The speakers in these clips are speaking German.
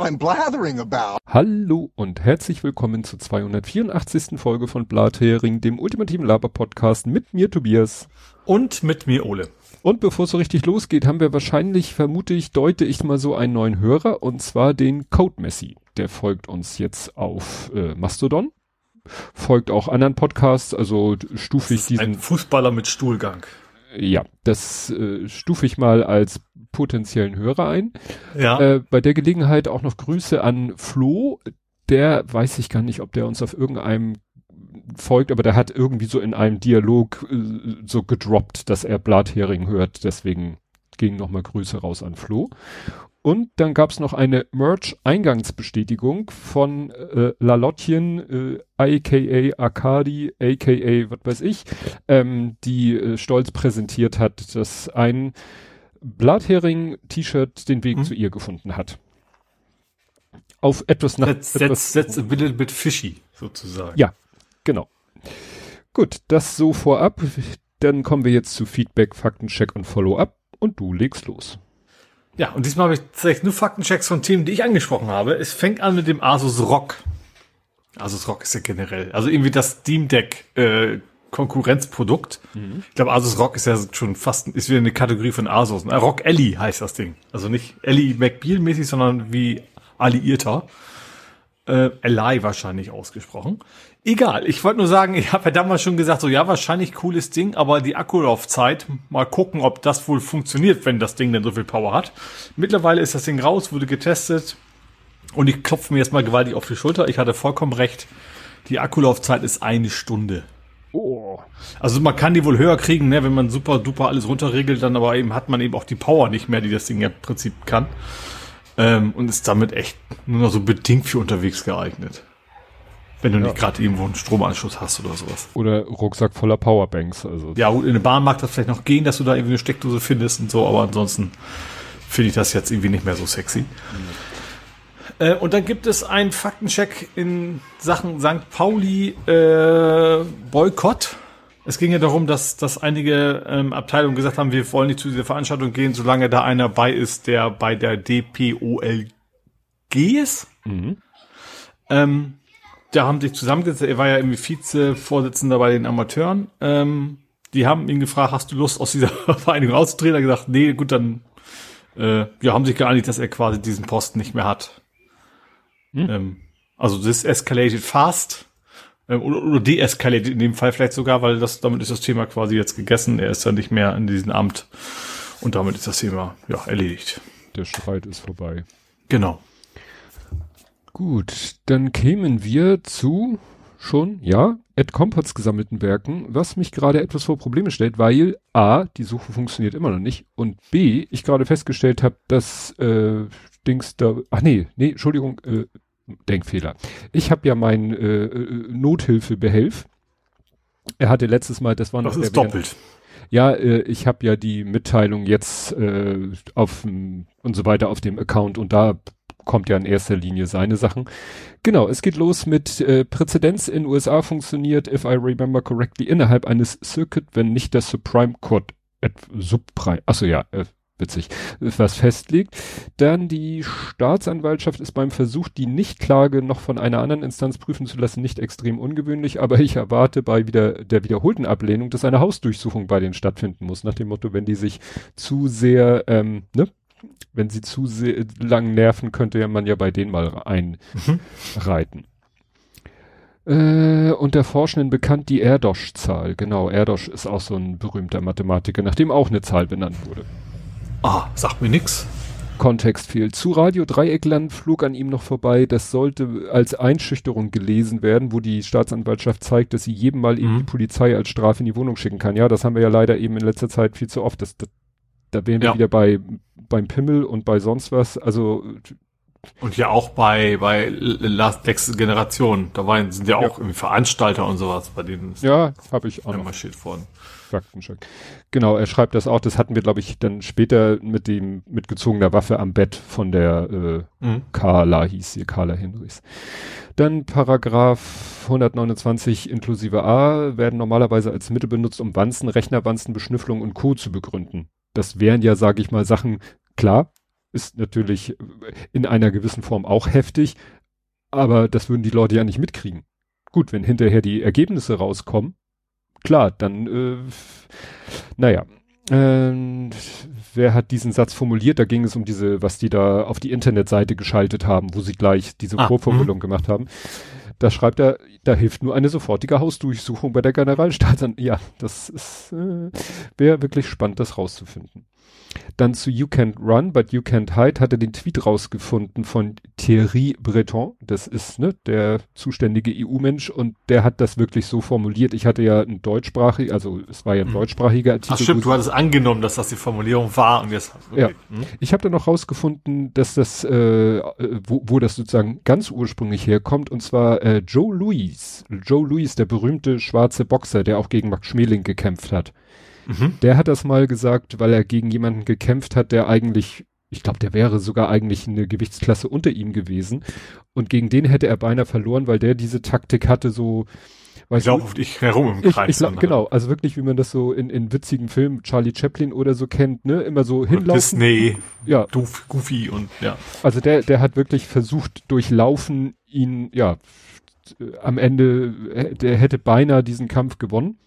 what I'm blathering about. Hallo und herzlich willkommen zur 284. Folge von Blathering, dem ultimativen Laber-Podcast mit mir Tobias. Und mit mir Ole. Und bevor es so richtig losgeht, haben wir wahrscheinlich, vermute ich, deute ich mal so einen neuen Hörer und zwar den Code Messi. Der folgt uns jetzt auf äh, Mastodon, folgt auch anderen Podcasts, also stufe ich diesen. Ein Fußballer mit Stuhlgang. Ja, das äh, stufe ich mal als potenziellen Hörer ein. Ja. Äh, bei der Gelegenheit auch noch Grüße an Flo. Der weiß ich gar nicht, ob der uns auf irgendeinem folgt, aber der hat irgendwie so in einem Dialog äh, so gedroppt, dass er Blathering hört. Deswegen gingen nochmal Grüße raus an Flo. Und dann gab's noch eine Merch-Eingangsbestätigung von äh, Lalottchen, äh, aka Akadi, aka was weiß ich, ähm, die äh, stolz präsentiert hat, dass ein Blathering-T-Shirt den Weg Mhm. zu ihr gefunden hat. Auf etwas nach That's, etwas, that's, that's a little bit fishy, sozusagen. Ja. Genau. Gut, das so vorab. Dann kommen wir jetzt zu Feedback, Faktencheck und Follow-up und du legst los. Ja, und diesmal habe ich tatsächlich nur Faktenchecks von Themen, die ich angesprochen habe. Es fängt an mit dem Asus ROG. Asus ROG ist ja generell, also irgendwie das Steam Deck äh, Konkurrenzprodukt. Ich glaube, Asus ROG ist ja schon fast, ist wieder eine Kategorie von Asus. Äh, ROG Ellie heißt das Ding. Also nicht Ellie McBeal mäßig, sondern wie Alliierter. Äh, Ally wahrscheinlich ausgesprochen. Egal, ich wollte nur sagen, ich habe ja damals schon gesagt, so ja, wahrscheinlich cooles Ding, aber die Akkulaufzeit, mal gucken, ob das wohl funktioniert, wenn das Ding denn so viel Power hat. Mittlerweile ist das Ding raus, wurde getestet und ich klopfe mir jetzt mal gewaltig auf die Schulter. Ich hatte vollkommen recht, die Akkulaufzeit ist eine Stunde. Oh. Also man kann die wohl höher kriegen, ne, wenn man super duper alles runterregelt, dann aber eben hat man eben auch die Power nicht mehr, die das Ding ja im Prinzip kann. Ähm, und ist damit echt nur noch so bedingt für unterwegs geeignet. Wenn du nicht gerade irgendwo einen Stromanschluss hast oder sowas. Oder Rucksack voller Powerbanks. Also Ja, gut, in der Bahn mag das vielleicht noch gehen, dass du da irgendwie eine Steckdose findest und so, aber ansonsten finde ich das jetzt irgendwie nicht mehr so sexy. Äh, und dann gibt es einen Faktencheck in Sachen St. Pauli äh, Boykott. Es ging ja darum, dass, dass einige ähm, Abteilungen gesagt haben, wir wollen nicht zu dieser Veranstaltung gehen, solange da einer bei ist, der bei der DPOLG ist. Ähm, da haben sich zusammengesetzt, er war ja irgendwie Vize-Vorsitzender bei den Amateuren. Ähm, die haben ihn gefragt, hast du Lust, aus dieser Vereinigung auszutreten? Er hat gesagt, nee, gut, dann äh, ja, haben sich geeinigt, dass er quasi diesen Posten nicht mehr hat. Ähm, also das escalated fast ähm, oder, oder deescalated in dem Fall vielleicht sogar, weil das damit ist das Thema quasi jetzt gegessen. Er ist ja nicht mehr in diesem Amt und damit ist das Thema ja erledigt. der Streit ist vorbei. Genau. Gut, dann kämen wir zu schon, ja, Ed Compots gesammelten Werken, was mich gerade etwas vor Probleme stellt, weil A, die Suche funktioniert immer noch nicht und B, ich gerade festgestellt habe, dass äh, Dings da, ach nee, nee, Entschuldigung, äh, Denkfehler. Ich habe ja mein äh, äh, Nothilfebehelf. Er hatte letztes Mal, das war noch Das ist doppelt. ja, äh, ich habe ja die Mitteilung jetzt äh, auf und so weiter auf dem Account und da kommt ja in erster Linie seine Sachen. Genau, es geht los mit äh, Präzedenz in USA funktioniert, if I remember correctly, innerhalb eines Circuit, wenn nicht der Supreme Court et, Subprime, achso ja, äh, witzig, was festlegt. Dann die Staatsanwaltschaft ist beim Versuch, die Nichtklage noch von einer anderen Instanz prüfen zu lassen, nicht extrem ungewöhnlich, aber ich erwarte bei wieder der wiederholten Ablehnung, dass eine Hausdurchsuchung bei denen stattfinden muss, nach dem Motto, wenn die sich zu sehr, ähm, ne, wenn sie zu sehr lang nerven, könnte ja man ja bei denen mal einreiten. Äh, unter Forschenden bekannt die Erdosch-Zahl. Genau, Erdosch ist auch so ein berühmter Mathematiker, nachdem auch eine Zahl benannt wurde. Ah, sagt mir nix. Kontext fehlt. Zu Radio Dreieckland flog an ihm noch vorbei. Das sollte als Einschüchterung gelesen werden, wo die Staatsanwaltschaft zeigt, dass sie jedem Mal eben Mhm. die Polizei als Strafe in die Wohnung schicken kann. Ja, das haben wir ja leider eben in letzter Zeit viel zu oft. Das, das, da wären wir Ja. wieder bei beim Pimmel und bei sonst was. Also Und ja auch bei, bei Last Next Generation. Da waren, sind ja auch irgendwie Veranstalter und sowas, bei denen ja, habe ich auch ja. noch marschiert worden. Faktencheck. Genau, er schreibt das auch. Das hatten wir, glaube ich, dann später mit dem mit gezogener Waffe am Bett von der äh, Mhm. Carla hieß sie, Carla Hinrichs. Dann Paragraph 129 inklusive A werden normalerweise als Mittel benutzt, um Wanzen, Rechnerwanzen, Beschnüfflung und Co. zu begründen. Das wären ja, sage ich mal, Sachen, klar, ist natürlich in einer gewissen Form auch heftig, aber das würden die Leute ja nicht mitkriegen. Gut, wenn hinterher die Ergebnisse rauskommen, klar, dann, äh, naja. Äh, wer hat diesen Satz formuliert? Da ging es um diese, was die da auf die Internetseite geschaltet haben, wo sie gleich diese ah, Vorformulierung mhm. gemacht haben. Da schreibt er, da hilft nur eine sofortige Hausdurchsuchung bei der Generalstaatsanwaltschaft. Ja, das ist, äh, wäre wirklich spannend, das rauszufinden. Dann zu You Can't Run, but You Can't Hide hat er den Tweet rausgefunden von Thierry Breton. Das ist ne, der zuständige EU-Mensch und der hat das wirklich so formuliert. Ich hatte ja ein deutschsprachig, also es war ja ein hm. deutschsprachiger Artikel. Ach stimmt, du hattest angenommen, dass das die Formulierung war und jetzt. Okay. Ja. Hm. Ich habe dann noch rausgefunden, dass das, äh, wo, wo das sozusagen ganz ursprünglich herkommt und zwar äh, Joe Louis. Joe Louis, der berühmte schwarze Boxer, der auch gegen Max Schmeling gekämpft hat. Mhm. Der hat das mal gesagt, weil er gegen jemanden gekämpft hat, der eigentlich, ich glaube, der wäre sogar eigentlich eine Gewichtsklasse unter ihm gewesen. Und gegen den hätte er beinahe verloren, weil der diese Taktik hatte, so, Weißt ich laufe dich herum im Kreis. Ich, ich, genau, also wirklich, wie man das so in, in witzigen Filmen, Charlie Chaplin oder so kennt, ne, immer so hinlaufen. Disney, ja. Goofy und ja. Also der, der hat wirklich versucht, durchlaufen ihn, ja, am Ende, äh, der hätte beinahe diesen Kampf gewonnen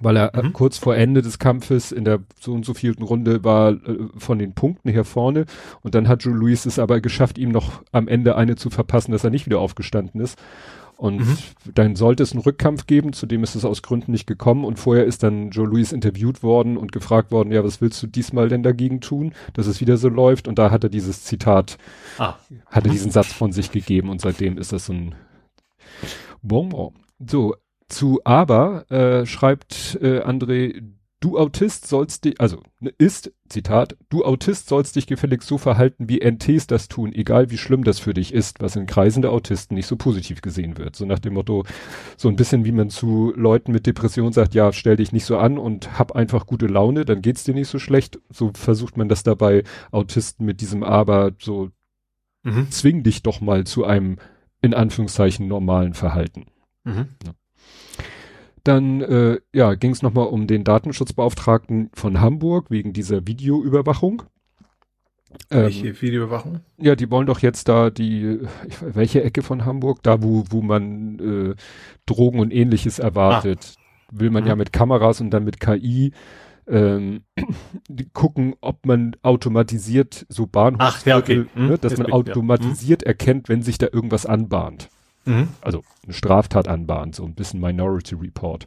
weil er äh, mhm. kurz vor Ende des Kampfes in der so und so vielten Runde war äh, von den Punkten her vorne und dann hat Joe Louis es aber geschafft, ihm noch am Ende eine zu verpassen, dass er nicht wieder aufgestanden ist. Und mhm. dann sollte es einen Rückkampf geben, zu dem ist es aus Gründen nicht gekommen. Und vorher ist dann Joe Louis interviewt worden und gefragt worden, ja, was willst du diesmal denn dagegen tun, dass es wieder so läuft? Und da hat er dieses Zitat, ah. hat er diesen Satz von sich gegeben und seitdem ist das so ein Bonbon. So, zu aber äh, schreibt äh, André, du Autist sollst dich, also ne, ist, Zitat, du Autist sollst dich gefälligst so verhalten, wie NTs das tun, egal wie schlimm das für dich ist, was in Kreisen der Autisten nicht so positiv gesehen wird. So nach dem Motto, so ein bisschen wie man zu Leuten mit Depression sagt, ja, stell dich nicht so an und hab einfach gute Laune, dann geht's dir nicht so schlecht. So versucht man das dabei Autisten mit diesem Aber so, mhm. zwing dich doch mal zu einem, in Anführungszeichen, normalen Verhalten. Mhm. Ja. Dann äh, ja, ging es nochmal um den Datenschutzbeauftragten von Hamburg wegen dieser Videoüberwachung. Ähm, welche Videoüberwachung? Ja, die wollen doch jetzt da die, welche Ecke von Hamburg? Da, wo, wo man äh, Drogen und ähnliches erwartet. Ah. Will man mhm. ja mit Kameras und dann mit KI ähm, gucken, ob man automatisiert so Bahnhof, Ach, ja, okay. ne, mhm. dass man automatisiert ja. erkennt, wenn sich da irgendwas anbahnt. Mhm. Also eine Straftat anbahnt, so ein bisschen Minority Report.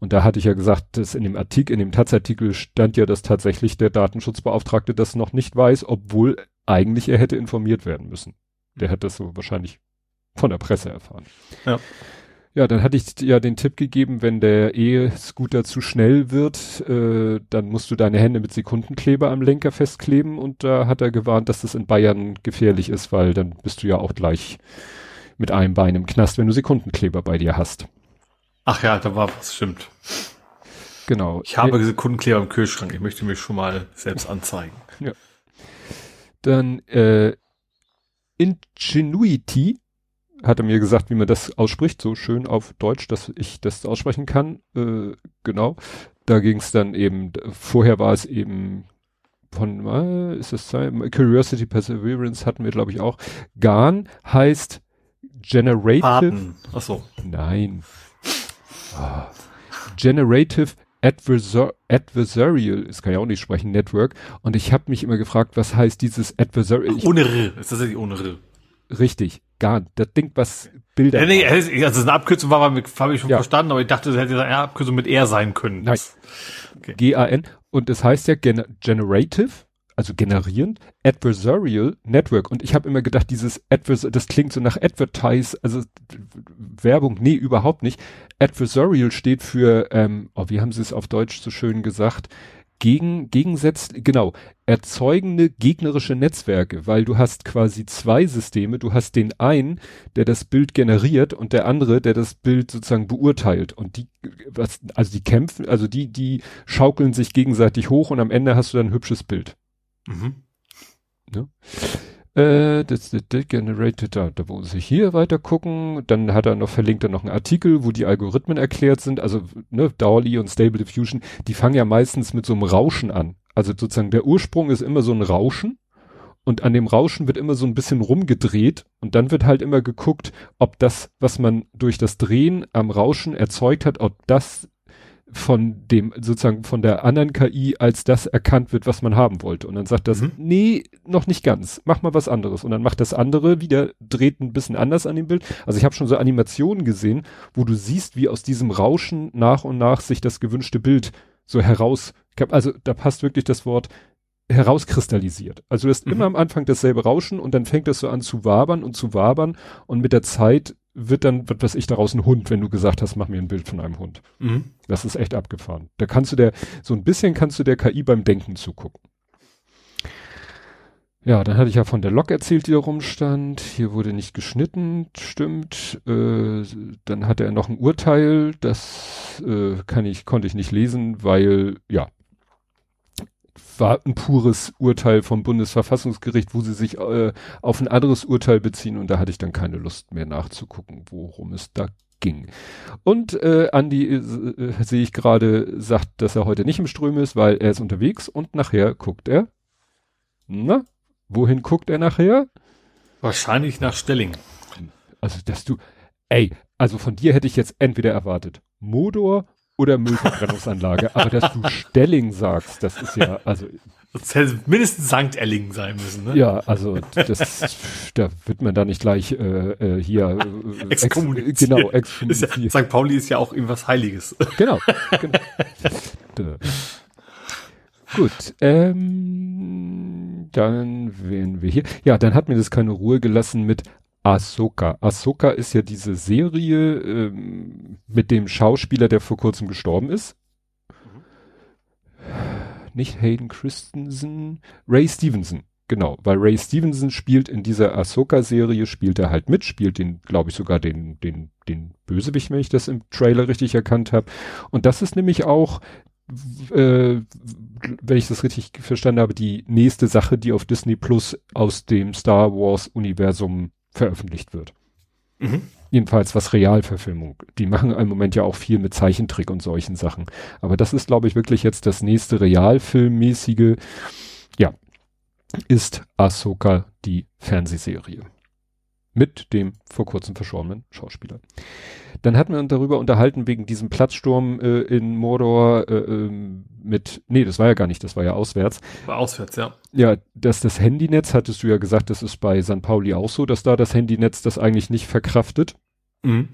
Und da hatte ich ja gesagt, dass in dem Artikel, in dem Taz-Artikel stand ja, dass tatsächlich der Datenschutzbeauftragte das noch nicht weiß, obwohl eigentlich er hätte informiert werden müssen. Der hat das so wahrscheinlich von der Presse erfahren. Ja. Ja, dann hatte ich ja den Tipp gegeben, wenn der E-Scooter zu schnell wird, äh, dann musst du deine Hände mit Sekundenkleber am Lenker festkleben und da hat er gewarnt, dass das in Bayern gefährlich ist, weil dann bist du ja auch gleich mit einem Bein im Knast, wenn du Sekundenkleber bei dir hast. Ach ja, da war was, stimmt. Genau. Ich habe äh, Sekundenkleber im Kühlschrank. Ich möchte mich schon mal selbst anzeigen. Ja. Dann äh, Ingenuity hat er mir gesagt, wie man das ausspricht, so schön auf Deutsch, dass ich das aussprechen kann. Äh, genau. Da ging es dann eben, vorher war es eben von, äh, ist es Curiosity Perseverance hatten wir, glaube ich, auch. GAN heißt Generative. Faden. Ach so. Nein. Ah. Generative Adversar Adversarial, das kann ja auch nicht sprechen, Network. Und ich habe mich immer gefragt, was heißt dieses Adversarial? Ohne R. Ist das nicht ohne R? Richtig, gar Das Ding, was Bilder. Ja, nee, also eine Abkürzung war, habe ich schon ja. verstanden, aber ich dachte, es hätte eine Abkürzung mit R sein können. Nein. Okay. G-A-N. Und es das heißt ja Gen Generative also generierend, Adversarial Network. Und ich habe immer gedacht, dieses Advers das klingt so nach Advertise, also Werbung, nee, überhaupt nicht. Adversarial steht für, ähm, oh, wie haben sie es auf Deutsch so schön gesagt? Gegen, Gegensatz, genau, erzeugende gegnerische Netzwerke, weil du hast quasi zwei Systeme. Du hast den einen, der das Bild generiert und der andere, der das Bild sozusagen beurteilt. Und die, was, also die kämpfen, also die, die schaukeln sich gegenseitig hoch und am Ende hast du dann ein hübsches Bild. Mhm. Ja. Äh, das, das, das generated, da, da wo sie hier weiter gucken, dann hat er noch verlinkt er noch einen Artikel, wo die Algorithmen erklärt sind, also ne, DALI und Stable Diffusion, die fangen ja meistens mit so einem Rauschen an. Also sozusagen der Ursprung ist immer so ein Rauschen und an dem Rauschen wird immer so ein bisschen rumgedreht und dann wird halt immer geguckt, ob das, was man durch das Drehen am Rauschen erzeugt hat, ob das von dem, sozusagen von der anderen KI als das erkannt wird, was man haben wollte. Und dann sagt das, mhm. nee, noch nicht ganz, mach mal was anderes. Und dann macht das andere wieder, dreht ein bisschen anders an dem Bild. Also ich habe schon so Animationen gesehen, wo du siehst, wie aus diesem Rauschen nach und nach sich das gewünschte Bild so heraus, also da passt wirklich das Wort herauskristallisiert. Also du hast mhm. immer am Anfang dasselbe Rauschen und dann fängt das so an zu wabern und zu wabern und mit der Zeit wird dann, was weiß ich, daraus ein Hund, wenn du gesagt hast, mach mir ein Bild von einem Hund. Mhm. Das ist echt abgefahren. Da kannst du der, so ein bisschen kannst du der KI beim Denken zugucken. Ja, dann hatte ich ja von der Lok erzählt, die da rumstand. Hier wurde nicht geschnitten, stimmt. Äh, dann hatte er noch ein Urteil, das äh, kann ich, konnte ich nicht lesen, weil, ja, war ein pures Urteil vom Bundesverfassungsgericht, wo sie sich äh, auf ein anderes Urteil beziehen und da hatte ich dann keine Lust mehr nachzugucken, worum es da ging. Und äh, Andi äh, äh, sehe ich gerade sagt, dass er heute nicht im Ström ist, weil er ist unterwegs und nachher guckt er. Na, wohin guckt er nachher? Wahrscheinlich nach Stelling. Also, dass du, ey, also von dir hätte ich jetzt entweder erwartet Modor oder Müllverbrennungsanlage. Aber dass du Stelling sagst, das ist ja, also. Das hätte mindestens St. Ellingen sein müssen, ne? Ja, also das, da wird man da nicht gleich äh, äh, hier äh, exkommuniziert. Ex, genau, exkommuniziert. Ja, St. Pauli ist ja auch irgendwas Heiliges. Genau. genau. Gut, ähm, dann wären wir hier. Ja, dann hat mir das keine Ruhe gelassen mit Ahsoka. Ahsoka ist ja diese Serie ähm, mit dem Schauspieler, der vor kurzem gestorben ist. Mhm. Nicht Hayden Christensen, Ray Stevenson. Genau, weil Ray Stevenson spielt in dieser Ahsoka-Serie, spielt er halt mit, spielt den, glaube ich, sogar den, den, den Bösewicht, wenn ich das im Trailer richtig erkannt habe. Und das ist nämlich auch, äh, wenn ich das richtig verstanden habe, die nächste Sache, die auf Disney Plus aus dem Star Wars-Universum veröffentlicht wird. Mhm. Jedenfalls was Realverfilmung. Die machen im Moment ja auch viel mit Zeichentrick und solchen Sachen. Aber das ist, glaube ich, wirklich jetzt das nächste Realfilmmäßige. Ja, ist Ahsoka die Fernsehserie mit dem vor kurzem verschorbenen Schauspieler. Dann hatten wir uns darüber unterhalten wegen diesem Platzsturm äh, in Mordor äh, ähm, mit, nee, das war ja gar nicht, das war ja auswärts. War auswärts, ja. Ja, dass das Handynetz, hattest du ja gesagt, das ist bei St. Pauli auch so, dass da das Handynetz das eigentlich nicht verkraftet. Mhm.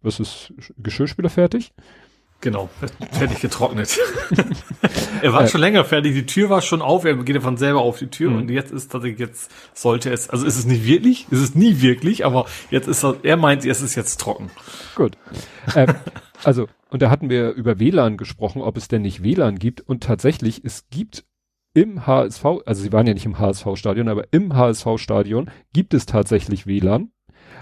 Was ist Geschirrspüler fertig? Genau, fertig getrocknet. er war äh, schon länger fertig, die Tür war schon auf, er geht ja von selber auf die Tür mhm. und jetzt ist tatsächlich, jetzt sollte es, also ist es nicht wirklich, ist es nie wirklich, aber jetzt ist er, er meint, es ist jetzt trocken. Gut. ähm, also, und da hatten wir über WLAN gesprochen, ob es denn nicht WLAN gibt und tatsächlich, es gibt im HSV, also sie waren ja nicht im HSV-Stadion, aber im HSV-Stadion gibt es tatsächlich WLAN.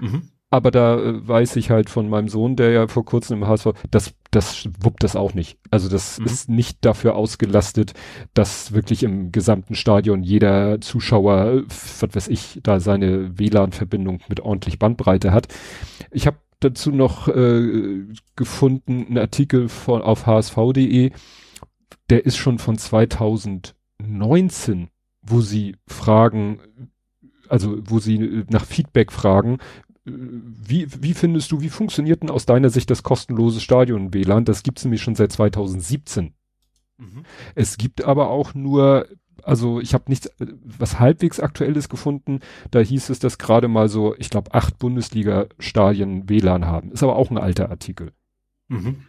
Mhm aber da äh, weiß ich halt von meinem Sohn, der ja vor kurzem im HSV, das, das wuppt das auch nicht. Also das mhm. ist nicht dafür ausgelastet, dass wirklich im gesamten Stadion jeder Zuschauer, was weiß ich, da seine WLAN-Verbindung mit ordentlich Bandbreite hat. Ich habe dazu noch äh, gefunden, einen Artikel von, auf hsv.de, der ist schon von 2019, wo sie fragen, also wo sie nach Feedback fragen, wie, wie findest du, wie funktioniert denn aus deiner Sicht das kostenlose Stadion-WLAN? Das gibt's nämlich schon seit 2017. Mhm. Es gibt aber auch nur, also ich habe nichts, was halbwegs aktuelles gefunden. Da hieß es, dass gerade mal so, ich glaube, acht Bundesliga-Stadien WLAN haben. Ist aber auch ein alter Artikel. Mhm.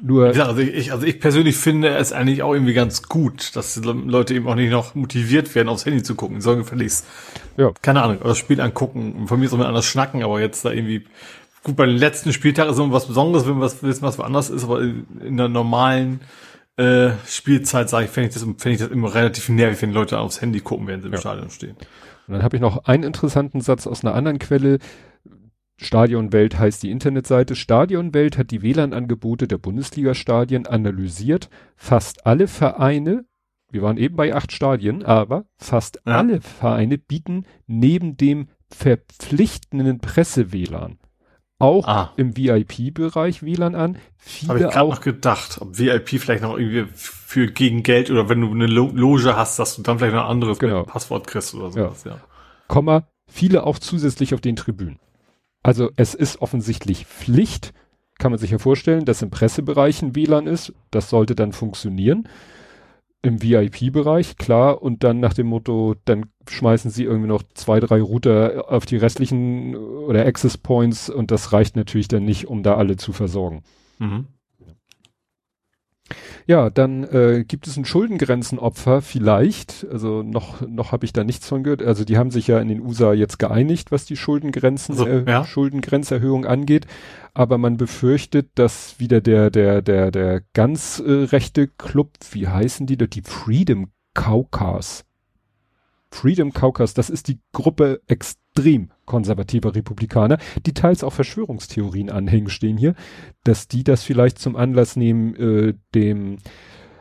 Nur ja, also ich, also ich persönlich finde es eigentlich auch irgendwie ganz gut, dass Leute eben auch nicht noch motiviert werden, aufs Handy zu gucken. Sollen gefälligst, ja. keine Ahnung, das Spiel angucken. Von mir soll man anders schnacken, aber jetzt da irgendwie, gut, bei den letzten Spieltagen ist immer was Besonderes, wenn wir was wissen, was anders ist, aber in der normalen äh, Spielzeit, sage ich, finde ich, das, finde ich das immer relativ nervig, wenn Leute aufs Handy gucken, während sie im ja. Stadion stehen. Und dann habe ich noch einen interessanten Satz aus einer anderen Quelle. Stadionwelt heißt die Internetseite. Stadionwelt hat die WLAN-Angebote der Bundesliga-Stadien analysiert. Fast alle Vereine, wir waren eben bei acht Stadien, aber fast ja. alle Vereine bieten neben dem verpflichtenden Presse-WLAN auch ah. im VIP-Bereich WLAN an. Viele Habe ich gerade noch gedacht, ob VIP vielleicht noch irgendwie für gegen Geld oder wenn du eine Loge hast, dass du dann vielleicht noch ein anderes genau. Passwort kriegst oder sowas, ja. ja. Komma, viele auch zusätzlich auf den Tribünen. Also es ist offensichtlich Pflicht, kann man sich ja vorstellen, dass im Pressebereich WLAN ist. Das sollte dann funktionieren im VIP-Bereich, klar, und dann nach dem Motto, dann schmeißen sie irgendwie noch zwei, drei Router auf die restlichen oder Access Points und das reicht natürlich dann nicht, um da alle zu versorgen. Mhm. Ja, dann äh, gibt es ein Schuldengrenzenopfer vielleicht. Also noch noch habe ich da nichts von gehört. Also die haben sich ja in den USA jetzt geeinigt, was die Schuldengrenzen also, äh, ja. Schuldengrenzerhöhung angeht. Aber man befürchtet, dass wieder der der der der ganz äh, rechte Club, wie heißen die, die Freedom Caucus. Freedom Caucus, das ist die Gruppe extrem konservativer Republikaner, die teils auch Verschwörungstheorien anhängen, stehen hier, dass die das vielleicht zum Anlass nehmen, äh, dem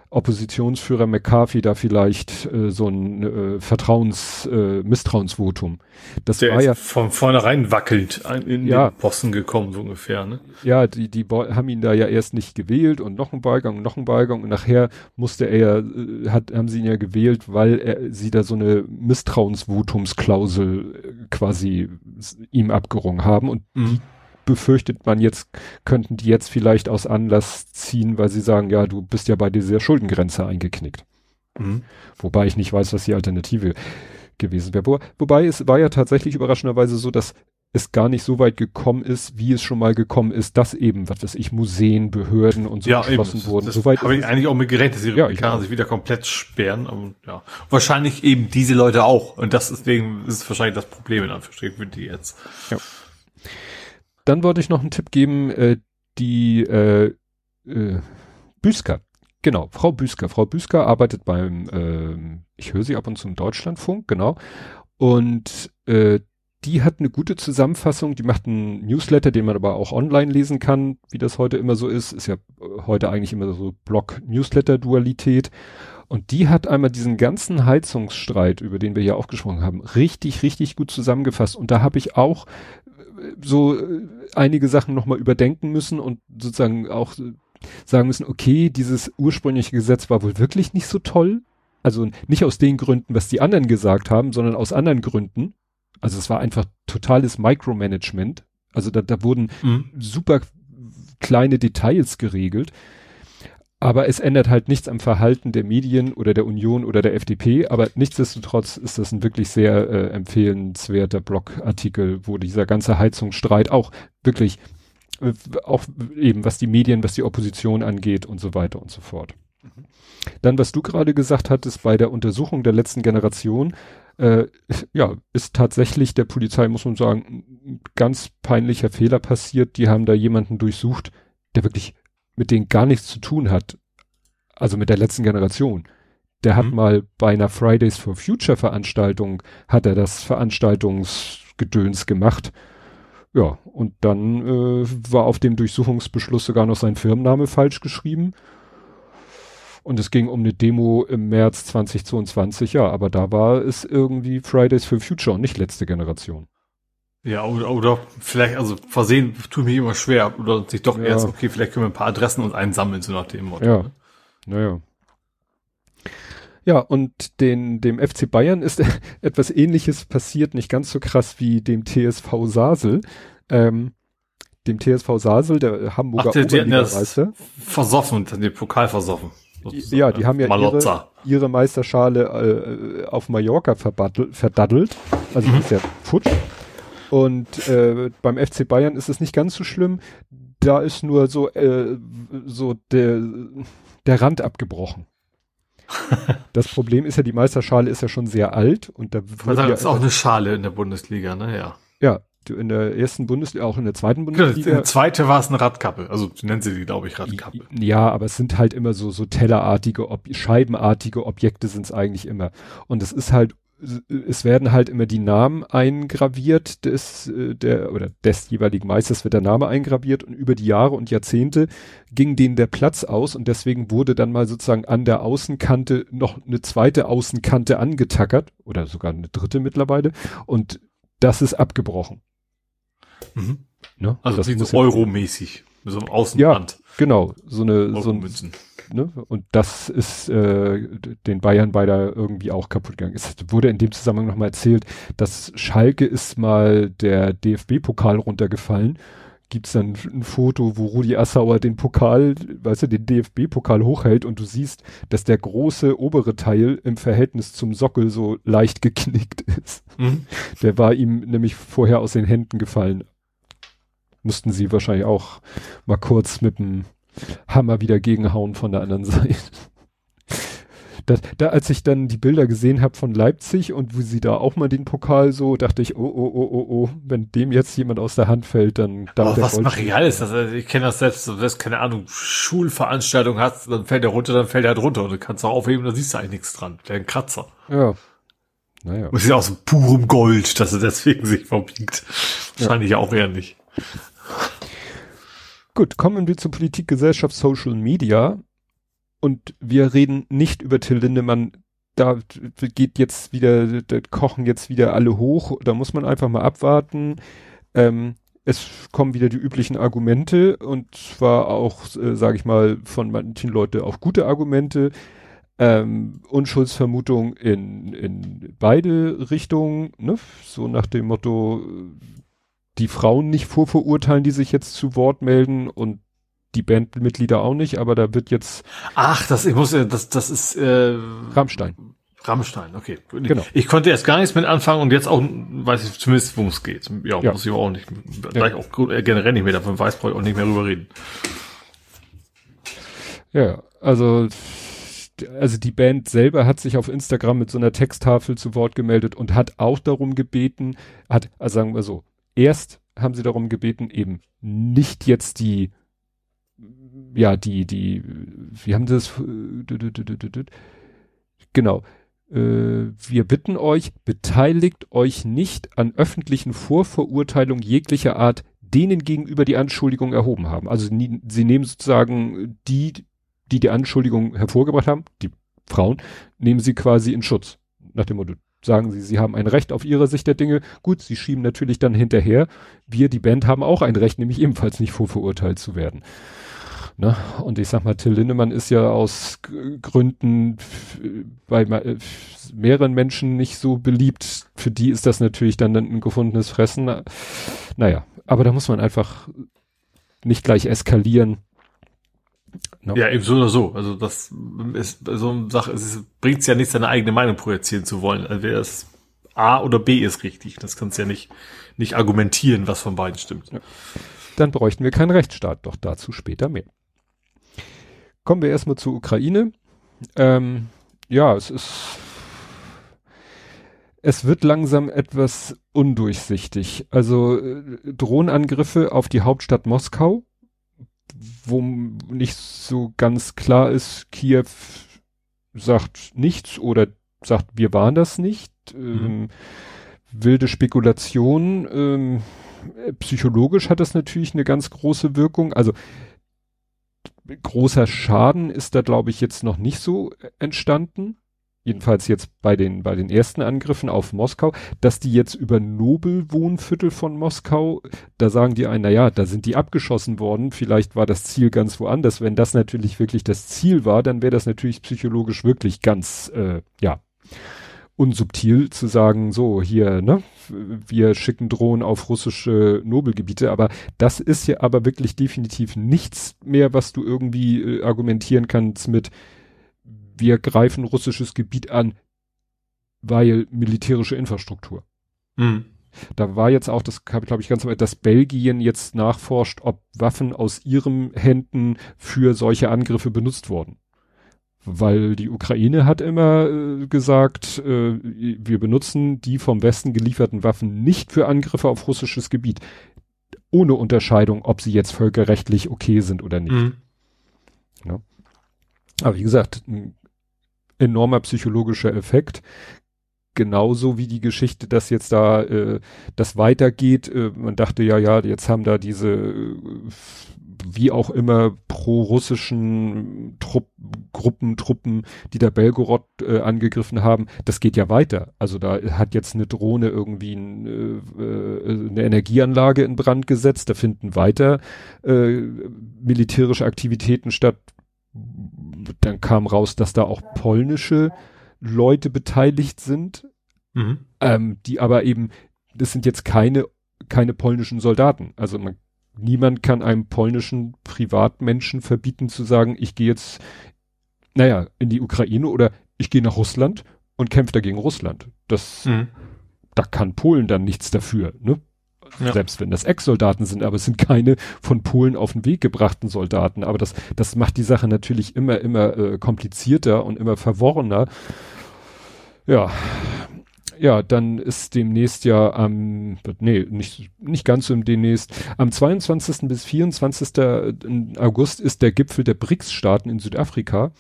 Oppositionsführer McCarthy da vielleicht äh, so ein äh, Vertrauens, äh, Misstrauensvotum. Das Der war ja von vornherein wackelt in ja, den Posten gekommen, so ungefähr, ne? Ja, die, die haben ihn da ja erst nicht gewählt und noch ein Wahlgang und noch ein Wahlgang und nachher musste er, äh, hat, haben sie ihn ja gewählt, weil er sie da so eine Misstrauensvotumsklausel äh, quasi ihm abgerungen haben und mhm. die befürchtet man jetzt, könnten die jetzt vielleicht aus Anlass ziehen, weil sie sagen, ja, du bist ja bei dieser Schuldengrenze eingeknickt. Mhm. Wobei ich nicht weiß, was die Alternative gewesen wäre. Wo, wobei es war ja tatsächlich überraschenderweise so, dass es gar nicht so weit gekommen ist, wie es schon mal gekommen ist, dass eben, was weiß ich, Museen, Behörden und so ja, geschlossen eben. wurden. Das, das habe ich eigentlich auch mit gerechnet, dass die ja, Republikaner sich wieder komplett sperren. Und, ja. Wahrscheinlich eben diese Leute auch. Und das deswegen ist wahrscheinlich das Problem in Anführungsstrichen für die jetzt. Ja. Dann wollte ich noch einen Tipp geben, äh, die äh, äh, Büsker. Genau, Frau Büsker. Frau Büsker arbeitet beim, äh, ich höre sie ab und zu im Deutschlandfunk, genau. Und äh, die hat eine gute Zusammenfassung, die macht einen Newsletter, den man aber auch online lesen kann, wie das heute immer so ist. Ist ja äh, heute eigentlich immer so Blog-Newsletter-Dualität. Und die hat einmal diesen ganzen Heizungsstreit, über den wir ja auch gesprochen haben, richtig, richtig gut zusammengefasst. Und da habe ich auch so äh, einige Sachen nochmal überdenken müssen und sozusagen auch sagen müssen, okay, dieses ursprüngliche Gesetz war wohl wirklich nicht so toll. Also nicht aus den Gründen, was die anderen gesagt haben, sondern aus anderen Gründen. Also es war einfach totales Micromanagement. Also da, da wurden mhm. super kleine Details geregelt. Aber es ändert halt nichts am Verhalten der Medien oder der Union oder der FDP. Aber nichtsdestotrotz ist das ein wirklich sehr äh, empfehlenswerter Blogartikel, wo dieser ganze Heizungsstreit auch wirklich, äh, auch eben was die Medien, was die Opposition angeht und so weiter und so fort. Mhm. Dann, was du gerade gesagt hattest, bei der Untersuchung der letzten Generation, äh, ja, ist tatsächlich der Polizei, muss man sagen, ein ganz peinlicher Fehler passiert. Die haben da jemanden durchsucht, der wirklich mit denen gar nichts zu tun hat, also mit der letzten Generation. Der hat mhm. mal bei einer Fridays for Future Veranstaltung, hat er das Veranstaltungsgedöns gemacht. Ja, und dann äh, war auf dem Durchsuchungsbeschluss sogar noch sein Firmenname falsch geschrieben. Und es ging um eine Demo im März 2022, ja, aber da war es irgendwie Fridays for Future und nicht letzte Generation. Ja, oder, oder vielleicht, also versehen tut mir immer schwer. Oder sich doch ja. erst, okay, vielleicht können wir ein paar Adressen und einsammeln, so nach dem Motto. Ja. Ne? Naja. Ja, und den, dem FC Bayern ist etwas ähnliches passiert, nicht ganz so krass wie dem TSV Sasel. Ähm, dem TSV Sasel, der Hamburger Ach, der, Oberligameister. Versoffen, den Pokal versoffen. Sozusagen. Ja, die haben ja ihre, ihre Meisterschale äh, auf Mallorca verdaddelt. Also mhm. ist ja futsch. Und äh, beim FC Bayern ist es nicht ganz so schlimm. Da ist nur so, äh, so der, der Rand abgebrochen. das Problem ist ja, die Meisterschale ist ja schon sehr alt und da wird ja, ist auch eine Schale in der Bundesliga, ne? Ja. Ja, in der ersten Bundesliga, auch in der zweiten Bundesliga. Ja, zweite war es eine Radkappe, also nennen sie die, glaube ich, Radkappe. Ja, aber es sind halt immer so, so tellerartige, Ob scheibenartige Objekte sind es eigentlich immer. Und es ist halt es werden halt immer die Namen eingraviert des, äh, der, oder des jeweiligen Meisters wird der Name eingraviert und über die Jahre und Jahrzehnte ging denen der Platz aus und deswegen wurde dann mal sozusagen an der Außenkante noch eine zweite Außenkante angetackert oder sogar eine dritte mittlerweile und das ist abgebrochen. Mhm. Ne? Also das ist Euro-mäßig, so einem Außenband. Ja, genau, so eine, so ein, ne? Und das ist äh, den Bayern beider irgendwie auch kaputt gegangen. Es wurde in dem Zusammenhang nochmal erzählt, dass Schalke ist mal der DFB-Pokal runtergefallen. Gibt's dann ein Foto, wo Rudi Assauer den Pokal, weißt du, den DFB-Pokal hochhält und du siehst, dass der große obere Teil im Verhältnis zum Sockel so leicht geknickt ist. Mhm. Der war ihm nämlich vorher aus den Händen gefallen. Mussten sie wahrscheinlich auch mal kurz mit dem Hammer wieder gegenhauen von der anderen Seite. Das, da, als ich dann die Bilder gesehen habe von Leipzig und wie sie da auch mal den Pokal so, dachte ich, oh, oh, oh, oh, oh, wenn dem jetzt jemand aus der Hand fällt, dann da oh, Was Material ist das? Also ich kenne das selbst, du hast keine Ahnung, Schulveranstaltung hast, dann fällt der runter, dann fällt er halt runter und du kannst auch aufheben, da siehst du eigentlich nichts dran. Der ein Kratzer. Ja. Naja. Und ist ja aus purem Gold, dass er deswegen sich verbiegt. Wahrscheinlich ja. auch eher nicht. Gut, kommen wir zu Politik, Gesellschaft, Social Media. Und wir reden nicht über Till Lindemann. Da geht jetzt wieder, da kochen jetzt wieder alle hoch. Da muss man einfach mal abwarten. Ähm, es kommen wieder die üblichen Argumente und zwar auch, äh, sage ich mal, von manchen Leuten auch gute Argumente. Ähm, Unschuldsvermutung in, in beide Richtungen, ne? so nach dem Motto, die Frauen nicht vorverurteilen, die sich jetzt zu Wort melden und die Bandmitglieder auch nicht, aber da wird jetzt. Ach, das ich muss das das ist äh, Rammstein. Rammstein, okay. Genau. Ich konnte erst gar nichts mit anfangen und jetzt auch weiß ich zumindest, worum es geht. Ja, ja, muss ich auch nicht, ja. auch generell nicht mehr davon weiß, brauche ich auch nicht mehr drüber reden. Ja, also also die Band selber hat sich auf Instagram mit so einer Texttafel zu Wort gemeldet und hat auch darum gebeten, hat, also sagen wir so, erst haben sie darum gebeten, eben nicht jetzt die, ja, die, die, wie haben sie das, genau, äh, wir bitten euch, beteiligt euch nicht an öffentlichen Vorverurteilungen jeglicher Art denen gegenüber die Anschuldigung erhoben haben. Also sie nehmen sozusagen die, die die Anschuldigung hervorgebracht haben, die Frauen, nehmen sie quasi in Schutz. Nach dem Motto, sagen sie, sie haben ein Recht auf ihre Sicht der Dinge. Gut, sie schieben natürlich dann hinterher. Wir, die Band, haben auch ein Recht, nämlich ebenfalls nicht vorverurteilt zu werden. Ne? Und ich sag mal, Till Lindemann ist ja aus Gründen bei mehreren Menschen nicht so beliebt. Für die ist das natürlich dann ein gefundenes Fressen. Naja, aber da muss man einfach nicht gleich eskalieren. No. Ja, eben so oder so. Also das ist so eine Sache, es bringt ja nicht, seine eigene Meinung projizieren zu wollen. Also wer es A oder B ist richtig. Das kannst ja nicht, nicht argumentieren, was von beiden stimmt. Ja. Dann bräuchten wir keinen Rechtsstaat, doch dazu später mehr. Kommen wir erstmal zur Ukraine. Ähm, ja, es ist, es wird langsam etwas undurchsichtig. Also äh, Drohnenangriffe auf die Hauptstadt Moskau wo nicht so ganz klar ist, Kiew sagt nichts oder sagt, wir waren das nicht. Mhm. Ähm, wilde Spekulation. Ähm, psychologisch hat das natürlich eine ganz große Wirkung. Also großer Schaden ist da, glaube ich, jetzt noch nicht so entstanden jedenfalls jetzt bei den, bei den ersten Angriffen auf Moskau, dass die jetzt über Nobelwohnviertel von Moskau, da sagen die einen, na ja, da sind die abgeschossen worden, vielleicht war das Ziel ganz woanders. Wenn das natürlich wirklich das Ziel war, dann wäre das natürlich psychologisch wirklich ganz, äh, ja, unsubtil zu sagen, so hier, ne, wir schicken Drohnen auf russische Nobelgebiete, aber das ist ja aber wirklich definitiv nichts mehr, was du irgendwie äh, argumentieren kannst mit, wir greifen russisches Gebiet an, weil militärische Infrastruktur. Mhm. Da war jetzt auch, das glaube ich ganz am dass Belgien jetzt nachforscht, ob Waffen aus ihren Händen für solche Angriffe benutzt wurden. Weil die Ukraine hat immer äh, gesagt, äh, wir benutzen die vom Westen gelieferten Waffen nicht für Angriffe auf russisches Gebiet. Ohne Unterscheidung, ob sie jetzt völkerrechtlich okay sind oder nicht. Mhm. Ja. Aber wie gesagt, enormer psychologischer Effekt. Genauso wie die Geschichte, dass jetzt da äh, das weitergeht. Äh, man dachte ja, ja, jetzt haben da diese äh, wie auch immer pro-russischen Trupp, Gruppen, Truppen, die da Belgorod äh, angegriffen haben, das geht ja weiter. Also da hat jetzt eine Drohne irgendwie ein, äh, äh, eine Energieanlage in Brand gesetzt, da finden weiter äh, militärische Aktivitäten statt. Dann kam raus, dass da auch polnische Leute beteiligt sind, mhm. ähm, die aber eben, das sind jetzt keine keine polnischen Soldaten. Also man niemand kann einem polnischen Privatmenschen verbieten zu sagen, ich gehe jetzt, naja, in die Ukraine oder ich gehe nach Russland und kämpfe dagegen Russland. Das, mhm. da kann Polen dann nichts dafür, ne? Ja. Selbst wenn das Ex-Soldaten sind, aber es sind keine von Polen auf den Weg gebrachten Soldaten. Aber das, das macht die Sache natürlich immer, immer äh, komplizierter und immer verworrener. Ja, ja, dann ist demnächst ja am, nee, nicht, nicht ganz so demnächst, am 22. bis 24. August ist der Gipfel der BRICS-Staaten in Südafrika.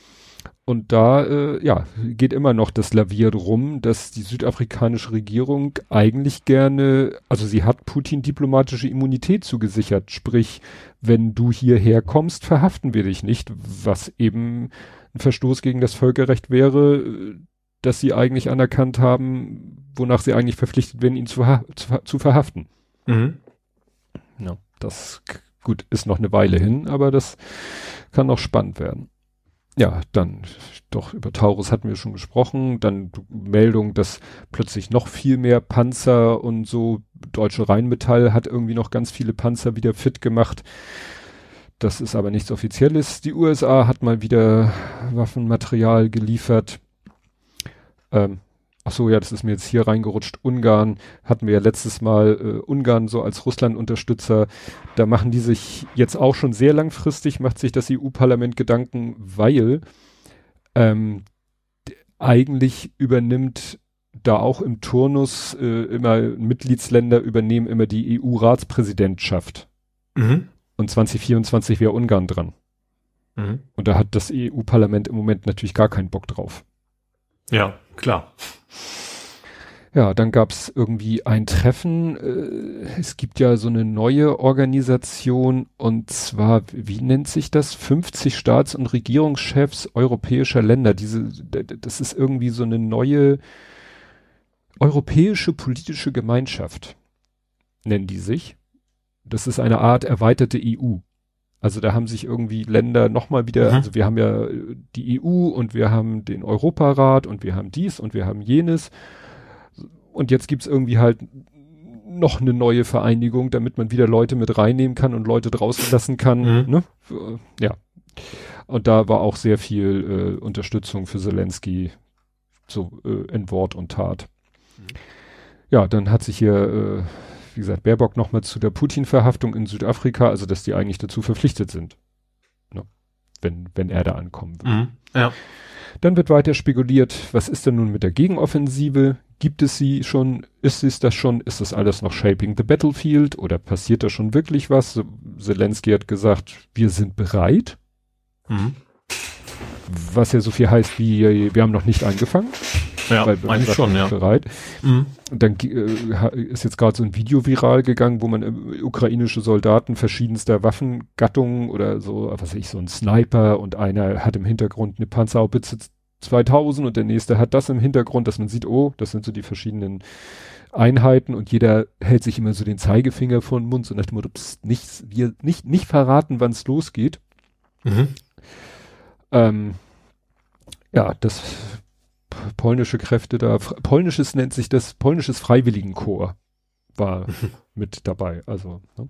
Und da, äh, ja, geht immer noch das Lavier rum, dass die südafrikanische Regierung eigentlich gerne, also sie hat Putin diplomatische Immunität zugesichert. Sprich, wenn du hierher kommst, verhaften wir dich nicht, was eben ein Verstoß gegen das Völkerrecht wäre, dass sie eigentlich anerkannt haben, wonach sie eigentlich verpflichtet werden, ihn zu, zu, zu verhaften. Mhm. Ja, das gut ist noch eine Weile hin, aber das kann noch spannend werden. Ja, dann doch über Taurus hatten wir schon gesprochen, dann Meldung, dass plötzlich noch viel mehr Panzer und so Deutsche Rheinmetall hat irgendwie noch ganz viele Panzer wieder fit gemacht. Das ist aber nichts Offizielles. Die USA hat mal wieder Waffenmaterial geliefert. Ähm, ach so, ja, das ist mir jetzt hier reingerutscht. Ungarn hatten wir ja letztes Mal äh, Ungarn so als Russland-Unterstützer. Da machen die sich jetzt auch schon sehr langfristig, macht sich das EU-Parlament Gedanken, weil ähm, eigentlich übernimmt da auch im Turnus äh, immer Mitgliedsländer übernehmen immer die EU-Ratspräsidentschaft. Mhm. Und 2024 wäre Ungarn dran. Mhm. Und da hat das EU-Parlament im Moment natürlich gar keinen Bock drauf. Ja, klar. Ja, dann gab's irgendwie ein Treffen. Äh, es gibt ja so eine neue Organisation und zwar, wie nennt sich das? 50 Staats- und Regierungschefs europäischer Länder. Diese, das ist irgendwie so eine neue europäische politische Gemeinschaft, nennen die sich. Das ist eine Art erweiterte EU. Also da haben sich irgendwie Länder nochmal wieder, mhm. also wir haben ja die EU und wir haben den Europarat und wir haben dies und wir haben jenes. Und jetzt gibt's irgendwie halt noch eine neue Vereinigung, damit man wieder Leute mit reinnehmen kann und Leute draußen lassen kann. Mhm. Ne? Ja. Und da war auch sehr viel äh, Unterstützung für Zelensky so äh, in Wort und Tat. Mhm. Ja, dann hat sich hier äh, wie gesagt, Baerbock nochmal zu der Putin-Verhaftung in Südafrika, also dass die eigentlich dazu verpflichtet sind. Ne? Wenn, wenn er da ankommen will. Mhm, ja. Dann wird weiter spekuliert, was ist denn nun mit der Gegenoffensive? Gibt es sie schon? Ist es das schon? Ist das alles noch Shaping the Battlefield? Oder passiert da schon wirklich was? Zelensky hat gesagt, wir sind bereit. Mhm. Was ja so viel heißt wie, wir haben noch nicht angefangen. Ja, weil eigentlich schon, ja. Bereit. Mhm. Dann äh, ist jetzt gerade so ein Video viral gegangen, wo man äh, ukrainische Soldaten verschiedenster Waffengattungen oder so, was weiß ich, so ein Sniper und einer hat im Hintergrund eine Panzerhaubitze 2000 und der nächste hat das im Hintergrund, dass man sieht, oh, das sind so die verschiedenen Einheiten und jeder hält sich immer so den Zeigefinger vor den Mund, so nach dem Motto, pst, nicht, wir, nicht, nicht verraten, wann es losgeht. Mhm. Ähm, ja, das polnische Kräfte da, polnisches nennt sich das, polnisches Freiwilligenkorps war mit dabei, also. Ne?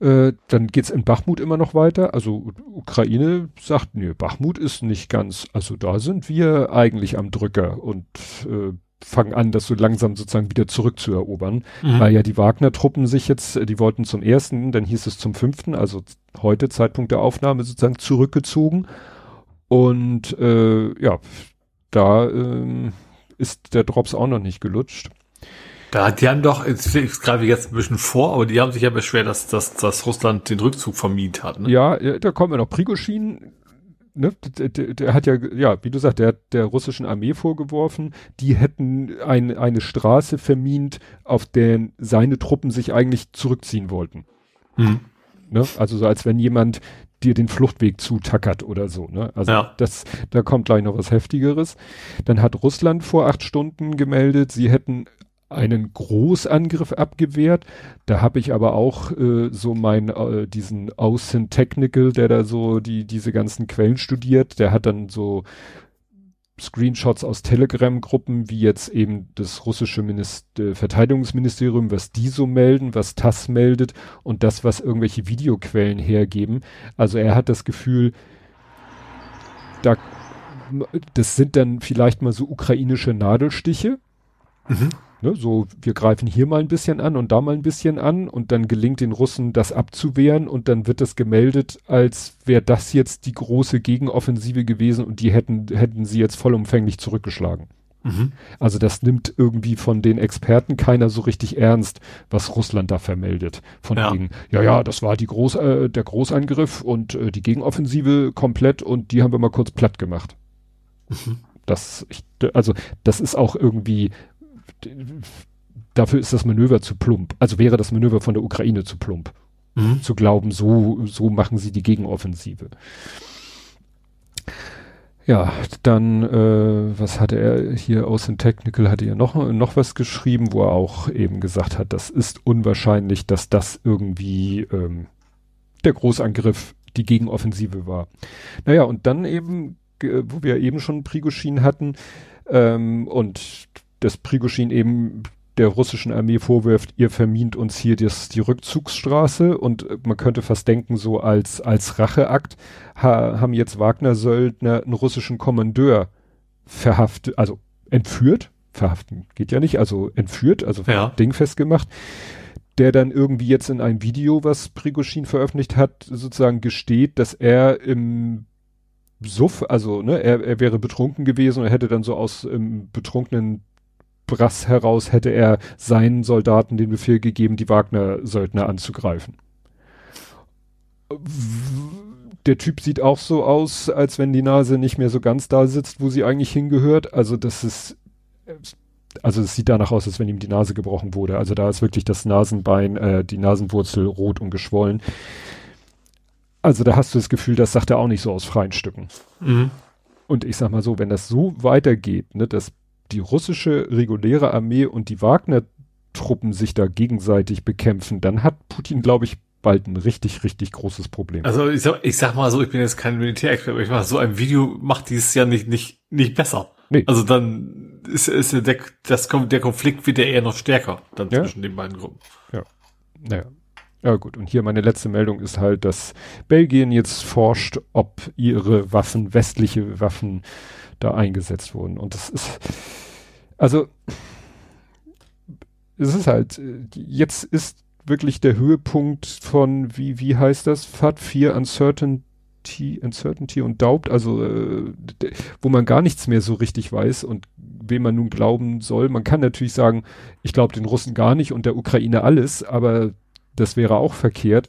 Äh, dann geht's in Bachmut immer noch weiter. Also Ukraine sagt, nee, Bachmut ist nicht ganz, also da sind wir eigentlich am Drücker und äh, fangen an, das so langsam sozusagen wieder zurückzuerobern, mhm. weil ja die Wagner-Truppen sich jetzt, äh, die wollten zum ersten, dann hieß es zum fünften, also heute Zeitpunkt der Aufnahme sozusagen zurückgezogen und äh, ja, da ähm, ist der Drops auch noch nicht gelutscht. Ja, die haben doch, jetzt gerade jetzt ein bisschen vor, aber die haben sich ja beschwert, dass, dass, dass Russland den Rückzug vermied hat. Ne? Ja, da kommen wir noch. Prigoschin, ne, der, der, der, hat ja, ja, wie du sagst, der hat der russischen Armee vorgeworfen, die hätten ein, eine Straße vermint, auf der seine Truppen sich eigentlich zurückziehen wollten. Mhm. Ne? Also so als wenn jemand dir den Fluchtweg zutackert oder so. Ne? Also ja. das, da kommt gleich noch was Heftigeres. Dann hat Russland vor acht Stunden gemeldet, sie hätten einen Großangriff abgewehrt. Da habe ich aber auch äh, so mein äh, diesen Außen Technical, der da so die diese ganzen Quellen studiert, der hat dann so Screenshots aus Telegram-Gruppen, wie jetzt eben das russische Minister, äh, Verteidigungsministerium, was die so melden, was TASS meldet und das, was irgendwelche Videoquellen hergeben. Also er hat das Gefühl, da, das sind dann vielleicht mal so ukrainische Nadelstiche. Mhm. Ne, so, wir greifen hier mal ein bisschen an und da mal ein bisschen an und dann gelingt den Russen das abzuwehren und dann wird das gemeldet, als wäre das jetzt die große Gegenoffensive gewesen und die hätten, hätten sie jetzt vollumfänglich zurückgeschlagen. Mhm. Also das nimmt irgendwie von den Experten keiner so richtig ernst, was Russland da vermeldet. Von ja. wegen, ja, ja, das war die Groß, äh, der Großangriff und äh, die Gegenoffensive komplett und die haben wir mal kurz platt gemacht. Mhm. Das, ich, also das ist auch irgendwie dafür ist das Manöver zu plump. Also wäre das Manöver von der Ukraine zu plump. Mhm. Zu glauben, so, so machen sie die Gegenoffensive. Ja, dann, äh, was hatte er hier aus dem Technical, hatte er noch, noch was geschrieben, wo er auch eben gesagt hat, das ist unwahrscheinlich, dass das irgendwie ähm, der Großangriff die Gegenoffensive war. Naja, und dann eben, wo wir eben schon Prigoschin hatten, ähm, und dass Prigoschin eben der russischen Armee vorwirft, ihr vermint uns hier das, die Rückzugsstraße. Und äh, man könnte fast denken, so als, als Racheakt ha, haben jetzt Wagner-Söldner einen russischen Kommandeur verhaftet, also entführt, verhaften geht ja nicht, also entführt, also ja. dingfest gemacht, der dann irgendwie jetzt in einem Video, was Prigoschin veröffentlicht hat, sozusagen gesteht, dass er im Suff, also ne, er, er wäre betrunken gewesen und hätte dann so aus im betrunkenen Brass heraus hätte er seinen Soldaten den Befehl gegeben, die Wagner-Söldner anzugreifen. Der Typ sieht auch so aus, als wenn die Nase nicht mehr so ganz da sitzt, wo sie eigentlich hingehört. Also das ist, also es sieht danach aus, als wenn ihm die Nase gebrochen wurde. Also da ist wirklich das Nasenbein, äh, die Nasenwurzel rot und geschwollen. Also da hast du das Gefühl, das sagt er auch nicht so aus freien Stücken. Mhm. Und ich sag mal so, wenn das so weitergeht, ne, dass die russische reguläre Armee und die Wagner-Truppen sich da gegenseitig bekämpfen, dann hat Putin, glaube ich, bald ein richtig, richtig großes Problem. Also ich sag, ich sag mal so, ich bin jetzt kein Militärexperte, aber ich mach, so ein Video macht dieses ja nicht, nicht, nicht besser. Nee. Also dann ist, ist der, das, der Konflikt wird ja eher noch stärker dann ja. zwischen den beiden Gruppen. Ja. Naja. Ja gut, und hier meine letzte Meldung ist halt, dass Belgien jetzt forscht, ob ihre Waffen, westliche Waffen da eingesetzt wurden. Und das ist, also, es ist halt, jetzt ist wirklich der Höhepunkt von, wie, wie heißt das? FAT 4 Uncertainty, Uncertainty und Doubt, also, äh, wo man gar nichts mehr so richtig weiß und wem man nun glauben soll. Man kann natürlich sagen, ich glaube den Russen gar nicht und der Ukraine alles, aber das wäre auch verkehrt.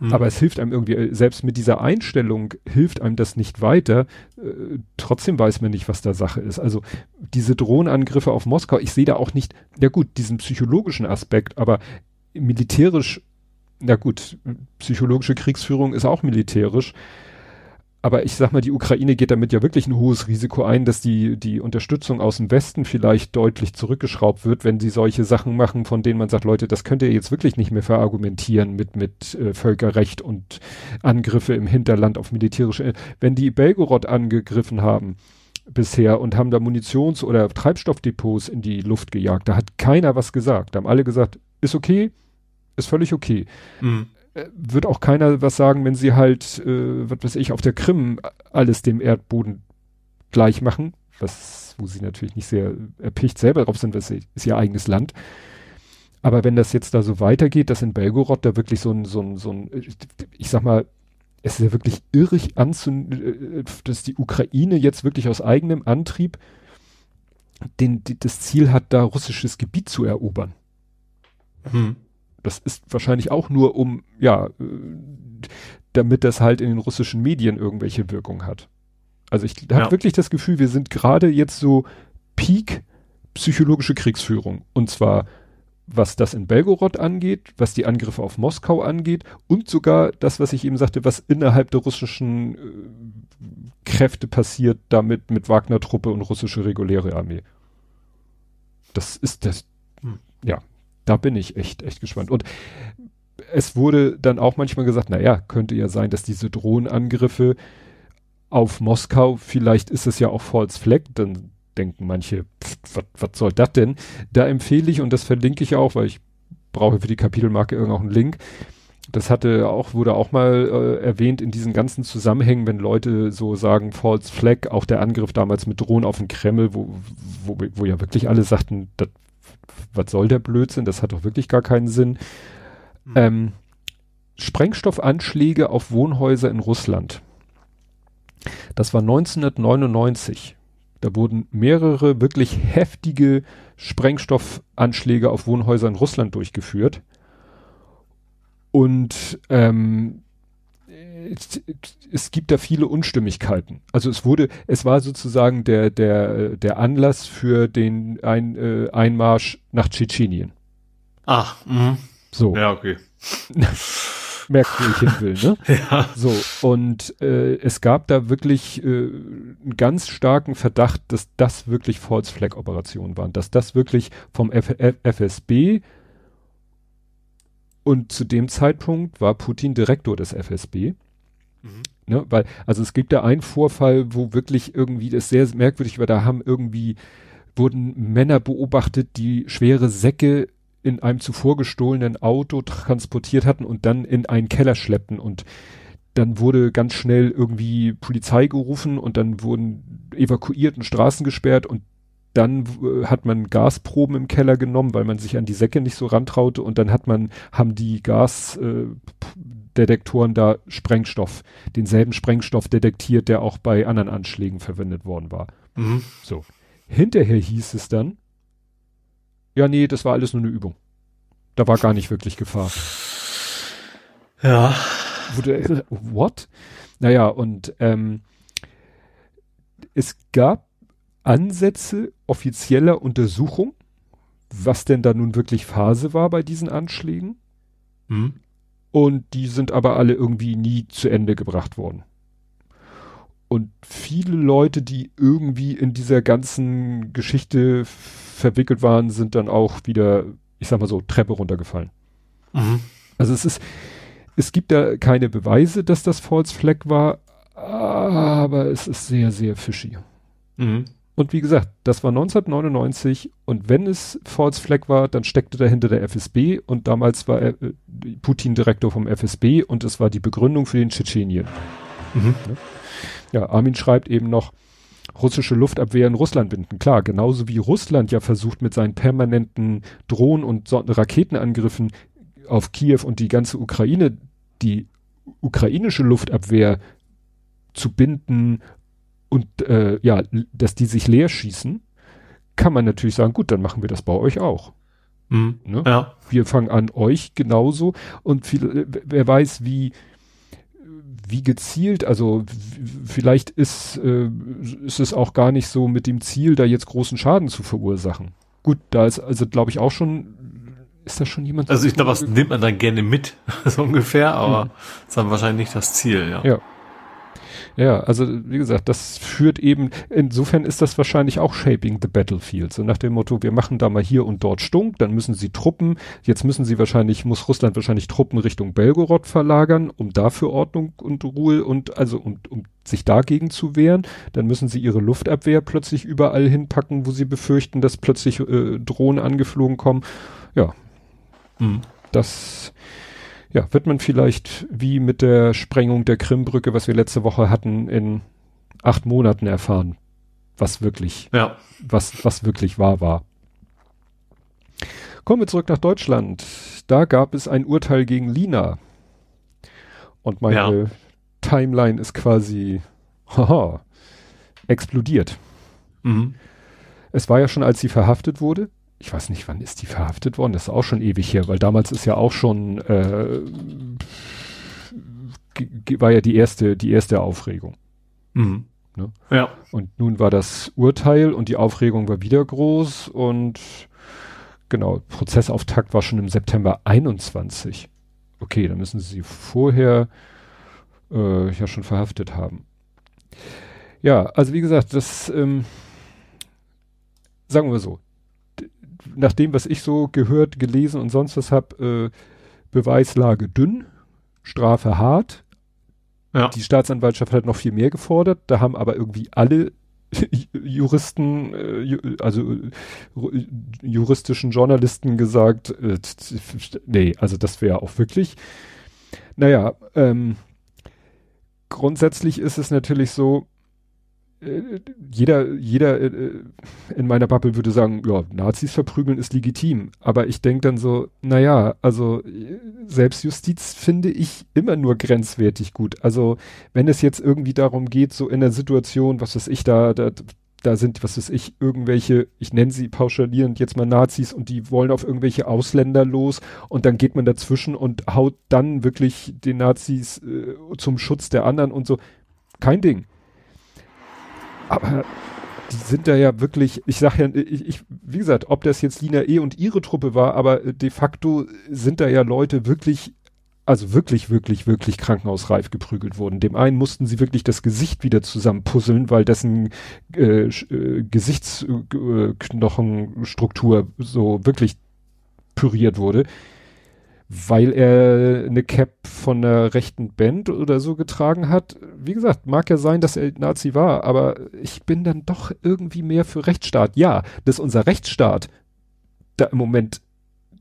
Mhm. Aber es hilft einem irgendwie, äh, selbst mit dieser Einstellung hilft einem das nicht weiter. Äh, trotzdem weiß man nicht, was da Sache ist. Also diese Drohnenangriffe auf Moskau, ich sehe da auch nicht, ja gut, diesen psychologischen Aspekt, aber militärisch, na gut, psychologische Kriegsführung ist auch militärisch aber ich sag mal, die Ukraine geht damit ja wirklich ein hohes Risiko ein, dass die, die Unterstützung aus dem Westen vielleicht deutlich zurückgeschraubt wird, wenn sie solche Sachen machen, von denen man sagt, Leute, das könnt ihr jetzt wirklich nicht mehr verargumentieren mit, mit äh, Völkerrecht und Angriffe im Hinterland auf militärische. Wenn die Belgorod angegriffen haben bisher und haben da Munitions- oder Treibstoffdepots in die Luft gejagt, da hat keiner was gesagt. Da haben alle gesagt, ist okay, ist völlig okay. Mhm äh, wird auch keiner was sagen, wenn sie halt, äh, was weiß ich, auf der Krim alles dem Erdboden gleich machen, was, wo sie natürlich nicht sehr erpicht selber drauf sind, das ist ihr eigenes Land. Aber wenn das jetzt da so weitergeht, dass in Belgorod da wirklich so ein, so ein, so ein, ich sag mal, es ist ja wirklich irrig anzunehmen, äh, dass die Ukraine jetzt wirklich aus eigenem Antrieb den, das Ziel hat, da russisches Gebiet zu erobern. Hm. Das ist wahrscheinlich auch nur um, ja, äh, damit das halt in den russischen Medien irgendwelche Wirkung hat. Also ich habe ja. wirklich das Gefühl, wir sind gerade jetzt so Peak psychologische Kriegsführung. Und zwar was das in Belgorod angeht, was die Angriffe auf Moskau angeht und sogar das, was ich eben sagte, was innerhalb der russischen äh, Kräfte passiert, damit mit Wagner-Truppe und russische reguläre Armee. Das ist das, hm. ja, da bin ich echt, echt gespannt. Und es wurde dann auch manchmal gesagt, naja, könnte ja sein, dass diese Drohnenangriffe auf Moskau, vielleicht ist es ja auch False Flag, dann denken manche, was soll das denn? Da empfehle ich, und das verlinke ich auch, weil ich brauche für die Kapitelmarke irgendeinen Link. Das hatte auch, wurde auch mal äh, erwähnt in diesen ganzen Zusammenhängen, wenn Leute so sagen, False Flag, auch der Angriff damals mit Drohnen auf den Kreml, wo, wo, wo ja wirklich alle sagten, das, was soll der Blödsinn, das hat doch wirklich gar keinen Sinn. Mhm. Ähm, Sprengstoffanschläge auf Wohnhäuser in Russland. Das war 1999. Da wurden mehrere wirklich heftige Sprengstoffanschläge auf Wohnhäuser in Russland durchgeführt. Und ähm, es, es gibt da viele Unstimmigkeiten. Also es wurde, es war sozusagen der der der Anlass für den ein, äh, Einmarsch nach Tschetschenien. Ach, mh. so. Ja, okay. merkt, wo ich hin will, ne? ja. So, und äh, es gab da wirklich äh, einen ganz starken Verdacht, dass das wirklich False Flag Operationen waren, dass das wirklich vom F F FSB und zu dem Zeitpunkt war Putin Direktor des FSB. Mhm. Ne, weil, also es gibt da einen Vorfall, wo wirklich irgendwie das sehr merkwürdig war, da haben irgendwie, wurden Männer beobachtet, die schwere Säcke in einem zuvor gestohlenen Auto transportiert hatten und dann in einen Keller schleppten und dann wurde ganz schnell irgendwie Polizei gerufen und dann wurden evakuiert und Straßen gesperrt und dann äh, hat man Gasproben im Keller genommen, weil man sich an die Säcke nicht so rantraute und dann hat man, haben die Gasdetektoren äh, da Sprengstoff, denselben Sprengstoff detektiert, der auch bei anderen Anschlägen verwendet worden war. Mhm. So. Hinterher hieß es dann, ja, nee, das war alles nur eine Übung. Da war gar nicht wirklich Gefahr. Ja. What? Naja, und ähm, es gab Ansätze offizieller Untersuchung, was denn da nun wirklich Phase war bei diesen Anschlägen. Hm. Und die sind aber alle irgendwie nie zu Ende gebracht worden. Und viele Leute, die irgendwie in dieser ganzen Geschichte verwickelt waren, sind dann auch wieder, ich sag mal so, Treppe runtergefallen. Mhm. Also es ist, es gibt da keine Beweise, dass das False Flag war, aber es ist sehr, sehr fishy. Mhm. Und wie gesagt, das war 1999 und wenn es False Flag war, dann steckte dahinter der FSB und damals war er, äh, Putin Direktor vom FSB und es war die Begründung für den Tschetschenien. Mhm. Ja, Armin schreibt eben noch, russische Luftabwehr in Russland binden. Klar, genauso wie Russland ja versucht mit seinen permanenten Drohnen- und Raketenangriffen auf Kiew und die ganze Ukraine, die ukrainische Luftabwehr zu binden und äh, ja, dass die sich leer schießen, kann man natürlich sagen, gut, dann machen wir das bei euch auch. Mhm. Ne? Ja. Wir fangen an euch genauso und viel, wer weiß, wie wie gezielt, also vielleicht ist, äh, ist es auch gar nicht so mit dem Ziel, da jetzt großen Schaden zu verursachen. Gut, da ist also, glaube ich, auch schon, ist da schon jemand? Also ich glaube, das nimmt man dann gerne mit, so ungefähr, aber hm. ist dann wahrscheinlich nicht das Ziel, ja. Ja. Ja, also wie gesagt, das führt eben, insofern ist das wahrscheinlich auch Shaping the Battlefield. So nach dem Motto, wir machen da mal hier und dort Stunk, dann müssen sie Truppen, jetzt müssen sie wahrscheinlich, muss Russland wahrscheinlich Truppen Richtung Belgorod verlagern, um dafür Ordnung und Ruhe und also um, um sich dagegen zu wehren. Dann müssen sie ihre Luftabwehr plötzlich überall hinpacken, wo sie befürchten, dass plötzlich äh, Drohnen angeflogen kommen. Ja. Mhm. Das ja, wird man vielleicht wie mit der Sprengung der Krimbrücke, was wir letzte Woche hatten, in acht Monaten erfahren, was wirklich, ja. was, was wirklich wahr war. Kommen wir zurück nach Deutschland. Da gab es ein Urteil gegen Lina. Und meine ja. Timeline ist quasi, haha, explodiert. Mhm. Es war ja schon, als sie verhaftet wurde, ich weiß nicht, wann ist die verhaftet worden? Das ist auch schon ewig her, weil damals ist ja auch schon äh, war ja die erste, die erste Aufregung. Mhm. Ne? Ja. Und nun war das Urteil und die Aufregung war wieder groß und genau, Prozessauftakt war schon im September 21. Okay, dann müssen sie vorher äh, ja schon verhaftet haben. Ja, also wie gesagt, das ähm, sagen wir so, nach dem, was ich so gehört, gelesen und sonst was habe, äh, Beweislage dünn, Strafe hart. Ja. Die Staatsanwaltschaft hat noch viel mehr gefordert. Da haben aber irgendwie alle Juristen, äh, also äh, juristischen Journalisten gesagt, äh, nee, also das wäre auch wirklich. Naja, ähm, grundsätzlich ist es natürlich so, jeder, jeder äh, in meiner Bubble würde sagen, ja, Nazis verprügeln ist legitim. Aber ich denke dann so, naja, also Selbstjustiz finde ich immer nur grenzwertig gut. Also wenn es jetzt irgendwie darum geht, so in der Situation, was weiß ich, da, da, da sind, was weiß ich, irgendwelche, ich nenne sie pauschalierend jetzt mal Nazis und die wollen auf irgendwelche Ausländer los und dann geht man dazwischen und haut dann wirklich den Nazis äh, zum Schutz der anderen und so. Kein Ding aber die sind da ja wirklich, ich sag ja, ich, ich, wie gesagt, ob das jetzt Lina E. und ihre Truppe war, aber de facto sind da ja Leute wirklich, also wirklich, wirklich, wirklich krankenhausreif geprügelt worden. Dem einen mussten sie wirklich das Gesicht wieder zusammenpuzzeln, weil dessen äh, äh, Gesichtsknochenstruktur so wirklich püriert wurde weil er eine Cap von einer rechten Band oder so getragen hat. Wie gesagt, mag ja sein, dass er Nazi war, aber ich bin dann doch irgendwie mehr für Rechtsstaat. Ja, dass unser Rechtsstaat da im Moment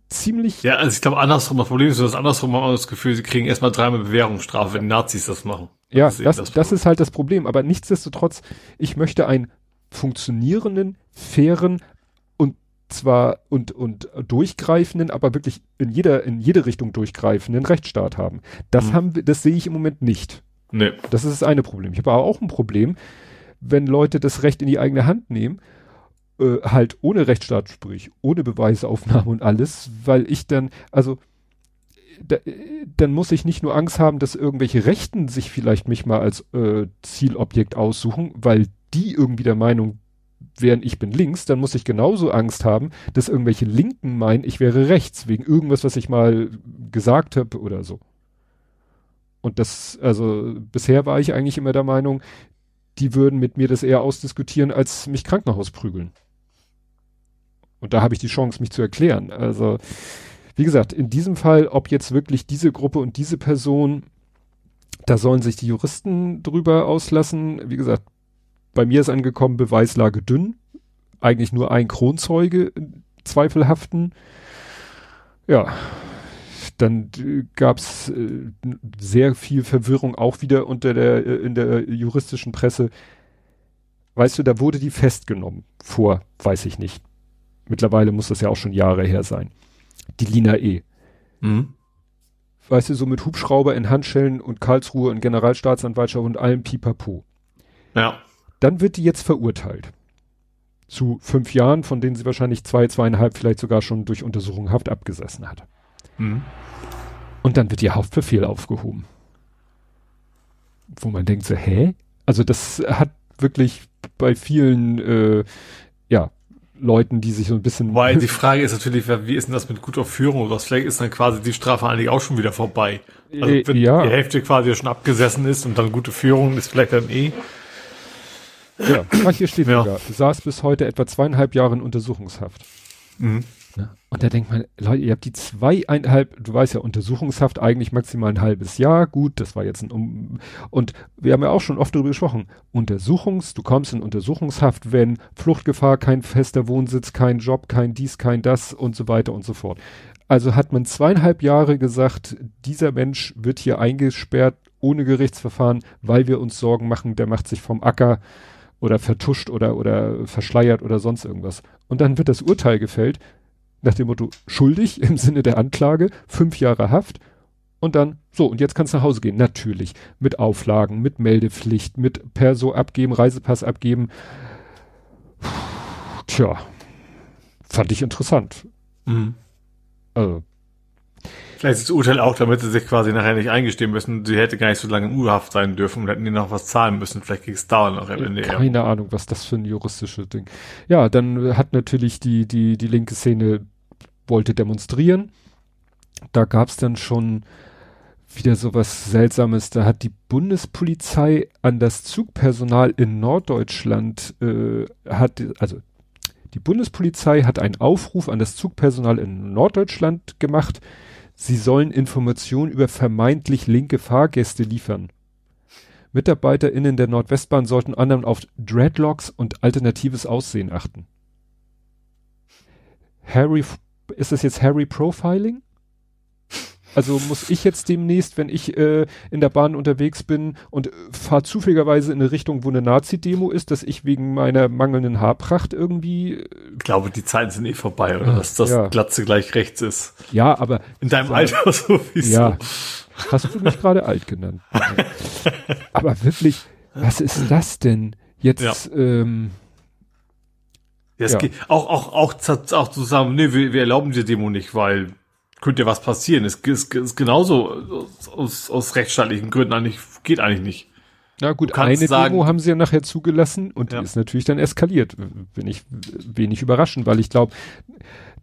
ziemlich. Ja, also ich glaube andersrum, das Problem ist, dass andersrum haben wir das Gefühl, sie kriegen erstmal dreimal Bewährungsstrafe, wenn Nazis das machen. Ja, das, das, das, das ist halt das Problem. Aber nichtsdestotrotz, ich möchte einen funktionierenden, fairen, zwar und, und durchgreifenden, aber wirklich in jeder, in jede Richtung durchgreifenden Rechtsstaat haben. Das mhm. haben wir, das sehe ich im Moment nicht. Nee. Das ist das eine Problem. Ich habe aber auch ein Problem, wenn Leute das Recht in die eigene Hand nehmen, äh, halt ohne Rechtsstaat, sprich, ohne Beweisaufnahme und alles, weil ich dann, also, da, dann muss ich nicht nur Angst haben, dass irgendwelche Rechten sich vielleicht mich mal als äh, Zielobjekt aussuchen, weil die irgendwie der Meinung während ich bin links, dann muss ich genauso Angst haben, dass irgendwelche Linken meinen, ich wäre rechts, wegen irgendwas, was ich mal gesagt habe oder so. Und das, also bisher war ich eigentlich immer der Meinung, die würden mit mir das eher ausdiskutieren, als mich Krankenhaus prügeln. Und da habe ich die Chance, mich zu erklären. Also, wie gesagt, in diesem Fall, ob jetzt wirklich diese Gruppe und diese Person, da sollen sich die Juristen drüber auslassen. Wie gesagt, bei mir ist angekommen, Beweislage dünn. Eigentlich nur ein Kronzeuge zweifelhaften. Ja, dann äh, gab's äh, sehr viel Verwirrung auch wieder unter der äh, in der juristischen Presse. Weißt du, da wurde die festgenommen vor, weiß ich nicht. Mittlerweile muss das ja auch schon Jahre her sein. Die Lina E. Mhm. Weißt du, so mit Hubschrauber in Handschellen und Karlsruhe und Generalstaatsanwaltschaft und allem Pipapo. Ja. Dann wird die jetzt verurteilt. Zu fünf Jahren, von denen sie wahrscheinlich zwei, zweieinhalb vielleicht sogar schon durch Untersuchung Haft abgesessen hat. Mhm. Und dann wird ihr Haftbefehl aufgehoben. Wo man denkt so, hä? Also das hat wirklich bei vielen, äh, ja, Leuten, die sich so ein bisschen. Weil die Frage ist natürlich, wie ist denn das mit guter Führung oder was? Vielleicht ist dann quasi die Strafe eigentlich auch schon wieder vorbei. Also wenn ja. die Hälfte quasi schon abgesessen ist und dann gute Führung ist vielleicht dann eh ja, ach, hier steht ja. sogar, saß bis heute etwa zweieinhalb Jahre in Untersuchungshaft. Mhm. Ne? Und da denkt man, Leute, ihr habt die zweieinhalb, du weißt ja, Untersuchungshaft eigentlich maximal ein halbes Jahr, gut, das war jetzt ein um und wir haben ja auch schon oft darüber gesprochen, Untersuchungs, du kommst in Untersuchungshaft, wenn Fluchtgefahr, kein fester Wohnsitz, kein Job, kein dies, kein das und so weiter und so fort. Also hat man zweieinhalb Jahre gesagt, dieser Mensch wird hier eingesperrt ohne Gerichtsverfahren, weil wir uns Sorgen machen, der macht sich vom Acker, oder vertuscht oder, oder verschleiert oder sonst irgendwas. Und dann wird das Urteil gefällt, nach dem Motto schuldig im Sinne der Anklage, fünf Jahre Haft und dann, so, und jetzt kannst du nach Hause gehen. Natürlich. Mit Auflagen, mit Meldepflicht, mit Perso abgeben, Reisepass abgeben. Tja, fand ich interessant. Mhm. Also, Vielleicht ist das Urteil auch, damit sie sich quasi nachher nicht eingestehen müssen, sie hätte gar nicht so lange in Urhaft sein dürfen und hätten die noch was zahlen müssen. Vielleicht ging es dauern noch am Ende. Keine Ahnung, was das für ein juristisches Ding. Ja, dann hat natürlich die, die, die linke Szene wollte demonstrieren. Da gab's dann schon wieder sowas Seltsames. Da hat die Bundespolizei an das Zugpersonal in Norddeutschland äh, hat also die Bundespolizei hat einen Aufruf an das Zugpersonal in Norddeutschland gemacht. Sie sollen Informationen über vermeintlich linke Fahrgäste liefern. MitarbeiterInnen der Nordwestbahn sollten anderen auf Dreadlocks und alternatives Aussehen achten. Harry, ist das jetzt Harry Profiling? Also muss ich jetzt demnächst, wenn ich äh, in der Bahn unterwegs bin und äh, fahre zufälligerweise in eine Richtung, wo eine Nazi-Demo ist, dass ich wegen meiner mangelnden Haarpracht irgendwie. Äh, ich glaube, die Zeiten sind eh vorbei, oder? Dass das ja. Glatze gleich rechts ist. Ja, aber. In deinem Alter sowieso. Ja. Hast du mich gerade alt genannt? aber wirklich, was ist das denn? Jetzt, ja. ähm, ja, es ja. geht auch, auch, auch, auch zusammen, nee, wir, wir erlauben die Demo nicht, weil könnte ja was passieren. Es ist, ist genauso aus, aus rechtsstaatlichen Gründen eigentlich, geht eigentlich nicht. Na gut, eine sagen, Demo haben sie ja nachher zugelassen und ja. die ist natürlich dann eskaliert. Bin ich wenig überraschend, weil ich glaube,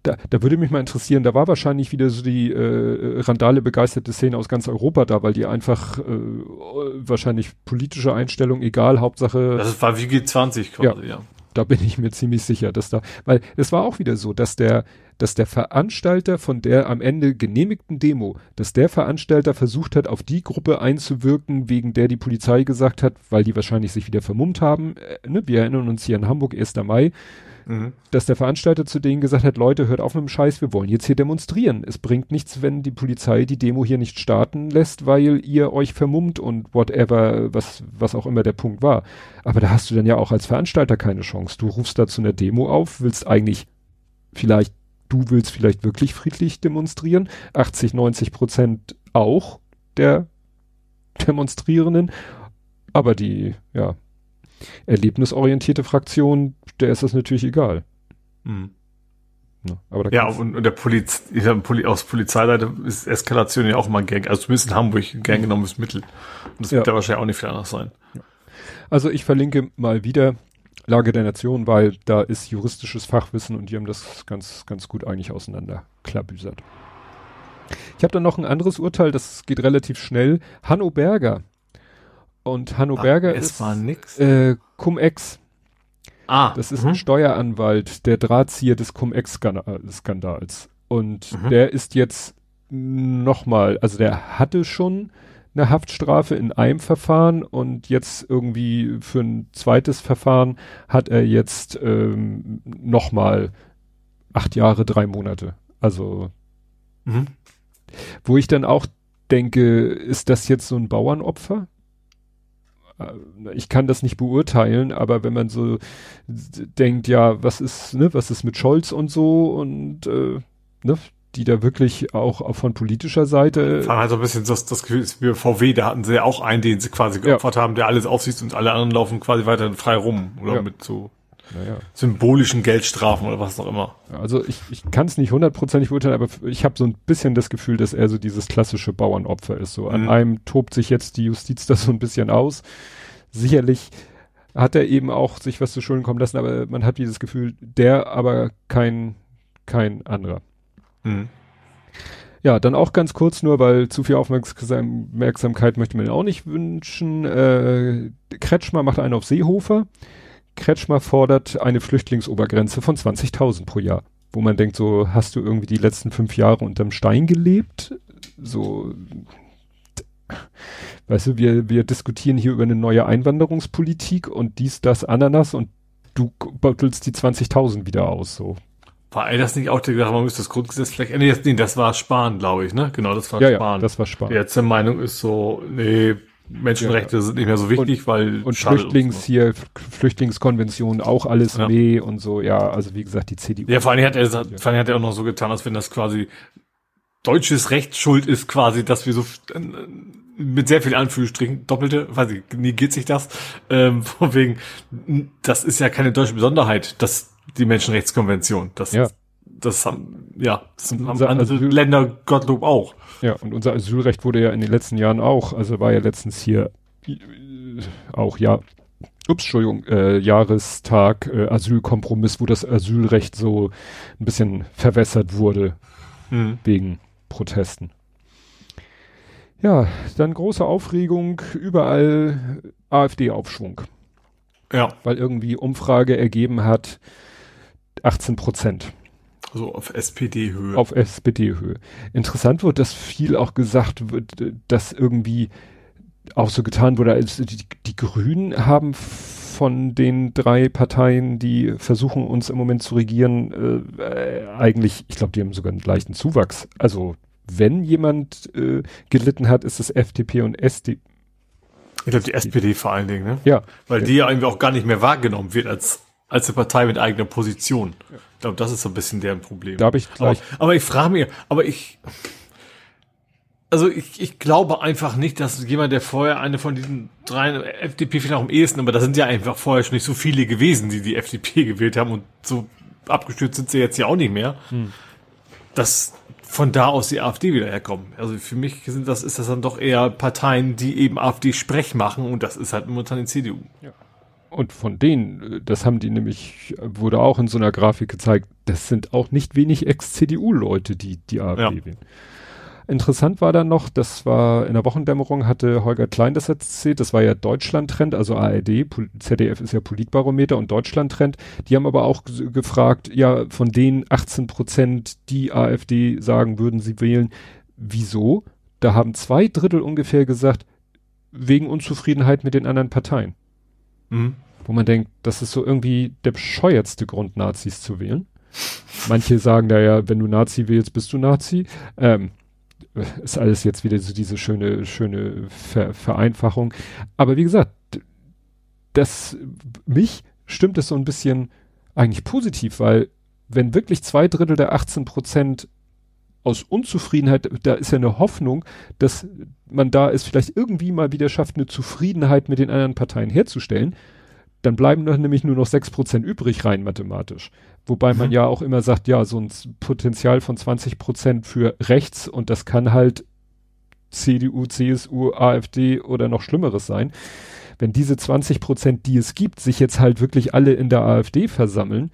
da, da würde mich mal interessieren, da war wahrscheinlich wieder so die äh, Randale begeisterte Szene aus ganz Europa da, weil die einfach äh, wahrscheinlich politische Einstellung, egal, Hauptsache. Das war wie G20 quasi, ja. ja. Da bin ich mir ziemlich sicher, dass da, weil es war auch wieder so, dass der, dass der Veranstalter von der am Ende genehmigten Demo, dass der Veranstalter versucht hat, auf die Gruppe einzuwirken, wegen der die Polizei gesagt hat, weil die wahrscheinlich sich wieder vermummt haben. Äh, ne? Wir erinnern uns hier in Hamburg, 1. Mai, mhm. dass der Veranstalter zu denen gesagt hat, Leute, hört auf mit dem Scheiß, wir wollen jetzt hier demonstrieren. Es bringt nichts, wenn die Polizei die Demo hier nicht starten lässt, weil ihr euch vermummt und whatever, was, was auch immer der Punkt war. Aber da hast du dann ja auch als Veranstalter keine Chance. Du rufst da zu einer Demo auf, willst eigentlich vielleicht du willst vielleicht wirklich friedlich demonstrieren, 80, 90 Prozent auch der Demonstrierenden, aber die, ja, erlebnisorientierte Fraktion, der ist das natürlich egal. Mhm. Ja, aber ja und, und der Poliz aus Polizeiseite ist Eskalation ja auch immer Gang, also zumindest in Hamburg ein gern genommenes Mittel. Und das ja. wird ja wahrscheinlich auch nicht viel anders sein. Also ich verlinke mal wieder Lage der Nation, weil da ist juristisches Fachwissen und die haben das ganz, ganz gut eigentlich auseinanderklabüsert. Ich habe dann noch ein anderes Urteil, das geht relativ schnell. Hanno Berger. Und Hanno Ach, Berger ist äh, Cum-Ex. Ah. Das ist mhm. ein Steueranwalt, der Drahtzieher des Cum-Ex-Skandals. Und mhm. der ist jetzt nochmal, also der hatte schon eine Haftstrafe in einem Verfahren und jetzt irgendwie für ein zweites Verfahren hat er jetzt ähm, nochmal acht Jahre, drei Monate. Also, mhm. wo ich dann auch denke, ist das jetzt so ein Bauernopfer? Äh, ich kann das nicht beurteilen, aber wenn man so denkt, ja, was ist, ne, was ist mit Scholz und so und äh, ne, die da wirklich auch, von politischer Seite. War halt so ein bisschen das, das Gefühl, ist wie VW, da hatten sie ja auch einen, den sie quasi geopfert ja. haben, der alles aufsieht und alle anderen laufen quasi weiter frei rum oder ja. mit so naja. symbolischen Geldstrafen oder was auch immer. Also ich, ich kann es nicht hundertprozentig beurteilen, aber ich habe so ein bisschen das Gefühl, dass er so dieses klassische Bauernopfer ist. So an mhm. einem tobt sich jetzt die Justiz da so ein bisschen aus. Sicherlich hat er eben auch sich was zu Schulden kommen lassen, aber man hat dieses Gefühl, der aber kein, kein anderer. Mhm. Ja, dann auch ganz kurz nur, weil zu viel Aufmerksamkeit möchte man auch nicht wünschen. Äh, Kretschmer macht einen auf Seehofer. Kretschmer fordert eine Flüchtlingsobergrenze von 20.000 pro Jahr. Wo man denkt, so hast du irgendwie die letzten fünf Jahre unterm Stein gelebt? So, weißt du, wir, wir diskutieren hier über eine neue Einwanderungspolitik und dies, das, Ananas und du bottelst die 20.000 wieder aus, so. War all das nicht auch der Gedanke, man müsste das Grundgesetz vielleicht ändern? Nee, das war Spahn, glaube ich, ne? Genau, das war ja, Spahn. Ja, das war Spahn. Jetzt der Meinung ist so, nee, Menschenrechte ja. sind nicht mehr so wichtig, und, weil und Flüchtlings hier Flüchtlingskonvention auch alles ja. nee und so ja also wie gesagt die CDU ja vor allem hat er vor allem hat er auch noch so getan als wenn das quasi deutsches Recht schuld ist quasi dass wir so äh, mit sehr viel Anführungsstrichen doppelte weiß ich nie geht sich das ähm, von wegen das ist ja keine deutsche Besonderheit dass die Menschenrechtskonvention. Das, ja. Das haben, ja, das haben andere Asyl Länder Gottlob auch. Ja, und unser Asylrecht wurde ja in den letzten Jahren auch, also war ja letztens hier äh, auch, ja, ups, Entschuldigung, äh, Jahrestag äh, Asylkompromiss, wo das Asylrecht so ein bisschen verwässert wurde Mhm. wegen Protesten. Ja, dann große Aufregung, überall AfD-Aufschwung, Ja, weil irgendwie Umfrage ergeben hat 18 Prozent so auf SPD-Höhe. auf SPD-Höhe. Interessant wird, dass viel auch gesagt wird, dass irgendwie auch so getan wurde, als die, die Grünen haben von den drei Parteien, die versuchen uns im Moment zu regieren, äh, eigentlich, ich glaube, die haben sogar einen leichten Zuwachs. Also wenn jemand äh, gelitten hat, ist es FDP und SD. Ich glaube, die SPD vor allen Dingen, ne? Ja, Weil die ja irgendwie auch gar nicht mehr wahrgenommen wird als, als eine Partei mit eigener Position. Ich glaube, das ist so ein bisschen deren Problem. da habe ich aber, gleich. aber ich frage mich, aber ich, also ich, ich glaube einfach nicht, dass jemand, der vorher eine von diesen drei, FDP vielleicht auch am ehesten, aber da sind ja einfach vorher schon nicht so viele gewesen, die die FDP gewählt haben und so abgestürzt sind sie jetzt ja auch nicht mehr, dass von da aus die AfD wieder herkommen. Also für mich sind das, ist das dann doch eher Parteien, die eben AfD-Sprech machen und das ist halt momentan die CDU. Und von denen, äh, das haben die nämlich, wurde auch in so einer Grafik gezeigt, das sind auch nicht wenig Ex-CDU-Leute, die die AfD Ja. wählen. Interessant war dann noch, das war in der Wochendämmerung hatte Holger Klein das erzählt, das war ja Deutschland-Trend, also ARD, ZDF ist ja Politbarometer und Deutschland-Trend. Die haben aber auch gefragt, ja, von denen 18 Prozent, die AfD sagen, würden sie wählen, wieso? Da haben zwei Drittel ungefähr gesagt, wegen Unzufriedenheit mit den anderen Parteien Mhm. wo man denkt, das ist so irgendwie der bescheuertste Grund, Nazis zu wählen. Manche sagen da ja, wenn du Nazi wählst, bist du Nazi. Ähm, ist alles jetzt wieder so diese schöne, schöne Ver Vereinfachung. Aber wie gesagt, das, mich stimmt es so ein bisschen eigentlich positiv, weil wenn wirklich zwei Drittel der 18 Prozent aus Unzufriedenheit, da ist ja eine Hoffnung, dass man da es vielleicht irgendwie mal wieder schafft, eine Zufriedenheit mit den anderen Parteien herzustellen, dann bleiben doch nämlich nur noch sechs Prozent übrig rein mathematisch. Wobei man Mhm. ja auch immer sagt, ja, so ein Potenzial von 20 Prozent für rechts und das kann halt CDU, CSU, AfD oder noch Schlimmeres sein. Wenn diese 20 Prozent, die es gibt, sich jetzt halt wirklich alle in der AfD versammeln,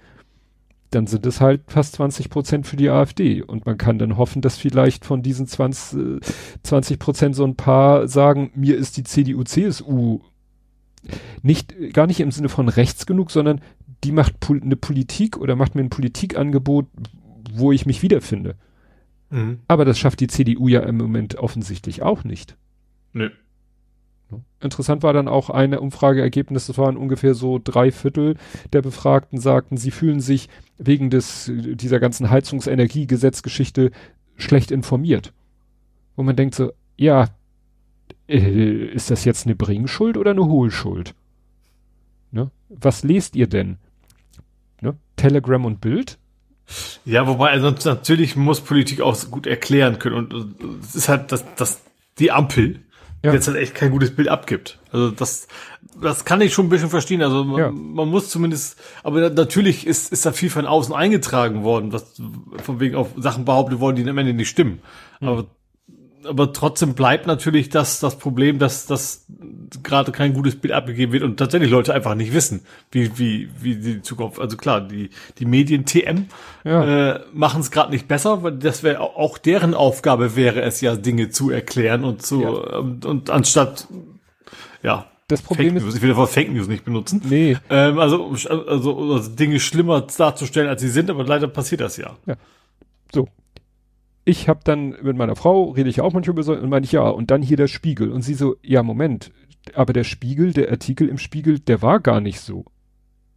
dann sind es halt fast 20 Prozent für die AfD. Und man kann dann hoffen, dass vielleicht von diesen 20, äh, 20 Prozent so ein paar sagen, mir ist die CDU, CSU nicht, gar nicht im Sinne von rechts genug, sondern die macht pol eine Politik oder macht mir ein Politikangebot, wo ich mich wiederfinde. Mhm. Aber das schafft die CDU ja im Moment offensichtlich auch nicht. Nö. Interessant war dann auch eine Umfrageergebnis, das waren ungefähr so drei Viertel der Befragten sagten, sie fühlen sich wegen des, dieser ganzen Heizungsenergiegesetzgeschichte schlecht informiert. Wo man denkt so, ja, äh, ist das jetzt eine Bringschuld oder eine Hohlschuld? Ne? Was lest ihr denn? Ne? Telegram und Bild? Ja, wobei, also natürlich muss Politik auch gut erklären können und es ist halt, dass, dass die Ampel Ja. jetzt halt echt kein gutes Bild abgibt. Also das, das kann ich schon ein bisschen verstehen. Also man, Ja. man muss zumindest, aber natürlich ist, ist da viel von außen eingetragen worden, was von wegen auf Sachen behauptet worden, die am Ende nicht stimmen. Aber aber trotzdem bleibt natürlich das, das Problem, dass, dass gerade kein gutes Bild abgegeben wird und tatsächlich Leute einfach nicht wissen, wie, wie, wie die Zukunft, also klar, die, die Medien TM Ja. äh, machen es gerade nicht besser, weil das wäre auch deren Aufgabe wäre es ja, Dinge zu erklären und zu, Ja. und, und anstatt, ja, Das Problem Fake ist, News, ich will Wort Fake News nicht benutzen. nee, Ähm, also, also, also Dinge schlimmer darzustellen, als sie sind, aber leider passiert das ja. So. Ich habe dann mit meiner Frau, rede ich ja auch manchmal über so, und meine ich, ja, und dann hier der Spiegel. Und sie so, ja, Moment, aber der Spiegel, der Artikel im Spiegel, der war gar nicht so.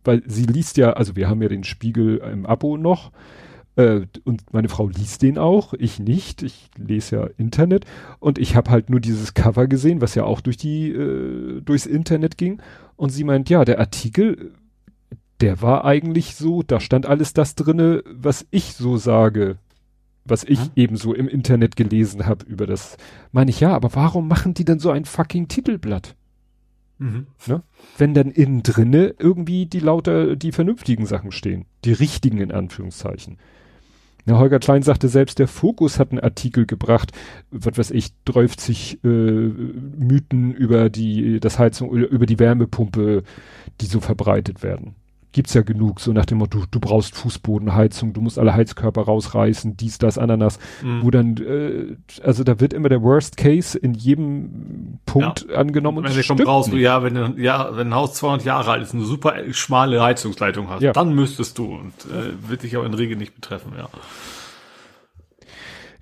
Weil sie liest ja, also wir haben ja den Spiegel im Abo noch, äh, und meine Frau liest den auch, ich nicht, ich lese ja Internet, und ich habe halt nur dieses Cover gesehen, was ja auch durch die, äh, durchs Internet ging, und sie meint, ja, der Artikel, der war eigentlich so, da stand alles das drinne, was ich so sage, was ich Mhm. ebenso im Internet gelesen habe über das. Meine ich, ja, aber warum machen die denn so ein fucking Titelblatt? Mhm. Wenn dann innen drinne irgendwie die lauter, die vernünftigen Sachen stehen. Die richtigen in Anführungszeichen. Na, Holger Klein sagte selbst, der Fokus hat einen Artikel gebracht, was weiß ich, 30 äh, Mythen über die, das Heizung, über die Wärmepumpe, die so verbreitet werden gibt's ja genug, so nach dem Motto, du brauchst Fußbodenheizung, du musst alle Heizkörper rausreißen, dies, das, Ananas, mhm. wo dann, äh, also da wird immer der Worst Case in jedem Punkt ja. angenommen. Wenn du brauchst du, ja, wenn, ja, wenn ein Haus 200 Jahre alt ist, eine super schmale Heizungsleitung hast, ja. dann müsstest du und äh, wird dich aber in Regel nicht betreffen, ja.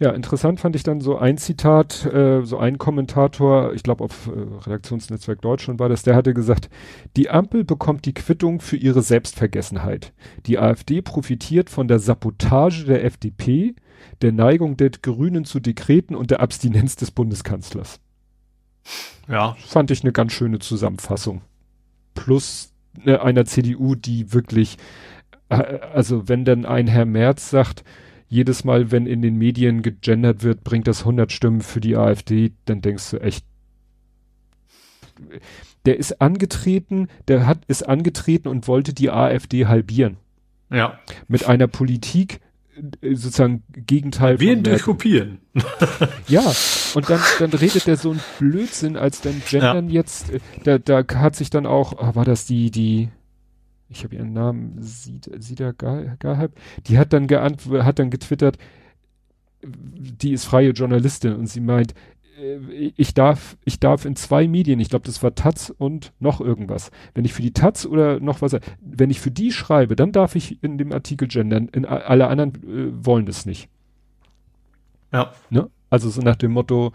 Ja, interessant fand ich dann so ein Zitat, äh, so ein Kommentator, ich glaube auf äh, Redaktionsnetzwerk Deutschland war das, der hatte gesagt, die Ampel bekommt die Quittung für ihre Selbstvergessenheit. Die AfD profitiert von der Sabotage der FDP, der Neigung der Grünen zu Dekreten und der Abstinenz des Bundeskanzlers. Ja. Fand ich eine ganz schöne Zusammenfassung. Plus äh, einer CDU, die wirklich, äh, also wenn dann ein Herr Merz sagt, jedes Mal, wenn in den Medien gegendert wird, bringt das 100 Stimmen für die AfD, dann denkst du echt, der ist angetreten, der hat, ist angetreten und wollte die AfD halbieren. Ja. Mit einer Politik, äh, sozusagen Gegenteil. Wen durch kopieren. ja, und dann, dann redet der so ein Blödsinn, als dann Gendern ja. jetzt, äh, da, da hat sich dann auch, oh, war das die, die, ich habe ihren Namen, Sida Gahab, die hat dann geantwortet, hat dann getwittert, die ist freie Journalistin und sie meint, äh, ich darf, ich darf in zwei Medien, ich glaube, das war Taz und noch irgendwas. Wenn ich für die Taz oder noch was, wenn ich für die schreibe, dann darf ich in dem Artikel gendern. In, alle anderen äh, wollen das nicht. Ja. Ne? Also so nach dem Motto,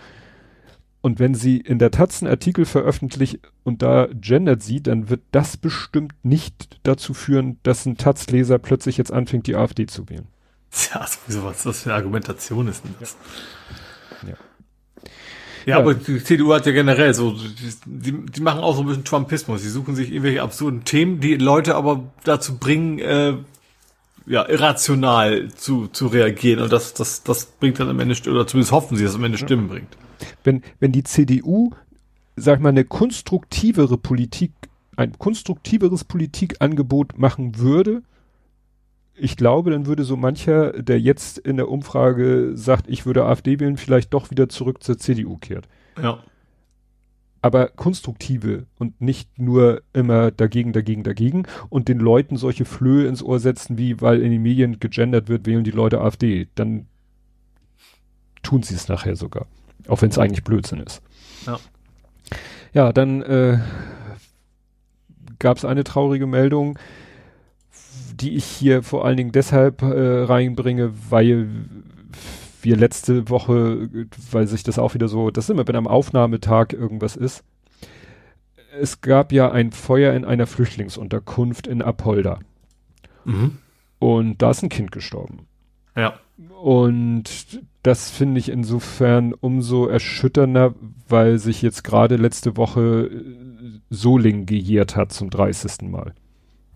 und wenn sie in der Taz einen Artikel veröffentlicht und da gendert sie, dann wird das bestimmt nicht dazu führen, dass ein Taz-Leser plötzlich jetzt anfängt, die AfD zu wählen. Ja, sowieso, was das für eine Argumentation ist denn das? Ja. Ja, ja, aber die CDU hat ja generell so, die, die machen auch so ein bisschen Trumpismus. Sie suchen sich irgendwelche absurden Themen, die Leute aber dazu bringen, äh, ja, irrational zu, zu reagieren. Und das, das, das bringt dann am Ende, oder zumindest hoffen sie, dass es am Ende Stimmen ja. bringt wenn, wenn die CDU, sag mal, eine konstruktivere Politik, ein konstruktiveres Politikangebot machen würde, ich glaube, dann würde so mancher, der jetzt in der Umfrage sagt, ich würde AfD wählen, vielleicht doch wieder zurück zur CDU kehrt. Ja. Aber konstruktive und nicht nur immer dagegen, dagegen, dagegen und den Leuten solche Flöhe ins Ohr setzen, wie weil in den Medien gegendert wird, wählen die Leute AfD. Dann tun sie es nachher sogar. Auch wenn es eigentlich Blödsinn ist. Ja. Ja, dann äh, gab es eine traurige Meldung, die ich hier vor allen Dingen deshalb äh, reinbringe, weil wir letzte Woche, weil sich das auch wieder so, das immer, wenn am Aufnahmetag irgendwas ist. Es gab ja ein Feuer in einer Flüchtlingsunterkunft in Apolda. Mhm. Und da ist ein Kind gestorben. Ja. Und das finde ich insofern umso erschütternder, weil sich jetzt gerade letzte Woche äh, Soling gejährt hat zum 30. Mal.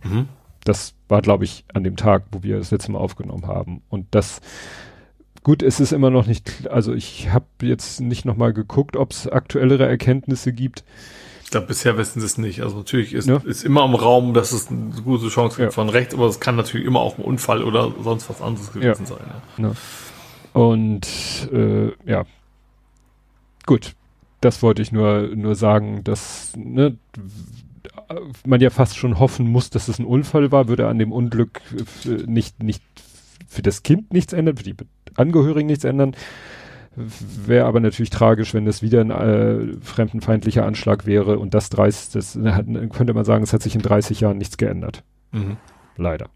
Mhm. Das war, glaube ich, an dem Tag, wo wir das letzte Mal aufgenommen haben. Und das, gut, es ist immer noch nicht, also ich habe jetzt nicht nochmal geguckt, ob es aktuellere Erkenntnisse gibt glaube, bisher wissen sie es nicht. Also natürlich ist, ja. ist immer im Raum, dass es eine gute Chance gibt ja. von rechts, aber es kann natürlich immer auch ein Unfall oder sonst was anderes gewesen ja. sein. Und äh, ja, gut. Das wollte ich nur, nur sagen, dass ne, man ja fast schon hoffen muss, dass es ein Unfall war, würde an dem Unglück nicht, nicht für das Kind nichts ändern, für die Angehörigen nichts ändern. Wäre aber natürlich tragisch, wenn es wieder ein äh, fremdenfeindlicher Anschlag wäre und das 30, das hat, könnte man sagen, es hat sich in 30 Jahren nichts geändert. Mhm. Leider.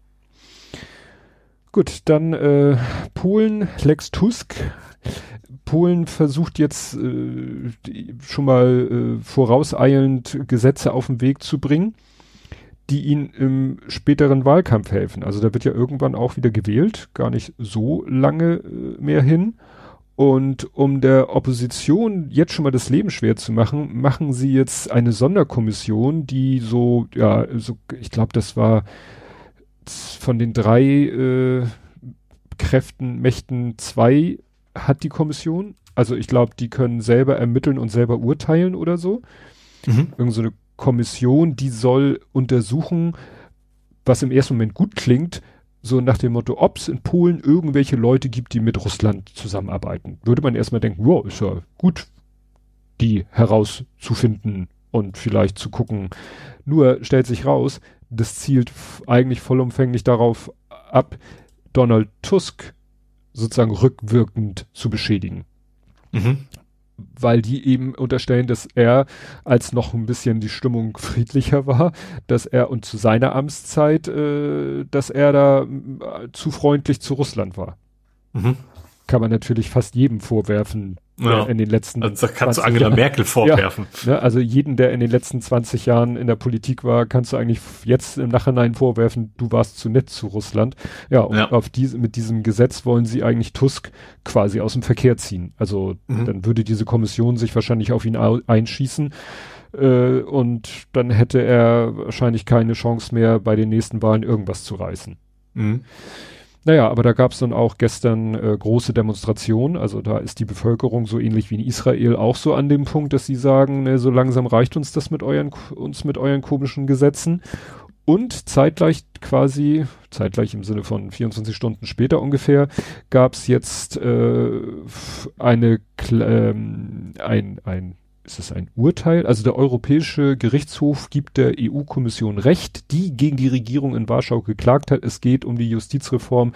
Gut, dann äh, Polen, Lex Tusk. Polen versucht jetzt äh, schon mal äh, vorauseilend Gesetze auf den Weg zu bringen, die ihnen im späteren Wahlkampf helfen. Also da wird ja irgendwann auch wieder gewählt, gar nicht so lange äh, mehr hin. Und um der Opposition jetzt schon mal das Leben schwer zu machen, machen sie jetzt eine Sonderkommission, die so, ja, so, ich glaube, das war von den drei äh, Kräften, Mächten zwei hat die Kommission. Also ich glaube, die können selber ermitteln und selber urteilen oder so. Mhm. Irgend so eine Kommission, die soll untersuchen, was im ersten Moment gut klingt, so nach dem Motto, ob es in Polen irgendwelche Leute gibt, die mit Russland zusammenarbeiten. Würde man erstmal denken, wow, ist ja gut, die herauszufinden und vielleicht zu gucken. Nur stellt sich raus, das zielt eigentlich vollumfänglich darauf ab, Donald Tusk sozusagen rückwirkend zu beschädigen. Mhm. Weil die eben unterstellen, dass er, als noch ein bisschen die Stimmung friedlicher war, dass er und zu seiner Amtszeit, äh, dass er da äh, zu freundlich zu Russland war. Mhm. Kann man natürlich fast jedem vorwerfen, ja. in den letzten also das kannst du Angela Jahren. Merkel vorwerfen. Ja, ne, also jeden, der in den letzten 20 Jahren in der Politik war, kannst du eigentlich jetzt im Nachhinein vorwerfen, du warst zu nett zu Russland. Ja, und ja. auf diese, mit diesem Gesetz wollen sie eigentlich Tusk quasi aus dem Verkehr ziehen. Also mhm. dann würde diese Kommission sich wahrscheinlich auf ihn einschießen. Äh, und dann hätte er wahrscheinlich keine Chance mehr, bei den nächsten Wahlen irgendwas zu reißen. Mhm. Naja, aber da gab es dann auch gestern äh, große Demonstrationen. Also da ist die Bevölkerung so ähnlich wie in Israel auch so an dem Punkt, dass sie sagen, ne, so langsam reicht uns das mit euren, uns mit euren komischen Gesetzen. Und zeitgleich quasi, zeitgleich im Sinne von 24 Stunden später ungefähr, gab es jetzt äh, eine, ähm, ein, ein ist es ein Urteil? Also der Europäische Gerichtshof gibt der EU-Kommission Recht, die gegen die Regierung in Warschau geklagt hat. Es geht um die Justizreform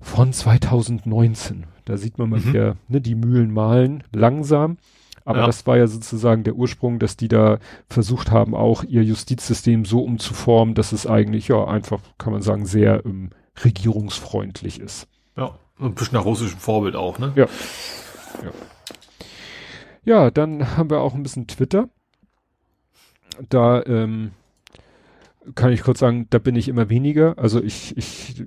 von 2019. Da sieht man mal mhm. wieder, ne, die Mühlen malen langsam. Aber ja. das war ja sozusagen der Ursprung, dass die da versucht haben, auch ihr Justizsystem so umzuformen, dass es eigentlich, ja, einfach, kann man sagen, sehr ähm, regierungsfreundlich ist. Ja, ein bisschen nach russischem Vorbild auch, ne? Ja. ja. Ja, dann haben wir auch ein bisschen Twitter. Da ähm, kann ich kurz sagen, da bin ich immer weniger. Also ich, ich,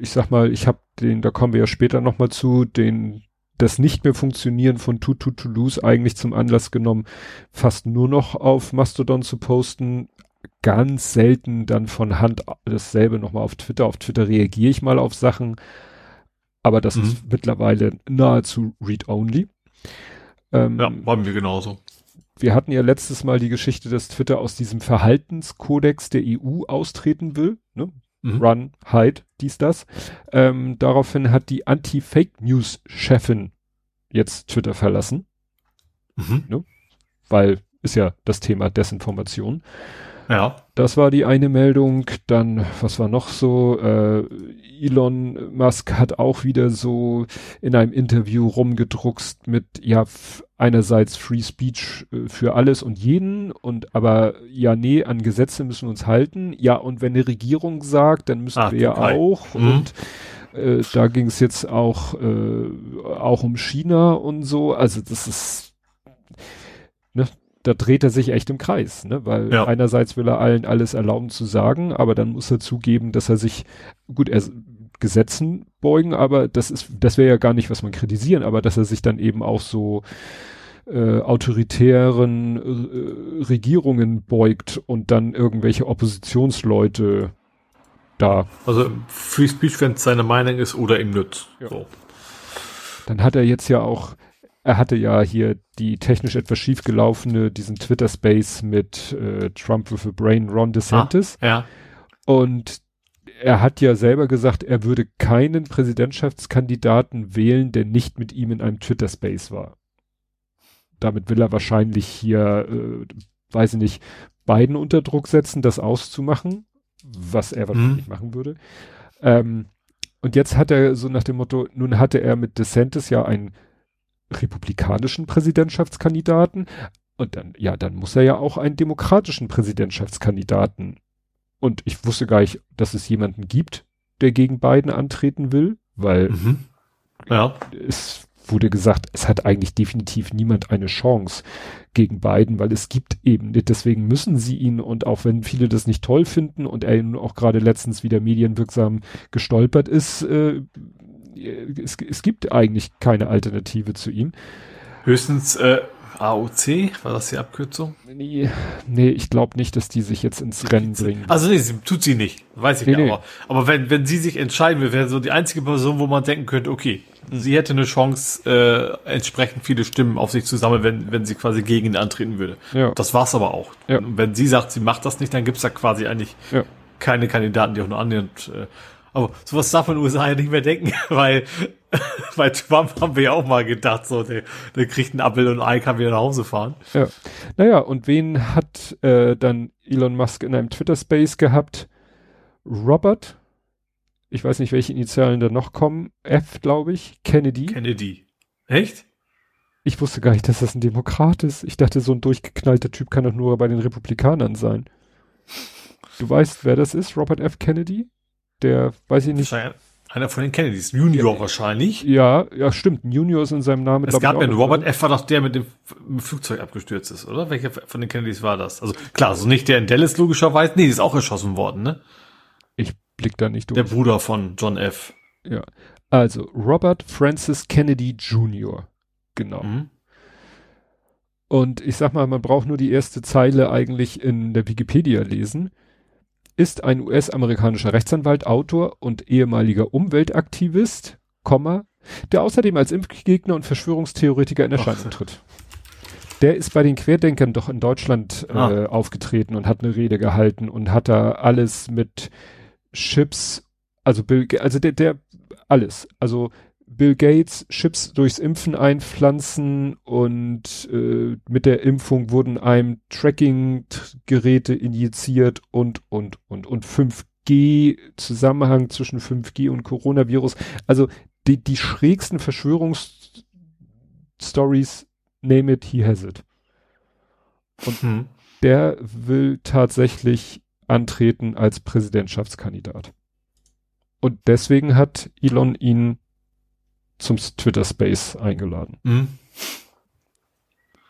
ich sag mal, ich habe den, da kommen wir ja später nochmal zu, den das nicht mehr funktionieren von Too Toulouse eigentlich zum Anlass genommen, fast nur noch auf Mastodon zu posten. Ganz selten dann von Hand dasselbe nochmal auf Twitter. Auf Twitter reagiere ich mal auf Sachen, aber das mhm. ist mittlerweile nahezu read-only. Ähm, ja, waren wir genauso. Wir hatten ja letztes Mal die Geschichte, dass Twitter aus diesem Verhaltenskodex der EU austreten will. Ne? Mhm. Run, hide, dies, das. Ähm, daraufhin hat die Anti-Fake-News-Chefin jetzt Twitter verlassen. Mhm. Ne? Weil ist ja das Thema Desinformation. Ja. Das war die eine Meldung. Dann, was war noch so? Äh, Elon Musk hat auch wieder so in einem Interview rumgedruckst mit, ja, einerseits Free Speech äh, für alles und jeden und aber ja, nee, an Gesetze müssen wir uns halten. Ja, und wenn eine Regierung sagt, dann müssen Ach, wir ja auch. Mhm. Und äh, da ging es jetzt auch, äh, auch um China und so. Also das ist, da dreht er sich echt im Kreis, ne? Weil ja. einerseits will er allen alles erlauben zu sagen, aber dann muss er zugeben, dass er sich, gut, er Gesetzen beugen, aber das ist, das wäre ja gar nicht, was man kritisieren, aber dass er sich dann eben auch so äh, autoritären äh, Regierungen beugt und dann irgendwelche Oppositionsleute da. Also Free Speech, wenn es seine Meinung ist oder ihm nützt. Ja. So. Dann hat er jetzt ja auch er hatte ja hier die technisch etwas schiefgelaufene, diesen Twitter-Space mit äh, Trump with a Brain, Ron DeSantis. Ah, ja. Und er hat ja selber gesagt, er würde keinen Präsidentschaftskandidaten wählen, der nicht mit ihm in einem Twitter-Space war. Damit will er wahrscheinlich hier, äh, weiß ich nicht, beiden unter Druck setzen, das auszumachen, was er wahrscheinlich mhm. machen würde. Ähm, und jetzt hat er so nach dem Motto, nun hatte er mit DeSantis ja ein republikanischen Präsidentschaftskandidaten und dann, ja, dann muss er ja auch einen demokratischen Präsidentschaftskandidaten. Und ich wusste gar nicht, dass es jemanden gibt, der gegen Biden antreten will, weil mhm. ja. es wurde gesagt, es hat eigentlich definitiv niemand eine Chance gegen Biden, weil es gibt eben nicht, deswegen müssen sie ihn und auch wenn viele das nicht toll finden und er nun auch gerade letztens wieder medienwirksam gestolpert ist, äh, es, es gibt eigentlich keine Alternative zu ihm. Höchstens äh, AOC, war das die Abkürzung? Nee, nee ich glaube nicht, dass die sich jetzt ins Rennen bringen. Also nee, sie, tut sie nicht, weiß ich nee, nicht. Aber, aber wenn, wenn sie sich entscheiden will, wäre so die einzige Person, wo man denken könnte, okay, sie hätte eine Chance, äh, entsprechend viele Stimmen auf sich zu sammeln, wenn, wenn sie quasi gegen ihn antreten würde. Ja. Das war's aber auch. Ja. Und wenn sie sagt, sie macht das nicht, dann gibt's da quasi eigentlich ja. keine Kandidaten, die auch nur annähernd äh, Aber sowas darf man in den USA ja nicht mehr denken, weil bei Trump haben wir ja auch mal gedacht, so, der, der kriegt einen Apfel und ein Ei, kann wieder nach Hause fahren. Ja. Naja, und wen hat äh, dann Elon Musk in einem Twitter-Space gehabt? Robert, ich weiß nicht, welche Initialen da noch kommen, F, glaube ich, Kennedy. Kennedy. Echt? Ich wusste gar nicht, dass das ein Demokrat ist. Ich dachte, so ein durchgeknallter Typ kann doch nur bei den Republikanern sein. Du weißt, wer das ist, Robert F. Kennedy? Der, weiß ich nicht. Einer von den Kennedys, Junior ja, wahrscheinlich. Ja, ja, stimmt. Junior ist in seinem Namen. Es gab ja einen Robert F. war doch der mit dem, Flugzeug abgestürzt ist, oder? Welcher von den Kennedys war das? Also klar, so nicht der in Dallas logischerweise. Nee, ist auch erschossen worden, ne? Ich blick da nicht durch. Der Bruder von John F. Ja. Also Robert Francis Kennedy Jr. Genau. Mhm. Und ich sag mal, man braucht nur die erste Zeile eigentlich in der Wikipedia lesen ist ein US-amerikanischer Rechtsanwalt, Autor und ehemaliger Umweltaktivist, Komma, der außerdem als Impfgegner und Verschwörungstheoretiker in Erscheinung tritt. Der ist bei den Querdenkern doch in Deutschland äh, ah. aufgetreten und hat eine Rede gehalten und hat da alles mit Chips, also Bill, also der, der alles, also Bill Gates Chips durchs Impfen einpflanzen und äh, mit der Impfung wurden einem Tracking-Geräte injiziert und, und, und, und 5G, Zusammenhang zwischen 5G und Coronavirus. Also die, die schrägsten Verschwörungsstories, name it, he has it. Und mhm. der will tatsächlich antreten als Präsidentschaftskandidat. Und deswegen hat Elon ihn zum Twitter Space eingeladen. Mhm.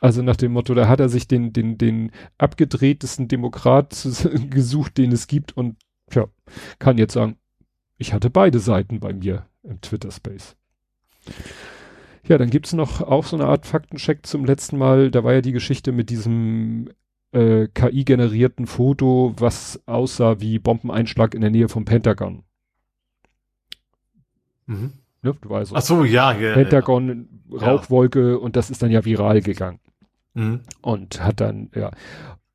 Also nach dem Motto, da hat er sich den, den, den abgedrehtesten Demokrat gesucht, den es gibt und tja, kann jetzt sagen, ich hatte beide Seiten bei mir im Twitter Space. Ja, dann gibt's noch auch so eine Art Faktencheck zum letzten Mal. Da war ja die Geschichte mit diesem äh, KI-generierten Foto, was aussah wie Bombeneinschlag in der Nähe vom Pentagon. Mhm. Ne? Du weißt, Ach so, ja, ja. Pentagon, ja. Rauchwolke und das ist dann ja viral gegangen. Mhm. Und hat dann, ja.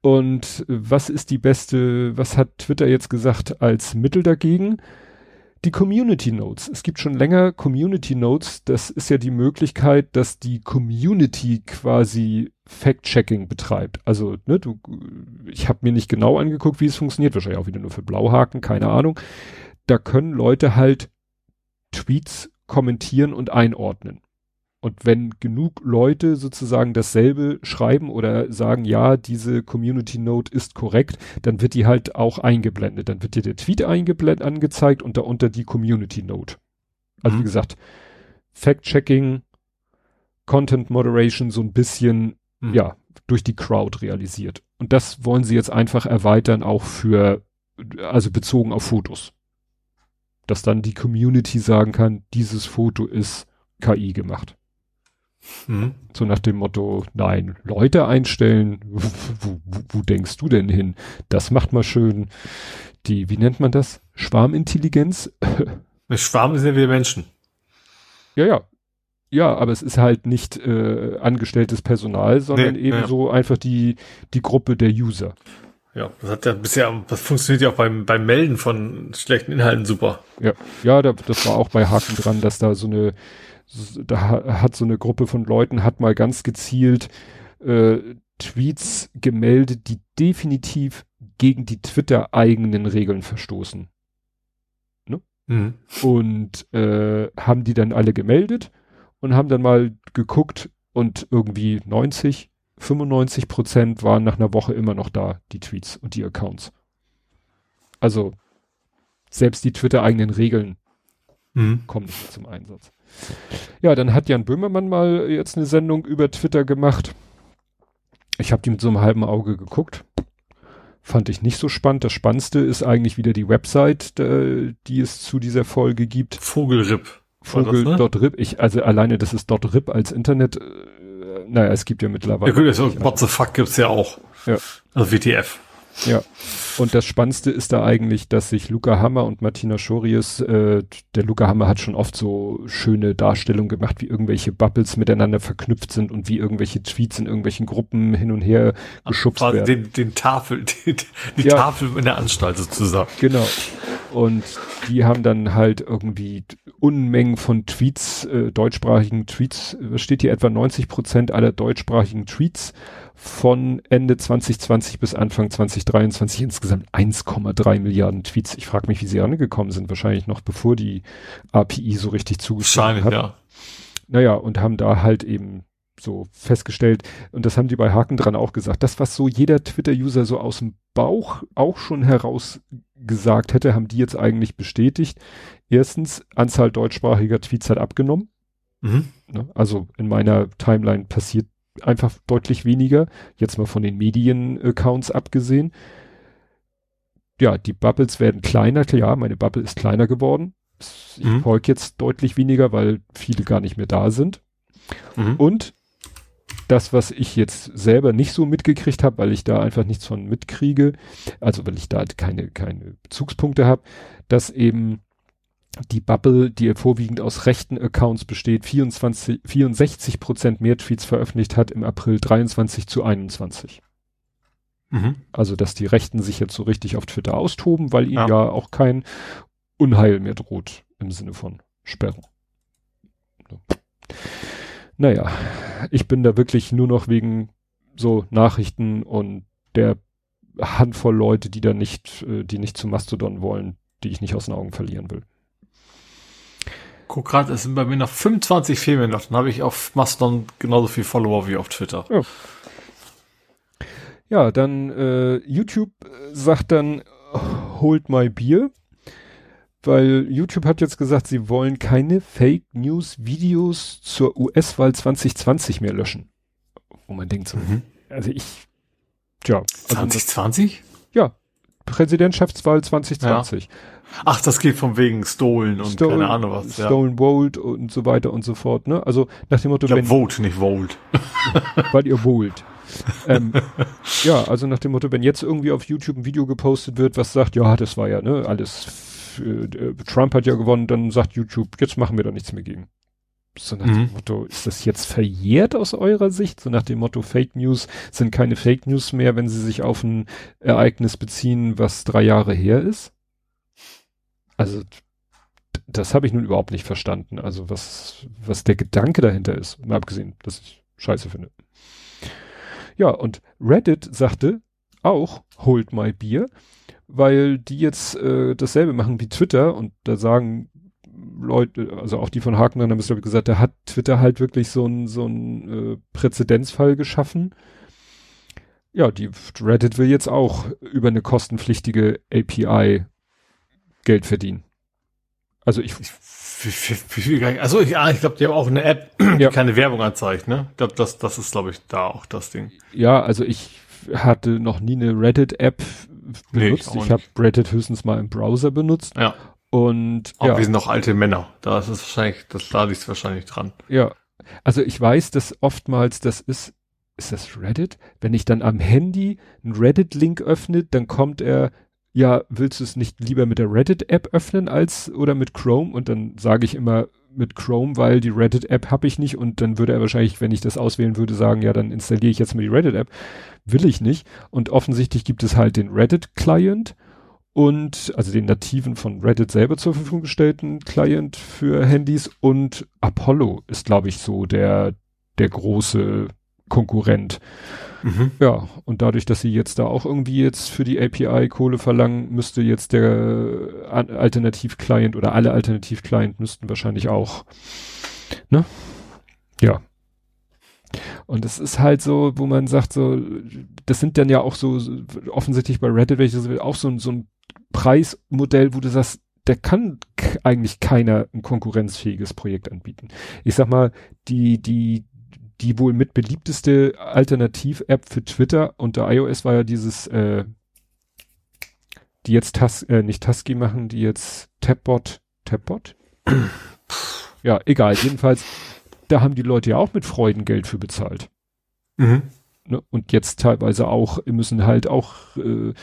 Und was ist die beste, was hat Twitter jetzt gesagt als Mittel dagegen? Die Community Notes. Es gibt schon länger Community Notes. Das ist ja die Möglichkeit, dass die Community quasi Fact-Checking betreibt. Also, ne, du, ich habe mir nicht genau angeguckt, wie es funktioniert. Wahrscheinlich auch wieder nur für Blauhaken, keine Ahnung. Da können Leute halt Tweets kommentieren und einordnen. Und wenn genug Leute sozusagen dasselbe schreiben oder sagen, ja, diese Community Note ist korrekt, dann wird die halt auch eingeblendet. Dann wird dir der Tweet eingeblendet, angezeigt und darunter die Community Note. Also mhm. wie gesagt, Fact-Checking, Content Moderation so ein bisschen, mhm. ja, durch die Crowd realisiert. Und das wollen sie jetzt einfach erweitern, auch für, also bezogen auf Fotos dass dann die Community sagen kann, dieses Foto ist KI gemacht. Mhm. So nach dem Motto, nein, Leute einstellen, wo, wo, wo, denkst du denn hin? Das macht mal schön die, wie nennt man das? Schwarmintelligenz? Schwarm sind ja wieder Menschen. Ja, ja. Ja, aber es ist halt nicht äh, angestelltes Personal, sondern nee, eben ja. so einfach die, die Gruppe der User. Ja, das hat ja bisher, das funktioniert ja auch beim, beim Melden von schlechten Inhalten super. Ja, ja, da, das war auch bei Haken dran, dass da so eine, da hat so eine Gruppe von Leuten hat mal ganz gezielt äh, Tweets gemeldet, die definitiv gegen die Twitter-eigenen Regeln verstoßen. Ne? Mhm. Und äh, haben die dann alle gemeldet und haben dann mal geguckt und irgendwie 90 95 Prozent waren nach einer Woche immer noch da, die Tweets und die Accounts. Also selbst die Twitter-eigenen Regeln mhm. kommen nicht zum Einsatz. Ja, dann hat Jan Böhmermann mal jetzt eine Sendung über Twitter gemacht. Ich habe die mit so einem halben Auge geguckt. Fand ich nicht so spannend. Das Spannendste ist eigentlich wieder die Website, die es zu dieser Folge gibt. Vogelrip. Vogel.rip. Ne? Ich, also alleine, dass es .rip als Internet äh, naja, es gibt ja mittlerweile. Ja, gut, also, what the fuck gibt's ja auch. Ja. Also WTF. Ja. Und das Spannendste ist da eigentlich, dass sich Luca Hammer und Martina Schorius, äh, der Luca Hammer hat schon oft so schöne Darstellungen gemacht, wie irgendwelche Bubbles miteinander verknüpft sind und wie irgendwelche Tweets in irgendwelchen Gruppen hin und her geschubst Ach, werden. Den, den Tafel, die, die ja. Tafel in der Anstalt sozusagen. Genau. und die haben dann halt irgendwie Unmengen von Tweets, äh, deutschsprachigen Tweets, was steht hier etwa 90 Prozent aller deutschsprachigen Tweets von Ende 2020 bis Anfang 2023 insgesamt 1,3 Milliarden Tweets. Ich frage mich, wie sie angekommen sind. Wahrscheinlich noch bevor die API so richtig zugeschlagen hat. Ja. Naja, und haben da halt eben so festgestellt, und das haben die bei Haken dran auch gesagt, das, was so jeder Twitter-User so aus dem Bauch auch schon heraus gesagt hätte, haben die jetzt eigentlich bestätigt. Erstens, Anzahl deutschsprachiger Tweets hat abgenommen. Mhm. Ne, also in meiner Timeline passiert einfach deutlich weniger. Jetzt mal von den Medien-Accounts abgesehen. Ja, die Bubbles werden kleiner. Ja, meine Bubble ist kleiner geworden. Ich mhm. folge jetzt deutlich weniger, weil viele gar nicht mehr da sind. Mhm. Und das, was ich jetzt selber nicht so mitgekriegt habe, weil ich da einfach nichts von mitkriege, also weil ich da keine, keine Bezugspunkte habe, dass eben die Bubble, die vorwiegend aus rechten Accounts besteht, 24, 64 Prozent mehr Tweets veröffentlicht hat im April 23 zu 21. Mhm. Also, dass die Rechten sich jetzt so richtig auf Twitter austoben, weil ihnen ja, ja auch kein Unheil mehr droht im Sinne von Sperren. Naja, ich bin da wirklich nur noch wegen so Nachrichten und der Handvoll Leute, die da nicht, äh, die nicht zu Mastodon wollen, die ich nicht aus den Augen verlieren will. Guck gerade, es sind bei mir noch 25 Filme noch. Dann habe ich auf Mastodon genauso viel Follower wie auf Twitter. Ja, ja dann äh, YouTube sagt dann, hold my beer. Weil YouTube hat jetzt gesagt, sie wollen keine Fake News Videos zur US-Wahl 2020 mehr löschen. Wo man denkt so, mhm. also ich, ja. Also 2020? Das, ja, Präsidentschaftswahl 2020. Ja. Ach, das geht von wegen Stolen und Stolen, keine Ahnung was. Ja. Stolen Volt und so weiter und so fort, ne? Also nach dem Motto, ich glaub, wenn, Vote, nicht Volt. weil ihr Volt. ähm, ja, also nach dem Motto, wenn jetzt irgendwie auf YouTube ein Video gepostet wird, was sagt, ja, das war ja, ne, alles, äh, Trump hat ja gewonnen, dann sagt YouTube, jetzt machen wir da nichts mehr gegen. So nach mhm. dem Motto, ist das jetzt verjährt aus eurer Sicht? So nach dem Motto, Fake News sind keine Fake News mehr, wenn sie sich auf ein Ereignis beziehen, was drei Jahre her ist? Also das habe ich nun überhaupt nicht verstanden. Also was, was der Gedanke dahinter ist, mal abgesehen, dass ich scheiße finde. Ja, und Reddit sagte auch, hold my beer, weil die jetzt äh, dasselbe machen wie Twitter und da sagen Leute, also auch die von Haken haben es glaube ich gesagt, da hat Twitter halt wirklich so ein so äh, Präzedenzfall geschaffen. Ja, die Reddit will jetzt auch über eine kostenpflichtige API Geld verdienen. Also ich. ich also ja, ich glaube, die haben auch eine App, die ja. keine Werbung anzeigt, ne? Ich glaube, das, das ist, glaube ich, da auch das Ding. Ja, also ich hatte noch nie eine Reddit-App benutzt. Nee, ich, ich habe Reddit höchstens mal im Browser benutzt. Ja. Und auch ja. wir sind noch alte Männer. Da ist es wahrscheinlich, das da liegt wahrscheinlich dran. Ja. Also ich weiß, dass oftmals das ist, ist das Reddit? Wenn ich dann am Handy einen Reddit-Link öffne, dann kommt er ja, willst du es nicht lieber mit der Reddit-App öffnen als oder mit Chrome? Und dann sage ich immer mit Chrome, weil die Reddit-App habe ich nicht und dann würde er wahrscheinlich, wenn ich das auswählen würde, sagen, ja, dann installiere ich jetzt mal die Reddit-App. Will ich nicht. Und offensichtlich gibt es halt den Reddit-Client und also den nativen von Reddit selber zur Verfügung gestellten Client für Handys und Apollo ist, glaube ich, so der, der große Konkurrent. Mhm. Ja, und dadurch, dass sie jetzt da auch irgendwie jetzt für die API Kohle verlangen, müsste jetzt der Alternativ-Client oder alle Alternativ-Client müssten wahrscheinlich auch, ne? Ja. Und es ist halt so, wo man sagt, so, das sind dann ja auch so, offensichtlich bei Reddit, welches auch so, so ein Preismodell, wo du sagst, der kann eigentlich keiner ein konkurrenzfähiges Projekt anbieten. Ich sag mal, die, die, die wohl mit beliebteste Alternativ-App für Twitter unter iOS war ja dieses, äh, die jetzt Tas äh, nicht Tusky machen, die jetzt Tapbot, Tapbot? ja, egal, jedenfalls, da haben die Leute ja auch mit Freuden Geld für bezahlt. Mhm. Ne? Und jetzt teilweise auch, müssen halt auch, äh,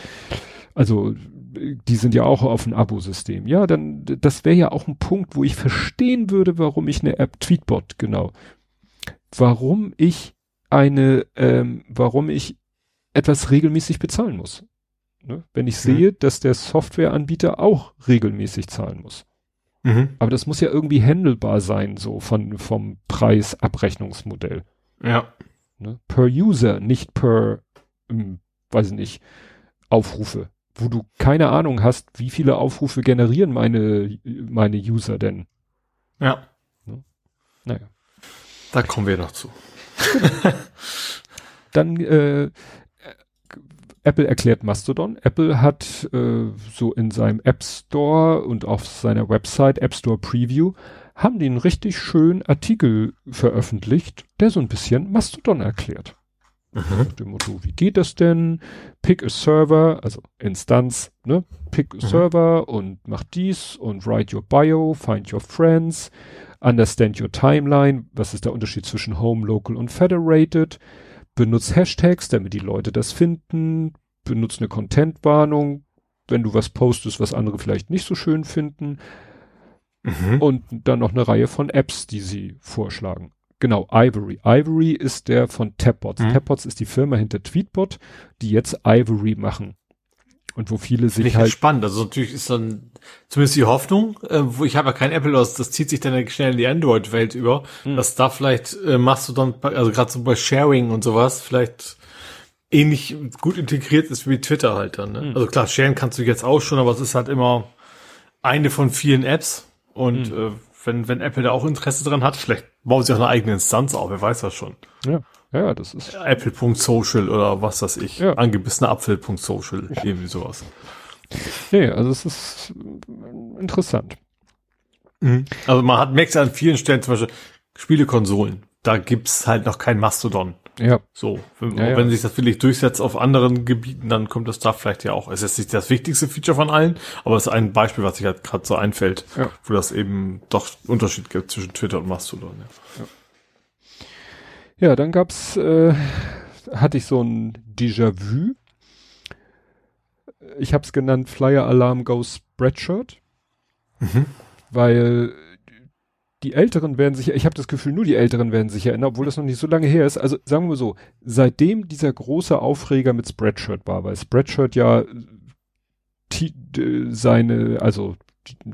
also die sind ja auch auf ein Abo-System. Ja, dann, das wäre ja auch ein Punkt, wo ich verstehen würde, warum ich eine App Tweetbot, genau, warum ich eine, ähm, warum ich etwas regelmäßig bezahlen muss. Ne? Wenn ich mhm. sehe, dass der Softwareanbieter auch regelmäßig zahlen muss. Mhm. Aber das muss ja irgendwie handelbar sein, so von, vom Preisabrechnungsmodell. Ja. Ne? Per User, nicht per, ähm, weiß ich nicht, Aufrufe. Wo du keine Ahnung hast, wie viele Aufrufe generieren meine, meine User denn. Ja. Ne? Naja. Da kommen wir noch zu. Dann äh, Apple erklärt Mastodon. Apple hat äh, so in seinem App Store und auf seiner Website App Store Preview haben die einen richtig schönen Artikel veröffentlicht, der so ein bisschen Mastodon erklärt. Mhm. Nach dem Motto, wie geht das denn? Pick a Server, also Instanz, ne? Pick a mhm. Server und mach dies und write your bio, find your friends, understand your timeline. Was ist der Unterschied zwischen Home, Local und Federated? benutz Hashtags, damit die Leute das finden, benutz eine Content-Warnung, wenn du was postest, was andere vielleicht nicht so schön finden. Mhm. Und dann noch eine Reihe von Apps, die sie vorschlagen. Genau, Ivory. Ivory ist der von Tapbots. Mhm. Tapbots ist die Firma hinter Tweetbot, die jetzt Ivory machen. Und wo viele sich ich halt. spannend. Also natürlich ist dann zumindest die Hoffnung, äh, wo ich habe ja kein Apple aus, das zieht sich dann schnell in die Android-Welt über, mhm. dass da vielleicht äh, machst du dann, also gerade so bei Sharing und sowas, vielleicht ähnlich gut integriert ist wie Twitter halt dann. Ne? Mhm. Also klar, sharen kannst du jetzt auch schon, aber es ist halt immer eine von vielen Apps. Und mhm. äh, wenn, wenn Apple da auch Interesse dran hat, vielleicht bauen sie auch eine eigene Instanz auf, wer weiß das schon. Ja. Ja, das ist. Apple.social oder was weiß ich. Ja. Angebissene Apfel.social. irgendwie sowas. Nee, also es ist interessant. Mhm. Also man hat, merkt an vielen Stellen zum Beispiel Spielekonsolen. Da gibt's halt noch kein Mastodon. Ja. So. Wenn, ja, wenn ja. sich das wirklich durchsetzt auf anderen Gebieten, dann kommt das da vielleicht ja auch. Es ist nicht das wichtigste Feature von allen, aber es ist ein Beispiel, was sich halt gerade so einfällt, ja. wo das eben doch Unterschied gibt zwischen Twitter und Mastodon. Ja. Ja, dann gab's, äh, hatte ich so ein Déjà-vu. Ich habe es genannt Flyer Alarm Goes Spreadshirt, mhm. weil die Älteren werden sich, ich habe das Gefühl, nur die Älteren werden sich erinnern, obwohl das noch nicht so lange her ist. Also sagen wir so, seitdem dieser große Aufreger mit Spreadshirt war, weil Spreadshirt ja seine, also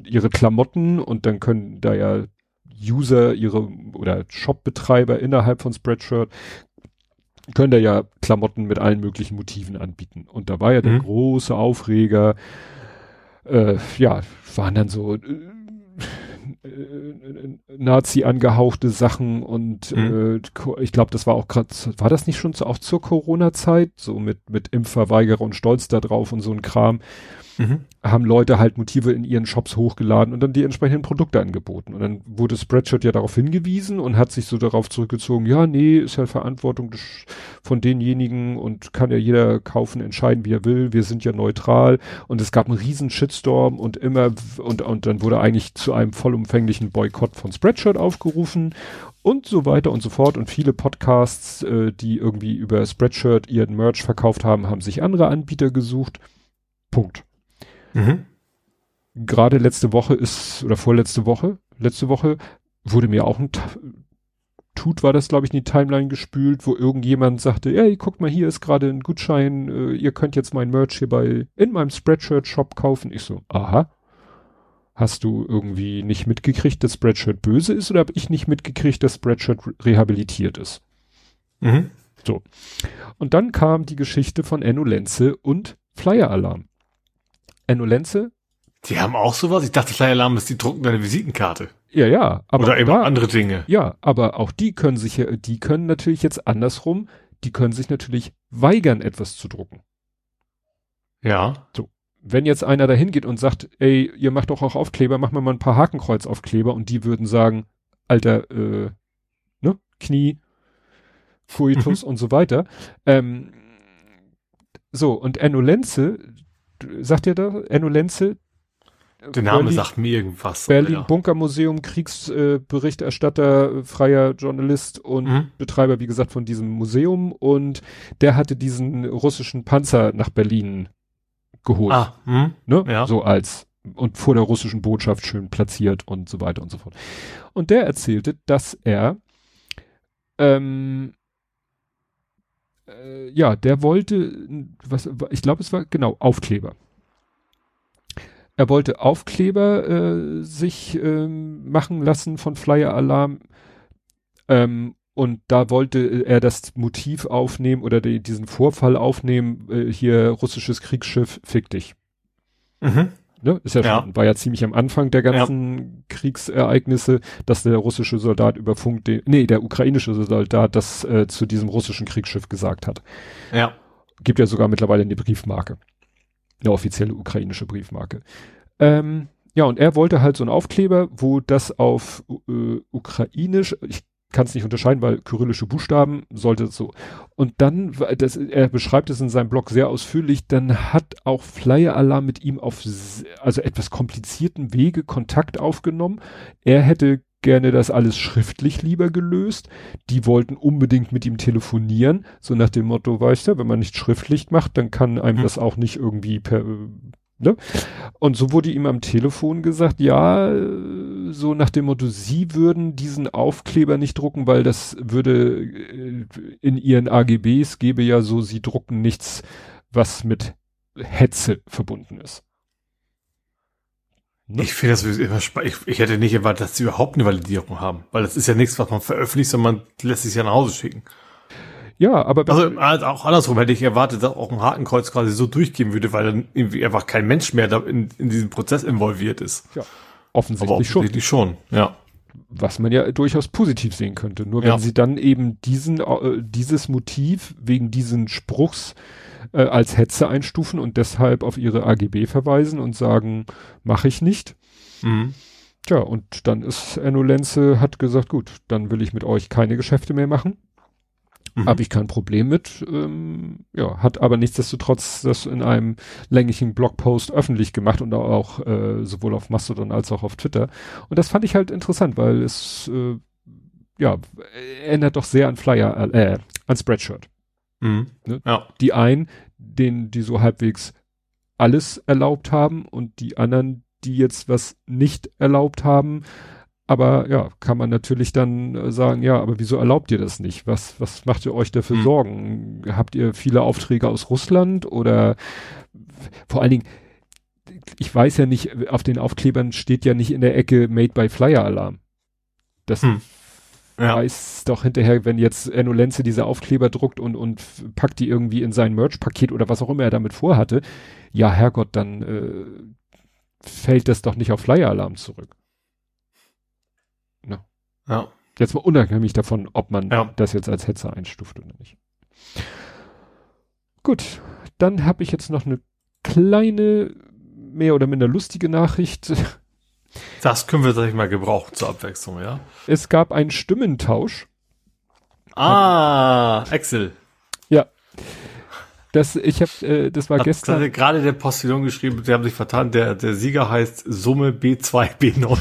ihre Klamotten und dann können da ja User, ihre oder Shopbetreiber innerhalb von Spreadshirt können da ja Klamotten mit allen möglichen Motiven anbieten. Und da war ja der mhm. große Aufreger, äh, ja, waren dann so äh, äh, Nazi angehauchte Sachen und mhm. äh, ich glaube, das war auch gerade, war das nicht schon zu, auch zur Corona-Zeit, so mit, mit Impfverweigerer und Stolz da drauf und so ein Kram mhm. haben Leute halt Motive in ihren Shops hochgeladen und dann die entsprechenden Produkte angeboten. Und dann wurde Spreadshirt ja darauf hingewiesen und hat sich so darauf zurückgezogen, ja, nee, ist ja Verantwortung des, von denjenigen und kann ja jeder kaufen, entscheiden, wie er will. Wir sind ja neutral. Und es gab einen riesen Shitstorm und immer, und, und dann wurde eigentlich zu einem vollumfänglichen Boykott von Spreadshirt aufgerufen und so weiter und so fort. Und viele Podcasts, äh, die irgendwie über Spreadshirt ihren Merch verkauft haben, haben sich andere Anbieter gesucht. Punkt. Mhm. Gerade letzte Woche ist, oder vorletzte Woche, letzte Woche wurde mir auch ein Tut war das, glaube ich, in die Timeline gespült, wo irgendjemand sagte, ey, guck mal, hier ist gerade ein Gutschein, äh, ihr könnt jetzt mein Merch hier bei, in meinem Spreadshirt-Shop kaufen. Ich so, aha. Hast du irgendwie nicht mitgekriegt, dass Spreadshirt böse ist oder habe ich nicht mitgekriegt, dass Spreadshirt rehabilitiert ist? Mhm. So. Und dann kam die Geschichte von Enno Lenze und Flyer Alarm. Ennolenze. Die haben auch sowas? Ich dachte, Flyer Alarm ist die drucken deine Visitenkarte. Ja, ja. Aber Oder eben da, andere Dinge. Ja, aber auch die können sich die können natürlich jetzt andersrum, die können sich natürlich weigern, etwas zu drucken. Ja. So. Wenn jetzt einer dahin geht und sagt, ey, ihr macht doch auch Aufkleber, mach mal mal ein paar Hakenkreuzaufkleber und die würden sagen, alter, äh, ne, Knie, Coitus mhm. und so weiter. Ähm, so, und Ennolenze, sagt ihr da, Ennolenze? Der Name Berlin, sagt mir irgendwas. Berlin ja. Bunkermuseum, Kriegsberichterstatter, äh, freier Journalist und mhm. Betreiber, wie gesagt, von diesem Museum. Und der hatte diesen russischen Panzer nach Berlin geholt. Ah, hm, ne? ja. So als und vor der russischen Botschaft schön platziert und so weiter und so fort. Und der erzählte, dass er ähm, äh, ja, der wollte, was, ich glaube, es war genau Aufkleber. Er wollte Aufkleber äh, sich ähm, machen lassen von Flyer Alarm. Ähm, und da wollte er das Motiv aufnehmen oder die, diesen Vorfall aufnehmen, äh, hier russisches Kriegsschiff, fick dich. Mhm. Ne? Ist ja, ja, schon, war ja ziemlich am Anfang der ganzen ja. Kriegsereignisse, dass der russische Soldat über Funk, den, nee, der ukrainische Soldat das äh, zu diesem russischen Kriegsschiff gesagt hat. Ja. Gibt ja sogar mittlerweile eine Briefmarke. Eine offizielle ukrainische Briefmarke. Ähm, ja, und er wollte halt so einen Aufkleber, wo das auf äh, ukrainisch, ich kann es nicht unterscheiden, weil kyrillische Buchstaben sollte so. Und dann, das, er beschreibt es in seinem Blog sehr ausführlich, dann hat auch Flyer Alarm mit ihm auf also etwas komplizierten Wege Kontakt aufgenommen. Er hätte gerne das alles schriftlich lieber gelöst. Die wollten unbedingt mit ihm telefonieren, so nach dem Motto, weißt du, wenn man nicht schriftlich macht, dann kann einem hm. das auch nicht irgendwie per Ne? Und so wurde ihm am Telefon gesagt, ja, so nach dem Motto, sie würden diesen Aufkleber nicht drucken, weil das würde äh, in ihren AGBs gäbe ja so, sie drucken nichts, was mit Hetze verbunden ist. Ne? Ich finde das immer spannend. Ich, ich hätte nicht erwartet, dass sie überhaupt eine Validierung haben, weil das ist ja nichts, was man veröffentlicht, sondern man lässt es ja nach Hause schicken. Ja, aber also, also auch andersrum hätte ich erwartet, dass auch ein Hakenkreuz quasi so durchgehen würde, weil dann irgendwie einfach kein Mensch mehr in, in diesem Prozess involviert ist. Ja, offensichtlich, aber offensichtlich schon. schon. Ja. Was man ja durchaus positiv sehen könnte. Nur wenn ja. sie dann eben diesen, äh, dieses Motiv wegen diesen Spruchs äh, als Hetze einstufen und deshalb auf ihre AGB verweisen und sagen, mache ich nicht. Mhm. Tja, und dann ist Enno Lenze, hat gesagt, gut, dann will ich mit euch keine Geschäfte mehr machen. Mhm. Habe ich kein Problem mit. Ähm, ja, hat aber nichtsdestotrotz das in einem länglichen Blogpost öffentlich gemacht und auch äh, sowohl auf Mastodon als auch auf Twitter. Und das fand ich halt interessant, weil es äh, ja erinnert doch sehr an Flyer, äh, an Spreadshirt. Mhm. Ne? Ja. Die einen, den die so halbwegs alles erlaubt haben und die anderen, die jetzt was nicht erlaubt haben, aber ja, kann man natürlich dann äh, sagen, ja, aber wieso erlaubt ihr das nicht? Was, was macht ihr euch dafür mhm. Sorgen? Habt ihr viele Aufträge aus Russland oder vor allen Dingen, ich weiß ja nicht, auf den Aufklebern steht ja nicht in der Ecke Made by Flyer Alarm. Das hm. ja. weiß doch hinterher, wenn jetzt Enno Lenze diese Aufkleber druckt und, und packt die irgendwie in sein Merch-Paket oder was auch immer er damit vorhatte. Ja, Herrgott, dann äh, fällt das doch nicht auf Flyer Alarm zurück. Ja. Jetzt mal unabhängig davon, ob man ja. das jetzt als Hetzer einstuft oder nicht. Gut, dann habe ich jetzt noch eine kleine, mehr oder minder lustige Nachricht. Das können wir, sag ich mal, gebrauchen zur Abwechslung, ja? Es gab einen Stimmentausch. Ah, Excel. Ja. Das, ich hab, äh, das war Hat gestern. gerade der Postillon geschrieben, sie haben sich vertan, der, der Sieger heißt Summe B2, B9.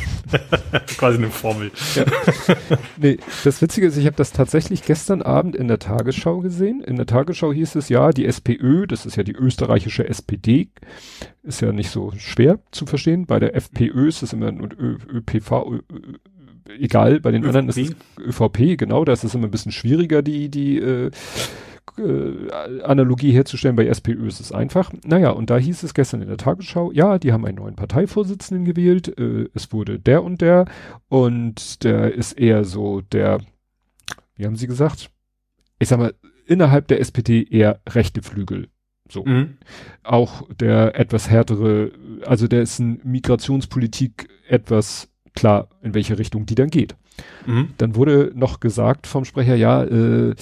Quasi eine Formel. Ja. nee, das Witzige ist, ich habe das tatsächlich gestern Abend in der Tagesschau gesehen. In der Tagesschau hieß es ja, die SPÖ, das ist ja die österreichische SPD, ist ja nicht so schwer zu verstehen. Bei der FPÖ ist es immer ein ÖPV, Ö, egal, bei den ÖVP. anderen ist es ÖVP, genau, da ist es immer ein bisschen schwieriger, die, die, äh, äh, Analogie herzustellen, bei SPÖ ist es einfach. Naja, und da hieß es gestern in der Tagesschau, ja, die haben einen neuen Parteivorsitzenden gewählt, äh, es wurde der und der und der ist eher so der, wie haben sie gesagt? Ich sag mal, innerhalb der SPD eher rechte Flügel. So. Mhm. Auch der etwas härtere, also der ist in Migrationspolitik etwas klar, in welche Richtung die dann geht. Mhm. Dann wurde noch gesagt vom Sprecher, ja, äh,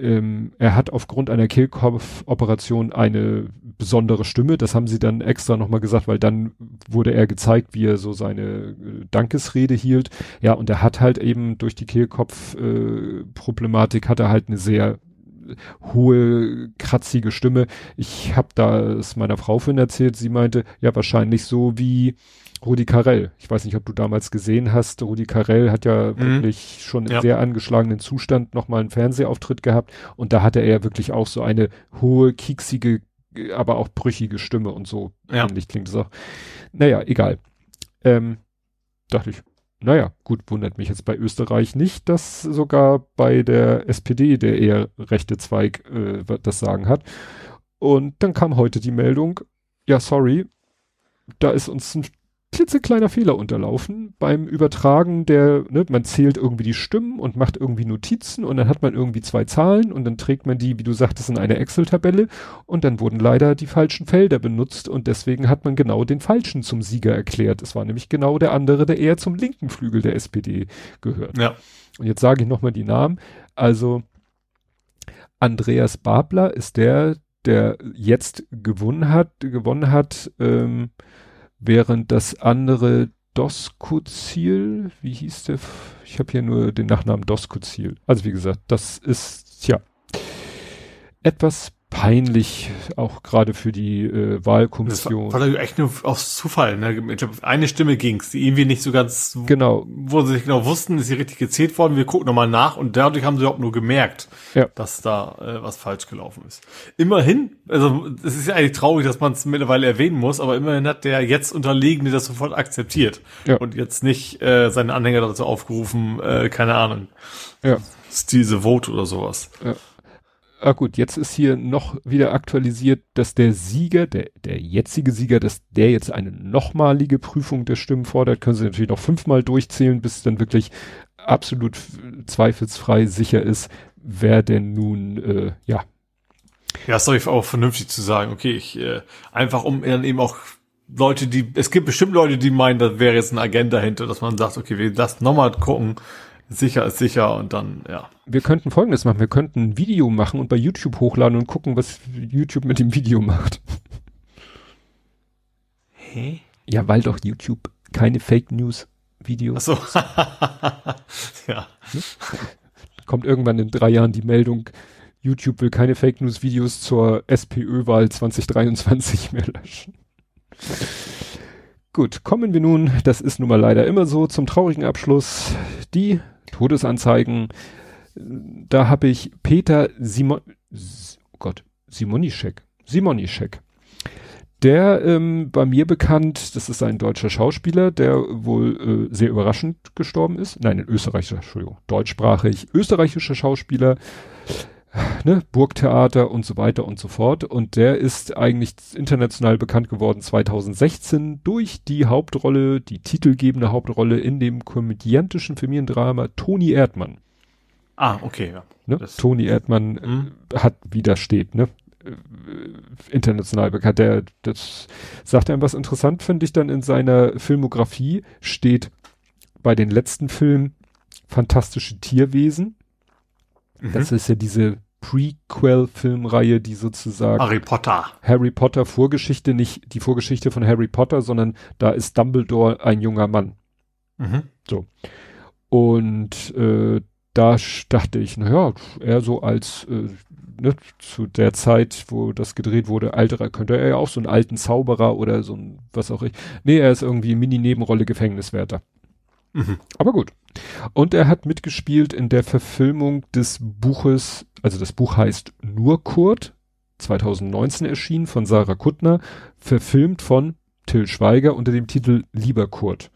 ähm, er hat aufgrund einer Kehlkopfoperation eine besondere Stimme. Das haben sie dann extra nochmal gesagt, weil dann wurde er gezeigt, wie er so seine äh, Dankesrede hielt. Ja, und er hat halt eben durch die Kehlkopfproblematik äh, hat er halt eine sehr hohe, kratzige Stimme. Ich habe da es meiner Frau von erzählt, sie meinte, ja, wahrscheinlich so wie Rudi Carell. Ich weiß nicht, ob du damals gesehen hast. Rudi Carell hat ja mhm. wirklich schon ja. in sehr angeschlagenen Zustand nochmal einen Fernsehauftritt gehabt und da hatte er ja wirklich auch so eine hohe, kieksige, aber auch brüchige Stimme und so ja. ähnlich klingt es auch. Naja, egal. Ähm, dachte ich, naja, gut, wundert mich jetzt bei Österreich nicht, dass sogar bei der SPD der eher rechte Zweig äh, das Sagen hat. Und dann kam heute die Meldung, ja, sorry, da ist uns ein klitzekleiner Fehler unterlaufen beim Übertragen der, ne, man zählt irgendwie die Stimmen und macht irgendwie Notizen und dann hat man irgendwie zwei Zahlen und dann trägt man die, wie du sagtest, in eine Excel-Tabelle und dann wurden leider die falschen Felder benutzt und deswegen hat man genau den falschen zum Sieger erklärt. Es war nämlich genau der andere, der eher zum linken Flügel der SPD gehört. Ja. Und jetzt sage ich nochmal die Namen. Also Andreas Babler ist der, der jetzt gewonnen hat, gewonnen hat, ähm, während das andere Doskozil, wie hieß der? Ich habe hier nur den Nachnamen Doskozil. Also wie gesagt, das ist ja etwas peinlich, auch gerade für die äh, Wahlkommission. Das war, war echt nur aus Zufall. Ne? Ich glaub, eine Stimme ging's, die irgendwie nicht so ganz, genau, wo sie sich genau wussten, ist sie richtig gezählt worden. Wir gucken nochmal nach und dadurch haben sie überhaupt nur gemerkt, ja. dass da äh, was falsch gelaufen ist. Immerhin, also es ist ja eigentlich traurig, dass man es mittlerweile erwähnen muss, aber immerhin hat der jetzt Unterlegene das sofort akzeptiert ja. und jetzt nicht äh, seine Anhänger dazu aufgerufen, äh, keine Ahnung. Ja. Diese Vote oder sowas. Ja. Ah gut, jetzt ist hier noch wieder aktualisiert, dass der Sieger, der, der jetzige Sieger, dass der jetzt eine nochmalige Prüfung der Stimmen fordert, können sie natürlich noch fünfmal durchzählen, bis dann wirklich absolut zweifelsfrei sicher ist, wer denn nun, äh, ja. Ja, ist doch auch vernünftig zu sagen, okay, ich, äh, einfach um dann eben auch Leute, die, es gibt bestimmt Leute, die meinen, da wäre jetzt ein Agent dahinter, dass man sagt, okay, wir lassen nochmal gucken, sicher ist sicher und dann, ja. Wir könnten folgendes machen, wir könnten ein Video machen und bei YouTube hochladen und gucken, was YouTube mit dem Video macht. Hä? Ja, weil doch YouTube keine Fake News Videos. Ach so. ja. Kommt irgendwann in drei Jahren die Meldung, YouTube will keine Fake News Videos zur SPÖ-Wahl 2023 mehr löschen. Gut, kommen wir nun, das ist nun mal leider immer so, zum traurigen Abschluss. Die Todesanzeigen. Da habe ich Peter Simon, oh Gott, Simonischek, Simonischek. Der ähm, bei mir bekannt, das ist ein deutscher Schauspieler, der wohl äh, sehr überraschend gestorben ist. Nein, ein österreichischer, Entschuldigung, deutschsprachig, österreichischer Schauspieler, ne, Burgtheater und so weiter und so fort. Und der ist eigentlich international bekannt geworden 2016 durch die Hauptrolle, die titelgebende Hauptrolle in dem komödiantischen Familiendrama Toni Erdmann. Ah, okay, ja. Ne? Toni Erdmann mhm. hat, wie das steht, ne? international bekannt. Der, das sagt einem was interessant, finde ich dann in seiner Filmografie steht bei den letzten Filmen fantastische Tierwesen. Mhm. Das ist ja diese Prequel-Filmreihe, die sozusagen Harry Potter. Harry Potter Vorgeschichte, nicht die Vorgeschichte von Harry Potter, sondern da ist Dumbledore ein junger Mann. Mhm. So. Und äh, da dachte ich, naja, er so als äh, ne, zu der Zeit, wo das gedreht wurde, alterer, könnte er ja auch so einen alten Zauberer oder so ein, was auch ich. Nee, er ist irgendwie Mini-Nebenrolle Gefängniswärter. Mhm. Aber gut. Und er hat mitgespielt in der Verfilmung des Buches, also das Buch heißt Nur Kurt, 2019 erschienen von Sarah Kuttner, verfilmt von Till Schweiger unter dem Titel Lieber Kurt.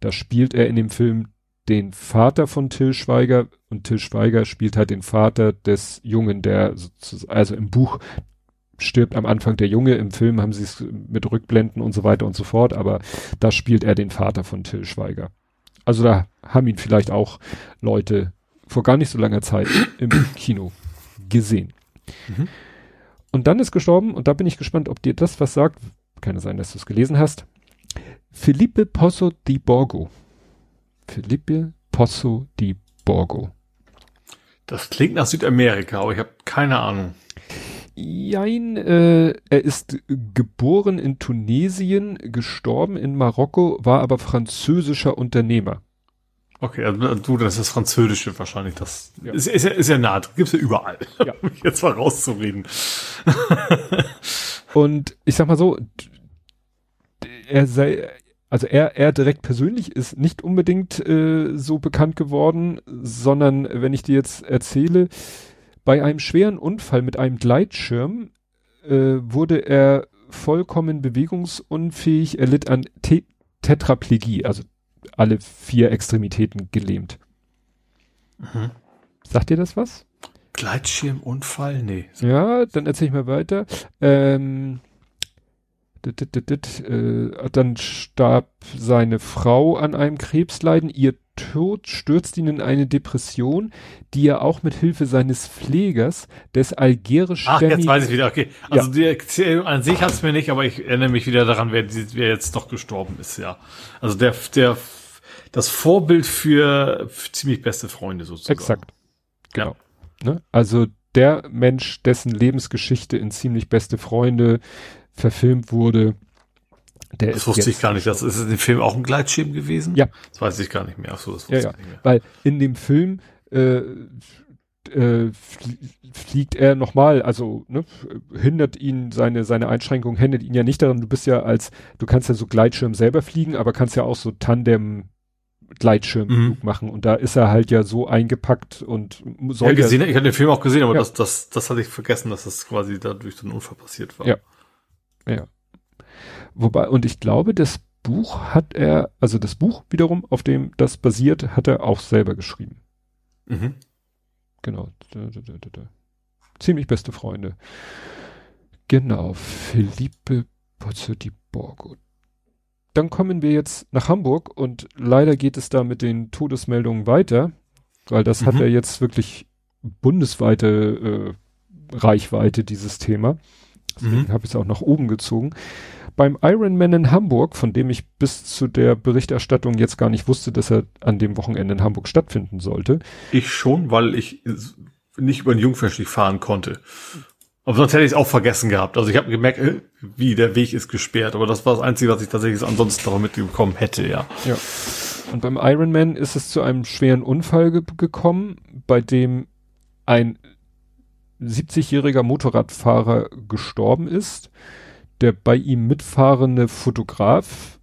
Da spielt er in dem Film den Vater von Till Schweiger und Till Schweiger spielt halt den Vater des Jungen, der also im Buch stirbt am Anfang der Junge, im Film haben sie es mit Rückblenden und so weiter und so fort, aber da spielt er den Vater von Till Schweiger. Also da haben ihn vielleicht auch Leute vor gar nicht so langer Zeit im Kino gesehen. Mhm. Und dann ist gestorben, und da bin ich gespannt, ob dir das was sagt. Kann es sein, dass du es gelesen hast. Felipe Pozo di Borgo. Felipe Pozo di Borgo. Das klingt nach Südamerika, aber ich habe keine Ahnung. Jein, äh, er ist geboren in Tunesien, gestorben in Marokko, war aber französischer Unternehmer. Okay, also du, das ist Französische wahrscheinlich. Das ja. Ist, ist, ja, ist ja nah, gibt's ja überall. Ja. Um jetzt mal rauszureden. Und ich sag mal so, er sei, also er, er direkt persönlich ist nicht unbedingt äh, so bekannt geworden, sondern wenn ich dir jetzt erzähle, bei einem schweren Unfall mit einem Gleitschirm äh, wurde er vollkommen bewegungsunfähig, er litt an Te Tetraplegie, also alle vier Extremitäten gelähmt. Mhm. Sagt dir das was? Gleitschirmunfall? Nee. Ja, dann erzähl ich mal weiter. Ähm, dit, dit, dit, äh, dann starb seine Frau an einem Krebsleiden. Ihr Tod stürzt ihn in eine Depression, die er auch mit Hilfe seines Pflegers, des algerischen. Ach, jetzt weiß ich wieder, okay. Also ja. die Erzählung an sich hat es mir nicht, aber ich erinnere mich wieder daran, wer, wer jetzt doch gestorben ist, ja. Also der, der, das Vorbild für, für ziemlich beste Freunde sozusagen. Exakt. Genau. Ja. Ne? Also der Mensch, dessen Lebensgeschichte in ziemlich beste Freunde verfilmt wurde, der das wusste ich gar nicht. Das ist in dem Film auch ein Gleitschirm gewesen? Ja. Das weiß ich gar nicht mehr. Ach so, das wusste ja, ja. ich nicht mehr. Weil in dem Film äh, äh, fliegt er nochmal, also ne, hindert ihn seine seine Einschränkung, hindert ihn ja nicht daran. Du bist ja als, du kannst ja so Gleitschirm selber fliegen, aber kannst ja auch so Tandem Gleitschirm mhm. machen und da ist er halt ja so eingepackt und soll ja, gesehen, ja, ich habe den Film auch gesehen, aber ja. das das das hatte ich vergessen, dass das quasi dadurch so ein Unfall passiert war. Ja. Ja. Wobei, und ich glaube, das Buch hat er, also das Buch wiederum, auf dem das basiert, hat er auch selber geschrieben. Mhm. Genau. Ziemlich beste Freunde. Genau. Felipe Pozzo di Borgo. Dann kommen wir jetzt nach Hamburg und leider geht es da mit den Todesmeldungen weiter, weil das mhm. hat ja jetzt wirklich bundesweite äh, Reichweite, dieses Thema. Deswegen mhm. habe ich es auch nach oben gezogen beim Ironman in Hamburg, von dem ich bis zu der Berichterstattung jetzt gar nicht wusste, dass er an dem Wochenende in Hamburg stattfinden sollte. Ich schon, weil ich nicht über den Jungfernstich fahren konnte. Aber sonst hätte ich es auch vergessen gehabt. Also ich habe gemerkt, äh, wie der Weg ist gesperrt. Aber das war das Einzige, was ich tatsächlich ansonsten darum mitbekommen hätte, ja. Ja. Und beim Ironman ist es zu einem schweren Unfall ge gekommen, bei dem ein 70-jähriger Motorradfahrer gestorben ist der bei ihm mitfahrende Fotograf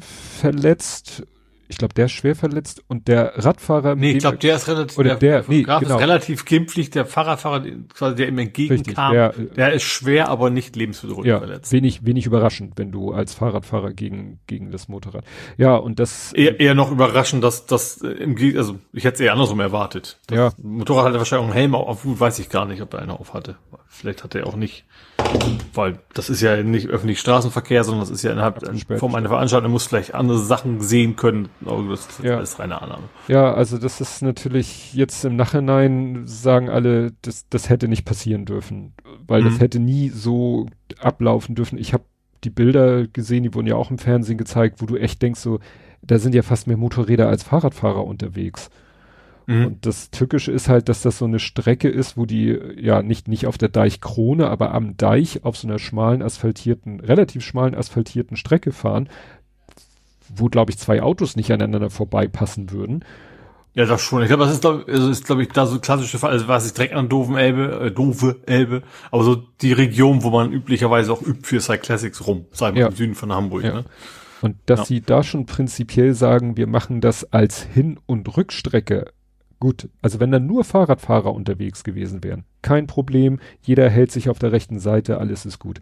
verletzt. Ich glaube, der ist schwer verletzt und der Radfahrer. Nee, ich glaube, der ist relativ, oder der, der nee, genau. ist relativ glimpflich. Der Fahrradfahrer, quasi der ihm entgegenkam, der, der, ist schwer, aber nicht lebensbedrohlich ja, verletzt. Wenig, wenig überraschend, wenn du als Fahrradfahrer gegen, gegen das Motorrad. Ja, und das. Eher, eher noch überraschend, dass, dass, äh, im also, ich hätte es eher andersrum erwartet. Das ja. Motorrad hatte wahrscheinlich auch einen Helm auf, weiß ich gar nicht, ob er einen auf hatte. Vielleicht hat er auch nicht. Weil das ist ja nicht öffentlich Straßenverkehr, sondern das ist ja innerhalb Form einer Veranstaltung. Muss vielleicht andere Sachen sehen können. Aber das ist ja. alles reine Annahme. Ja, also das ist natürlich jetzt im Nachhinein sagen alle, das, das hätte nicht passieren dürfen. Weil mhm. das hätte nie so ablaufen dürfen. Ich habe die Bilder gesehen, die wurden ja auch im Fernsehen gezeigt, wo du echt denkst so, da sind ja fast mehr Motorräder als Fahrradfahrer unterwegs. Mhm. Und das Tückische ist halt, dass das so eine Strecke ist, wo die ja nicht, nicht auf der Deichkrone, aber am Deich auf so einer schmalen asphaltierten, relativ schmalen asphaltierten Strecke fahren, wo glaube ich zwei Autos nicht aneinander vorbeipassen würden. Ja, das schon. Ich glaube, das ist, glaube also ist, glaube ich, da so klassische Fall, also was ich direkt an Doofen Elbe, äh, Doofe Elbe, aber so die Region, wo man üblicherweise auch übt für Cyclassics rum, sagen wir ja. im Süden von Hamburg. Ja. Ne? Und dass ja. sie da schon prinzipiell sagen, wir machen das als Hin- und Rückstrecke Gut, also wenn da nur Fahrradfahrer unterwegs gewesen wären, kein Problem, jeder hält sich auf der rechten Seite, alles ist gut.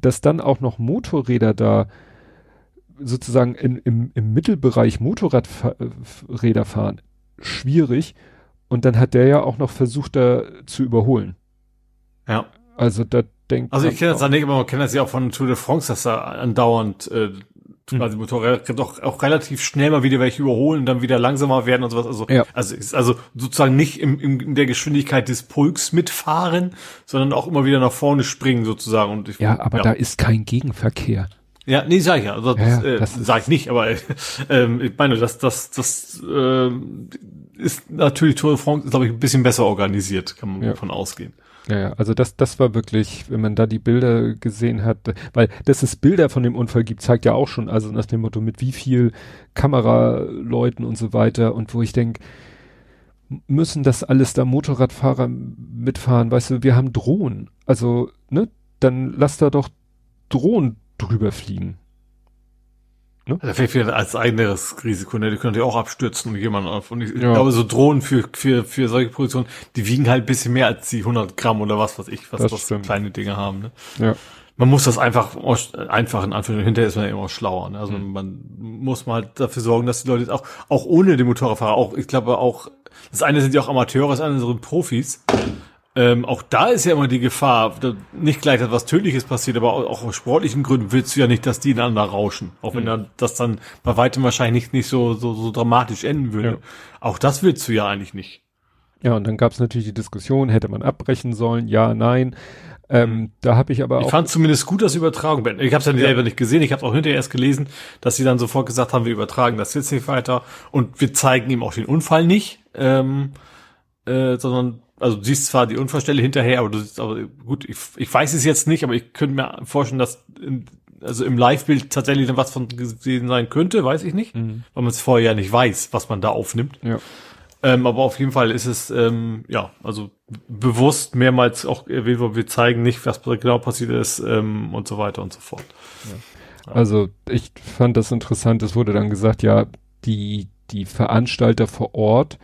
Dass dann auch noch Motorräder da sozusagen in, im, im Mittelbereich Motorradräder fahren, schwierig. Und dann hat der ja auch noch versucht, da zu überholen. Ja. Also da denkt Also ich kenne das ja nicht, aber man kennt das ja auch von Tour de France, dass da andauernd äh, quasi hm. Motorräder doch auch relativ schnell mal wieder welche überholen und dann wieder langsamer werden und sowas. Also, ja. also, ist also sozusagen nicht im, im, in der Geschwindigkeit des Pulks mitfahren, sondern auch immer wieder nach vorne springen sozusagen. Und ich, ja, aber ja. da ist kein Gegenverkehr. Ja, nee, sag ich ja. Also, das, ja, äh, das sag ich nicht, aber ähm, ich meine, das, das, das äh, ist natürlich Tour de France, glaube ich, ein bisschen besser organisiert, kann man ja. davon ausgehen. Ja, ja, also das, das war wirklich, wenn man da die Bilder gesehen hat, weil dass es Bilder von dem Unfall gibt, zeigt ja auch schon, also nach dem Motto, mit wie viel Kameraleuten und so weiter und wo ich denke, müssen das alles da Motorradfahrer mitfahren, weißt du, wir haben Drohnen, also, ne, dann lass da doch Drohnen drüber fliegen. Ne? Das wäre vielleicht als eigenes Risiko, ne? Die könnte ja auch abstürzen und jemand auf. Und ich, ja. glaube, so Drohnen für, für, für solche Positionen, die wiegen halt ein bisschen mehr als die 100 Gramm oder was weiß ich, was das, das kleine Dinge haben, ne? Ja. man muss das einfach, einfach in Anführungszeichen, hinterher ist man ja immer schlauer. Ne? Also mhm. man muss mal halt dafür sorgen, dass die Leute auch, auch ohne den Motorradfahrer, auch, ich glaube auch, das eine sind ja auch Amateure, das andere sind Profis. Ähm, auch da ist ja immer die Gefahr, nicht gleich etwas Tödliches passiert, aber auch aus sportlichen Gründen willst du ja nicht, dass die ineinander rauschen. Auch wenn mhm. dann, das dann bei weitem wahrscheinlich nicht, nicht so, so, so dramatisch enden würde. Ja. Auch das willst du ja eigentlich nicht. Ja, und dann gab es natürlich die Diskussion, hätte man abbrechen sollen, ja, nein. Ähm, mhm. da habe ich aber auch. Ich fand zumindest gut, dass sie übertragen werden. Ich habe es ja, ja selber nicht gesehen. Ich habe auch hinterher erst gelesen, dass sie dann sofort gesagt haben, wir übertragen das jetzt nicht weiter und wir zeigen ihm auch den Unfall nicht, ähm, äh, sondern also du siehst zwar die Unfallstelle hinterher, aber du siehst, aber gut, ich, ich weiß es jetzt nicht, aber ich könnte mir vorstellen, dass in, also im Live-Bild tatsächlich dann was von gesehen sein könnte, weiß ich nicht, mhm. weil man es vorher ja nicht weiß, was man da aufnimmt. Ja. Ähm, aber auf jeden Fall ist es, ähm, ja, also bewusst mehrmals auch erwähnt worden, wir zeigen nicht, was genau passiert ist ähm, und so weiter und so fort. Ja. Also ich fand das interessant, es wurde dann gesagt, ja, die, die Veranstalter vor Ort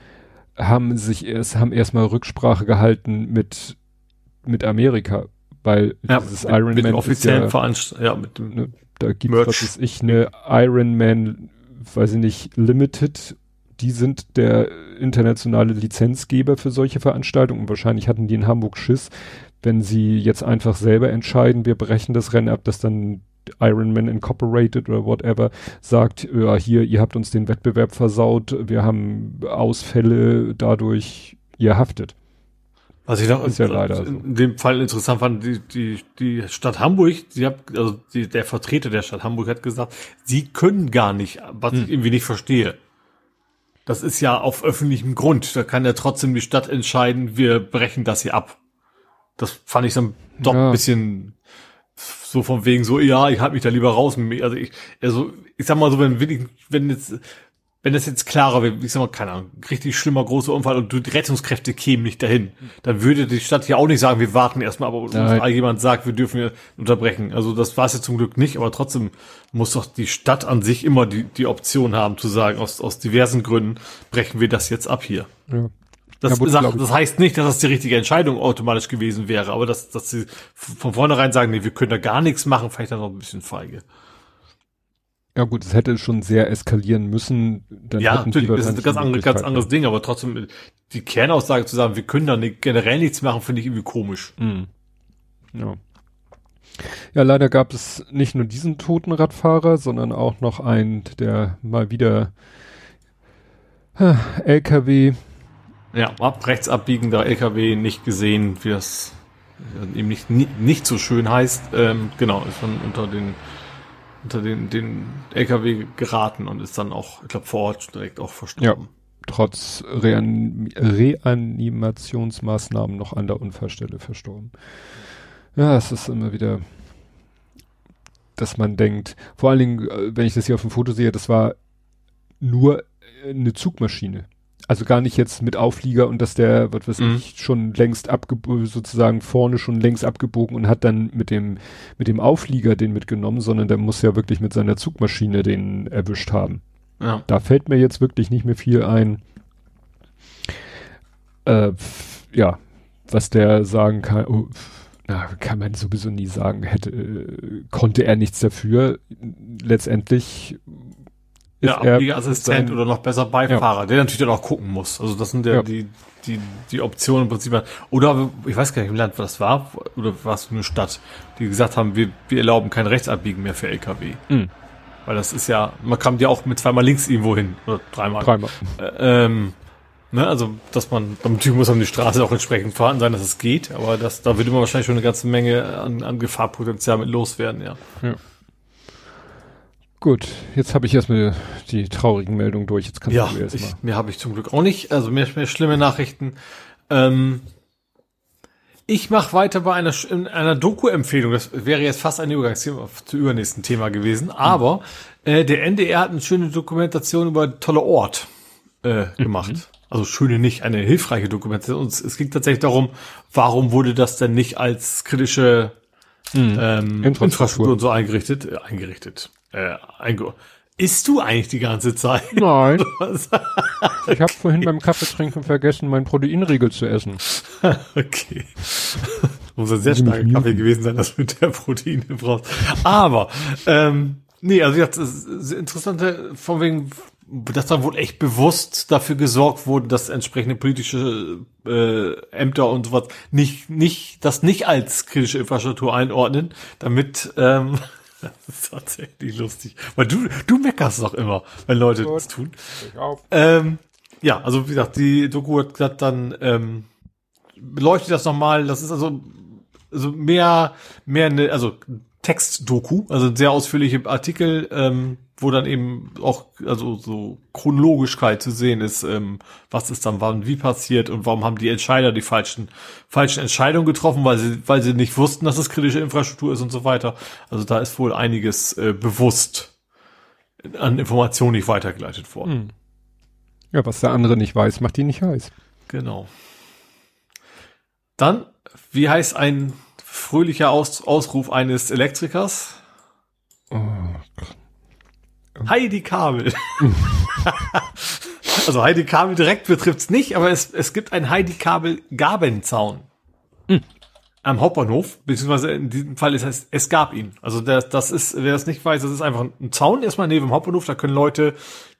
haben sich erst, haben erstmal Rücksprache gehalten mit, mit Amerika, weil ja, dieses mit, Iron mit Man offiziellen ja, Veranst ja, mit dem ne, da gibt es, was ist ich, eine Iron Man, weiß ich nicht, Limited, die sind der internationale Lizenzgeber für solche Veranstaltungen. Und wahrscheinlich hatten die in Hamburg Schiss, wenn sie jetzt einfach selber entscheiden, wir brechen das Rennen ab, dass dann Ironman Incorporated oder whatever sagt, ja, hier, ihr habt uns den Wettbewerb versaut, wir haben Ausfälle dadurch, ihr haftet. Was ich noch ist ja leider in so. dem Fall interessant fand, die, die, die Stadt Hamburg, sie hat, also die, der Vertreter der Stadt Hamburg hat gesagt, sie können gar nicht, was hm. ich irgendwie nicht verstehe. Das ist ja auf öffentlichem Grund. Da kann ja trotzdem die Stadt entscheiden, wir brechen das hier ab. Das fand ich dann doch ja. ein bisschen so von wegen so, ja, ich halte mich da lieber raus. Also ich, also ich sag mal so, wenn, wenn, jetzt, wenn das jetzt klarer wäre, ich sag mal, keine Ahnung, richtig schlimmer großer Unfall und die Rettungskräfte kämen nicht dahin, dann würde die Stadt ja auch nicht sagen, wir warten erstmal, aber uns jemand sagt, wir dürfen hier unterbrechen. Also das war es ja zum Glück nicht, aber trotzdem muss doch die Stadt an sich immer die, die Option haben zu sagen, aus, aus diversen Gründen brechen wir das jetzt ab hier. Ja. Das, ja, sagt, das heißt nicht, dass das die richtige Entscheidung automatisch gewesen wäre, aber dass, dass sie von vornherein sagen, nee, wir können da gar nichts machen, vielleicht dann noch ein bisschen feige. Ja gut, es hätte schon sehr eskalieren müssen. Dann ja, natürlich, das ist ein ganz, andere, ganz anderes Ding, aber trotzdem die Kernaussage zu sagen, wir können da nicht, generell nichts machen, finde ich irgendwie komisch. Mhm. Ja. Ja, leider gab es nicht nur diesen toten Radfahrer, sondern auch noch einen, der mal wieder LKW ja, ab rechts abbiegender LKW nicht gesehen, wie das eben nicht, nicht, so schön heißt. Ähm, genau, ist dann unter den unter den, den LKW geraten und ist dann auch, ich glaube, vor Ort direkt auch verstorben. Ja, trotz Rean Reanimationsmaßnahmen noch an der Unfallstelle verstorben. Ja, es ist immer wieder, dass man denkt, vor allen Dingen, äh, wenn ich das hier auf dem Foto sehe, das war nur eine Zugmaschine also gar nicht jetzt mit Auflieger und dass der, was weiß mhm. ich, schon längst abgebogen, sozusagen vorne schon längst abgebogen und hat dann mit dem, mit dem Auflieger den mitgenommen, sondern der muss ja wirklich mit seiner Zugmaschine den erwischt haben. Ja. Da fällt mir jetzt wirklich nicht mehr viel ein, äh, ja, was der sagen kann, oh, na, kann man sowieso nie sagen, hätte, äh, konnte er nichts dafür. Letztendlich ja, Abliegeassistent oder noch besser Beifahrer, ja. der natürlich dann auch gucken muss. Also das sind ja, ja. die, die, die Optionen im Prinzip. Oder ich weiß gar nicht, im Land was das war, oder war es eine Stadt, die gesagt haben, wir, wir erlauben kein Rechtsabbiegen mehr für LKW. Mhm. Weil das ist ja, man kam ja auch mit zweimal links irgendwo hin. Oder dreimal. Dreimal. Äh, ähm, ne, also, dass man, natürlich muss man die Straße auch entsprechend vorhanden sein, dass es geht, aber das, da würde man wahrscheinlich schon eine ganze Menge an, an Gefahrpotenzial mit loswerden, ja. ja. Gut, jetzt habe ich erstmal die traurigen Meldungen durch. Jetzt kannst ja, du erst mal. Ich, mehr habe ich zum Glück auch nicht. Also mehr, mehr schlimme Nachrichten. Ähm, ich mache weiter bei einer, einer Doku-Empfehlung. Das wäre jetzt fast ein Übergangsthema zu übernächsten Thema gewesen. Aber äh, der NDR hat eine schöne Dokumentation über tolle Ort äh, gemacht. Mhm. Also schöne nicht, eine hilfreiche Dokumentation. Und es ging tatsächlich darum, warum wurde das denn nicht als kritische mhm. ähm, Infrastruktur. Infrastruktur und so eingerichtet, äh, eingerichtet, äh, Isst du eigentlich die ganze Zeit? Nein. ich habe vorhin beim Kaffeetrinken vergessen, meinen Proteinriegel zu essen. okay. Muss ein sehr starker Kaffee gewesen sein, dass du mit der Proteine brauchst. Aber, ähm, nee, also das ist interessante, von wegen, dass dann wohl echt bewusst dafür gesorgt wurde, dass entsprechende politische äh, Ämter und sowas nicht, nicht, das nicht als kritische Infrastruktur einordnen, damit ähm, das ist tatsächlich lustig. Weil du, du meckerst doch immer, wenn Leute Gut. das tun. Ähm, ja, also wie gesagt, die Doku hat gesagt, dann ähm, beleuchtet das nochmal. Das ist also, also mehr, mehr eine, also Textdoku, also sehr ausführliche Artikel, ähm, wo dann eben auch also so Chronologischkeit zu sehen ist, ähm, was ist dann wann wie passiert und warum haben die Entscheider die falschen falschen Entscheidungen getroffen, weil sie weil sie nicht wussten, dass es kritische Infrastruktur ist und so weiter. Also da ist wohl einiges äh, bewusst an Informationen nicht weitergeleitet worden. Hm. Ja, was der andere nicht weiß, macht ihn nicht heiß. Genau. Dann, wie heißt ein fröhlicher Aus Ausruf eines Elektrikers? Oh. Heidi Kabel. also Heidi Kabel direkt betrifft's nicht, aber es, es gibt einen Heidi Kabel Gabenzaun. Mhm. Am Hauptbahnhof, beziehungsweise in diesem Fall ist es, es gab ihn. Also das, das ist, wer das nicht weiß, das ist einfach ein Zaun erstmal neben dem Hauptbahnhof, da können Leute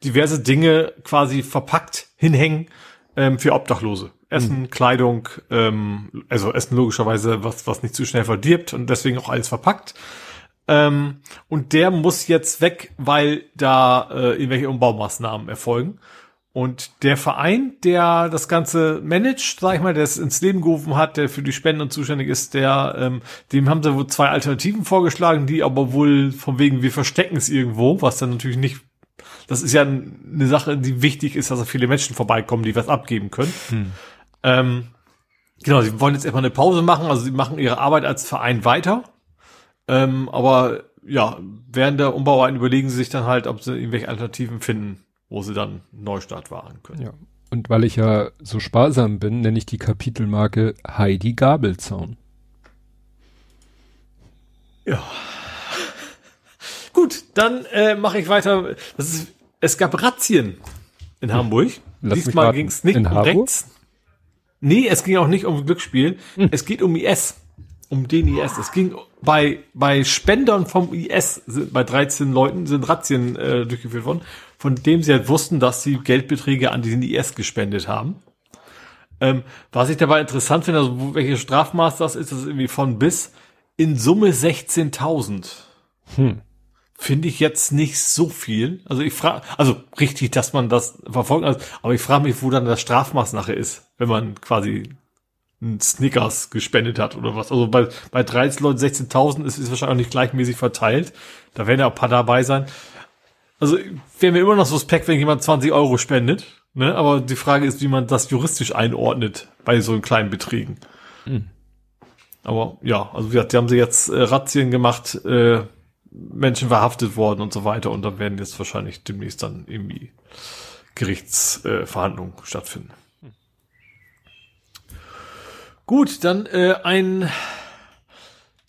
diverse Dinge quasi verpackt hinhängen ähm, für Obdachlose. Essen, mhm. Kleidung, ähm, also Essen logischerweise, was, was nicht zu schnell verdirbt und deswegen auch alles verpackt. Ähm, und der muss jetzt weg, weil da äh, irgendwelche Umbaumaßnahmen erfolgen. Und der Verein, der das Ganze managt, sag ich mal, der es ins Leben gerufen hat, der für die Spenden und zuständig ist, der, ähm, dem haben sie wohl zwei Alternativen vorgeschlagen, die aber wohl von wegen, wir verstecken es irgendwo, was dann natürlich nicht, das ist ja eine Sache, die wichtig ist, dass da viele Menschen vorbeikommen, die was abgeben können. Hm. Ähm, genau, sie wollen jetzt erstmal eine Pause machen, also sie machen ihre Arbeit als Verein weiter ähm, aber ja, während der Umbauarbeiten überlegen sie sich dann halt, ob sie irgendwelche Alternativen finden, wo sie dann Neustart wahren können. Ja. Und weil ich ja so sparsam bin, nenne ich die Kapitelmarke Heidi Gabelzaun. Ja. Gut, dann äh, mache ich weiter. Das ist, es gab Razzien in Hamburg. Lass Diesmal ging es nicht in um Harburg? rechts. Nee, es ging auch nicht um Glücksspiel. Hm. Es geht um IS um den IS. Es ging bei, bei Spendern vom IS, sind, bei 13 Leuten sind Razzien äh, durchgeführt worden, von dem sie halt wussten, dass sie Geldbeträge an diesen IS gespendet haben. Ähm, was ich dabei interessant finde, also welche Strafmaß das ist, das ist irgendwie von bis in Summe 16.000. Hm. Finde ich jetzt nicht so viel. Also ich frage, also richtig, dass man das verfolgt, aber ich frage mich, wo dann das Strafmaß nachher ist, wenn man quasi Snickers gespendet hat oder was. Also bei, bei 13 Leuten 16.000 ist es wahrscheinlich auch nicht gleichmäßig verteilt. Da werden ja auch ein paar dabei sein. Also wäre mir immer noch suspekt, wenn jemand 20 Euro spendet. Ne? Aber die Frage ist, wie man das juristisch einordnet bei so kleinen Beträgen. Mhm. Aber ja, also wie gesagt, die haben sie jetzt äh, Razzien gemacht, äh, Menschen verhaftet worden und so weiter. Und dann werden jetzt wahrscheinlich demnächst dann irgendwie Gerichtsverhandlungen äh, stattfinden. Gut, dann äh, ein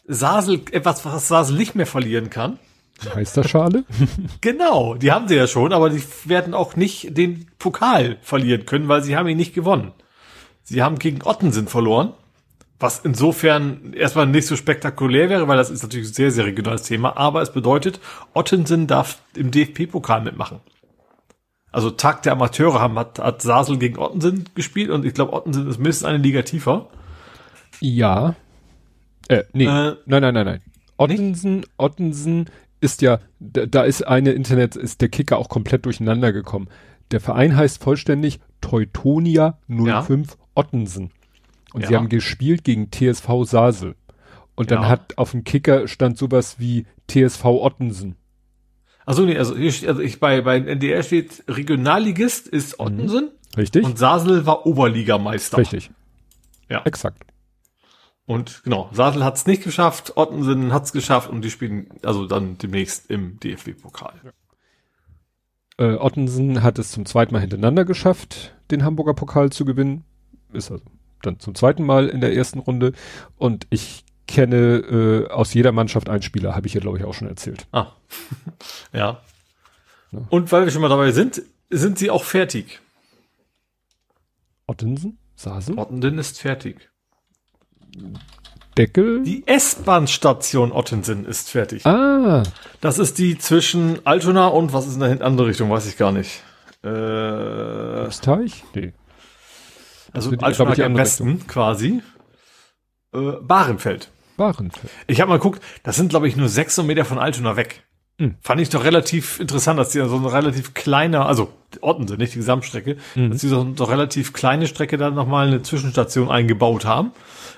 Sasel, etwas, was Sasel nicht mehr verlieren kann. Meisterschale? genau, die haben sie ja schon, aber die werden auch nicht den Pokal verlieren können, weil sie haben ihn nicht gewonnen. Sie haben gegen Ottensen verloren, was insofern erstmal nicht so spektakulär wäre, weil das ist natürlich ein sehr, sehr regionales Thema, aber es bedeutet, Ottensen darf im DFB-Pokal mitmachen. Also Tag der Amateure haben, hat, hat Sasel gegen Ottensen gespielt und ich glaube, Ottensen ist mindestens eine Liga tiefer. Ja. Äh, nee. Äh, nein, nein, nein, nein. Ottensen, nicht? Ottensen ist ja, da, da ist eine Internet, ist der Kicker auch komplett durcheinander gekommen. Der Verein heißt vollständig Teutonia 05 ja. Ottensen. Und ja. sie haben gespielt gegen TSV Sasel. Und dann ja. hat auf dem Kicker stand sowas wie TSV Ottensen. Also nee, also, hier, also ich bei, bei NDR steht Regionalligist ist mhm. Ottensen. Mhm. Richtig. Und Sasel war Oberligameister. Richtig. Ja. Exakt. Und genau, Sadel hat es nicht geschafft, Ottensen hat es geschafft und die spielen also dann demnächst im DFB-Pokal. Ja. Äh, Ottensen hat es zum zweiten Mal hintereinander geschafft, den Hamburger Pokal zu gewinnen. Ist also dann zum zweiten Mal in der ersten Runde. Und ich kenne äh, aus jeder Mannschaft einen Spieler, habe ich ja glaube ich auch schon erzählt. Ah, ja. Ne? Und weil wir schon mal dabei sind, sind sie auch fertig. Ottensen? Sasen? Ottensen ist fertig. Deckel? Die S-Bahn-Station Ottensen ist fertig. ah, Das ist die zwischen Altona und was ist in der andere Richtung, weiß ich gar nicht. Äh, Österreich? Nee. also die- Altona ich, am Westen quasi. Äh, Bahrenfeld. Warenfeld. Ich habe mal geguckt, das sind glaube ich nur 600 Meter von Altona weg. Hm. Fand ich doch relativ interessant, dass die so eine relativ kleine, also Ottensen, nicht die Gesamtstrecke, Mhm. dass die so, so relativ kleine Strecke da nochmal eine Zwischenstation eingebaut haben.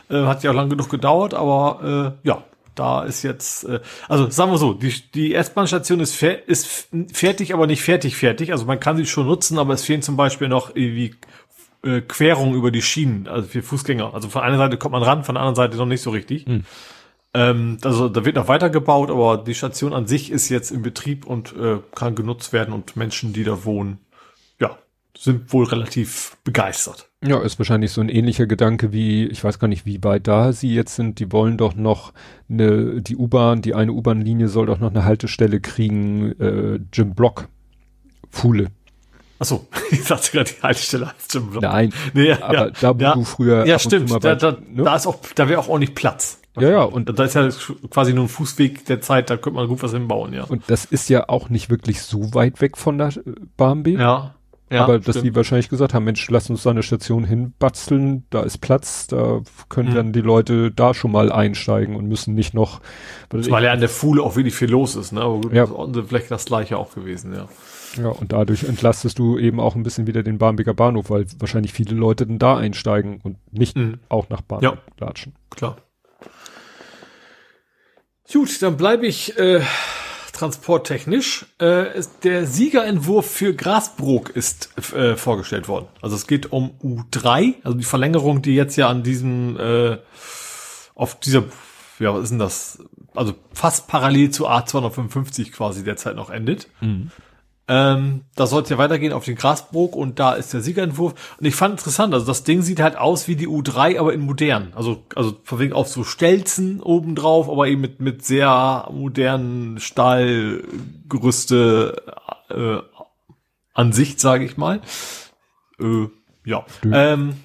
Äh, hat ja auch lang genug gedauert, aber äh, ja, da ist jetzt, äh, also sagen wir so, die, die S-Bahn-Station ist, fer ist fertig, aber nicht fertig fertig. Also man kann sie schon nutzen, aber es fehlen zum Beispiel noch irgendwie äh, Querungen über die Schienen, also für Fußgänger. Also von einer Seite kommt man ran, von der anderen Seite noch nicht so richtig. Ähm, also da wird noch weitergebaut, aber die Station an sich ist jetzt in Betrieb und äh, kann genutzt werden und Menschen, die da wohnen, ja, sind wohl relativ begeistert. Ja, ist wahrscheinlich so ein ähnlicher Gedanke wie, ich weiß gar nicht, wie weit da sie jetzt sind. Die wollen doch noch eine, die U-Bahn, die eine U-Bahn-Linie soll doch noch eine Haltestelle kriegen, äh, Jim Block. Fuhle. Achso, ich sagte gerade die Haltestelle als Jim Block. Nein, Nee, ja, aber ja, da, wo ja, du früher. ja stimmt, mal da, bei- da, ne? da ist auch, da wäre auch ordentlich Platz. Ja, ja, und- da ist ja quasi nur ein Fußweg der Zeit, da könnte man gut was hinbauen, ja. Und das ist ja auch nicht wirklich so weit weg von der Barmbek. Ja, ja, aber dass stimmt. die wahrscheinlich gesagt haben, Mensch, lass uns da eine Station hinbatzeln, da ist Platz, da können Mhm. dann die Leute da schon mal einsteigen und müssen nicht noch. weil ja an der Fuhle auch wirklich viel los ist, ne? Aber gut, Ja. das ist vielleicht das gleiche auch gewesen, ja. Ja, und dadurch entlastest du eben auch ein bisschen wieder den Barmbeker Bahnhof, weil wahrscheinlich viele Leute dann da einsteigen und nicht Mhm. auch nach Barmbek Ja. latschen. Klar. Gut, dann bleibe ich äh, transporttechnisch. Äh, ist, der Siegerentwurf für Grasbrook ist äh, vorgestellt worden. Also es geht um U3, also die Verlängerung, die jetzt ja an diesem äh, auf dieser, ja, was ist denn das? Also fast parallel zu A255 quasi derzeit noch endet. Ähm, da soll es ja weitergehen auf den Grasbrook und da ist der Siegerentwurf. Und ich fand interessant, also das Ding sieht halt aus wie die U3, aber in modern. Also, also von wegen auf so Stelzen obendrauf, aber eben mit, mit sehr modernen Stahlgerüste äh, Ansicht, sage ich mal. Äh, ja. Ähm,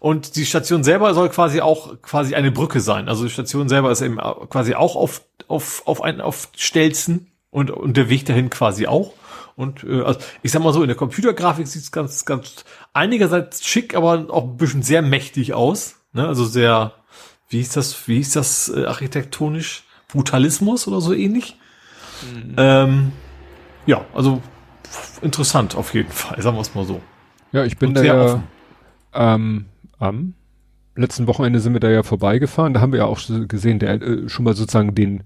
und die Station selber soll quasi auch quasi eine Brücke sein. Also die Station selber ist eben quasi auch auf, auf, auf, ein, auf Stelzen und, und der Weg dahin quasi auch. Und äh, also ich sag mal so, in der Computergrafik sieht es ganz, ganz einigerseits schick, aber auch ein bisschen sehr mächtig aus. Ne? Also sehr, wie ist das, wie ist das äh, architektonisch? Brutalismus oder so ähnlich. Ähm, ja, also interessant auf jeden Fall, sagen wir es mal so. Ja, ich bin Und da sehr ja offen. ähm, am letzten Wochenende sind wir da ja vorbeigefahren. Da haben wir ja auch gesehen, der äh, schon mal sozusagen den,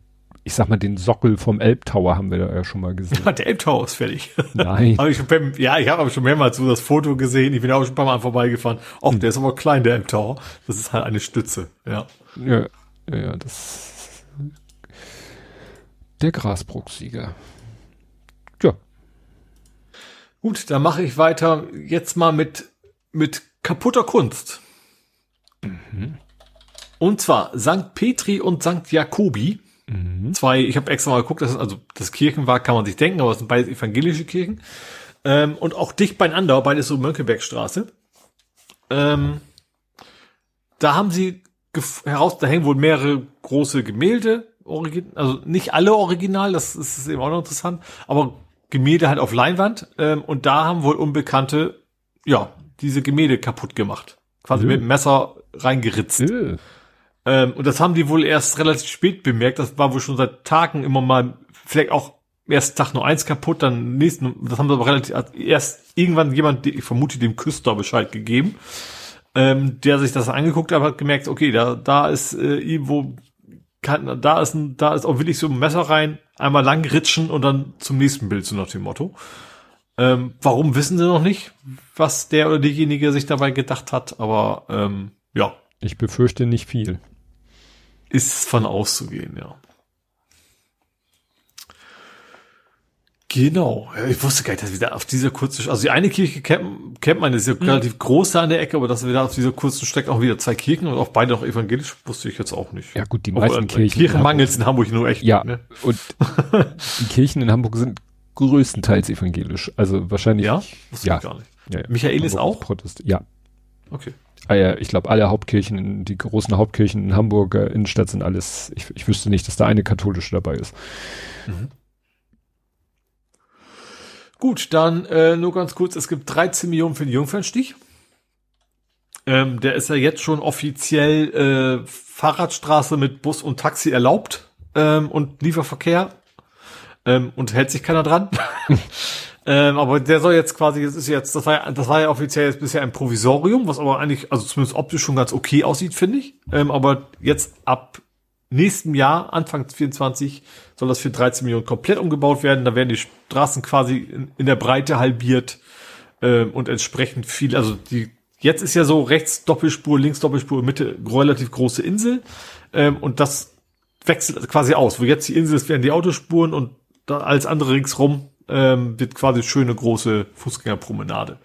ich sag mal, den Sockel vom Elbtower haben wir da ja schon mal gesehen. Der Elbtower ist fertig. Nein. Hab ich schon ja, ich habe aber schon mehrmals so das Foto gesehen. Ich bin auch schon ein paar Mal vorbeigefahren. Auch der ist aber klein, der Elbtower. Das ist halt eine Stütze. Ja. Ja, ja, ja, das. Der Grasbruch-Sieger. Ja. Gut, dann mache ich weiter jetzt mal mit, mit kaputter Kunst. Und zwar St. Petri und St. Jakobi. Zwei, ich habe extra mal geguckt, das ist also das Kirchen war, kann man sich denken, aber es sind beides evangelische Kirchen. Ähm, und auch dicht beieinander, beides so Mönckebergstraße. Ähm, da haben sie heraus, da hängen wohl mehrere große Gemälde, origin, also nicht alle original, das ist, eben auch noch interessant, aber Gemälde halt auf Leinwand. Ähm, und da haben wohl Unbekannte, ja, diese Gemälde kaputt gemacht. Quasi Ja. mit dem Messer reingeritzt. Äh. Ähm, und das haben die wohl erst relativ spät bemerkt. Das war wohl schon seit Tagen immer mal, vielleicht auch erst Tag nur eins kaputt, dann nächsten, das haben sie aber relativ, erst irgendwann jemand, ich vermute dem Küster Bescheid gegeben, ähm, der sich das angeguckt hat, hat gemerkt, okay, da, da ist äh, irgendwo, kann, da ist ein, da ist auch wirklich so ein Messer rein, einmal lang ritschen und dann zum nächsten Bild, so nach dem Motto. Ähm, warum wissen sie noch nicht, was der oder diejenige sich dabei gedacht hat, aber ähm, ja, Ich befürchte nicht viel. Ist von auszugehen, ja. Genau. Ich wusste gar nicht, dass wir da auf dieser kurzen, also die eine Kirche kennt, kennt man, das ist ja relativ groß da an der Ecke, aber dass wir da auf dieser kurzen Strecke auch wieder zwei Kirchen und auch beide noch evangelisch, wusste ich jetzt auch nicht. Ja gut, die Obwohl, meisten äh, Kirchen. Kirchen mangelt in Hamburg nur echt. Ja, Ne? und die Kirchen in Hamburg sind größtenteils evangelisch. Also wahrscheinlich. Ja? ja. ich gar nicht. ja, ja. Michael ist Hamburg auch? Protest. Ja. Okay. Ah ja, ich glaube, alle Hauptkirchen, die großen Hauptkirchen in Hamburger Innenstadt sind alles, ich, ich wüsste nicht, dass da eine katholische dabei ist. Gut, dann äh, nur ganz kurz, es gibt 13 Millionen für den Jungfernstich. Ähm, der ist ja jetzt schon offiziell äh, Fahrradstraße mit Bus und Taxi erlaubt ähm, und Lieferverkehr. Ähm, und hält sich keiner dran. ähm, aber der soll jetzt quasi, das ist jetzt, das war ja, das war ja offiziell jetzt bisher ein Provisorium, was aber eigentlich, also zumindest optisch schon ganz okay aussieht, finde ich. Ähm, aber jetzt ab nächsten Jahr, Anfang 24, soll das für 13 Millionen komplett umgebaut werden. Da werden die Straßen quasi in, in der Breite halbiert ähm, und entsprechend viel, also die, jetzt ist ja so rechts Doppelspur, links Doppelspur, Mitte relativ große Insel ähm, und das wechselt quasi aus. Wo jetzt die Insel ist, werden die Autospuren und da alles andere ringsrum ähm, wird quasi schöne große Fußgängerpromenade.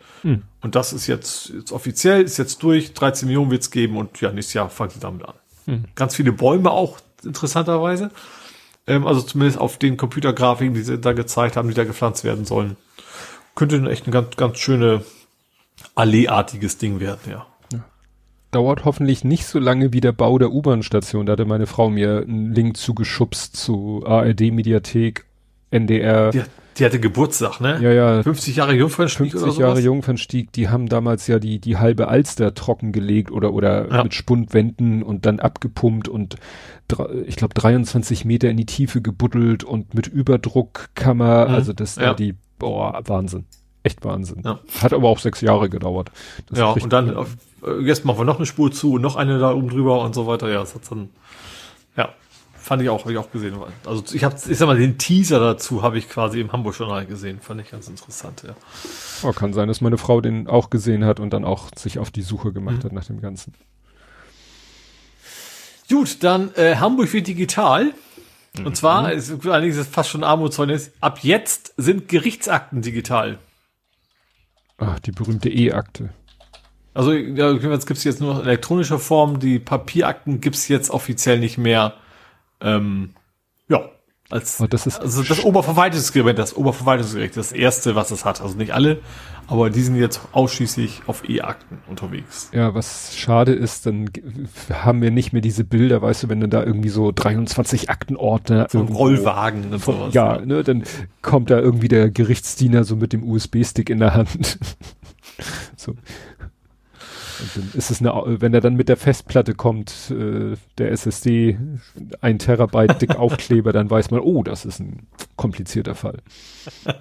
Und das ist jetzt, jetzt offiziell, ist jetzt durch, 13 Millionen wird's geben und ja, nächstes Jahr fangen sie damit an. Ganz viele Bäume auch, interessanterweise. Ähm, also zumindest auf den Computergrafiken, die sie da gezeigt haben, die da gepflanzt werden sollen. Könnte echt ein ganz, ganz schöne Alleeartiges Ding werden, ja. Dauert hoffentlich nicht so lange wie der Bau der U-Bahn-Station. Da hatte meine Frau mir einen Link zugeschubst zu ARD-Mediathek, NDR. Die, die hatte Geburtstag, ne? Ja, ja. 50 Jahre Jungfernstieg 50 oder? Jahre Jungfernstieg, die haben damals ja die, die halbe Alster trockengelegt oder, oder Ja. mit Spundwänden und dann abgepumpt und ich glaube 23 Meter in die Tiefe gebuddelt und mit Überdruckkammer, Mhm. also das Ja. war die, boah, Wahnsinn. Echt Wahnsinn. Ja. Hat aber auch sechs Jahre gedauert. Das Ja, und dann, auf, äh, jetzt machen wir noch eine Spur zu und noch eine da oben drüber und so weiter. Ja, das hat dann, fand ich auch, habe ich auch gesehen. Also ich habe, ich sag mal, den Teaser dazu habe ich quasi im Hamburg Journal gesehen. Fand ich ganz interessant, ja. Oh, kann sein, dass meine Frau den auch gesehen hat und dann auch sich auf die Suche gemacht Mhm. hat nach dem Ganzen. Gut, dann äh, Hamburg wird digital. Mhm. Und zwar, ist, allerdings ist es fast schon Armutszeugnis, ab jetzt sind Gerichtsakten digital. Ach, die berühmte E-Akte. Also ja, jetzt gibt's jetzt nur noch in elektronischer Form, die Papierakten gibt's jetzt offiziell nicht mehr. Ähm, ja, als Oh, das ist also das Oberverwaltungsgericht, das Oberverwaltungsgericht, das erste, was es hat. Also nicht alle, aber die sind jetzt ausschließlich auf E-Akten unterwegs. Ja, was schade ist, dann haben wir nicht mehr diese Bilder, weißt du, wenn du da irgendwie so 23 Aktenordner Vom irgendwo- Rollwagen und Von, sowas. ja, ne, dann kommt da irgendwie der Gerichtsdiener so mit dem USB-Stick in der Hand. so. Dann ist es eine, wenn er dann mit der Festplatte kommt, äh, der SSD, ein Terabyte dick Aufkleber, dann weiß man, oh, das ist ein komplizierter Fall.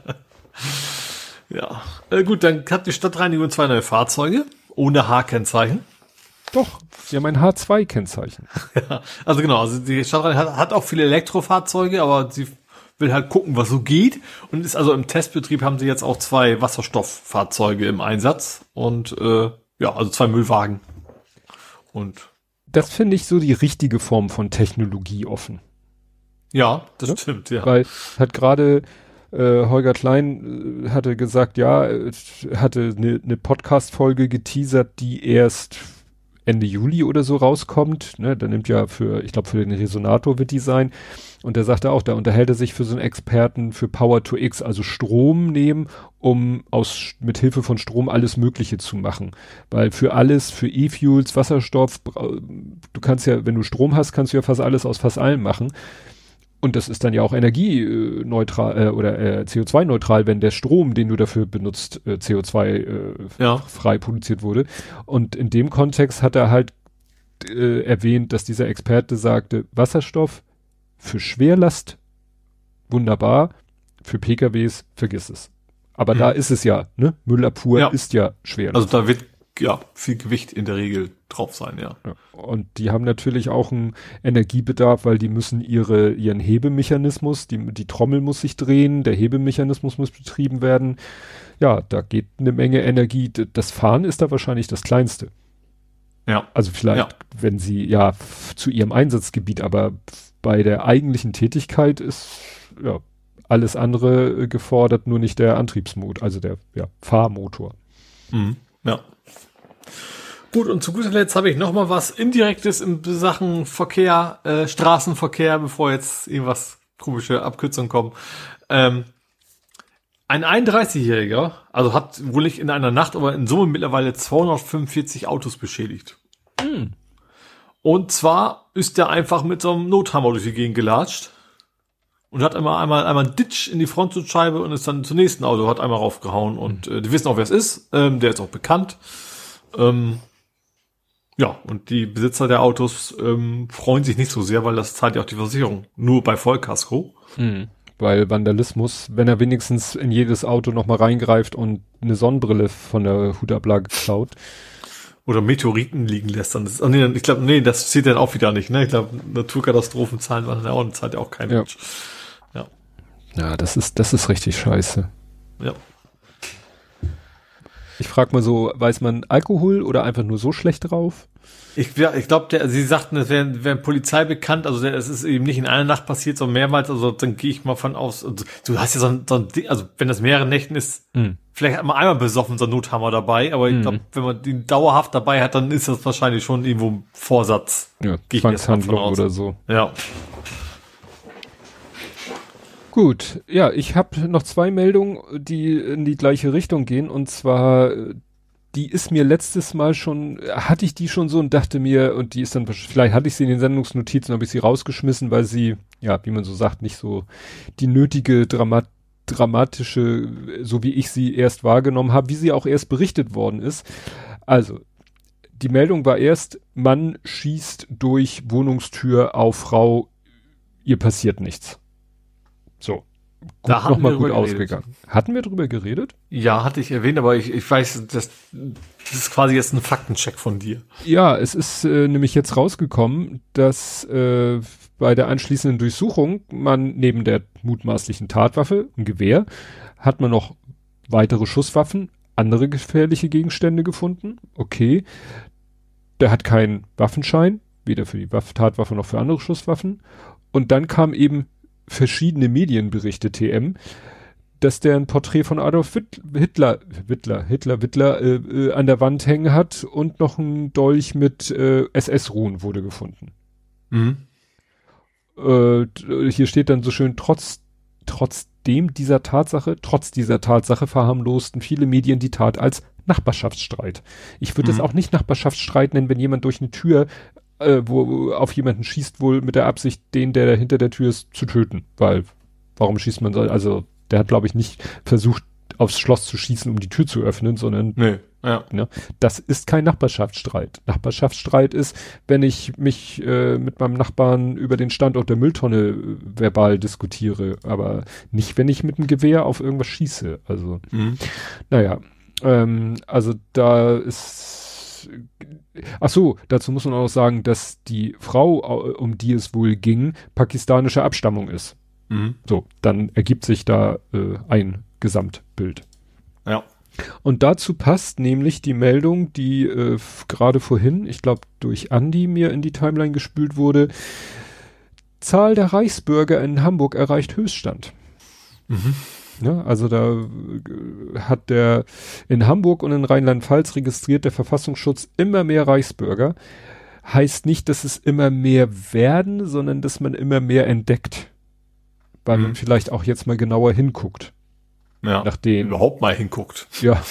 Ja. Äh, gut, dann hat die Stadtreinigung zwei neue Fahrzeuge ohne H-Kennzeichen. Doch, sie haben ein H2-Kennzeichen. Ja, also genau, also die Stadtreinigung hat, hat auch viele Elektrofahrzeuge, aber sie will halt gucken, was so geht. Und ist also im Testbetrieb haben sie jetzt auch zwei Wasserstofffahrzeuge im Einsatz und äh, ja, also zwei Müllwagen. Und Das finde ich so die richtige Form von Technologie offen. ja, das Ja? stimmt, ja. Weil hat gerade äh, Holger Klein äh, hatte gesagt, ja, äh, hatte eine ne, Podcast-Folge geteasert, die erst Ende Juli oder so rauskommt. Ne? Der nimmt ja für, ich glaube, für den Resonator wird die sein. Und der sagte auch, da unterhält er sich für so einen Experten für Power to X, also Strom nehmen, um aus mit Hilfe von Strom alles Mögliche zu machen. Weil für alles, für E-Fuels, Wasserstoff, du kannst ja, wenn du Strom hast, kannst du ja fast alles aus fast allem machen. Und das ist dann ja auch energieneutral äh, oder äh, CO2-neutral, wenn der Strom, den du dafür benutzt, äh, CO2 äh, Ja. frei produziert wurde. Und in dem Kontext hat er halt äh, erwähnt, dass dieser Experte sagte, Wasserstoff für Schwerlast wunderbar, für PKWs vergiss es. Aber Mhm. da ist es ja, ne? Müllabfuhr Ja. ist ja Schwerlast. Also da wird ja viel Gewicht in der Regel drauf sein, ja. Und die haben natürlich auch einen Energiebedarf, weil die müssen ihre, ihren Hebemechanismus, die, die Trommel muss sich drehen, der Hebemechanismus muss betrieben werden. Ja, da geht eine Menge Energie. Das Fahren ist da wahrscheinlich das Kleinste. Ja. Also vielleicht, Ja. wenn sie, ja, zu ihrem Einsatzgebiet, aber bei der eigentlichen Tätigkeit ist, ja, alles andere gefordert, nur nicht der Antriebsmotor, also der, ja, Fahrmotor. Mhm. Ja. Gut, und zu guter Letzt habe ich noch mal was Indirektes in Sachen Verkehr, äh, Straßenverkehr, bevor jetzt irgendwas komische Abkürzungen kommen. Ähm, Ein 31-Jähriger, also hat wohl nicht in einer Nacht, aber in Summe mittlerweile 245 Autos beschädigt. Mm. Und zwar ist der einfach mit so einem Nothammer durch die Gegend gelatscht und hat einmal einmal einmal einen Ditch in die Frontschutzscheibe und ist dann zum nächsten Auto hat einmal raufgehauen und äh, die wissen auch wer es ist, ähm, der ist auch bekannt. Ähm, ja, und die Besitzer der Autos ähm, freuen sich nicht so sehr, weil das zahlt ja auch die Versicherung. Nur bei Vollkasko. Mhm. Weil Vandalismus, wenn er wenigstens in jedes Auto nochmal reingreift und eine Sonnenbrille von der Hutablage klaut. Oder Meteoriten liegen lässt, dann ist, oh nee, ich glaube, nee, das zählt dann auch wieder nicht, ne? Ich glaube, Naturkatastrophen zahlen wir dann auch, zahlt ja auch kein ja. Mensch. Ja. Ja, das ist, das ist richtig scheiße. Ja. Ich frage mal so, weiß man Alkohol oder einfach nur so schlecht drauf? Ich, ja, ich glaube, sie sagten, es wäre wär Polizei bekannt, also es ist eben nicht in einer Nacht passiert, sondern mehrmals, also dann gehe ich mal von aus. Also, du hast ja so ein, so ein Ding, also wenn das mehrere Nächten ist, mm. vielleicht hat man einmal besoffen so ein Nothammer dabei, aber ich mm. glaube, wenn man den dauerhaft dabei hat, dann ist das wahrscheinlich schon irgendwo Vorsatz. Ja, Zwangshandlung oder so. Ja. Gut, ja, ich habe noch zwei Meldungen, die in die gleiche Richtung gehen. Und zwar, die ist mir letztes Mal schon, hatte ich die schon so und dachte mir, und die ist dann, vielleicht hatte ich sie in den Sendungsnotizen, habe ich sie rausgeschmissen, weil sie, ja, wie man so sagt, nicht so die nötige Dramat dramatische, so wie ich sie erst wahrgenommen habe, wie sie auch erst berichtet worden ist. Also, die Meldung war erst, Mann schießt durch Wohnungstür auf Frau, ihr passiert nichts. So. Gut, da noch mal gut ausgegangen. Hatten wir drüber geredet? Ja, hatte ich erwähnt, aber ich, ich weiß, das, das ist quasi jetzt ein Faktencheck von dir. Ja, es ist äh, nämlich jetzt rausgekommen, dass äh, bei der anschließenden Durchsuchung man neben der mutmaßlichen Tatwaffe, ein Gewehr, hat man noch weitere Schusswaffen, andere gefährliche Gegenstände gefunden. Okay. Der hat keinen Waffenschein, weder für die Tatwaffe noch für andere Schusswaffen. Und dann kam eben verschiedene Medienberichte TM, dass der ein Porträt von Adolf Hitler, Hitler, Hitler, Hitler äh, äh, an der Wand hängen hat und noch ein Dolch mit äh, SS-Ruhen wurde gefunden. Mhm. Äh, hier steht dann so schön, trotz, trotzdem dieser Tatsache, trotz dieser Tatsache verharmlosten viele Medien die Tat als Nachbarschaftsstreit. Ich würde es mhm. auch nicht Nachbarschaftsstreit nennen, wenn jemand durch eine Tür äh, wo auf jemanden schießt wohl mit der Absicht, den, der hinter der Tür ist, zu töten. Weil, warum schießt man so? Also, der hat, glaube ich, nicht versucht, aufs Schloss zu schießen, um die Tür zu öffnen, sondern nee, ja. ne, das ist kein Nachbarschaftsstreit. Nachbarschaftsstreit ist, wenn ich mich äh, mit meinem Nachbarn über den Standort der Mülltonne äh, verbal diskutiere, aber nicht, wenn ich mit dem Gewehr auf irgendwas schieße. Also, mhm. naja, ähm, also da ist ach so, dazu muss man auch sagen, dass die Frau, um die es wohl ging, pakistanische Abstammung ist. Mhm. So, dann ergibt sich da äh, ein Gesamtbild. Ja. Und dazu passt nämlich die Meldung, die äh, gerade vorhin, ich glaube durch Andi mir in die Timeline gespült wurde. Zahl der Reichsbürger in Hamburg erreicht Höchststand. Mhm. Ne? Also da äh, hat der in Hamburg und in Rheinland-Pfalz registriert der Verfassungsschutz immer mehr Reichsbürger. Heißt nicht, dass es immer mehr werden, sondern dass man immer mehr entdeckt. Weil mhm. man vielleicht auch jetzt mal genauer hinguckt. Ja, nach den, überhaupt mal hinguckt. Ja,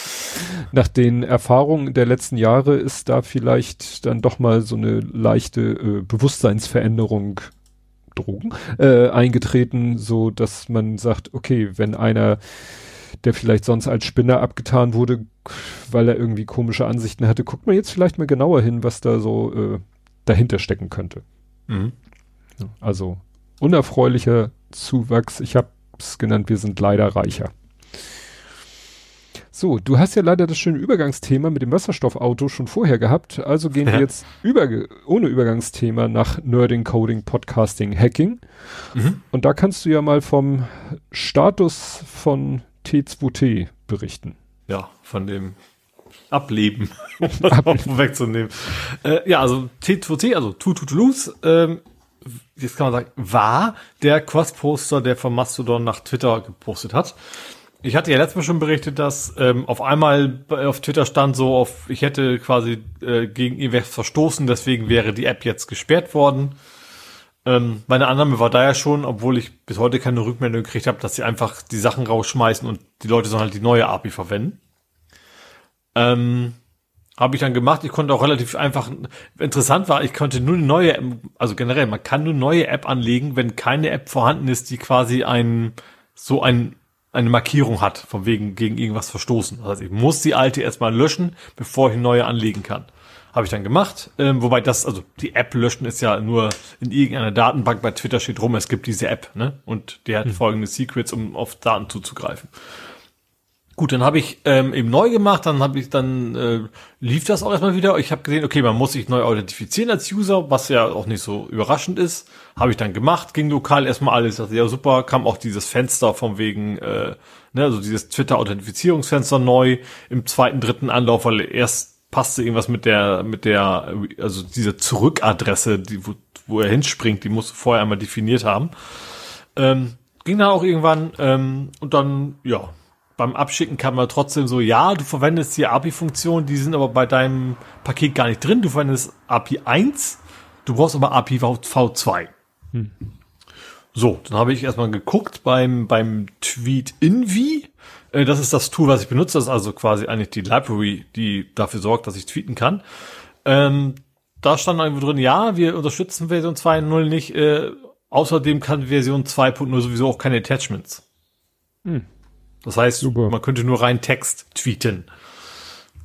nach den Erfahrungen der letzten Jahre ist da vielleicht dann doch mal so eine leichte äh, Bewusstseinsveränderung Drogen äh, eingetreten, so dass man sagt, okay, wenn einer, der vielleicht sonst als Spinner abgetan wurde, weil er irgendwie komische Ansichten hatte, guckt man jetzt vielleicht mal genauer hin, was da so äh, dahinter stecken könnte. Mhm. Also unerfreulicher Zuwachs. Ich habe es genannt, wir sind leider reicher. So, du hast ja leider das schöne Übergangsthema mit dem Wasserstoffauto schon vorher gehabt, also gehen ja. wir jetzt über, ohne Übergangsthema nach Nerding, Coding, Podcasting, Hacking. Mhm. Und da kannst du ja mal vom Status von T2T berichten. Ja, von dem Ableben, um das mal wegzunehmen. Äh, ja, also T2T, also Too To To Lose, ähm, jetzt kann man sagen, war der Cross-Poster, der von Mastodon nach Twitter gepostet hat. Ich hatte ja letztes Mal schon berichtet, dass ähm, auf einmal auf Twitter stand so, auf ich hätte quasi äh, gegen irgendwas verstoßen, deswegen wäre die App jetzt gesperrt worden. Ähm, meine Annahme war da ja schon, obwohl ich bis heute keine Rückmeldung gekriegt habe, dass sie einfach die Sachen rausschmeißen und die Leute sollen halt die neue API verwenden. Ähm, habe ich dann gemacht. Ich konnte auch relativ einfach, interessant war, ich konnte nur eine neue, App, also generell, man kann nur neue App anlegen, wenn keine App vorhanden ist, die quasi ein, so ein, eine Markierung hat, von wegen gegen irgendwas verstoßen. Das heißt, ich muss die alte erstmal löschen, bevor ich eine neue anlegen kann. Habe ich dann gemacht. Ähm, wobei das, also die App löschen ist ja nur in irgendeiner Datenbank. Bei Twitter steht rum, es gibt diese App, ne? Und die hat hm. folgende Secrets, um auf Daten zuzugreifen. Gut, dann habe ich ähm, eben neu gemacht, dann habe ich, dann äh, lief das auch erstmal wieder. Ich habe gesehen, okay, man muss sich neu authentifizieren als User, was ja auch nicht so überraschend ist. Habe ich dann gemacht, ging lokal erstmal alles, dachte, ja super, kam auch dieses Fenster von wegen, äh, ne, also dieses Twitter-Authentifizierungsfenster neu im zweiten, dritten Anlauf, weil erst passte irgendwas mit der, mit der, also diese Zurückadresse, die, wo, wo er hinspringt, die musst du vorher einmal definiert haben. Ähm, ging dann auch irgendwann ähm, und dann, ja, beim Abschicken kann man trotzdem so, ja, du verwendest die API-Funktionen, die sind aber bei deinem Paket gar nicht drin. Du verwendest API 1, du brauchst aber API V2. Hm. So, dann habe ich erstmal geguckt beim, beim Tweet Invi. Äh, das ist das Tool, was ich benutze. Das ist also quasi eigentlich die Library, die dafür sorgt, dass ich tweeten kann. Ähm, da stand irgendwo drin, ja, wir unterstützen Version 2.0 nicht. Äh, außerdem kann Version 2.0 sowieso auch keine Attachments. Hm. Das heißt, Super. man könnte nur rein Text tweeten.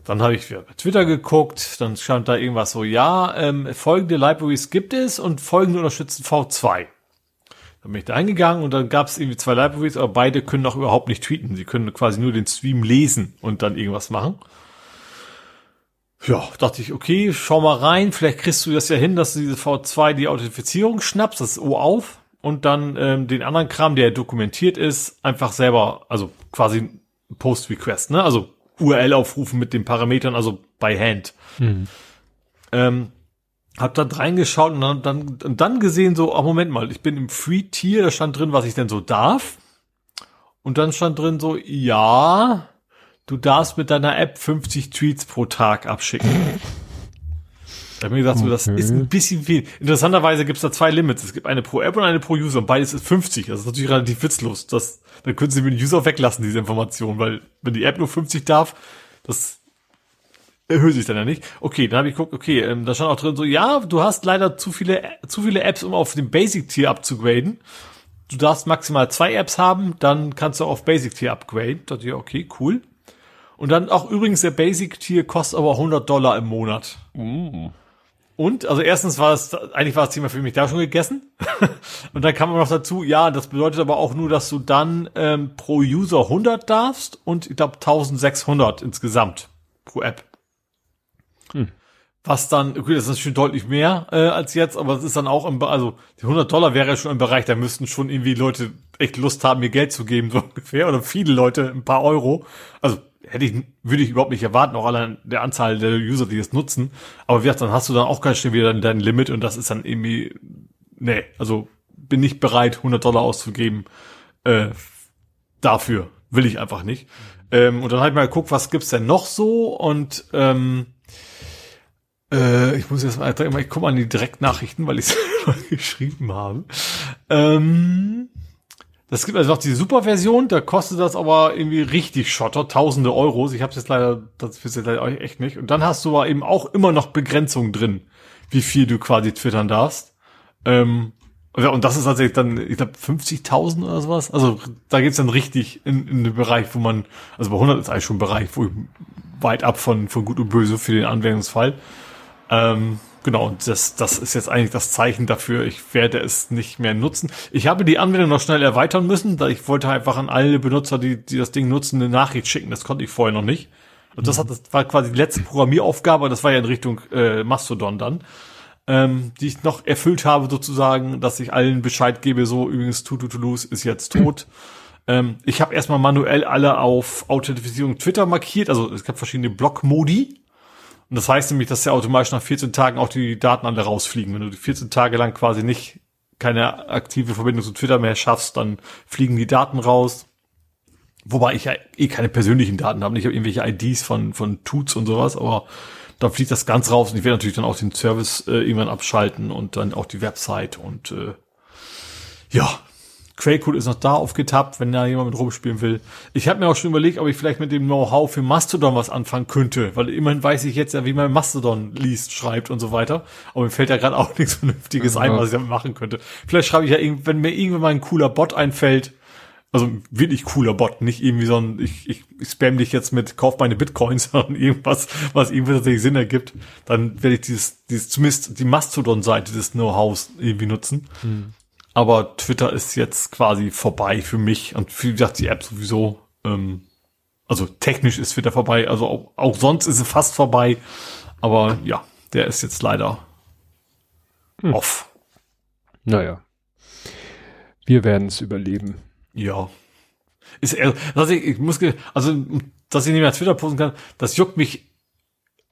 Dann habe ich wieder bei Twitter geguckt, dann stand da irgendwas so, ja, ähm, folgende Libraries gibt es und folgende unterstützen V2. Dann bin ich da eingegangen und dann gab es irgendwie zwei Libraries, aber beide können auch überhaupt nicht tweeten. Sie können quasi nur den Stream lesen und dann irgendwas machen. Ja, dachte ich, okay, schau mal rein, vielleicht kriegst du das ja hin, dass du diese V2 die Authentifizierung schnappst, das ist O auf und dann ähm, den anderen Kram, der dokumentiert ist, einfach selber, also quasi Post-Request, ne? Also URL aufrufen mit den Parametern, also by hand. Mhm. Ähm, hab dann reingeschaut und dann, dann, und dann gesehen so, oh Moment mal, ich bin im Free-Tier, da stand drin, was ich denn so darf. Und dann stand drin so, ja, du darfst mit deiner App 50 Tweets pro Tag abschicken. Da habe ich gesagt, okay. so, das ist ein bisschen viel. Interessanterweise gibt es da zwei Limits. Es gibt eine pro App und eine pro User und beides ist 50. Das ist natürlich relativ witzlos. Das, dann können Sie mit dem User weglassen, diese Information, weil wenn die App nur 50 darf, das erhöht sich dann ja nicht. Okay, dann habe ich geguckt, okay, ähm, da stand auch drin so, ja, du hast leider zu viele, zu viele Apps, um auf dem Basic-Tier abzugraden. Du darfst maximal zwei Apps haben, dann kannst du auf Basic-Tier upgraden. Da dachte ich, okay, cool. Und dann auch übrigens der Basic-Tier kostet aber 100 Dollar im Monat. Uh. Und, also erstens war es, eigentlich war das Thema für mich da schon gegessen. und dann kam man noch dazu, ja, das bedeutet aber auch nur, dass du dann ähm, pro User 100 darfst und ich glaube 1600 insgesamt pro App. Hm. Was dann, okay, das ist schon deutlich mehr äh, als jetzt, aber es ist dann auch im, also die 100 Dollar wäre ja schon im Bereich, da müssten schon irgendwie Leute echt Lust haben, mir Geld zu geben, so ungefähr, oder viele Leute ein paar Euro. Also hätte ich, würde ich überhaupt nicht erwarten, auch allein der Anzahl der User, die es nutzen. Aber wie gesagt, dann hast du dann auch ganz schnell wieder dein Limit und das ist dann irgendwie, nee, also bin nicht bereit, 100 Dollar auszugeben äh, dafür. Will ich einfach nicht. Ähm, und dann habe ich mal geguckt, was gibt's denn noch so und ähm, äh, ich muss jetzt mal, ich gucke mal an die Direktnachrichten, weil ich es geschrieben habe. Ähm, das gibt also noch die Superversion, da kostet das aber irgendwie richtig Schotter, tausende Euros. Ich habe jetzt leider, das ist jetzt leider echt nicht. Und dann hast du aber eben auch immer noch Begrenzungen drin, wie viel du quasi twittern darfst. Ähm, und das ist tatsächlich dann, ich glaube, 50.000 oder sowas. Also da geht's dann richtig in, in den Bereich, wo man, also bei 100 ist eigentlich schon ein Bereich, wo weit ab von, von Gut und Böse für den Anwendungsfall. Ähm, Genau, und das, das ist jetzt eigentlich das Zeichen dafür, ich werde es nicht mehr nutzen. Ich habe die Anwendung noch schnell erweitern müssen, da ich wollte einfach an alle Benutzer, die, die das Ding nutzen, eine Nachricht schicken. Das konnte ich vorher noch nicht. Und das, hat, das war quasi die letzte Programmieraufgabe, das war ja in Richtung äh, Mastodon dann, ähm, die ich noch erfüllt habe sozusagen, dass ich allen Bescheid gebe, so übrigens Tutu Toulouse ist jetzt tot. ähm, ich habe erstmal manuell alle auf Authentifizierung Twitter markiert, also es gab verschiedene Block-Modi und das heißt nämlich, dass ja automatisch nach 14 Tagen auch die Daten alle rausfliegen. Wenn du die 14 Tage lang quasi nicht keine aktive Verbindung zu Twitter mehr schaffst, dann fliegen die Daten raus. Wobei ich ja eh keine persönlichen Daten habe. Ich habe irgendwelche IDs von, von Tuts und sowas, aber da fliegt das ganz raus und ich werde natürlich dann auch den Service äh, irgendwann abschalten und dann auch die Website und äh, ja, Quellcode ist noch da aufgetappt, wenn da jemand mit rumspielen will. Ich habe mir auch schon überlegt, ob ich vielleicht mit dem Know-how für Mastodon was anfangen könnte, weil immerhin weiß ich jetzt ja, wie man Mastodon liest, schreibt und so weiter. Aber mir fällt ja gerade auch nichts Vernünftiges ja. ein, was ich damit machen könnte. Vielleicht schreibe ich ja, wenn mir irgendwann mal ein cooler Bot einfällt, also wirklich cooler Bot, nicht irgendwie so ein, ich, ich, ich spam dich jetzt mit kauf meine Bitcoins, sondern irgendwas, was irgendwie tatsächlich Sinn ergibt, dann werde ich dieses, dieses zumindest die Mastodon-Seite des Know-hows irgendwie nutzen. Hm. Aber Twitter ist jetzt quasi vorbei für mich und wie gesagt, die App sowieso. Ähm, also technisch ist Twitter vorbei, also auch, auch sonst ist es fast vorbei. Aber ja, der ist jetzt leider hm. off. Naja. Wir werden es überleben. Ja. Ist eher, dass ich, ich muss, also, dass ich nicht mehr Twitter posten kann, das juckt mich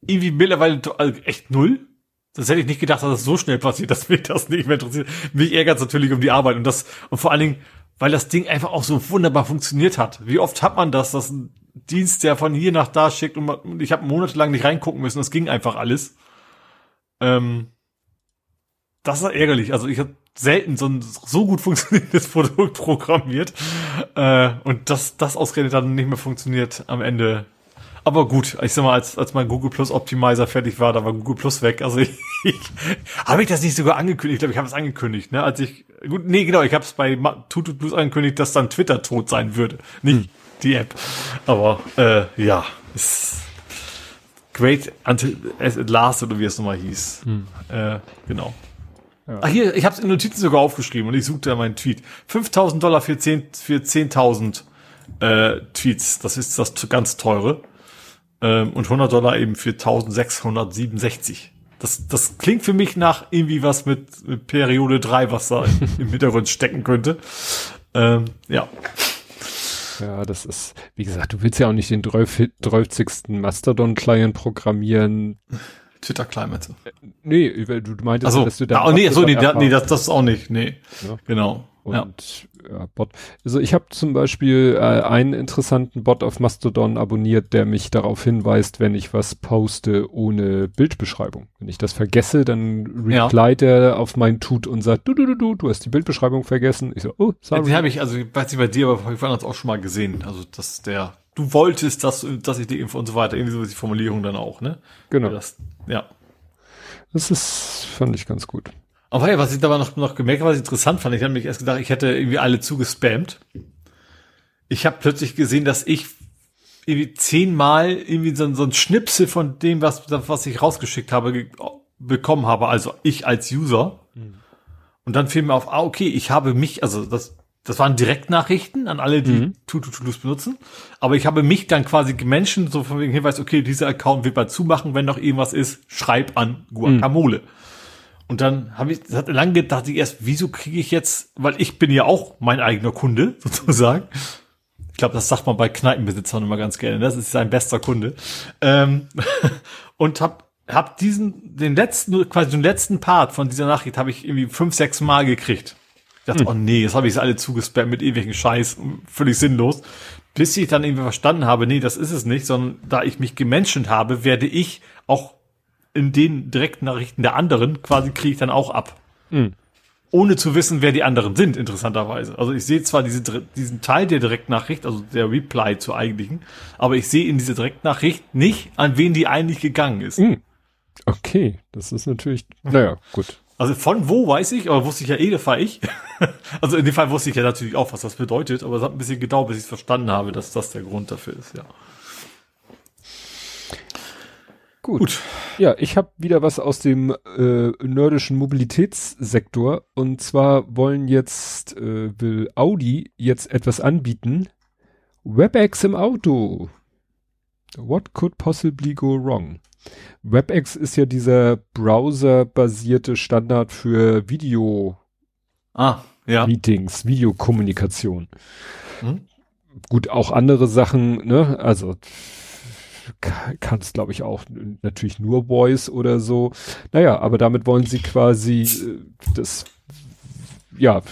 irgendwie mittlerweile echt null. Das hätte ich nicht gedacht, dass das so schnell passiert, dass mich das nicht mehr interessiert. Mich ärgert es natürlich um die Arbeit und das, und vor allen Dingen, weil das Ding einfach auch so wunderbar funktioniert hat. Wie oft hat man das, dass ein Dienst, der von hier nach da schickt und, man, ich habe monatelang nicht reingucken müssen, das ging einfach alles. Ähm, das ist ärgerlich. Also ich habe selten so ein so gut funktionierendes Produkt programmiert äh, und das, das ausgerechnet dann nicht mehr funktioniert am Ende aber gut, ich sag mal, als, als mein Google Plus Optimizer fertig war, da war Google Plus weg. Also ich, ich habe ich das nicht sogar angekündigt? Ich glaube, ich habe es angekündigt, ne? Als ich gut, nee, genau, ich habe es bei Tutu Plus angekündigt, dass dann Twitter tot sein würde, nicht hm. die App. Aber äh, ja, ist Great until at last oder wie es nochmal hieß. Hm. Äh, genau. Ja. Ach hier, ich habe es in Notizen sogar aufgeschrieben und ich suchte ja meinen Tweet. 5000 Dollar für 10 für 10.000 äh, Tweets. Das ist das ganz teure. Ähm, und 100 Dollar eben für 1667. Das, das klingt für mich nach irgendwie was mit, mit Periode 3, was da im Hintergrund stecken könnte. Ähm, ja. Ja, das ist, wie gesagt, du willst ja auch nicht den 30. Mastodon-Client programmieren. Twitter-Client. Äh, nee, du meintest, also, dass du da. Oh, nee, so, nee, nee, das, das ist auch nicht, nee. Ja. Genau. Und ja ja, Bot. Also ich habe zum Beispiel äh, einen interessanten Bot auf Mastodon abonniert, der mich darauf hinweist, wenn ich was poste ohne Bildbeschreibung. Wenn ich das vergesse, dann replyt ja. er auf mein Tut und sagt, du, du, du, du, du hast die Bildbeschreibung vergessen. Ich so, oh, sorry. Die habe ich, also weiß nicht bei dir, aber ich fand das auch schon mal gesehen. Also dass der, du wolltest, dass, dass ich die Info und so weiter, irgendwie so die Formulierung dann auch, ne? Genau. Das, ja. Das ist, fand ich ganz gut. Aber ja, was ich dabei noch, noch gemerkt habe, was ich interessant fand, ich habe mich erst gedacht, ich hätte irgendwie alle zugespammt. Ich habe plötzlich gesehen, dass ich irgendwie zehnmal irgendwie so, so ein Schnipsel von dem, was, was ich rausgeschickt habe, bekommen habe, also ich als User. Mhm. Und dann fiel mir auf, ah, okay, ich habe mich, also das, das waren Direktnachrichten an alle, die mhm. Tututus benutzen. Aber ich habe mich dann quasi gemenschen, so von wegen Hinweis, okay, dieser Account wird bald zumachen, wenn noch irgendwas ist, schreib an Guacamole. Mhm. Und dann habe ich, das hat lange gedacht, ich erst, wieso kriege ich jetzt, weil ich bin ja auch mein eigener Kunde, sozusagen. Ich glaube, das sagt man bei Kneipenbesitzern immer ganz gerne. Das ist sein bester Kunde. Ähm, und hab, hab diesen, den letzten, quasi den letzten Part von dieser Nachricht habe ich irgendwie fünf, sechs Mal gekriegt. Ich dachte, hm. oh nee, jetzt habe ich es alle zugespammt mit ewigen Scheiß, völlig sinnlos. Bis ich dann irgendwie verstanden habe, nee, das ist es nicht, sondern da ich mich gemenschent habe, werde ich auch in den Direktnachrichten der anderen quasi kriege ich dann auch ab. Mhm. Ohne zu wissen, wer die anderen sind, interessanterweise. Also ich sehe zwar diese, diesen Teil der Direktnachricht, also der Reply zur eigentlichen, aber ich sehe in dieser Direktnachricht nicht, an wen die eigentlich gegangen ist. Mhm. Okay, das ist natürlich, naja, gut. Also von wo weiß ich, aber wusste ich ja eh, das war ich. also in dem Fall wusste ich ja natürlich auch, was das bedeutet, aber es hat ein bisschen gedauert, bis ich es verstanden habe, dass das der Grund dafür ist, ja. Gut. Gut. Ja, ich habe wieder was aus dem äh, nordischen Mobilitätssektor. Und zwar wollen jetzt, äh, will Audi jetzt etwas anbieten. WebEx im Auto. What could possibly go wrong? WebEx ist ja dieser browserbasierte Standard für Video ah, ja. Meetings, Videokommunikation. Hm? Gut, auch andere Sachen, ne? Also kann es, glaube ich, auch natürlich nur Voice oder so. Naja, aber damit wollen sie quasi äh, das, ja,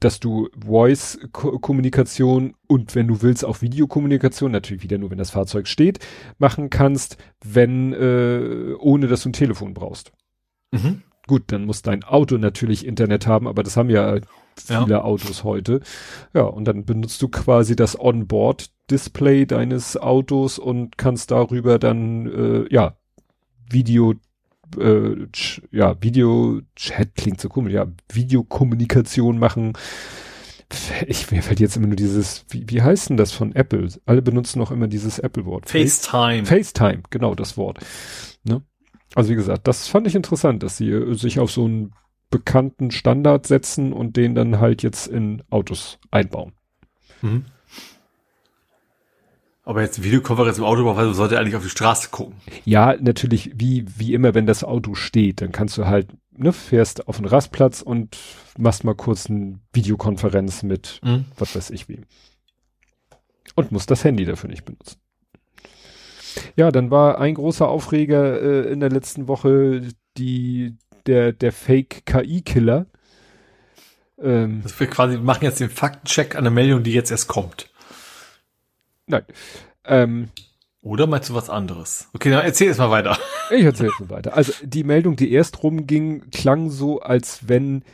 dass du Voice-Kommunikation und wenn du willst auch Videokommunikation, natürlich wieder nur, wenn das Fahrzeug steht, machen kannst, wenn, äh, ohne dass du ein Telefon brauchst. Mhm. Gut, dann muss dein Auto natürlich Internet haben, aber das haben ja viele ja. Autos heute. Ja, und dann benutzt du quasi das Onboard-Display deines Autos und kannst darüber dann, äh, ja, Video äh, ja, Video-Chat klingt so komisch, ja, Videokommunikation machen. Ich, mir fällt jetzt immer nur dieses, wie, wie heißt denn das von Apple? Alle benutzen auch immer dieses Apple-Wort. FaceTime. FaceTime, genau das Wort. Ne? Also wie gesagt, das fand ich interessant, dass sie sich auf so einen bekannten Standard setzen und den dann halt jetzt in Autos einbauen. Mhm. Aber jetzt Videokonferenz im Auto, weil du sollte eigentlich auf die Straße gucken. Ja, natürlich, wie, wie immer, wenn das Auto steht, dann kannst du halt, ne, fährst auf den Rastplatz und machst mal kurz eine Videokonferenz mit, mhm. was weiß ich wie. Und musst das Handy dafür nicht benutzen. Ja, dann war ein großer Aufreger äh, in der letzten Woche die, der, der Fake-KI-Killer. Ähm, das wir quasi machen jetzt den Faktencheck an der Meldung, die jetzt erst kommt. Nein. Ähm, Oder meinst du was anderes? Okay, dann erzähl es mal weiter. Ich erzähl es mal weiter. Also die Meldung, die erst rumging, klang so, als wenn,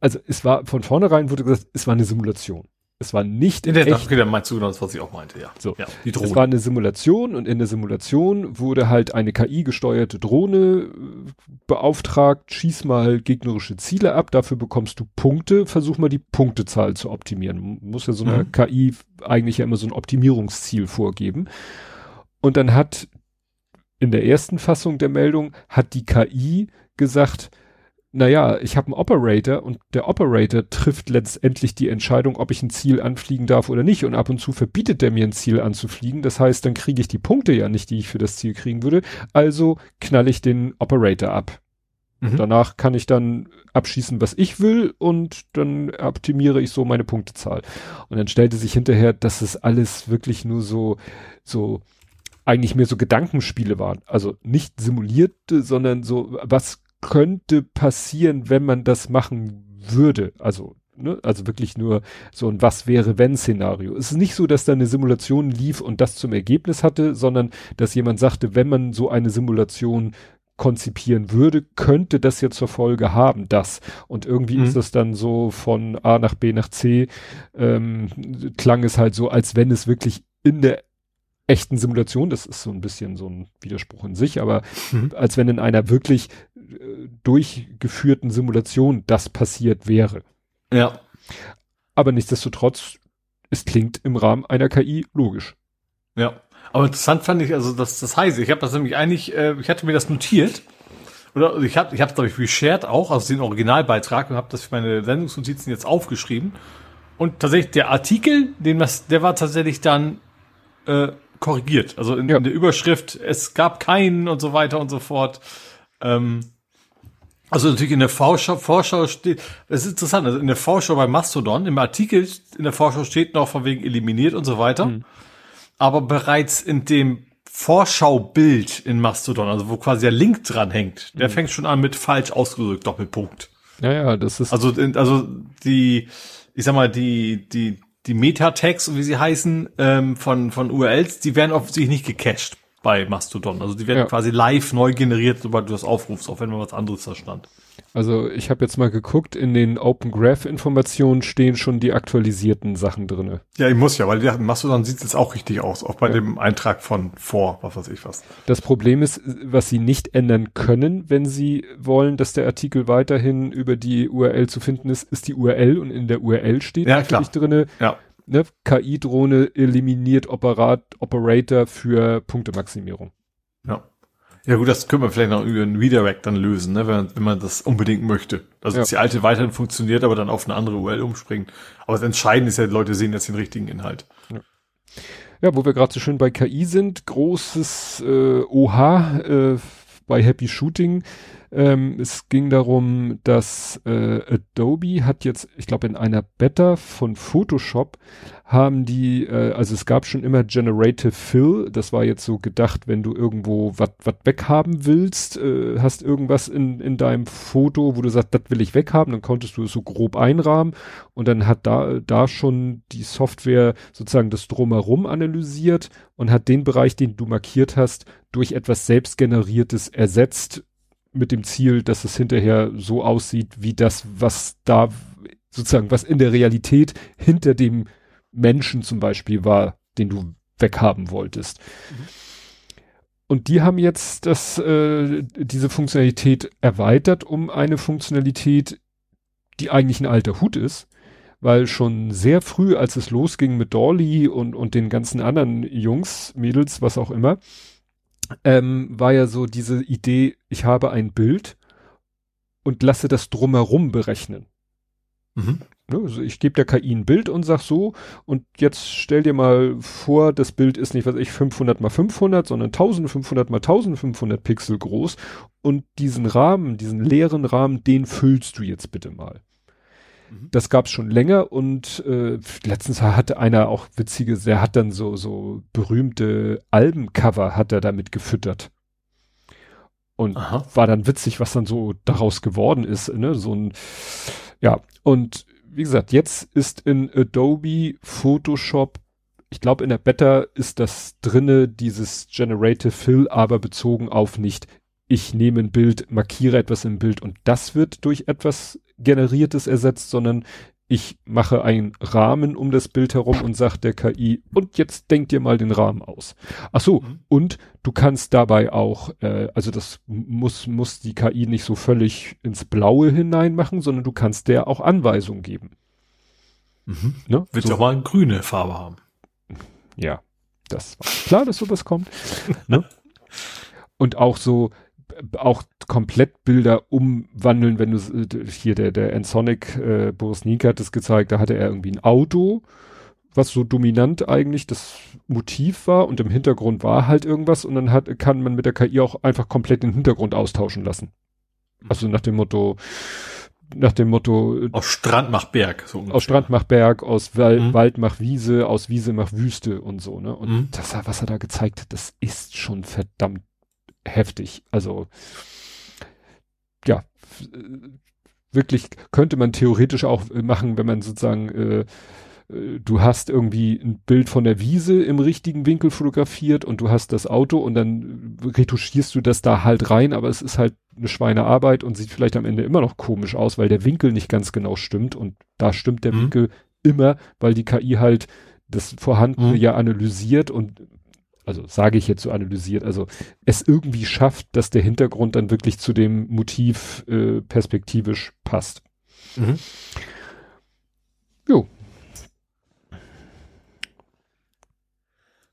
also es war von vornherein wurde gesagt, es war eine Simulation. Es war nicht in der echt. Okay, dann meinst du genau das, was ich auch meinte, ja. So, ja, die Drohne. Es war eine Simulation und in der Simulation wurde halt eine KI-gesteuerte Drohne äh, beauftragt, schieß mal gegnerische Ziele ab, dafür bekommst du Punkte, versuch mal die Punktezahl zu optimieren. Muss ja so eine mhm. KI eigentlich ja immer so ein Optimierungsziel vorgeben. Und dann hat in der ersten Fassung der Meldung hat die KI gesagt, naja, ich habe einen Operator und der Operator trifft letztendlich die Entscheidung, ob ich ein Ziel anfliegen darf oder nicht. Und ab und zu verbietet der mir ein Ziel anzufliegen. Das heißt, dann kriege ich die Punkte ja nicht, die ich für das Ziel kriegen würde. Also knall ich den Operator ab. Mhm. Danach kann ich dann abschießen, was ich will und dann optimiere ich so meine Punktezahl. Und dann stellte sich hinterher, dass es alles wirklich nur so, so, eigentlich mehr so Gedankenspiele waren. Also nicht simulierte, sondern so, was könnte passieren, wenn man das machen würde. Also, ne, also wirklich nur so ein Was wäre wenn Szenario. Es ist nicht so, dass da eine Simulation lief und das zum Ergebnis hatte, sondern dass jemand sagte, wenn man so eine Simulation konzipieren würde, könnte das jetzt zur Folge haben, das. Und irgendwie mhm. ist das dann so von A nach B nach C, ähm, klang es halt so, als wenn es wirklich in der echten Simulation, das ist so ein bisschen so ein Widerspruch in sich, aber mhm. als wenn in einer wirklich durchgeführten Simulation das passiert wäre. Ja. Aber nichtsdestotrotz, es klingt im Rahmen einer KI logisch. Ja. Aber interessant fand ich, also das, das heißt, ich habe das nämlich eigentlich, äh, ich hatte mir das notiert. Oder ich habe ich habe glaube ich reshared auch, also den Originalbeitrag und habe das für meine Sendungsnotizen jetzt aufgeschrieben. Und tatsächlich der Artikel, den das, der war tatsächlich dann äh, korrigiert. Also in, ja. in, der Überschrift, es gab keinen und so weiter und so fort. Ähm, also natürlich in der Vorschau, Vorschau steht, das ist interessant, also in der Vorschau bei Mastodon, im Artikel in der Vorschau steht noch von wegen eliminiert und so weiter. Mhm. Aber bereits in dem Vorschaubild in Mastodon, also wo quasi der Link dran hängt, der mhm. fängt schon an mit falsch ausgedrückt, Doppelpunkt. Ja, ja, das ist. Also, also die, ich sag mal, die, die, die Meta-Tags, wie sie heißen, ähm, von, von URLs, die werden offensichtlich nicht gecached bei Mastodon. Also die werden ja. quasi live neu generiert, sobald du das aufrufst, auch wenn mal was anderes da stand. Also ich habe jetzt mal geguckt, in den Open Graph Informationen stehen schon die aktualisierten Sachen drinne. Ja, ich muss ja, weil die Mastodon sieht jetzt auch richtig aus, auch bei ja. dem Eintrag von vor, was weiß ich was. Das Problem ist, was sie nicht ändern können, wenn sie wollen, dass der Artikel weiterhin über die URL zu finden ist, ist die URL und in der URL steht ja, natürlich klar. drinne. Ja ne, KI-Drohne eliminiert Operat Operator für Punktemaximierung. Ja. Ja gut, das können wir vielleicht noch über einen Redirect dann lösen, ne, wenn, wenn man das unbedingt möchte. Also ja. dass die alte weiterhin funktioniert, aber dann auf eine andere URL umspringt. Aber das Entscheidende ist ja, die Leute sehen jetzt den richtigen Inhalt. Ja. Ja, wo wir gerade so schön bei KI sind, großes äh, OH äh, bei Happy Shooting. Ähm, es ging darum, dass äh, Adobe hat jetzt, ich glaube in einer Beta von Photoshop haben die, äh, also es gab schon immer Generative Fill, das war jetzt so gedacht, wenn du irgendwo was weghaben willst, äh, hast irgendwas in, in deinem Foto, wo du sagst, das will ich weghaben, dann konntest du es so grob einrahmen und dann hat da, da schon die Software sozusagen das drumherum analysiert und hat den Bereich, den du markiert hast, durch etwas selbstgeneriertes ersetzt mit dem Ziel, dass es hinterher so aussieht, wie das, was da sozusagen, was in der Realität hinter dem Menschen zum Beispiel war, den du weghaben wolltest. Mhm. Und die haben jetzt das, äh, diese Funktionalität erweitert um eine Funktionalität, die eigentlich ein alter Hut ist, weil schon sehr früh, als es losging mit Dolly und, und den ganzen anderen Jungs, Mädels, was auch immer, ähm, war ja so diese Idee, ich habe ein Bild und lasse das drumherum berechnen. Mhm. Ne, also ich gebe der KI ein Bild und sag so, und jetzt stell dir mal vor, das Bild ist nicht, was ich, 500 mal 500, sondern 1500 mal 1500 Pixel groß und diesen Rahmen, diesen leeren Rahmen, den füllst du jetzt bitte mal. Mhm. Das gab's schon länger und äh, letztens hatte einer auch witzige, der hat dann so so berühmte Albencover hat er damit gefüttert. Und Aha. war dann witzig, was dann so daraus geworden ist, ne? So ein ja, und wie gesagt, jetzt ist in Adobe Photoshop, ich glaube in der Beta ist das drinne, dieses Generative Fill, aber bezogen auf nicht, ich nehme ein Bild, markiere etwas im Bild und das wird durch etwas generiertes ersetzt, sondern ich mache einen Rahmen um das Bild herum und sage der KI, und jetzt denk dir mal den Rahmen aus. Ach so, mhm. und du kannst dabei auch, äh, also das muss, muss die KI nicht so völlig ins Blaue hinein machen, sondern du kannst der auch Anweisungen geben. Mhm. Ne? Willst so. auch mal eine grüne Farbe haben. Ja, das war klar, dass sowas kommt. ne? Und auch so, auch komplett Bilder umwandeln, wenn du hier der der Ensonic äh, Boris Nienke hat das gezeigt, da hatte er irgendwie ein Auto, was so dominant eigentlich das Motiv war und im Hintergrund war halt irgendwas und dann hat kann man mit der KI auch einfach komplett den Hintergrund austauschen lassen. Also nach dem Motto nach dem Motto aus Strand macht Berg so aus Strand macht Berg aus Wal mhm. Wald macht Wiese aus Wiese macht Wüste und so ne und mhm. das was er da gezeigt hat das ist schon verdammt heftig. Also ja, wirklich könnte man theoretisch auch machen, wenn man sozusagen äh, äh, du hast irgendwie ein Bild von der Wiese im richtigen Winkel fotografiert und du hast das Auto und dann retuschierst du das da halt rein, aber es ist halt eine Schweinearbeit und sieht vielleicht am Ende immer noch komisch aus, weil der Winkel nicht ganz genau stimmt und da stimmt der mhm. Winkel immer, weil die KI halt das Vorhandene mhm. ja analysiert und also sage ich jetzt so analysiert, also es irgendwie schafft, dass der Hintergrund dann wirklich zu dem Motiv äh, perspektivisch passt. Mhm. Jo.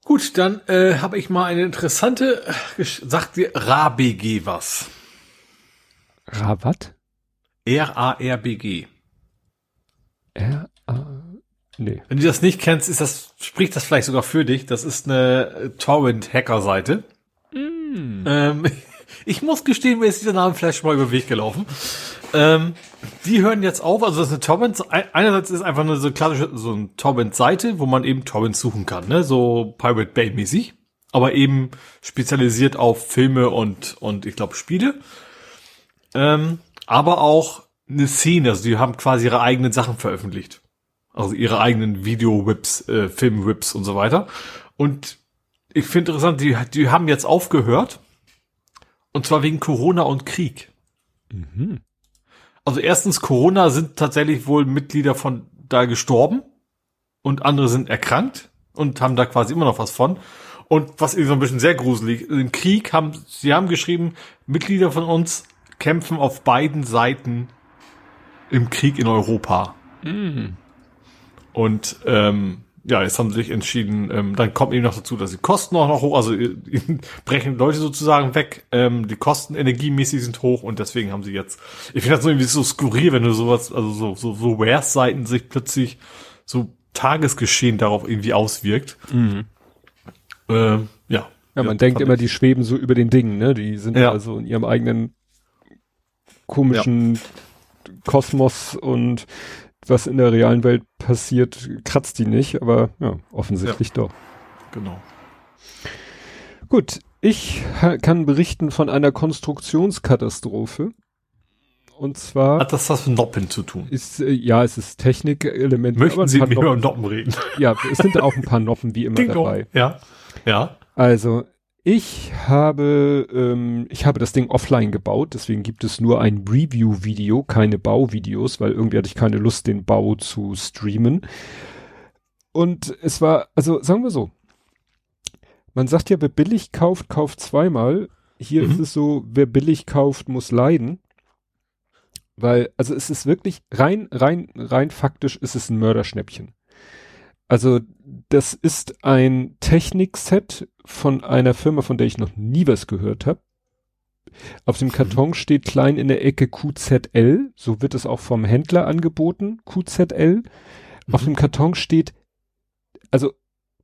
Gut, dann äh, habe ich mal eine interessante, sagt dir RABG was? Rabat? R-A-R-B-G. R-A Nee. Wenn du das nicht kennst, ist das, spricht das vielleicht sogar für dich. Das ist eine äh, Torrent-Hacker-Seite. Mm. Ähm, ich muss gestehen, mir ist dieser Name vielleicht schon mal über den Weg gelaufen. Ähm, die hören jetzt auf, also das ist eine Torrent, einerseits ist einfach nur so klassische, so eine Torrent-Seite, wo man eben Torrents suchen kann, ne, so Pirate Bay mäßig, aber eben spezialisiert auf Filme und, und ich glaube Spiele. Ähm, aber auch eine Szene, also die haben quasi ihre eigenen Sachen veröffentlicht. Also ihre eigenen Video-Whips, äh, Film-Whips und so weiter. Und ich finde interessant, die, die haben jetzt aufgehört. Und zwar wegen Corona und Krieg. Mhm. Also erstens, Corona sind tatsächlich wohl Mitglieder von da gestorben. Und andere sind erkrankt und haben da quasi immer noch was von. Und was ist so ein bisschen sehr gruselig, im Krieg haben, sie haben geschrieben, Mitglieder von uns kämpfen auf beiden Seiten im Krieg in Europa. Mhm. Und ähm, ja, jetzt haben sie sich entschieden, ähm, dann kommt eben noch dazu, dass die Kosten auch noch hoch, also äh, brechen Leute sozusagen weg, ähm, die Kosten energiemäßig sind hoch und deswegen haben sie jetzt, ich finde das so irgendwie so skurril, wenn du sowas, also so, so, so Wares-Seiten sich plötzlich so Tagesgeschehen darauf irgendwie auswirkt. Mhm. Äh, ja. Ja, man ja, denkt immer, die schweben so über den Dingen, ne? Die sind ja. also in ihrem eigenen komischen ja. Kosmos und was in der realen Welt passiert, kratzt die nicht, aber ja, offensichtlich ja. doch. Genau. Gut, ich kann berichten von einer Konstruktionskatastrophe. Und zwar. Hat das was mit Noppen zu tun? Ist, äh, ja, es ist Technikelemente. Möchten Sie mit mir über Noppen reden? Ja, es sind auch ein paar Noppen wie immer Ding dabei. Ja. Ja. Also, ich habe, ähm, ich habe das Ding offline gebaut, deswegen gibt es nur ein Review-Video, keine Bauvideos, weil irgendwie hatte ich keine Lust, den Bau zu streamen. Und es war, also sagen wir so, man sagt ja, wer billig kauft, kauft zweimal. Hier mhm. ist es so, wer billig kauft, muss leiden. Weil, also es ist wirklich rein, rein, rein faktisch ist es ein Mörderschnäppchen. Also das ist ein Technikset von einer Firma, von der ich noch nie was gehört habe. Auf dem mhm. Karton mhm. steht klein in der Ecke QZL, so wird es auch vom Händler angeboten, QZL. Mhm. Auf dem Karton steht, also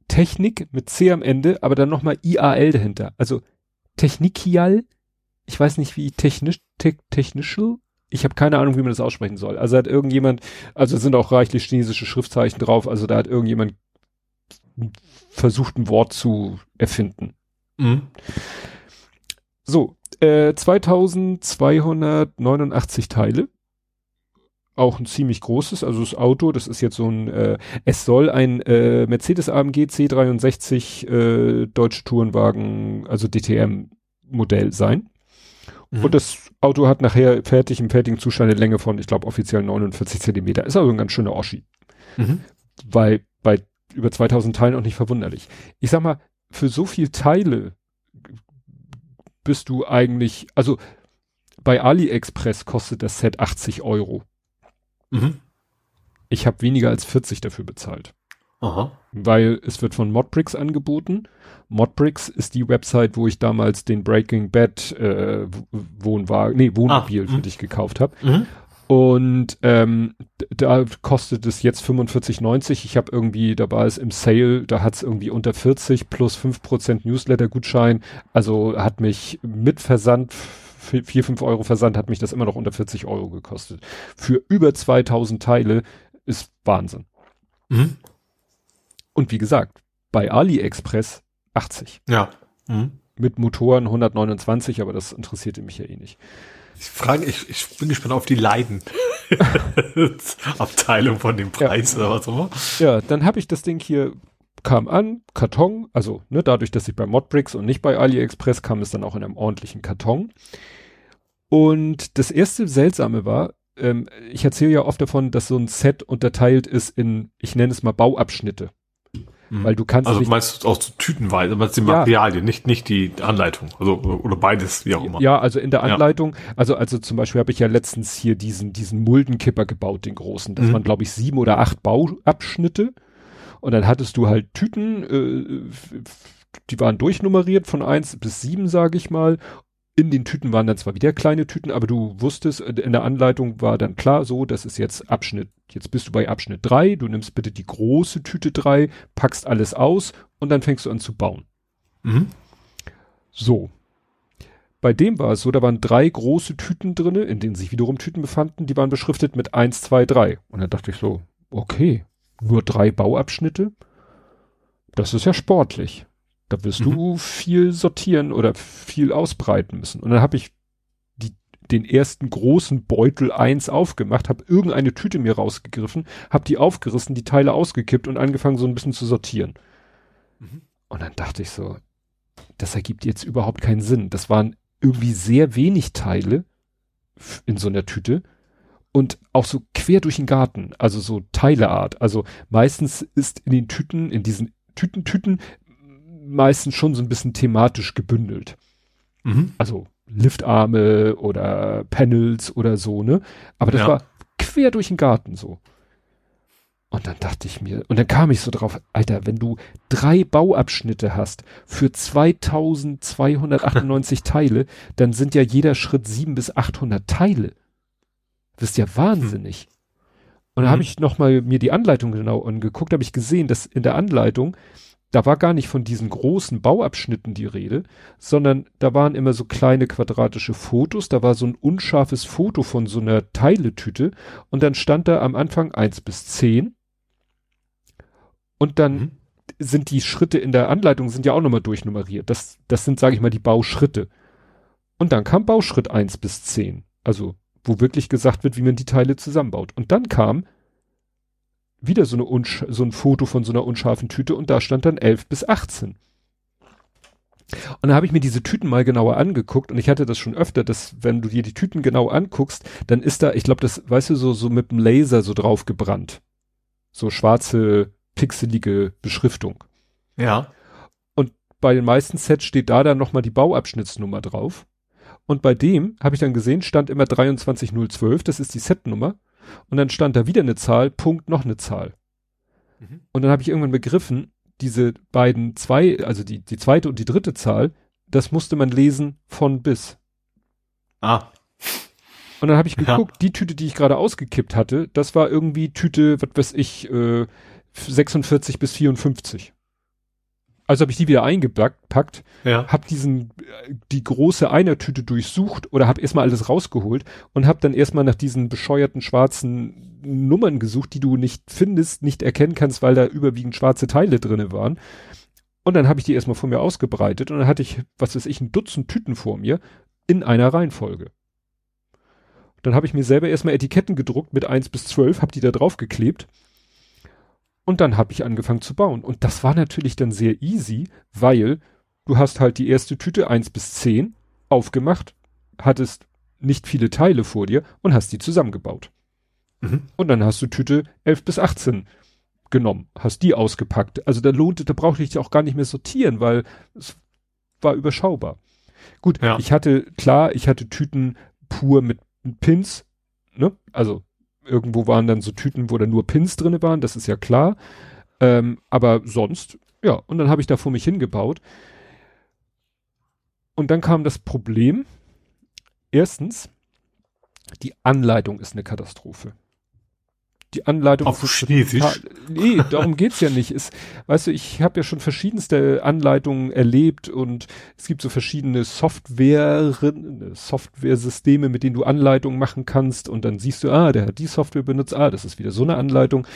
Technik mit C am Ende, aber dann nochmal IAL dahinter. Also Technikial, ich weiß nicht wie technisch, te technical, ich habe keine Ahnung, wie man das aussprechen soll. Also hat irgendjemand, also sind auch reichlich chinesische Schriftzeichen drauf, also da hat irgendjemand versucht, ein Wort zu erfinden. Mhm. So, äh, 2289 Teile auch ein ziemlich großes, also das Auto, das ist jetzt so ein, äh, es soll ein äh, Mercedes AMG C63 äh, Deutsche Tourenwagen, also DTM Modell sein. Mhm. Und das Auto hat nachher fertig im fertigen Zustand eine Länge von, ich glaube, offiziell 49 Zentimeter. Ist also ein ganz schöner Oschi. Mhm. Weil bei über 2000 Teilen auch nicht verwunderlich. Ich sag mal, für so viel Teile bist du eigentlich, also bei AliExpress kostet das Set 80 Euro. Mhm. Ich habe weniger als 40 dafür bezahlt. Aha. Weil es wird von Modbricks angeboten. Modbricks ist die Website, wo ich damals den Breaking Bad äh, Wohnwagen, nee, Wohnmobil ah, für mhm. dich gekauft habe. Mhm. Und ähm, da kostet es jetzt 45,90. Ich habe irgendwie, da war es im Sale, da hat es irgendwie unter 40 plus 5% Newsletter-Gutschein. Also hat mich mit Versand vier, fünf Euro Versand hat mich das immer noch unter 40 Euro gekostet. Für über 2000 Teile ist Wahnsinn. Mhm. Und wie gesagt, bei AliExpress 80. Ja. Mhm. Mit Motoren 129, aber das interessierte mich ja eh nicht. Ich frage, ich, ich bin gespannt auf die Leiden. Abteilung von dem Preis ja. oder was auch immer. Ja, dann habe ich das Ding hier kam an, Karton, also ne, dadurch, dass ich bei Modbricks und nicht bei AliExpress kam es dann auch in einem ordentlichen Karton. Und das erste Seltsame war, ähm, ich erzähle ja oft davon, dass so ein Set unterteilt ist in, ich nenne es mal Bauabschnitte. Mhm. Weil du kannst. Also meinst du auch tütenweise, meinst die Materialien, ja. nicht, nicht die Anleitung. Also, oder beides, wie auch immer. Ja, also in der Anleitung, ja. also, also zum Beispiel habe ich ja letztens hier diesen, diesen Muldenkipper gebaut, den großen. Das mhm. waren, glaube ich, sieben oder acht Bauabschnitte. Und dann hattest du halt Tüten, äh, die waren durchnummeriert von eins bis sieben, sage ich mal. In den Tüten waren dann zwar wieder kleine Tüten, aber du wusstest, äh, in der Anleitung war dann klar so, das ist jetzt Abschnitt, jetzt bist du bei Abschnitt drei. du nimmst bitte die große Tüte drei, packst alles aus und dann fängst du an zu bauen. Mhm. So. Bei dem war es so, da waren drei große Tüten drinne, in denen sich wiederum Tüten befanden, die waren beschriftet mit eins, zwei, drei. Und dann dachte ich so, okay, nur drei Bauabschnitte. Das ist ja sportlich. Da wirst mhm. du viel sortieren oder viel ausbreiten müssen. Und dann habe ich die, den ersten großen Beutel eins aufgemacht, habe irgendeine Tüte mir rausgegriffen, habe die aufgerissen, die Teile ausgekippt und angefangen so ein bisschen zu sortieren. Mhm. Und dann dachte ich so, das ergibt jetzt überhaupt keinen Sinn. Das waren irgendwie sehr wenig Teile in so einer Tüte und auch so quer durch den Garten, also so Teileart. Also meistens ist in den Tüten, in diesen Tütentüten meistens schon so ein bisschen thematisch gebündelt. Mhm. Also Liftarme oder Panels oder so, ne? Aber das ja. war quer durch den Garten so. Und dann dachte ich mir, und dann kam ich so drauf, Alter, wenn du drei Bauabschnitte hast für 2298 Teile, dann sind ja jeder Schritt sieben bis 800 Teile. Das ist ja wahnsinnig. Und dann mhm. habe ich noch mal mir die Anleitung genau angeguckt, habe ich gesehen, dass in der Anleitung da war gar nicht von diesen großen Bauabschnitten die Rede, sondern da waren immer so kleine quadratische Fotos, da war so ein unscharfes Foto von so einer Teiletüte und dann stand da am Anfang eins bis zehn und dann mhm. sind die Schritte in der Anleitung sind ja auch nochmal durchnummeriert. Das, das sind, sage ich mal, die Bauschritte. Und dann kam Bauschritt eins bis zehn, also wo wirklich gesagt wird, wie man die Teile zusammenbaut. Und dann kam wieder so, eine so ein Foto von so einer unscharfen Tüte und da stand dann 11 bis 18. Und da habe ich mir diese Tüten mal genauer angeguckt und ich hatte das schon öfter, dass wenn du dir die Tüten genau anguckst, dann ist da, ich glaube, das, weißt du, so, so mit dem Laser so drauf gebrannt. So schwarze, pixelige Beschriftung. Ja. Und bei den meisten Sets steht da dann nochmal die Bauabschnittsnummer drauf. Und bei dem habe ich dann gesehen, stand immer 23012, das ist die Setnummer. Und dann stand da wieder eine Zahl, Punkt, noch eine Zahl. Mhm. Und dann habe ich irgendwann begriffen, diese beiden zwei, also die, die zweite und die dritte Zahl, das musste man lesen von bis. Ah. Und dann habe ich geguckt, ja. die Tüte, die ich gerade ausgekippt hatte, das war irgendwie Tüte, was weiß ich, äh, 46 bis 54. Also habe ich die wieder eingepackt, ja. habe diesen die große Einertüte durchsucht oder habe erstmal alles rausgeholt und habe dann erstmal nach diesen bescheuerten schwarzen Nummern gesucht, die du nicht findest, nicht erkennen kannst, weil da überwiegend schwarze Teile drinne waren. Und dann habe ich die erstmal vor mir ausgebreitet und dann hatte ich, was weiß ich, ein Dutzend Tüten vor mir in einer Reihenfolge. Dann habe ich mir selber erstmal Etiketten gedruckt mit eins bis zwölf, habe die da drauf geklebt und dann habe ich angefangen zu bauen. Und das war natürlich dann sehr easy, weil du hast halt die erste Tüte eins bis zehn aufgemacht, hattest nicht viele Teile vor dir und hast die zusammengebaut. Mhm. Und dann hast du Tüte elf bis achtzehn genommen, hast die ausgepackt. Also da lohnte, da brauchte ich auch gar nicht mehr sortieren, weil es war überschaubar. Gut, ja. ich hatte, klar, ich hatte Tüten pur mit Pins, ne? Also Irgendwo waren dann so Tüten, wo da nur Pins drinne waren, das ist ja klar. Ähm, aber sonst, ja, und dann habe ich da vor mich hingebaut. Und dann kam das Problem. Erstens, die Anleitung ist eine Katastrophe die Anleitung. Auf Chinesisch? Nee, darum geht's ja nicht. Es, weißt du, ich habe ja schon verschiedenste Anleitungen erlebt und es gibt so verschiedene Software, Software-Systeme, mit denen du Anleitungen machen kannst und dann siehst du, ah, der hat die Software benutzt, ah, das ist wieder so eine Anleitung.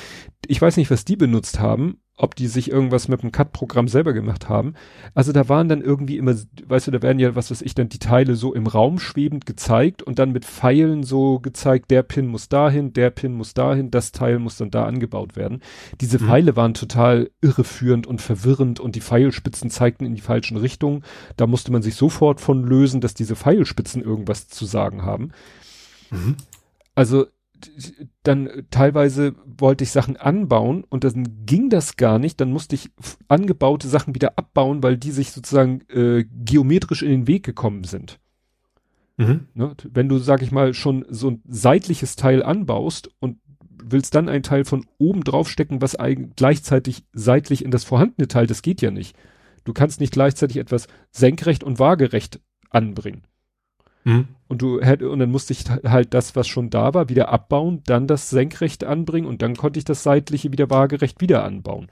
Ich weiß nicht, was die benutzt haben, ob die sich irgendwas mit dem Cut-Programm selber gemacht haben. Also da waren dann irgendwie immer, weißt du, da werden ja, was weiß ich, dann die Teile so im Raum schwebend gezeigt und dann mit Pfeilen so gezeigt, der Pin muss dahin, der Pin muss dahin, das Teil muss dann da angebaut werden. Diese mhm. Pfeile waren total irreführend und verwirrend und die Pfeilspitzen zeigten in die falschen Richtungen. Da musste man sich sofort von lösen, dass diese Pfeilspitzen irgendwas zu sagen haben. Mhm. Also dann teilweise wollte ich Sachen anbauen und dann ging das gar nicht. Dann musste ich angebaute Sachen wieder abbauen, weil die sich sozusagen äh, geometrisch in den Weg gekommen sind. Mhm. Ne? Wenn du, sag ich mal, schon so ein seitliches Teil anbaust und willst dann ein Teil von oben drauf stecken, was gleichzeitig seitlich in das vorhandene Teil, das geht ja nicht. Du kannst nicht gleichzeitig etwas senkrecht und waagerecht anbringen. Mhm. Und du hätte, und dann musste ich halt das, was schon da war, wieder abbauen, dann das senkrecht anbringen und dann konnte ich das seitliche wieder waagerecht wieder anbauen.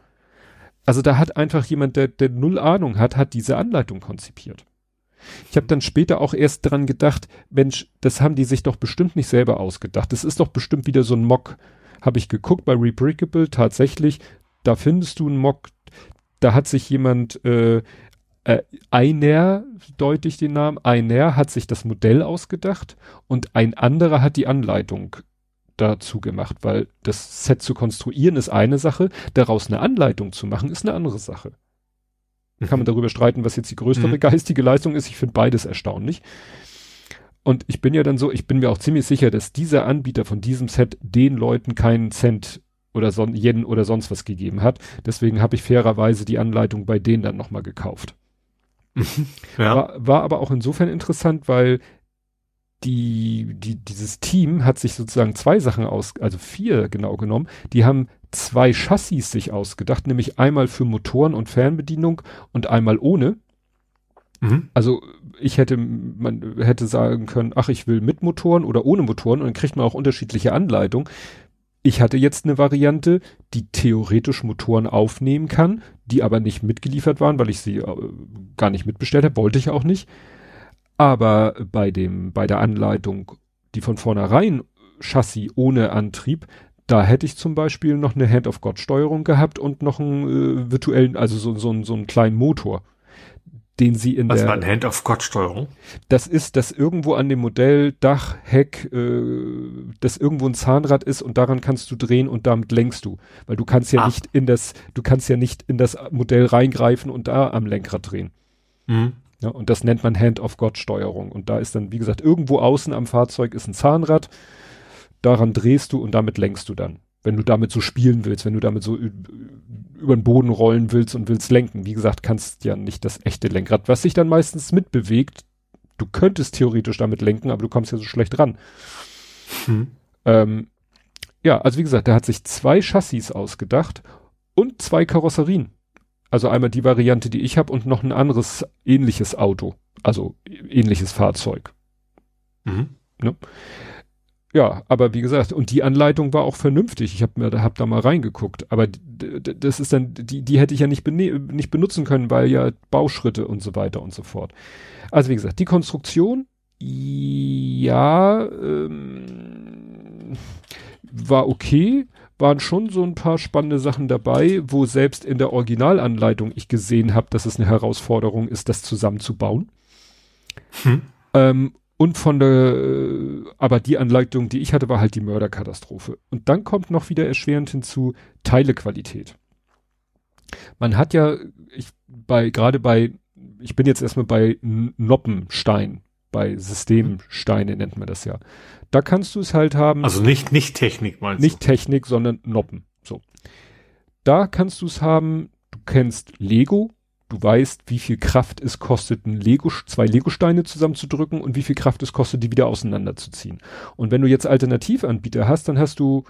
Also da hat einfach jemand, der, der null Ahnung hat, hat diese Anleitung konzipiert. Ich habe dann später auch erst dran gedacht, Mensch, das haben die sich doch bestimmt nicht selber ausgedacht. Das ist doch bestimmt wieder so ein Mock. Habe ich geguckt bei Rebrickable, tatsächlich, da findest du einen Mock, da hat sich jemand äh, äh, einer, deute ich den Namen, einer hat sich das Modell ausgedacht und ein anderer hat die Anleitung dazu gemacht, weil das Set zu konstruieren ist eine Sache, daraus eine Anleitung zu machen ist eine andere Sache. Mhm. Kann man darüber streiten, was jetzt die größere mhm. geistige Leistung ist. Ich finde beides erstaunlich. Und ich bin ja dann so, ich bin mir auch ziemlich sicher, dass dieser Anbieter von diesem Set den Leuten keinen Cent oder son Yen oder sonst was gegeben hat. Deswegen habe ich fairerweise die Anleitung bei denen dann nochmal gekauft. ja. War, war aber auch insofern interessant, weil die, die, dieses Team hat sich sozusagen zwei Sachen aus, also vier genau genommen. Die haben zwei Chassis sich ausgedacht, nämlich einmal für Motoren und Fernbedienung und einmal ohne. Mhm. Also ich hätte, man hätte sagen können, ach, ich will mit Motoren oder ohne Motoren und dann kriegt man auch unterschiedliche Anleitungen. Ich hatte jetzt eine Variante, die theoretisch Motoren aufnehmen kann, die aber nicht mitgeliefert waren, weil ich sie äh, gar nicht mitbestellt habe, wollte ich auch nicht. Aber bei dem, bei der Anleitung, die von vornherein Chassis ohne Antrieb, da hätte ich zum Beispiel noch eine Hand-of-God-Steuerung gehabt und noch einen äh, virtuellen, also so, so, so einen kleinen Motor den sie in Was der. war eine Hand-of-God-Steuerung? Das ist, dass irgendwo an dem Modell Dach, Heck, äh, dass irgendwo ein Zahnrad ist und daran kannst du drehen und damit lenkst du. Weil du kannst ja Ah. nicht in das, du kannst ja nicht in das Modell reingreifen und da am Lenkrad drehen. Mhm. Ja, und das nennt man Hand-of-God-Steuerung. Und da ist dann, wie gesagt, irgendwo außen am Fahrzeug ist ein Zahnrad. Daran drehst du und damit lenkst du dann. Wenn du damit so spielen willst, wenn du damit so über den Boden rollen willst und willst lenken. Wie gesagt, kannst ja nicht das echte Lenkrad, was sich dann meistens mitbewegt. Du könntest theoretisch damit lenken, aber du kommst ja so schlecht ran. Hm. Ähm, ja, also wie gesagt, der hat sich zwei Chassis ausgedacht und zwei Karosserien. Also einmal die Variante, die ich habe und noch ein anderes ähnliches Auto, also ähnliches Fahrzeug. Mhm. Ja, aber wie gesagt, und die Anleitung war auch vernünftig. Ich habe mir da hab da mal reingeguckt, aber das ist dann die die hätte ich ja nicht nicht benutzen können, weil ja Bauschritte und so weiter und so fort. Also wie gesagt, die Konstruktion ja ähm, war okay, waren schon so ein paar spannende Sachen dabei, wo selbst in der Originalanleitung ich gesehen habe, dass es eine Herausforderung ist, das zusammenzubauen. Hm. Ähm, und von der, äh, aber die Anleitung, die ich hatte, war halt die Mörderkatastrophe. Und dann kommt noch wieder erschwerend hinzu Teilequalität. Man hat ja, ich, bei, gerade bei, ich bin jetzt erstmal bei Noppenstein, bei Systemsteine nennt man das ja. Da kannst du es halt haben. Also nicht, nicht Technik meinst Nicht Technik, sondern Noppen. So. Da kannst du es haben, du kennst Lego, du weißt, wie viel Kraft es kostet, ein Lego, zwei Lego-Steine zusammenzudrücken und wie viel Kraft es kostet, die wieder auseinanderzuziehen. Und wenn du jetzt Alternativanbieter hast, dann hast du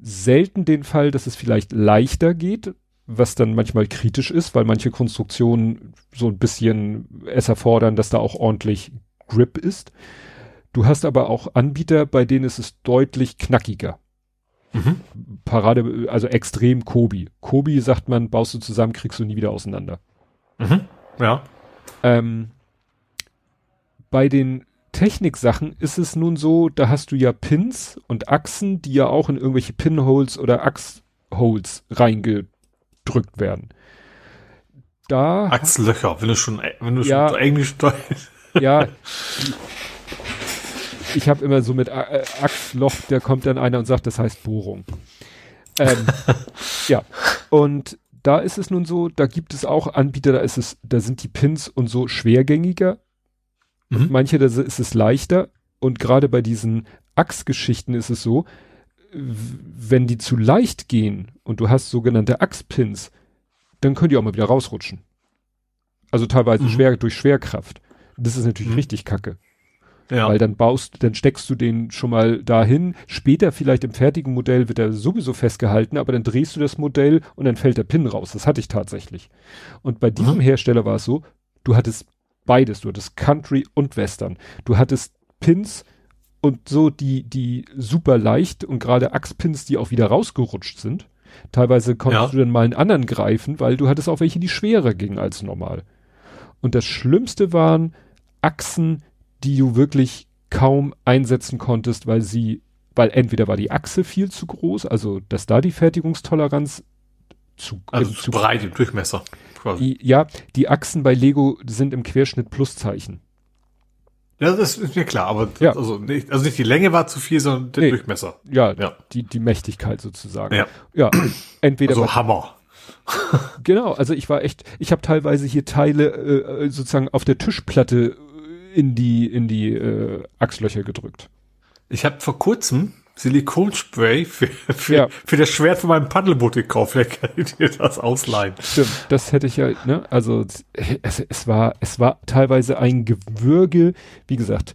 selten den Fall, dass es vielleicht leichter geht, was dann manchmal kritisch ist, weil manche Konstruktionen so ein bisschen es erfordern, dass da auch ordentlich Grip ist. Du hast aber auch Anbieter, bei denen ist es deutlich knackiger. Mhm. Parade, also extrem Kobi. Kobi sagt man, baust du zusammen, kriegst du nie wieder auseinander. Mhm. Ja. Ähm, bei den Techniksachen ist es nun so, da hast du ja Pins und Achsen, die ja auch in irgendwelche Pinholes oder Achsholes reingedrückt werden. Da, Achslöcher, wenn du schon, wenn du Ja. schon Englisch ja, ich habe immer so mit äh, Achsloch, da kommt dann einer und sagt, das heißt Bohrung. Ähm, ja, und da ist es nun so, da gibt es auch Anbieter, da ist es, da sind die Pins und so schwergängiger Mhm. manche, da ist es leichter. Und gerade bei diesen Achsgeschichten ist es so, wenn die zu leicht gehen und du hast sogenannte Achspins, dann können die auch mal wieder rausrutschen. Also teilweise Mhm. schwer durch Schwerkraft. Das ist natürlich Mhm. richtig kacke. Ja. Weil dann baust, dann steckst du den schon mal dahin. Später vielleicht im fertigen Modell wird er sowieso festgehalten, aber dann drehst du das Modell und dann fällt der Pin raus. Das hatte ich tatsächlich. Und bei diesem Mhm. Hersteller war es so, du hattest beides. Du hattest Country und Western. Du hattest Pins und so die, die super leicht und gerade Achspins, die auch wieder rausgerutscht sind. Teilweise konntest Ja. du dann mal einen anderen greifen, weil du hattest auch welche, die schwerer gingen als normal. Und das Schlimmste waren Achsen, die du wirklich kaum einsetzen konntest, weil sie, weil entweder war die Achse viel zu groß, also dass da die Fertigungstoleranz zu, also im- zu breit im Durchmesser. Quasi. ja, die Achsen bei Lego sind im Querschnitt Pluszeichen. Ja, das ist mir klar, aber Ja. also, nicht, also nicht die Länge war zu viel, sondern der Nee. Durchmesser. Ja, Ja. die, die Mächtigkeit sozusagen. Ja. Ja, entweder Also Hammer. genau, also ich war echt, ich habe teilweise hier Teile äh, sozusagen auf der Tischplatte äh, in die in die äh, Achslöcher gedrückt. Ich habe vor kurzem Silikonspray für, für, Ja. für das Schwert von meinem Paddelboot gekauft. Vielleicht kann ich dir das ausleihen. Stimmt, das hätte ich ja, ne, also es, es war es war teilweise ein Gewürge, wie gesagt,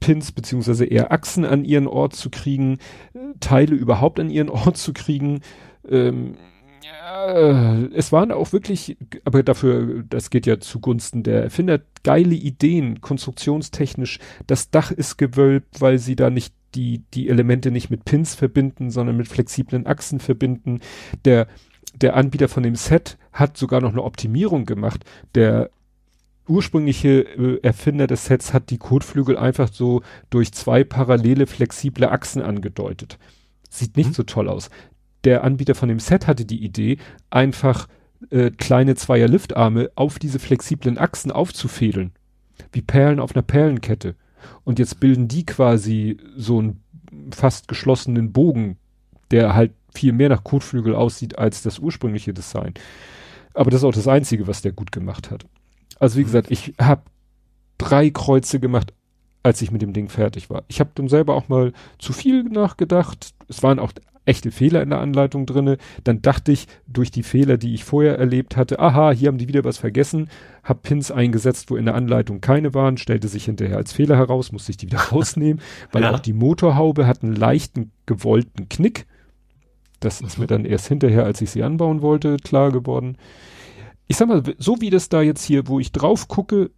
Pins beziehungsweise eher Achsen an ihren Ort zu kriegen, äh, Teile überhaupt an ihren Ort zu kriegen. Ähm, ja, es waren auch wirklich, aber dafür, das geht ja zugunsten der Erfinder, geile Ideen, konstruktionstechnisch. Das Dach ist gewölbt, weil sie da nicht die, die Elemente nicht mit Pins verbinden, sondern mit flexiblen Achsen verbinden. Der, der Anbieter von dem Set hat sogar noch eine Optimierung gemacht. Der ursprüngliche äh, Erfinder des Sets hat die Kotflügel einfach so durch zwei parallele flexible Achsen angedeutet. Sieht nicht mhm. so toll aus. Der Anbieter von dem Set hatte die Idee, einfach äh, kleine Zweier Liftarme auf diese flexiblen Achsen aufzufädeln. Wie Perlen auf einer Perlenkette. Und jetzt bilden die quasi so einen fast geschlossenen Bogen, der halt viel mehr nach Kotflügel aussieht als das ursprüngliche Design. Aber das ist auch das Einzige, was der gut gemacht hat. Also wie gesagt, ich habe drei Kreuze gemacht, als ich mit dem Ding fertig war. Ich habe dann selber auch mal zu viel nachgedacht. Es waren auch echte Fehler in der Anleitung drinne. Dann dachte ich, durch die Fehler, die ich vorher erlebt hatte, aha, hier haben die wieder was vergessen, hab Pins eingesetzt, wo in der Anleitung keine waren, stellte sich hinterher als Fehler heraus, musste ich die wieder rausnehmen, weil ja. auch die Motorhaube hat einen leichten gewollten Knick. Das ist mir dann erst hinterher, als ich sie anbauen wollte, klar geworden. Ich sag mal, so wie das da jetzt hier, wo ich drauf gucke,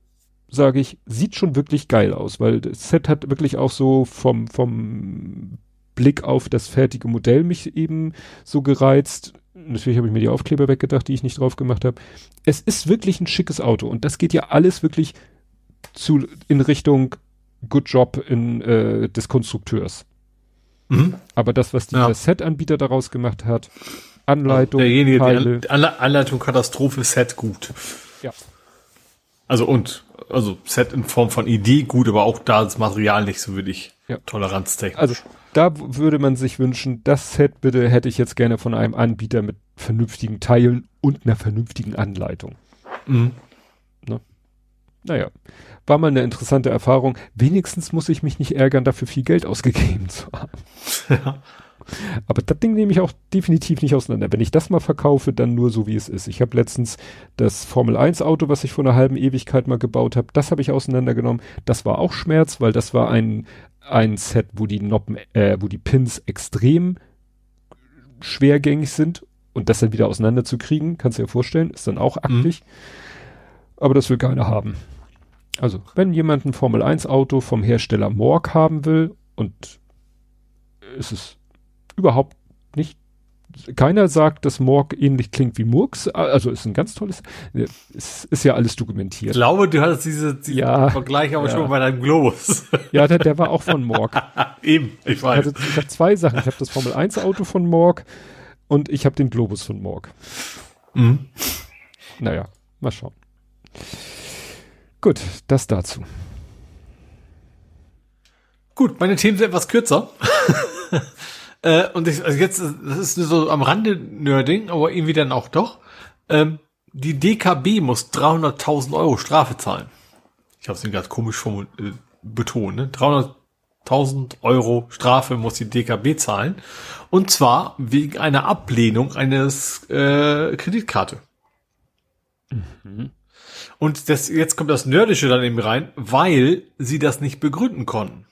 sage ich, sieht schon wirklich geil aus, weil das Set hat wirklich auch so vom, vom Blick auf das fertige Modell mich eben so gereizt. Natürlich habe ich mir die Aufkleber weggedacht, die ich nicht drauf gemacht habe. Es ist wirklich ein schickes Auto und das geht ja alles wirklich zu, in Richtung Good Job in, äh, des Konstrukteurs. Mhm. Aber das, was dieser ja. Set-Anbieter daraus gemacht hat, Anleitung, Derjenige, Teile. Die Anleitung Katastrophe, Set gut. Ja. Also und, also Set in Form von Idee gut, aber auch da das Material nicht so wirklich ja. toleranztechnisch. Also da würde man sich wünschen, das Set bitte hätte ich jetzt gerne von einem Anbieter mit vernünftigen Teilen und einer vernünftigen Anleitung. Mhm. Ne? Naja, war mal eine interessante Erfahrung. Wenigstens muss ich mich nicht ärgern, dafür viel Geld ausgegeben zu haben. Ja. Aber das Ding nehme ich auch definitiv nicht auseinander. Wenn ich das mal verkaufe, dann nur so, wie es ist. Ich habe letztens das Formel 1 Auto, was ich vor einer halben Ewigkeit mal gebaut habe, das habe ich auseinandergenommen. Das war auch Schmerz, weil das war ein, ein Set, wo die Noppen, äh, wo die Pins extrem schwergängig sind und das dann wieder auseinanderzukriegen, kannst du dir vorstellen, ist dann auch aktig. Mhm. Aber das will keiner haben. Also, wenn jemand ein Formel 1 Auto vom Hersteller Morg haben will und es ist überhaupt nicht. Keiner sagt, dass Morg ähnlich klingt wie Murks. Also ist ein ganz tolles. Es ist ja alles dokumentiert. Ich glaube, du hattest diese, diese ja, Vergleich aber ja. schon bei deinem Globus. Ja, der, der war auch von Morg. Eben, ich, ich weiß. Hatte, ich habe zwei Sachen. Ich habe das Formel 1 Auto von Morg und ich habe den Globus von Morg. Mhm. Naja, mal schauen. Gut, das dazu. Gut, meine Themen sind etwas kürzer. Äh, und ich, also jetzt, das ist so am Rande Nerding, aber irgendwie dann auch doch. Ähm, die DKB muss 300.000 Euro Strafe zahlen. Ich habe es gerade komisch äh, betont. Ne? 300.000 Euro Strafe muss die DKB zahlen. Und zwar wegen einer Ablehnung eines äh, Kreditkarte. Mhm. Und das, jetzt kommt das Nerdische dann eben rein, weil sie das nicht begründen konnten.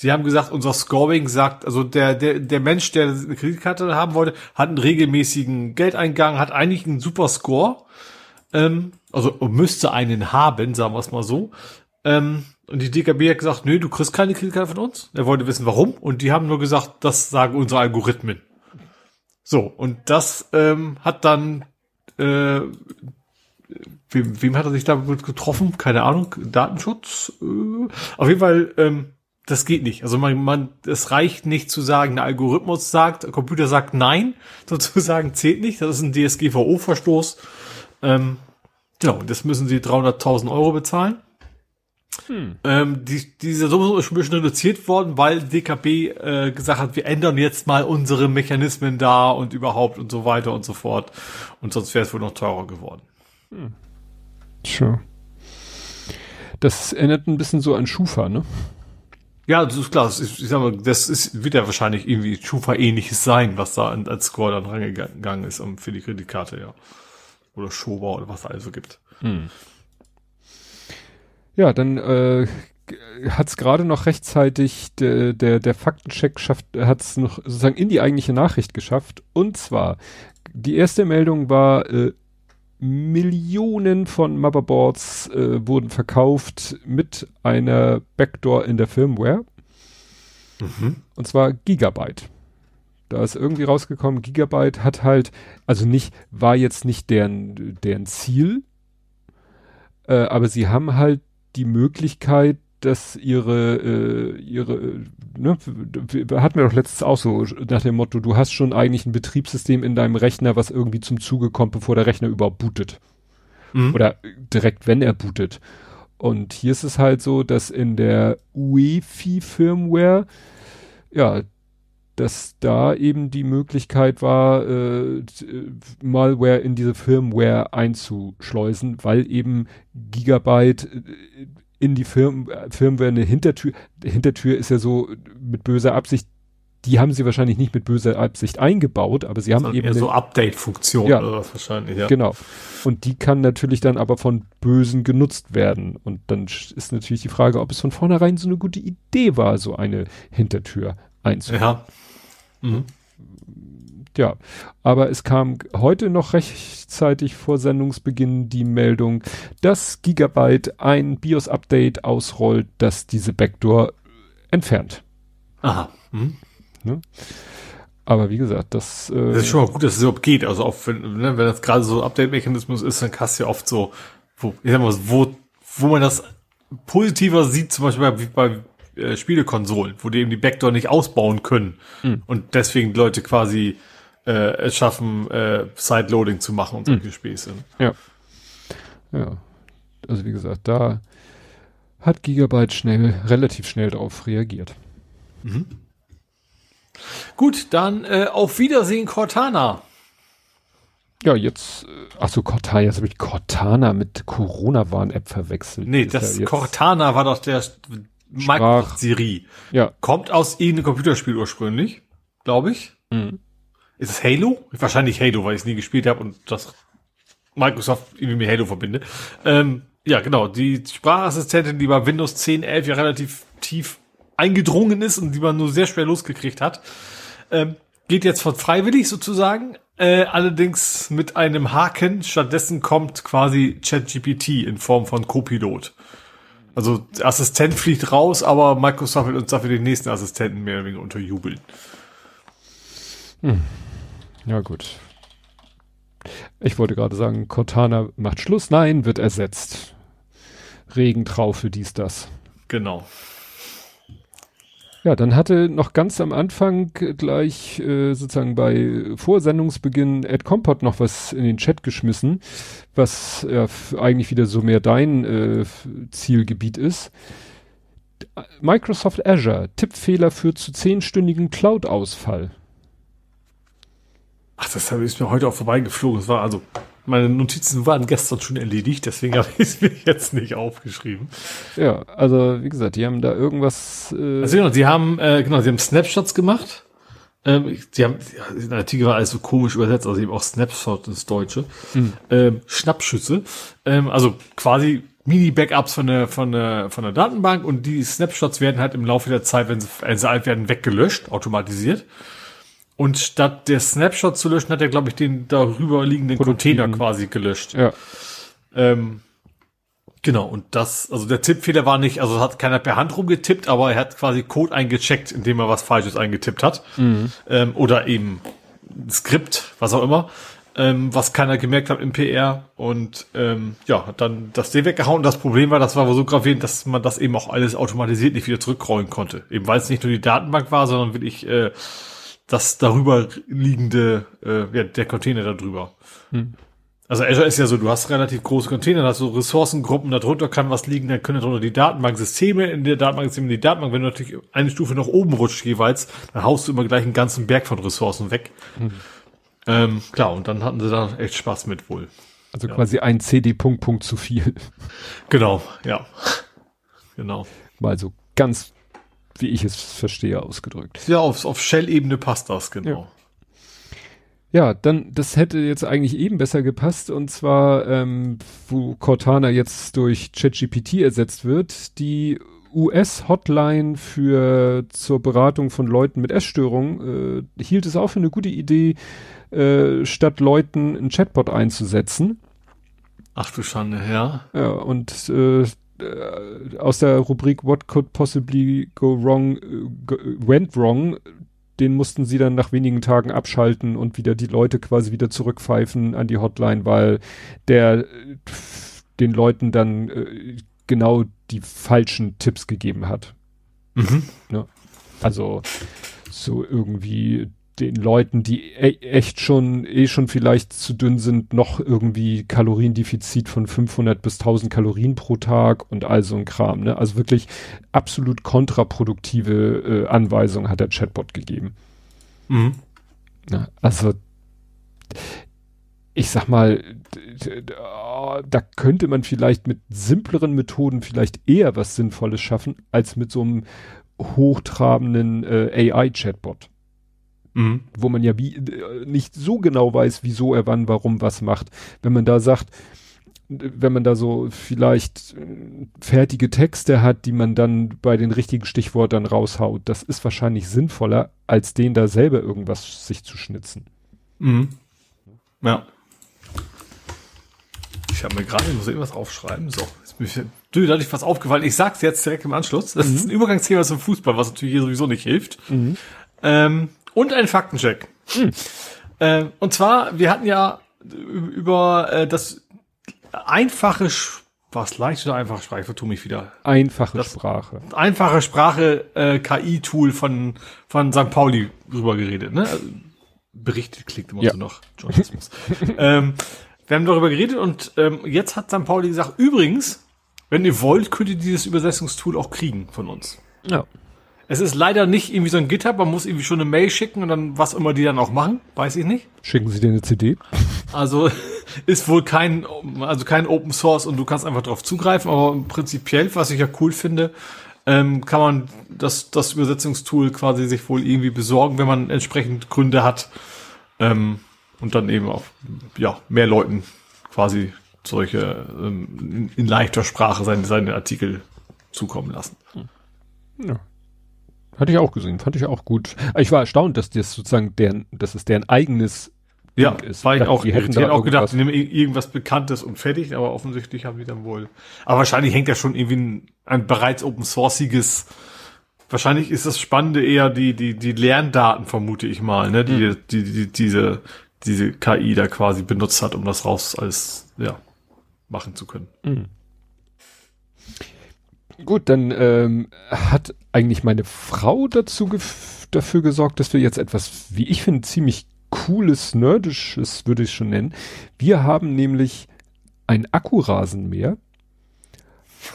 Sie haben gesagt, unser Scoring sagt, also der, der, der Mensch, der eine Kreditkarte haben wollte, hat einen regelmäßigen Geldeingang, hat eigentlich einen super Score. Ähm, also müsste einen haben, sagen wir es mal so. Ähm, und die DKB hat gesagt, nö, du kriegst keine Kreditkarte von uns. Er wollte wissen, warum. Und die haben nur gesagt, das sagen unsere Algorithmen. So, und das ähm, hat dann, äh, wem, wem hat er sich da getroffen? Keine Ahnung, Datenschutz? Äh, auf jeden Fall, ähm, das geht nicht. Also man, man, es reicht nicht zu sagen, der Algorithmus sagt, der Computer sagt nein, sozusagen zählt nicht. Das ist ein DSGVO-Verstoß. Ähm, genau, das müssen sie 300.000 Euro bezahlen. Hm. Ähm, die, diese Summe ist schon ein bisschen reduziert worden, weil DKB äh, gesagt hat, wir ändern jetzt mal unsere Mechanismen da und überhaupt und so weiter und so fort. Und sonst wäre es wohl noch teurer geworden. Hm. Sure. Das erinnert ein bisschen so an Schufa, ne? Ja, das ist klar. Das ist, ich sag mal, das ist, wird ja wahrscheinlich irgendwie Schufa-ähnliches sein, was da als Score dann rangegangen ist um, für die Kreditkarte, ja. Oder Shoba oder was da also gibt. Hm. Ja, dann äh, hat es gerade noch rechtzeitig der, der, der Faktencheck schafft, hat es noch sozusagen in die eigentliche Nachricht geschafft. Und zwar, die erste Meldung war, äh, Millionen von Motherboards äh, wurden verkauft mit einer Backdoor in der Firmware. Mhm. Und zwar Gigabyte. Da ist irgendwie rausgekommen, Gigabyte hat halt, also nicht, war jetzt nicht deren, deren Ziel, äh, aber sie haben halt die Möglichkeit, dass ihre, äh, ihre, ne, hatten wir doch letztens auch so, nach dem Motto, du hast schon eigentlich ein Betriebssystem in deinem Rechner, was irgendwie zum Zuge kommt, bevor der Rechner überhaupt bootet. Mhm. Oder direkt, wenn er bootet. Und hier ist es halt so, dass in der UEFI-Firmware, ja, dass da eben die Möglichkeit war, äh, Malware in diese Firmware einzuschleusen, weil eben Gigabyte äh, in die Firm, Firmware eine Hintertür, Hintertür ist ja so mit böser Absicht, die haben sie wahrscheinlich nicht mit böser Absicht eingebaut, aber sie haben also eben eher so Update-Funktion ja, oder was wahrscheinlich, ja. Genau. Und die kann natürlich dann aber von Bösen genutzt werden. Und dann ist natürlich die Frage, ob es von vornherein so eine gute Idee war, so eine Hintertür einzubauen. Ja. Mhm. Ja, aber es kam heute noch rechtzeitig vor Sendungsbeginn die Meldung, dass Gigabyte ein BIOS-Update ausrollt, das diese Backdoor entfernt. Aha. Mhm. Ne? Aber wie gesagt, das, äh, das ist schon mal gut, dass es überhaupt geht. Also auch wenn, ne, wenn das gerade so Update-Mechanismus ist, dann kannst du ja oft so, wo, ich sag mal, wo, wo man das positiver sieht, zum Beispiel bei, bei äh, Spielekonsolen, wo die eben die Backdoor nicht ausbauen können mhm. und deswegen Leute quasi äh, es schaffen, äh, Sideloading zu machen und solche mhm. Späße. Ja. Ja. Also wie gesagt, da hat Gigabyte schnell, relativ schnell darauf reagiert. Mhm. Gut, dann äh, auf Wiedersehen Cortana. Ja, jetzt, äh, ach so, Cortana, jetzt habe ich Cortana mit Corona-Warn-App verwechselt. Nee, das ja Cortana war doch der Microsoft Siri. Ja. Kommt aus irgendeinem Computerspiel ursprünglich, glaube ich. Mhm. Ist es Halo? Wahrscheinlich Halo, weil ich es nie gespielt habe und das Microsoft irgendwie mit Halo verbinde. Ähm, ja, genau. Die Sprachassistentin, die bei Windows 10, 11 ja relativ tief eingedrungen ist und die man nur sehr schwer losgekriegt hat, ähm, geht jetzt von freiwillig sozusagen, äh, allerdings mit einem Haken. Stattdessen kommt quasi ChatGPT in Form von Copilot. Also der Assistent fliegt raus, aber Microsoft wird uns dafür den nächsten Assistenten mehr oder weniger unterjubeln. Hm. Ja gut. Ich wollte gerade sagen, Cortana macht Schluss. Nein, wird ersetzt. Regentraufe, dies, das. Genau. Ja, dann hatte noch ganz am Anfang gleich äh, sozusagen bei Vorsendungsbeginn Ed Compot noch was in den Chat geschmissen, was ja eigentlich wieder so mehr dein äh, Zielgebiet ist. Microsoft Azure, Tippfehler führt zu zehnstündigen Cloud-Ausfall. Ach, das ist mir heute auch vorbeigeflogen. Es war also, meine Notizen waren gestern schon erledigt, deswegen habe ich es mir jetzt nicht aufgeschrieben. Ja, also wie gesagt, die haben da irgendwas. Äh also genau, sie haben, äh, genau, sie haben Snapshots gemacht. Ähm, sie haben, der Artikel war alles so komisch übersetzt, also eben auch Snapshot ins Deutsche. Mhm. Ähm, Schnappschüsse. Ähm, also quasi Mini-Backups von der, von der, von der Datenbank und die Snapshots werden halt im Laufe der Zeit, wenn sie, wenn sie alt werden, weggelöscht, automatisiert. Und statt der Snapshot zu löschen, hat er, glaube ich, den darüber liegenden Container quasi gelöscht. Ja. Ähm, genau, und das, also der Tippfehler war nicht, also hat keiner per Hand rumgetippt, aber er hat quasi Code eingecheckt, indem er was Falsches eingetippt hat. Mhm. Ähm, oder eben Skript, was auch immer, ähm, was keiner gemerkt hat im PR. Und ähm, ja, hat dann das Ding weggehauen. Das Problem war, das war so gravierend, dass man das eben auch alles automatisiert nicht wieder zurückrollen konnte. Eben weil es nicht nur die Datenbank war, sondern wirklich äh, das darüber liegende, äh, ja, der Container darüber. Hm. Also Azure ist ja so, du hast relativ große Container, hast so Ressourcengruppen, darunter kann was liegen, dann können darunter die Datenbanksysteme, in der Datenbanksysteme die Datenbank, wenn du natürlich eine Stufe nach oben rutscht jeweils, dann haust du immer gleich einen ganzen Berg von Ressourcen weg. Hm. Ähm, klar, und dann hatten sie da echt Spaß mit wohl. Also ja. quasi ein CD-Punkt Punkt zu viel. Genau, ja. Genau. Mal so ganz wie ich es verstehe, ausgedrückt. Ja, auf, auf Shell-Ebene passt das, genau. Ja. ja. dann, das hätte jetzt eigentlich eben besser gepasst, und zwar, ähm, wo Cortana jetzt durch ChatGPT ersetzt wird, die US-Hotline für zur Beratung von Leuten mit Essstörungen äh, hielt es auch für eine gute Idee, äh, statt Leuten einen Chatbot einzusetzen. Ach du Schande, ja. Ja, und äh, äh, aus der Rubrik What could possibly go wrong, äh, go, went wrong, den mussten sie dann nach wenigen Tagen abschalten und wieder die Leute quasi wieder zurückpfeifen an die Hotline, weil der den Leuten dann äh, genau die falschen Tipps gegeben hat. Mhm. Ne? Also so irgendwie den Leuten, die e echt schon, eh schon vielleicht zu dünn sind, noch irgendwie Kaloriendefizit von 500 bis 1000 Kalorien pro Tag und all so ein Kram. Ne? Also wirklich absolut kontraproduktive äh, Anweisungen hat der Chatbot gegeben. Mhm. Ja, also ich sag mal, da könnte man vielleicht mit simpleren Methoden vielleicht eher was Sinnvolles schaffen, als mit so einem hochtrabenden äh, AI-Chatbot. Mhm. Wo man ja wie, äh, nicht so genau weiß, wieso er wann, warum, was macht. Wenn man da sagt, wenn man da so vielleicht äh, fertige Texte hat, die man dann bei den richtigen Stichworten raushaut, das ist wahrscheinlich sinnvoller, als den da selber irgendwas sich zu schnitzen. Mhm. Ja. Ich habe mir gerade, ich muss irgendwas aufschreiben. So, ist mir du, da was aufgefallen. Ich sag's jetzt direkt im Anschluss. Das mhm. ist ein Übergangsthema zum Fußball, was natürlich hier sowieso nicht hilft. Mhm. Ähm, und ein Faktencheck. Mhm. Äh, und zwar, wir hatten ja über äh, das einfache was leicht oder einfache Sprache, ich vertue mich wieder. Einfache das Sprache. Einfache Sprache äh, KI-Tool von von St. Pauli drüber geredet, ne? Also, berichtet klingt immer ja. so noch Journalismus. ähm, wir haben darüber geredet und ähm, jetzt hat St. Pauli gesagt, übrigens, wenn ihr wollt, könnt ihr dieses Übersetzungstool auch kriegen von uns. Ja. Es ist leider nicht irgendwie so ein GitHub, man muss irgendwie schon eine Mail schicken und dann was immer die dann auch machen, weiß ich nicht. Schicken Sie dir eine CD? Also ist wohl kein, also kein Open Source und du kannst einfach darauf zugreifen, aber prinzipiell, was ich ja cool finde, ähm, kann man das, das Übersetzungstool quasi sich wohl irgendwie besorgen, wenn man entsprechend Gründe hat. Ähm, und dann eben auch ja mehr Leuten quasi solche ähm, in, in, leichter Sprache seine, seine Artikel zukommen lassen. Ja. Hatte ich auch gesehen, fand ich auch gut. Ich war erstaunt, dass das sozusagen deren, dass es deren eigenes ja, ist. War ich auch, die hätten auch gedacht, die nehmen irgendwas Bekanntes und fertig, aber offensichtlich haben die dann wohl. Aber wahrscheinlich hängt ja schon irgendwie ein, ein bereits open sourceiges Wahrscheinlich ist das Spannende eher die, die, die Lerndaten, vermute ich mal, ne, die, mhm. die, die, diese, diese KI da quasi benutzt hat, um das raus als, ja, machen zu können. Mhm. Gut, dann ähm, hat eigentlich meine Frau dazu dafür gesorgt, dass wir jetzt etwas, wie ich finde, ziemlich cooles, nerdisches, würde ich schon nennen. Wir haben nämlich ein Akkurasenmäher,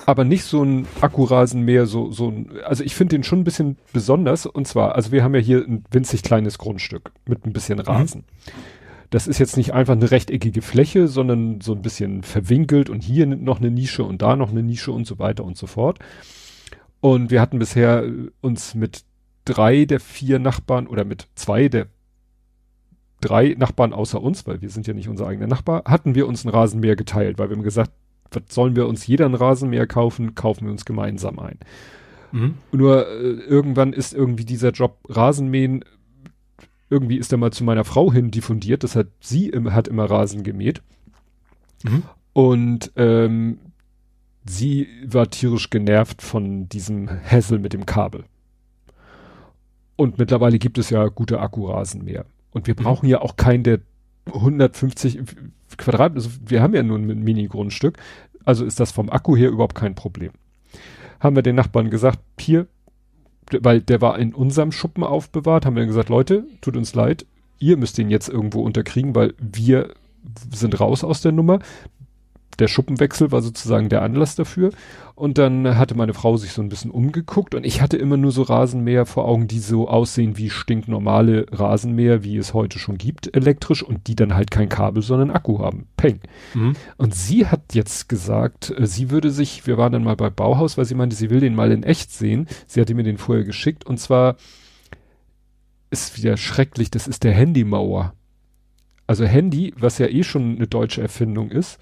aber nicht so ein Akkurasenmäher, so, so ein, also ich finde den schon ein bisschen besonders und zwar, also wir haben ja hier ein winzig kleines Grundstück mit ein bisschen mhm. Rasen. Mhm. Das ist jetzt nicht einfach eine rechteckige Fläche, sondern so ein bisschen verwinkelt und hier noch eine Nische und da noch eine Nische und so weiter und so fort. Und wir hatten bisher äh, uns mit drei der vier Nachbarn oder mit zwei der drei Nachbarn außer uns, weil wir sind ja nicht unser eigener Nachbar, hatten wir uns ein Rasenmäher geteilt, weil wir haben gesagt, was sollen wir uns jeder ein Rasenmäher kaufen, kaufen wir uns gemeinsam ein. Mhm. Nur äh, irgendwann ist irgendwie dieser Job Rasenmähen irgendwie ist er mal zu meiner Frau hin diffundiert, das hat sie im, hat immer Rasen gemäht. Mhm. Und ähm, sie war tierisch genervt von diesem Hassel mit dem Kabel. Und mittlerweile gibt es ja gute Akkurasen mehr. Und wir mhm. brauchen mhm. ja auch keinen, der 150 Quadrat, also wir haben ja nur ein Mini-Grundstück, also ist das vom Akku her überhaupt kein Problem. Haben wir den Nachbarn gesagt, hier, weil der war in unserem Schuppen aufbewahrt, haben wir gesagt, Leute, tut uns leid, ihr müsst den jetzt irgendwo unterkriegen, weil wir sind raus aus der Nummer der Schuppenwechsel war sozusagen der Anlass dafür. Und dann hatte meine Frau sich so ein bisschen umgeguckt und ich hatte immer nur so Rasenmäher vor Augen, die so aussehen wie stinknormale Rasenmäher, wie es heute schon gibt, elektrisch und die dann halt kein Kabel, sondern Akku haben. Peng. Mhm. Und sie hat jetzt gesagt, äh, sie würde sich, wir waren dann mal bei Bauhaus, weil sie meinte, sie will den mal in echt sehen. Sie hatte mir den vorher geschickt und zwar ist wieder schrecklich, das ist der Handymauer. Also Handy, was ja eh schon eine deutsche Erfindung ist,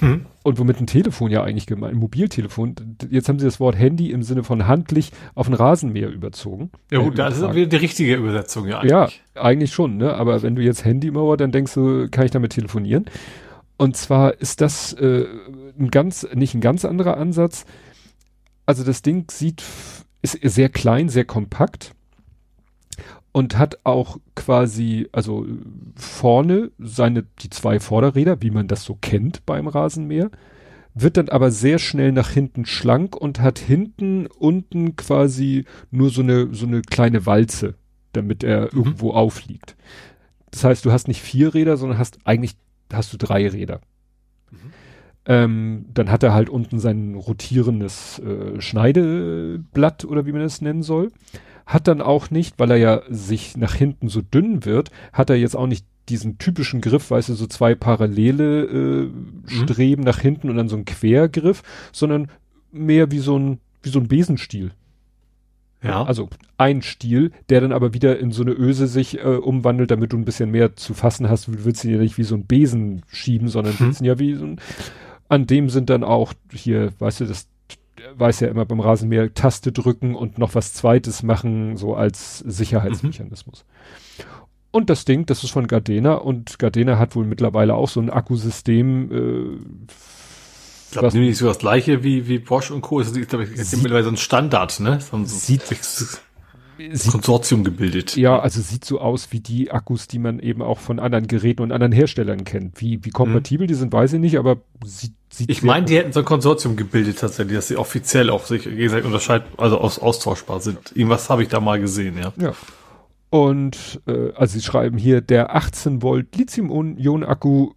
hm. Und womit ein Telefon ja eigentlich gemeint, ein Mobiltelefon. Jetzt haben sie das Wort Handy im Sinne von handlich auf ein Rasenmäher überzogen. Ja gut, äh, das ist wieder die richtige Übersetzung, ja eigentlich. Ja, eigentlich schon, ne? Aber wenn du jetzt Handymauer, dann denkst du, kann ich damit telefonieren? Und zwar ist das äh, ein ganz, nicht ein ganz anderer Ansatz. Also das Ding sieht, ist sehr klein, sehr kompakt und hat auch quasi, also vorne seine, die zwei Vorderräder, wie man das so kennt beim Rasenmäher, wird dann aber sehr schnell nach hinten schlank und hat hinten unten quasi nur so eine, so eine kleine Walze, damit er mhm. irgendwo aufliegt. Das heißt, du hast nicht vier Räder, sondern hast eigentlich, hast du drei Räder. Mhm. Ähm, dann hat er halt unten sein rotierendes äh, Schneideblatt oder wie man das nennen soll. Hat dann auch nicht, weil er ja sich nach hinten so dünn wird, hat er jetzt auch nicht diesen typischen Griff, weißt du, so zwei parallele äh, mhm. Streben nach hinten und dann so ein Quergriff, sondern mehr wie so ein, wie so ein Besenstiel. Ja. Also ein Stiel, der dann aber wieder in so eine Öse sich äh, umwandelt, damit du ein bisschen mehr zu fassen hast. Du willst ihn ja nicht wie so ein Besen schieben, sondern hm. willst ihn ja wie so ein, an dem sind dann auch hier, weißt du, das weiß ja immer beim Rasenmäher Taste drücken und noch was zweites machen, so als Sicherheitsmechanismus. Mhm. Und das Ding, das ist von Gardena und Gardena hat wohl mittlerweile auch so ein Akkusystem. Äh, ich glaube, nicht so das gleiche wie, wie Porsche und Co. Das ist, glaube ich, mittlerweile so ein Standard, ne? So ein, sieht, sieht, Konsortium gebildet. Ja, also sieht so aus wie die Akkus, die man eben auch von anderen Geräten und anderen Herstellern kennt. Wie, wie kompatibel mhm. die sind, weiß ich nicht, aber sieht, sieht Ich meine, die hätten so ein Konsortium gebildet tatsächlich, dass sie offiziell auch sich gegenseitig unterscheiden, also aus, austauschbar sind. Irgendwas habe ich da mal gesehen, ja. Ja. Und äh, also sie schreiben hier, der 18 Volt Lithium-Ionen-Akku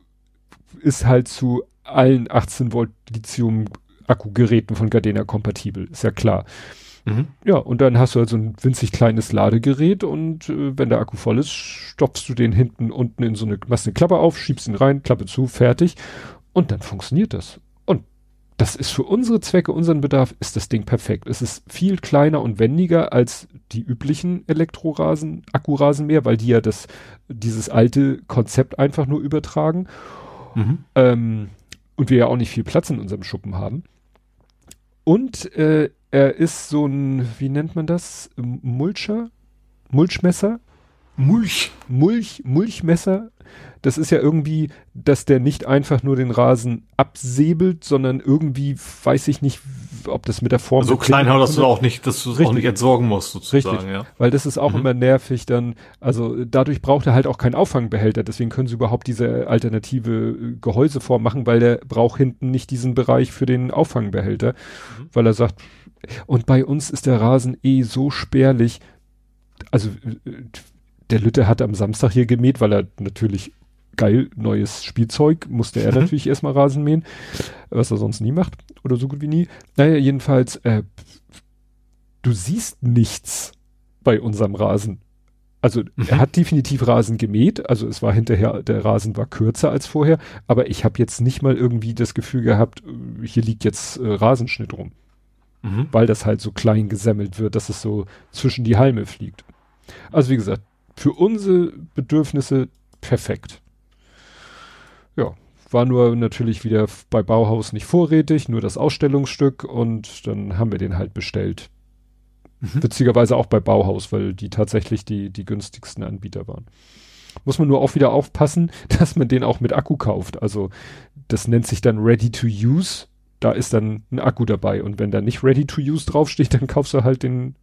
ist halt zu allen 18 Volt Lithium-Akku-Geräten von Gardena kompatibel, ist ja klar. Mhm. Ja, und dann hast du halt so ein winzig kleines Ladegerät und äh, wenn der Akku voll ist, stopfst du den hinten unten in so eine, machst eine Klappe auf, schiebst ihn rein, Klappe zu, fertig. Und dann funktioniert das das ist für unsere Zwecke, unseren Bedarf, ist das Ding perfekt. Es ist viel kleiner und wendiger als die üblichen Elektrorasen, Akkurasenmäher, weil die ja das, dieses alte Konzept einfach nur übertragen. Mhm. Ähm, und wir ja auch nicht viel Platz in unserem Schuppen haben. Und äh, er ist so ein, wie nennt man das? Mulcher? Mulchmesser? Mulch. Mulch, Mulchmesser das ist ja irgendwie, dass der nicht einfach nur den Rasen absäbelt, sondern irgendwie weiß ich nicht, ob das mit der Form. So klein haut, dass du auch nicht, dass du es auch nicht entsorgen musst, sozusagen, Richtig. ja. Weil das ist auch mhm. immer nervig dann, also dadurch braucht er halt auch keinen Auffangbehälter, deswegen können sie überhaupt diese alternative äh, Gehäuseform machen, weil der braucht hinten nicht diesen Bereich für den Auffangbehälter, mhm. weil er sagt, und bei uns ist der Rasen eh so spärlich, also äh, der Lütte hat am Samstag hier gemäht, weil er natürlich geil, neues Spielzeug, musste er mhm. natürlich erstmal Rasen mähen, was er sonst nie macht oder so gut wie nie. Naja, jedenfalls, äh, du siehst nichts bei unserem Rasen. Also mhm. er hat definitiv Rasen gemäht, also es war hinterher, der Rasen war kürzer als vorher, aber ich habe jetzt nicht mal irgendwie das Gefühl gehabt, äh, hier liegt jetzt äh, Rasenschnitt rum. Mhm. Weil das halt so klein gesemmelt wird, dass es so zwischen die Halme fliegt. Also wie gesagt, für unsere Bedürfnisse perfekt. Ja, war nur natürlich wieder bei Bauhaus nicht vorrätig, nur das Ausstellungsstück und dann haben wir den halt bestellt. Mhm. Witzigerweise auch bei Bauhaus, weil die tatsächlich die, die günstigsten Anbieter waren. Muss man nur auch wieder aufpassen, dass man den auch mit Akku kauft. Also das nennt sich dann Ready to Use. Da ist dann ein Akku dabei und wenn da nicht Ready to Use draufsteht, dann kaufst du halt den.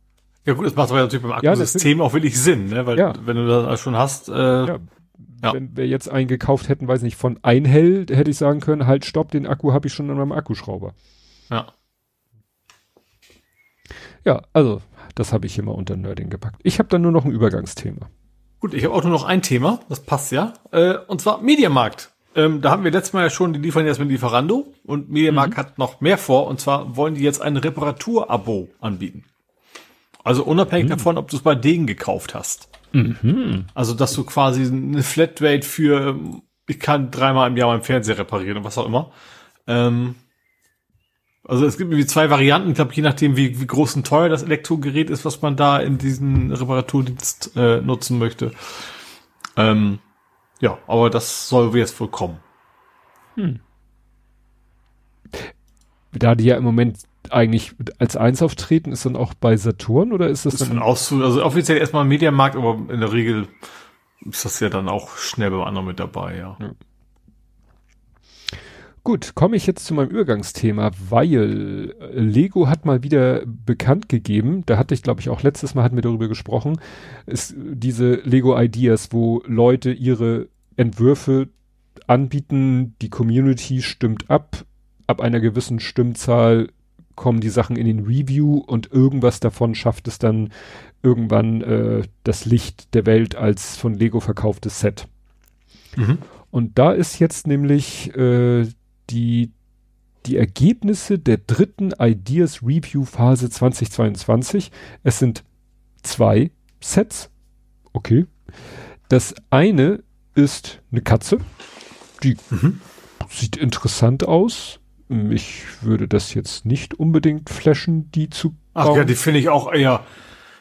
Ja gut, das macht aber natürlich beim Akkusystem ja, auch wirklich Sinn, ne? weil ja. wenn du das schon hast, äh, ja. Ja. Wenn wir jetzt einen gekauft hätten, weiß nicht, von Einhell, hätte ich sagen können, halt stopp, den Akku habe ich schon an meinem Akkuschrauber. Ja. Ja, also, das habe ich hier mal unter Nerding gepackt. Ich habe dann nur noch ein Übergangsthema. Gut, ich habe auch nur noch ein Thema, das passt ja. Äh, und zwar Mediamarkt. Ähm, da haben wir letztes Mal ja schon, die liefern jetzt mit Lieferando und Mediamarkt mhm. hat noch mehr vor und zwar wollen die jetzt ein Reparaturabo anbieten. Also unabhängig mhm. davon, ob du es bei denen gekauft hast. Mhm. Also, dass du quasi eine Flatrate für, ich kann dreimal im Jahr meinen Fernseher reparieren und was auch immer. Ähm, also es gibt irgendwie zwei Varianten, ich glaube, je nachdem, wie, wie groß und teuer das Elektrogerät ist, was man da in diesen Reparaturdienst äh, nutzen möchte. Ähm, ja, aber das soll jetzt wohl kommen. Hm. Da die ja im Moment eigentlich als eins auftreten? Ist dann auch bei Saturn oder ist das, das dann? Auszu also offiziell erstmal Mediamarkt, aber in der Regel ist das ja dann auch schnell beim anderen mit dabei, ja. ja. Gut, komme ich jetzt zu meinem Übergangsthema, weil Lego hat mal wieder bekannt gegeben, da hatte ich glaube ich auch letztes Mal hatten wir darüber gesprochen, ist diese Lego Ideas, wo Leute ihre Entwürfe anbieten, die Community stimmt ab, ab einer gewissen Stimmzahl kommen die Sachen in den Review und irgendwas davon schafft es dann irgendwann äh, das Licht der Welt als von Lego verkauftes Set. Mhm. Und da ist jetzt nämlich äh, die, die Ergebnisse der dritten Ideas Review Phase 2022. Es sind zwei Sets. Okay. Das eine ist eine Katze. Die mhm. sieht interessant aus. Ich würde das jetzt nicht unbedingt flashen, die zu bauen. Ach ja, die finde ich auch eher,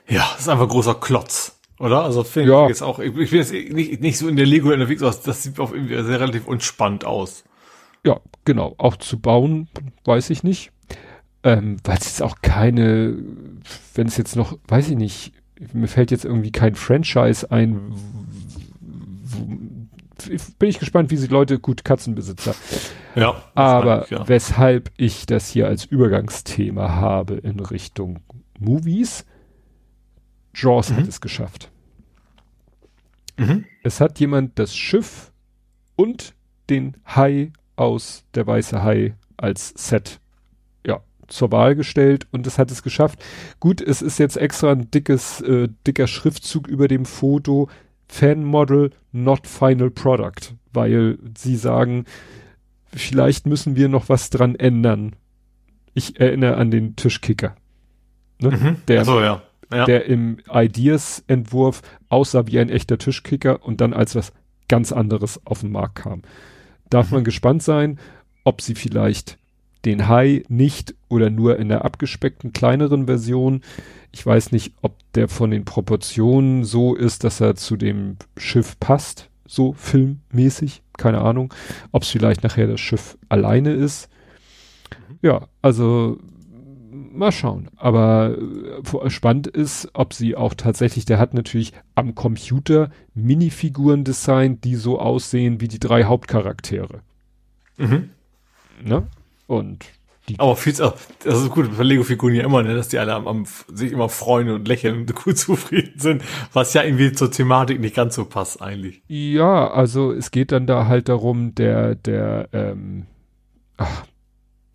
ja, das ist einfach großer Klotz. Oder? Also finde ja. ich jetzt auch, ich, ich bin jetzt nicht, nicht so in der Lego unterwegs, aber das sieht auch irgendwie sehr relativ unspannend aus. Ja, genau. Auch zu bauen, weiß ich nicht. Ähm, weil es jetzt auch keine, wenn es jetzt noch, weiß ich nicht, mir fällt jetzt irgendwie kein Franchise ein. Bin ich gespannt, wie sich Leute, gut, Katzenbesitzer. Ja. Aber ich, ja. weshalb ich das hier als Übergangsthema habe in Richtung Movies, Jaws mhm. hat es geschafft. Mhm. Es hat jemand das Schiff und den Hai aus Der Weiße Hai als Set ja, zur Wahl gestellt und es hat es geschafft. Gut, es ist jetzt extra ein dickes, äh, dicker Schriftzug über dem Foto. Fan Model, not final product, weil sie sagen, vielleicht müssen wir noch was dran ändern. Ich erinnere an den Tischkicker. Ne? Mhm. Der, so, ja. Ja. der im Ideas-Entwurf aussah wie ein echter Tischkicker und dann als was ganz anderes auf den Markt kam darf man gespannt sein, ob sie vielleicht den Hai nicht oder nur in der abgespeckten kleineren Version. Ich weiß nicht, ob der von den Proportionen so ist, dass er zu dem Schiff passt, so filmmäßig, keine Ahnung. Ob es vielleicht nachher das Schiff alleine ist. Mhm. Ja, also mal schauen. Aber äh, spannend ist, ob sie auch tatsächlich, der hat natürlich am Computer Minifiguren designt, die so aussehen wie die drei Hauptcharaktere. Mhm. Ne? Und die aber viel, das ist gut bei Lego-Figuren ja immer, ne, dass die alle am, am, sich immer freuen und lächeln und gut zufrieden sind, was ja irgendwie zur Thematik nicht ganz so passt eigentlich. Ja, also es geht dann da halt darum, der, der, ähm, ach,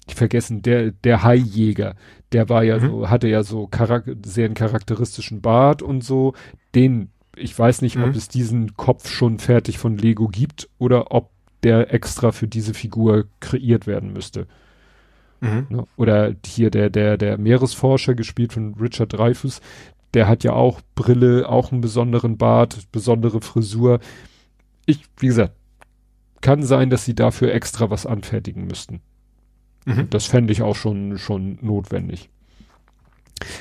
ich vergessen, der, der Haijäger, der war ja mhm. so, hatte ja so charak sehr einen charakteristischen Bart und so. Den, ich weiß nicht, mhm. ob es diesen Kopf schon fertig von Lego gibt oder ob der extra für diese Figur kreiert werden müsste. Mhm. Ne? Oder hier der, der, der Meeresforscher, gespielt von Richard Dreyfus, der hat ja auch Brille, auch einen besonderen Bart, besondere Frisur. Ich, wie gesagt, kann sein, dass sie dafür extra was anfertigen müssten. Mhm. Das fände ich auch schon, schon notwendig.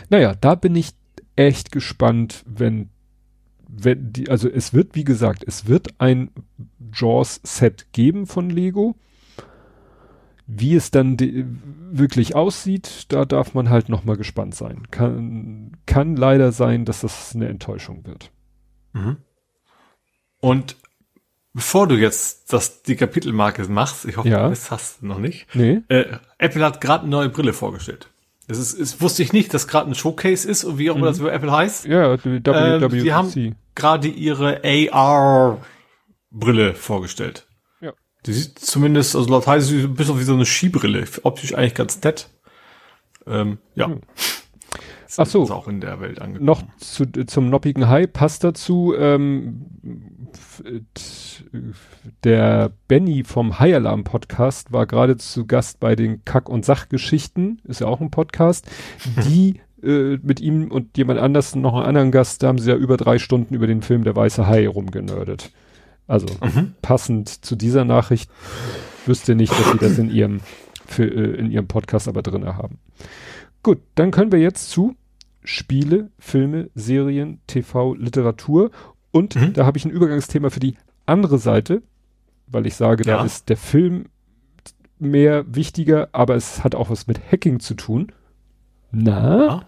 Naja, da bin ich echt gespannt, wenn, wenn die, also es wird, wie gesagt, es wird ein Jaws-Set geben von Lego. Wie es dann wirklich aussieht, da darf man halt nochmal gespannt sein. Kann, kann leider sein, dass das eine Enttäuschung wird. Mhm. Und Bevor du jetzt das, die Kapitelmarke machst, ich hoffe, ja. das hast du noch nicht. Nee. Äh, Apple hat gerade eine neue Brille vorgestellt. Das ist, ist wusste ich nicht, dass gerade ein Showcase ist und wie auch immer mhm. das für Apple heißt. Ja, WWDC. Äh, die haben gerade ihre AR-Brille vorgestellt. Die sieht zumindest, also laut heißt sie bis auf wie so eine Skibrille. Optisch eigentlich ganz nett. Ähm, ja. Mhm. Ach so. Ist auch in der Welt angekommen. Noch zu, zum noppigen Hai passt dazu, ähm, der Benny vom High Alarm Podcast war gerade zu Gast bei den Kack- und Sachgeschichten, ist ja auch ein Podcast, die äh, mit ihm und jemand anders, noch einen anderen Gast, da haben sie ja über drei Stunden über den Film Der Weiße Hai rumgenördet. Also mhm. passend zu dieser Nachricht wüsste nicht, dass sie das in ihrem, für, äh, in ihrem Podcast aber drin haben. Gut, dann können wir jetzt zu Spiele, Filme, Serien, TV, Literatur und mhm. da habe ich ein Übergangsthema für die andere Seite, weil ich sage, ja. da ist der Film mehr wichtiger, aber es hat auch was mit Hacking zu tun. Na? Ja.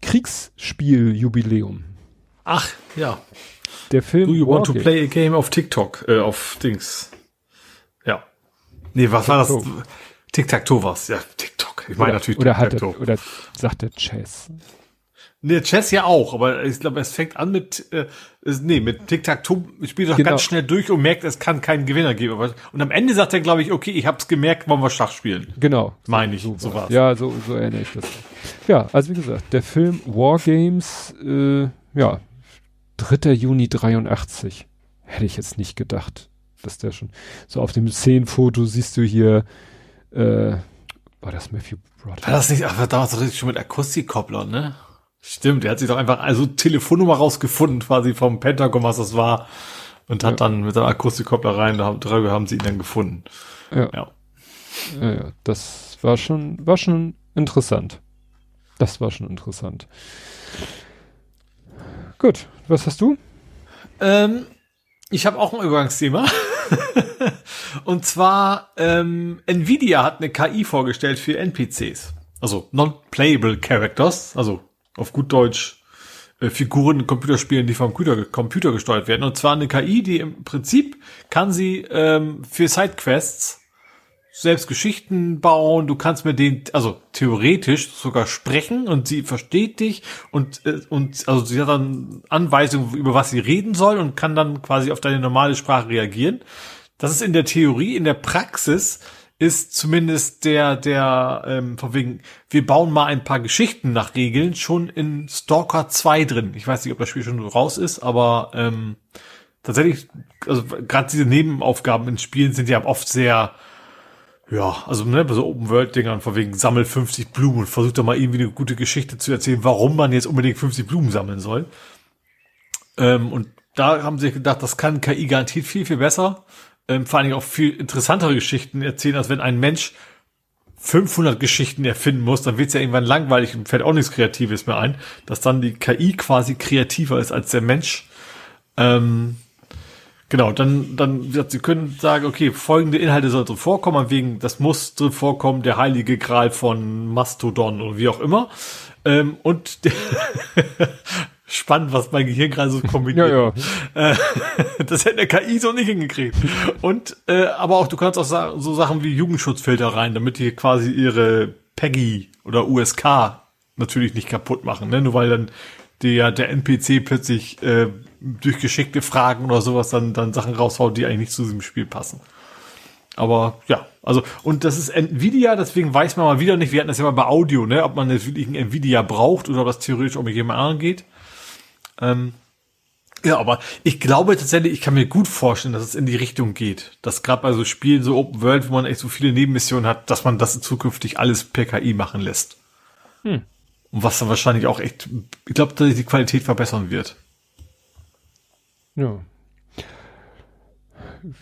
Kriegsspiel-Jubiläum. Ach, ja. Der Film. Do you want to play a game auf TikTok, äh, auf Dings? Ja. Nee, was war das? Tic-Tac-Toe war's. Ja, TikTok. Ich meine natürlich oder, hat er, oder sagt der Chess. Nee, Chess ja auch, aber ich glaube, es fängt an mit, äh, nee, mit Tic-Tac-Toe spielt doch genau. ganz schnell durch und merkt, es kann keinen Gewinner geben. Und am Ende sagt er, glaube ich, okay, ich hab's gemerkt, wollen wir Schach spielen. Genau. Meine ich, so, so war's. Ja, so, so erinnere ich das. Ja, also wie gesagt, der Film War Games, äh, ja, 3. Juni 83. Hätte ich jetzt nicht gedacht, dass der schon, so auf dem Szenenfoto siehst du hier, äh, war das Matthew Broderick? War das nicht, ach, damals richtig schon mit Akustikkoppler, ne? Stimmt, er hat sich doch einfach also Telefonnummer rausgefunden, quasi vom Pentagon, was das war, und hat ja. dann mit seinem Akustikkoppler rein, da haben, haben sie ihn dann gefunden. Ja. ja. Ja, ja, das war schon, war schon interessant. Das war schon interessant. Gut, was hast du? Ähm, ich habe auch ein Übergangsthema. und zwar, ähm, Nvidia hat eine KI vorgestellt für NPCs. Also Non-Playable Characters, also auf gut Deutsch äh, Figuren in Computerspielen, die vom Computer, gesteuert werden. Und zwar eine KI, die im Prinzip kann sie ähm, für Sidequests selbst Geschichten bauen, du kannst mit denen, also theoretisch sogar sprechen und sie versteht dich und, äh, und also sie hat dann Anweisungen, über was sie reden soll und kann dann quasi auf deine normale Sprache reagieren. Das ist in der Theorie, in der Praxis ist zumindest der, der, ähm, von wegen, wir bauen mal ein paar Geschichten nach Regeln schon in Stalker 2 drin. Ich weiß nicht, ob das Spiel schon raus ist, aber ähm, tatsächlich, also gerade diese Nebenaufgaben in Spielen sind ja oft sehr, ja, also ne, bei so Open-World-Dingern, von wegen sammel 50 Blumen und versucht doch mal irgendwie eine gute Geschichte zu erzählen, warum man jetzt unbedingt 50 Blumen sammeln soll. Ähm, und da haben sie gedacht, das kann KI garantiert viel, viel besser ähm, vor allen Dingen auch viel interessantere Geschichten erzählen, als wenn ein Mensch 500 Geschichten erfinden muss, dann wird es ja irgendwann langweilig und fällt auch nichts Kreatives mehr ein, dass dann die KI quasi kreativer ist als der Mensch. Ähm, genau, dann, dann, sie können sagen, okay, folgende Inhalte sollen drin vorkommen, wegen, das muss drin vorkommen, der heilige Gral von Mastodon oder wie auch immer. Ähm, und spannend, was mein Gehirn gerade so kombiniert. ja, ja. Äh, das hätte eine KI so nicht hingekriegt. Und äh, aber auch du kannst auch sa so Sachen wie Jugendschutzfilter rein, damit die quasi ihre Peggy oder USK natürlich nicht kaputt machen, ne? Nur weil dann der der NPC plötzlich äh, durch geschickte Fragen oder sowas dann dann Sachen raushaut, die eigentlich nicht zu diesem Spiel passen. Aber ja, also und das ist Nvidia, deswegen weiß man mal wieder nicht, wir hatten das ja mal bei Audio, ne, ob man jetzt wirklich ein Nvidia braucht oder was theoretisch auch mit jemand anderen geht. Ähm, ja, aber ich glaube tatsächlich, ich kann mir gut vorstellen, dass es in die Richtung geht. Dass gerade bei so Spielen, so Open World, wo man echt so viele Nebenmissionen hat, dass man das zukünftig alles per KI machen lässt. Hm. Und was dann wahrscheinlich auch echt, ich glaube, dass die Qualität verbessern wird. Ja.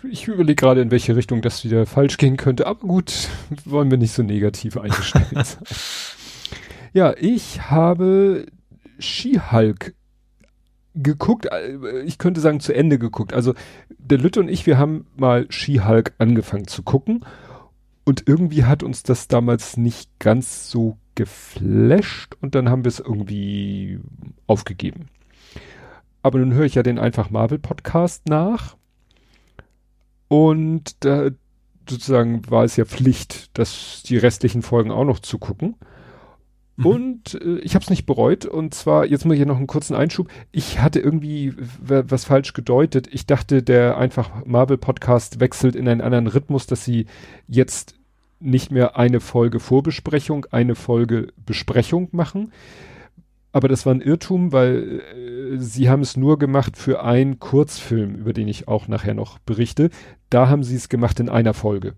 Ich überlege gerade, in welche Richtung das wieder falsch gehen könnte, aber gut, wollen wir nicht so negativ eingestellt sein. ja, ich habe She-Hulk geguckt, äh, ich könnte sagen zu Ende geguckt. Also der Lütte und ich, wir haben mal She-Hulk angefangen zu gucken und irgendwie hat uns das damals nicht ganz so geflasht und dann haben wir es irgendwie aufgegeben. Aber nun höre ich ja den einfach Marvel Podcast nach und da sozusagen war es ja Pflicht, dass die restlichen Folgen auch noch zu gucken. Mhm. Und äh, ich habe es nicht bereut. Und zwar, jetzt muss ich noch einen kurzen Einschub. Ich hatte irgendwie was falsch gedeutet. Ich dachte, der einfach Marvel-Podcast wechselt in einen anderen Rhythmus, dass sie jetzt nicht mehr eine Folge Vorbesprechung, eine Folge Besprechung machen. Aber das war ein Irrtum, weil äh, sie haben es nur gemacht für einen Kurzfilm, über den ich auch nachher noch berichte. Da haben sie es gemacht in einer Folge.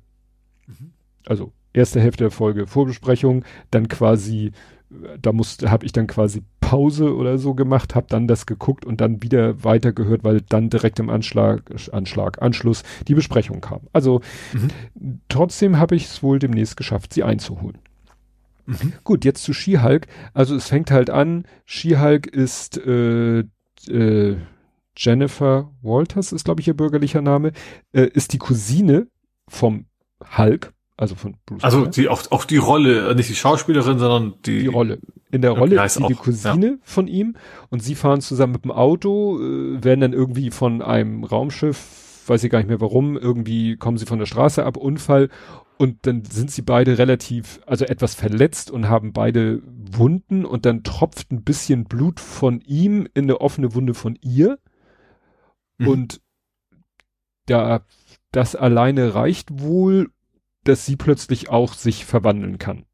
Mhm. Also erste Hälfte der Folge Vorbesprechung, dann quasi, da musste, habe ich dann quasi Pause oder so gemacht, habe dann das geguckt und dann wieder weitergehört, weil dann direkt im Anschlag, Anschlag, Anschluss die Besprechung kam. Also mhm. trotzdem habe ich es wohl demnächst geschafft, sie einzuholen. Mhm. Gut, jetzt zu She-Hulk. Also es fängt halt an, She-Hulk ist äh, äh, Jennifer Walters, ist glaube ich ihr bürgerlicher Name, äh, ist die Cousine vom Hulk, also von Bruce. Also die, auch, auch die Rolle, äh, nicht die Schauspielerin, sondern die. Die Rolle. In der Rolle ist sie die Cousine ja. von ihm und sie fahren zusammen mit dem Auto, äh, werden dann irgendwie von einem Raumschiff weiß ich gar nicht mehr warum, irgendwie kommen sie von der Straße ab, Unfall und dann sind sie beide relativ, also etwas verletzt und haben beide Wunden und dann tropft ein bisschen Blut von ihm in eine offene Wunde von ihr. Mhm. Und da, das alleine reicht wohl, dass sie plötzlich auch sich verwandeln kann.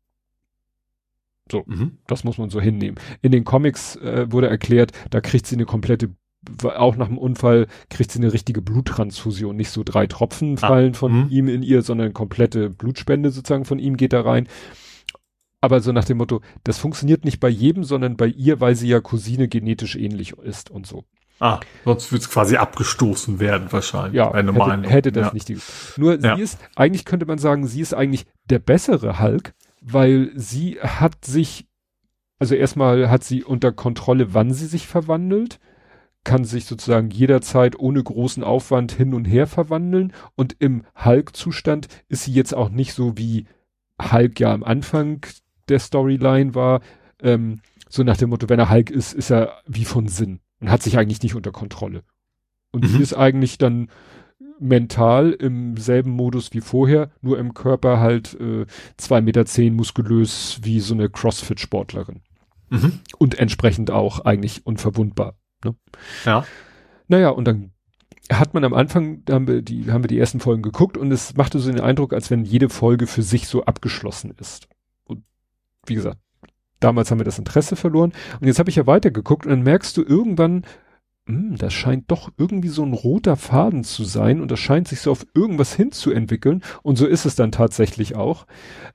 So, mhm. das muss man so hinnehmen. In den Comics äh, wurde erklärt, da kriegt sie eine komplette auch nach dem Unfall kriegt sie eine richtige Bluttransfusion. Nicht so drei Tropfen ah, fallen ah, von mh. ihm in ihr, sondern komplette Blutspende sozusagen von ihm geht da rein. Aber so nach dem Motto, das funktioniert nicht bei jedem, sondern bei ihr, weil sie ja Cousine genetisch ähnlich ist und so. Ah, sonst würde es quasi abgestoßen werden wahrscheinlich. Ja, hätte, hätte das ja. nicht. Die, nur ja. sie ist, eigentlich könnte man sagen, sie ist eigentlich der bessere Hulk, weil sie hat sich, also erstmal hat sie unter Kontrolle, wann sie sich verwandelt kann sich sozusagen jederzeit ohne großen Aufwand hin und her verwandeln und im Hulk-Zustand ist sie jetzt auch nicht so wie Hulk ja am Anfang der Storyline war, ähm, so nach dem Motto, wenn er Hulk ist, ist er wie von Sinn und hat sich eigentlich nicht unter Kontrolle. Und mhm. sie ist eigentlich dann mental im selben Modus wie vorher, nur im Körper halt äh, zwei Meter zehn muskulös wie so eine Crossfit-Sportlerin. Mhm. Und entsprechend auch eigentlich unverwundbar. Ne? Ja. Naja, und dann hat man am Anfang, da haben wir die, haben wir die ersten Folgen geguckt und es machte so den Eindruck, als wenn jede Folge für sich so abgeschlossen ist. Und wie gesagt, damals haben wir das Interesse verloren. Und jetzt habe ich ja weitergeguckt und dann merkst du irgendwann, hm, das scheint doch irgendwie so ein roter Faden zu sein und das scheint sich so auf irgendwas hinzuentwickeln. Und so ist es dann tatsächlich auch.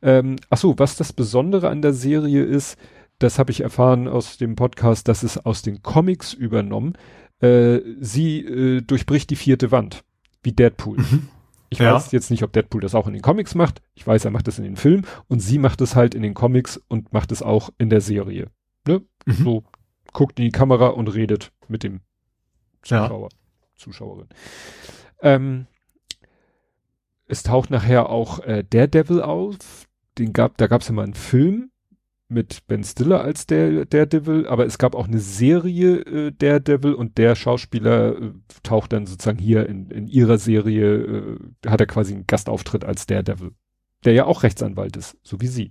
Ähm, ach so, was das Besondere an der Serie ist, das habe ich erfahren aus dem Podcast, das ist aus den Comics übernommen. Äh, sie äh, durchbricht die vierte Wand, wie Deadpool. Mhm. Ich ja. weiß jetzt nicht, ob Deadpool das auch in den Comics macht. Ich weiß, er macht das in den Filmen und sie macht es halt in den Comics und macht es auch in der Serie. Ne? Mhm. So guckt in die Kamera und redet mit dem Zuschauer, ja. Zuschauerin. Ähm, es taucht nachher auch äh, Daredevil auf. Den gab, da gab es ja mal einen Film mit Ben Stiller als der Daredevil, aber es gab auch eine Serie äh, Daredevil und der Schauspieler äh, taucht dann sozusagen hier in, in ihrer Serie, äh, hat er quasi einen Gastauftritt als Daredevil, der ja auch Rechtsanwalt ist, so wie sie.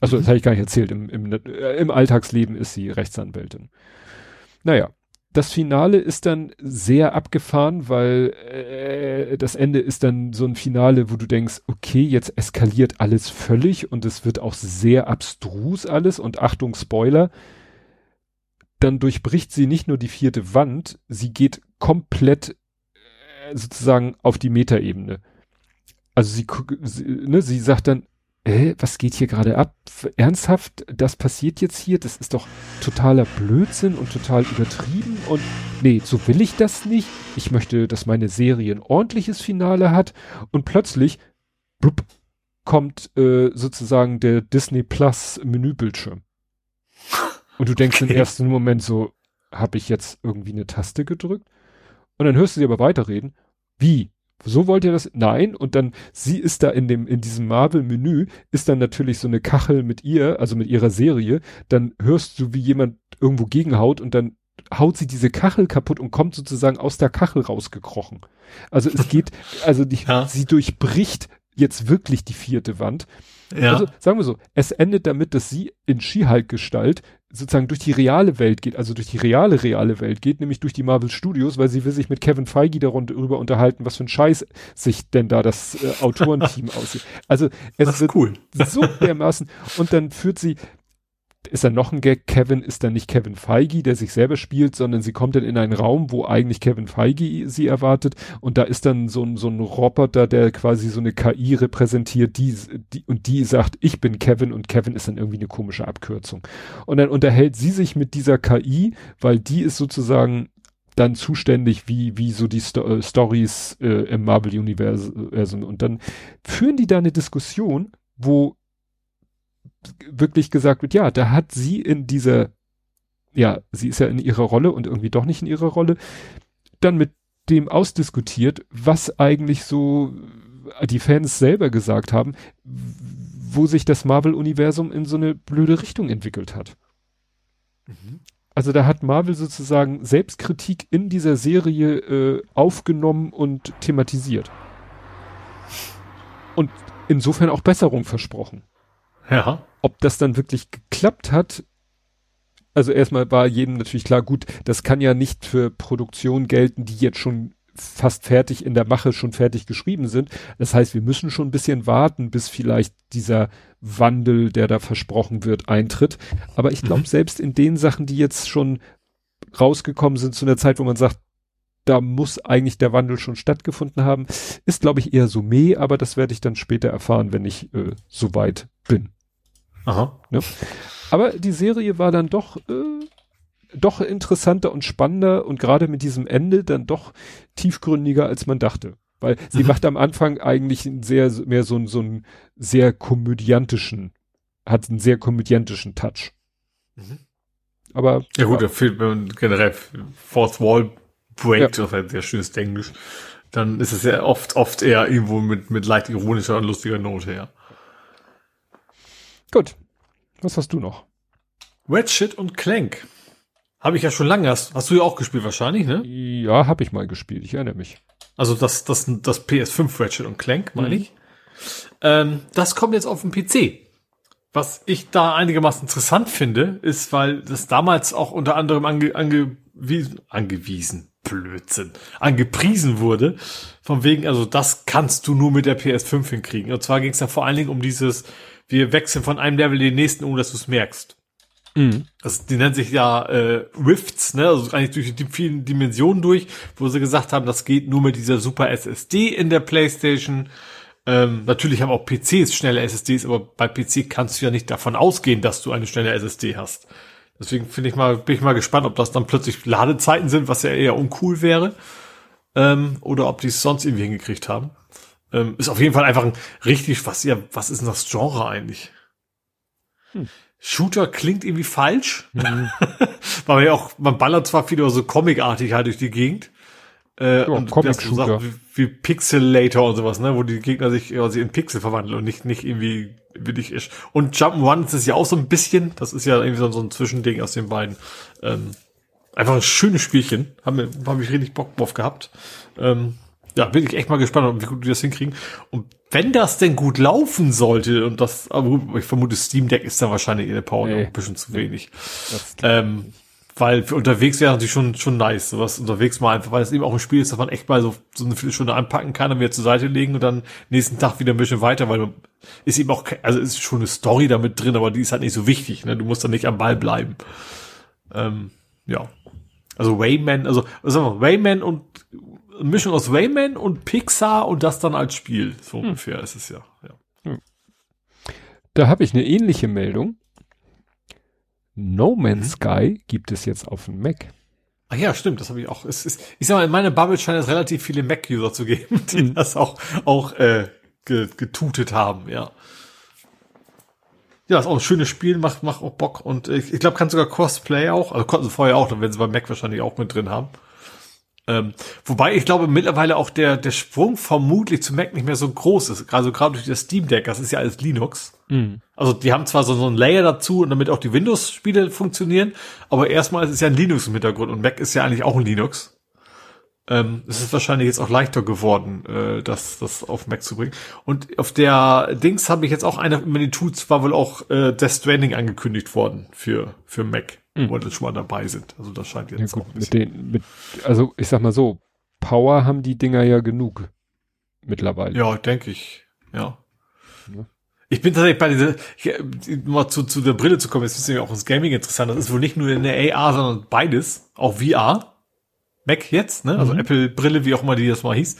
Also mhm. das habe ich gar nicht erzählt, im, im, äh, im Alltagsleben ist sie Rechtsanwältin. Naja, das Finale ist dann sehr abgefahren, weil äh, das Ende ist dann so ein Finale, wo du denkst, okay, jetzt eskaliert alles völlig und es wird auch sehr abstrus alles und Achtung Spoiler. Dann durchbricht sie nicht nur die vierte Wand, sie geht komplett äh, sozusagen auf die Metaebene. Also sie, sie, ne, sie sagt dann, äh, was geht hier gerade ab? Ernsthaft, das passiert jetzt hier? Das ist doch totaler Blödsinn und total übertrieben und nee, so will ich das nicht. Ich möchte, dass meine Serie ein ordentliches Finale hat und plötzlich blub, kommt äh, sozusagen der Disney Plus Menübildschirm. Und du denkst okay. im ersten Moment so, habe ich jetzt irgendwie eine Taste gedrückt? Und dann hörst du sie aber weiterreden. Wie? So wollt ihr das? Nein. Und dann, sie ist da in dem, in diesem Marvel-Menü, ist dann natürlich so eine Kachel mit ihr, also mit ihrer Serie. Dann hörst du, wie jemand irgendwo gegenhaut und dann haut sie diese Kachel kaputt und kommt sozusagen aus der Kachel rausgekrochen. Also es geht, also die, ja. sie durchbricht jetzt wirklich die vierte Wand. Ja. Also sagen wir so, es endet damit, dass sie in Skihulk-Gestalt sozusagen durch die reale Welt geht, also durch die reale, reale Welt geht, nämlich durch die Marvel Studios, weil sie will sich mit Kevin Feige darüber unterhalten, was für ein Scheiß sich denn da das äh, Autorenteam aussieht. Also es wird cool. so dermaßen und dann führt sie, ist dann noch ein Gag, Kevin ist dann nicht Kevin Feige, der sich selber spielt, sondern sie kommt dann in einen Raum, wo eigentlich Kevin Feige sie erwartet und da ist dann so ein, so ein Roboter, der quasi so eine KI repräsentiert, die, die, und die sagt, ich bin Kevin und Kevin ist dann irgendwie eine komische Abkürzung. Und dann unterhält sie sich mit dieser KI, weil die ist sozusagen dann zuständig, wie, wie so die Sto äh, Stories äh, im Marvel-Universum. Und dann führen die da eine Diskussion, wo wirklich gesagt wird, ja, da hat sie in dieser, ja, sie ist ja in ihrer Rolle und irgendwie doch nicht in ihrer Rolle, dann mit dem ausdiskutiert, was eigentlich so die Fans selber gesagt haben, wo sich das Marvel-Universum in so eine blöde Richtung entwickelt hat. Mhm. Also da hat Marvel sozusagen Selbstkritik in dieser Serie äh, aufgenommen und thematisiert. Und insofern auch Besserung versprochen. Ja. Ob das dann wirklich geklappt hat, also erstmal war jedem natürlich klar, gut, das kann ja nicht für Produktion gelten, die jetzt schon fast fertig in der Mache, schon fertig geschrieben sind. Das heißt, wir müssen schon ein bisschen warten, bis vielleicht dieser Wandel, der da versprochen wird, eintritt. Aber ich glaube, mhm. selbst in den Sachen, die jetzt schon rausgekommen sind zu einer Zeit, wo man sagt, da muss eigentlich der Wandel schon stattgefunden haben, ist, glaube ich, eher so meh, aber das werde ich dann später erfahren, wenn ich äh, so weit bin. Aha. Ne? Aber die Serie war dann doch, äh, doch interessanter und spannender und gerade mit diesem Ende dann doch tiefgründiger, als man dachte. Weil sie mhm. macht am Anfang eigentlich einen sehr, mehr so, so einen sehr komödiantischen, hat einen sehr komödiantischen Touch. Mhm. Aber. Ja gut, der Film generell Fourth Wall Break, ja. das ist ein sehr schönes Englisch, dann ist es ja oft, oft eher irgendwo mit, mit leicht ironischer und lustiger Note, ja. Gut. Was hast du noch? Ratchet und Clank. Habe ich ja schon lange. Hast, hast du ja auch gespielt wahrscheinlich, ne? Ja, habe ich mal gespielt. Ich erinnere mich. Also das, das, das PS5 Ratchet und Clank, meine mhm. ich. Ähm, das kommt jetzt auf den PC. Was ich da einigermaßen interessant finde, ist, weil das damals auch unter anderem ange, angewiesen, angewiesen, Blödsinn, angepriesen wurde. Von wegen, also das kannst du nur mit der PS5 hinkriegen. Und zwar ging es da vor allen Dingen um dieses, wir wechseln von einem Level in den nächsten, ohne dass du es merkst. Mhm. Also, die nennt sich ja äh, Rifts, ne? Also eigentlich durch die vielen Dimensionen durch, wo sie gesagt haben, das geht nur mit dieser Super SSD in der PlayStation. Ähm, natürlich haben auch PCs schnelle SSDs, aber bei PC kannst du ja nicht davon ausgehen, dass du eine schnelle SSD hast. Deswegen finde ich mal, bin ich mal gespannt, ob das dann plötzlich Ladezeiten sind, was ja eher uncool wäre, ähm, oder ob die es sonst irgendwie hingekriegt haben. Ähm, ist auf jeden Fall einfach ein richtig, was ja, was ist denn das Genre eigentlich? Hm. Shooter klingt irgendwie falsch. Mhm. Weil man ja auch, man ballert zwar viel so comicartig halt durch die Gegend. Äh, ja, und Comic so Sachen wie, wie Pixelator und sowas, ne, wo die Gegner sich quasi in Pixel verwandeln und nicht, nicht irgendwie willig ist. Und Jump'n'Run ist es ja auch so ein bisschen, das ist ja irgendwie so, so ein Zwischending aus den beiden. Ähm, einfach ein schönes Spielchen. Haben wir, hab ich richtig Bock drauf gehabt. Ähm, ja, bin ich echt mal gespannt, wie gut die das hinkriegen. Und wenn das denn gut laufen sollte, und das, aber ich vermute, Steam Deck ist da wahrscheinlich in der Power nee. ein bisschen zu wenig. Ähm, weil für unterwegs wäre natürlich schon, schon nice, sowas unterwegs mal einfach, weil es eben auch ein Spiel ist, dass man echt mal so, so eine Viertelstunde anpacken kann und wieder zur Seite legen und dann nächsten Tag wieder ein bisschen weiter, weil ist eben auch, also ist schon eine Story damit drin, aber die ist halt nicht so wichtig, ne? Du musst dann nicht am Ball bleiben. Ähm, ja. Also Wayman, also, sagen wir, Wayman und Mischung aus Rayman und Pixar und das dann als Spiel. So hm. ungefähr ist es ja. ja. Hm. Da habe ich eine ähnliche Meldung. No Man's mhm. Sky gibt es jetzt auf dem Mac. Ach ja, stimmt, das habe ich auch. Es ist, ich sag mal, in meiner Bubble scheint es relativ viele Mac-User zu geben, die mhm. das auch, auch äh, getutet haben, ja. Ja, ist auch ein schönes Spiel, macht, macht auch Bock und ich, ich glaube, kann sogar Crossplay auch, also konnten sie vorher auch, dann werden sie bei Mac wahrscheinlich auch mit drin haben. Ähm, wobei ich glaube mittlerweile auch der, der Sprung vermutlich zu Mac nicht mehr so groß ist. Also gerade durch das Steam Deck, das ist ja alles Linux. Mhm. Also die haben zwar so, so ein Layer dazu, und damit auch die Windows-Spiele funktionieren, aber erstmal ist es ja ein Linux im Hintergrund und Mac ist ja eigentlich auch ein Linux. Ähm, es ist wahrscheinlich jetzt auch leichter geworden, äh, das, das auf Mac zu bringen. Und auf der Dings habe ich jetzt auch eine, mit den Tools war wohl auch äh, Death Stranding angekündigt worden für, für Mac mhm. wo das schon mal dabei sind. Also das scheint jetzt ja, gut, mit den, mit, also ich sag mal so, Power haben die Dinger ja genug mittlerweile. Ja, denke ich. Ja. ja. Ich bin tatsächlich bei dieser, ich, mal zu, zu der Brille zu kommen, jetzt ist ja auch das Gaming interessant. Das ist wohl nicht nur in der AR, sondern beides, auch VR. Mac jetzt, ne? Also mhm. Apple Brille, wie auch immer die das mal hieß.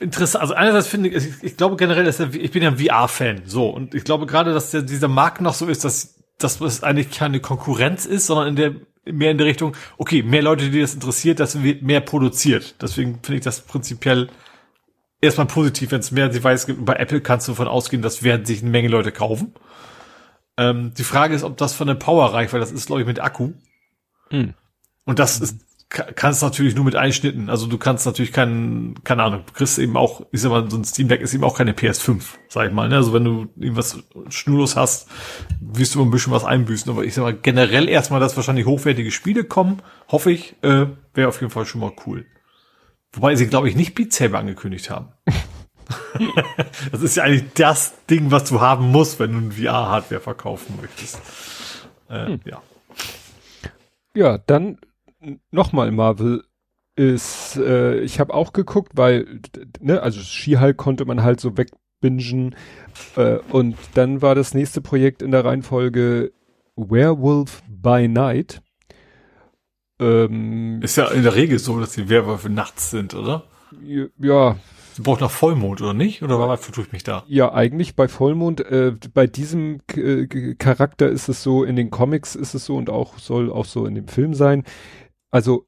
Interessant, also einerseits finde ich, ich glaube generell, dass der, ich bin ja ein VR-Fan, so, und ich glaube gerade, dass der, dieser Markt noch so ist, dass dass es eigentlich keine Konkurrenz ist, sondern in der mehr in der Richtung, okay, mehr Leute, die das interessiert, das wird mehr produziert. Deswegen finde ich das prinzipiell erstmal positiv, wenn es mehr Devices gibt. bei Apple kannst du davon ausgehen, das werden sich eine Menge Leute kaufen. Ähm, die Frage ist, ob das von der Power reicht, weil das ist, glaube ich, mit Akku. Mhm. Und das ist kannst natürlich nur mit Einschnitten. Also du kannst natürlich keinen, keine Ahnung, du kriegst eben auch, ich sag mal, so ein Steam Deck ist eben auch keine PS5, sag ich mal. Ne? Also wenn du irgendwas schnurlos hast, wirst du ein bisschen was einbüßen. Aber ich sag mal, generell erstmal, dass wahrscheinlich hochwertige Spiele kommen, hoffe ich, äh, wäre auf jeden Fall schon mal cool. Wobei sie, glaube ich, nicht Beat Saber angekündigt haben. das ist ja eigentlich das Ding, was du haben musst, wenn du ein VR-Hardware verkaufen möchtest. Äh, hm. Ja. Ja, dann nochmal Marvel ist, äh, ich habe auch geguckt, weil, ne, also Skihulk konnte man halt so wegbingen äh, und dann war das nächste Projekt in der Reihenfolge Werewolf by Night. Ähm, ist ja in der Regel so, dass die Werwölfe nachts sind, oder? Ja. Sie braucht nach Vollmond, oder nicht? Oder was tue ich mich da? Ja, eigentlich bei Vollmond. Äh, bei diesem äh, Charakter ist es so, in den Comics ist es so und auch soll auch so in dem Film sein also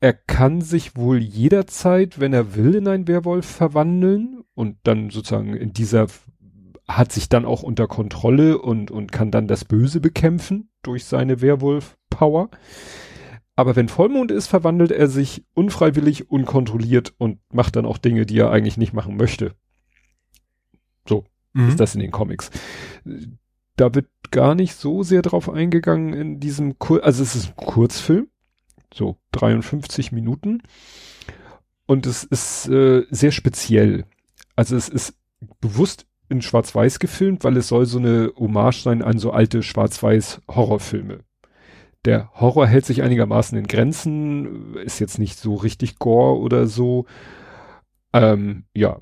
er kann sich wohl jederzeit, wenn er will, in einen Werwolf verwandeln und dann sozusagen in dieser hat sich dann auch unter Kontrolle und, und kann dann das Böse bekämpfen durch seine Werwolf-Power. Aber wenn Vollmond ist, verwandelt er sich unfreiwillig, unkontrolliert und macht dann auch Dinge, die er eigentlich nicht machen möchte. So mhm. ist das in den Comics. Da wird gar nicht so sehr drauf eingegangen in diesem, Kur also es ist ein Kurzfilm, so 53 Minuten. Und es ist äh, sehr speziell. Also es ist bewusst in Schwarz-Weiß gefilmt, weil es soll so eine Hommage sein an so alte Schwarz-Weiß-Horrorfilme. Der Horror hält sich einigermaßen in Grenzen, ist jetzt nicht so richtig Gore oder so. Ähm, ja,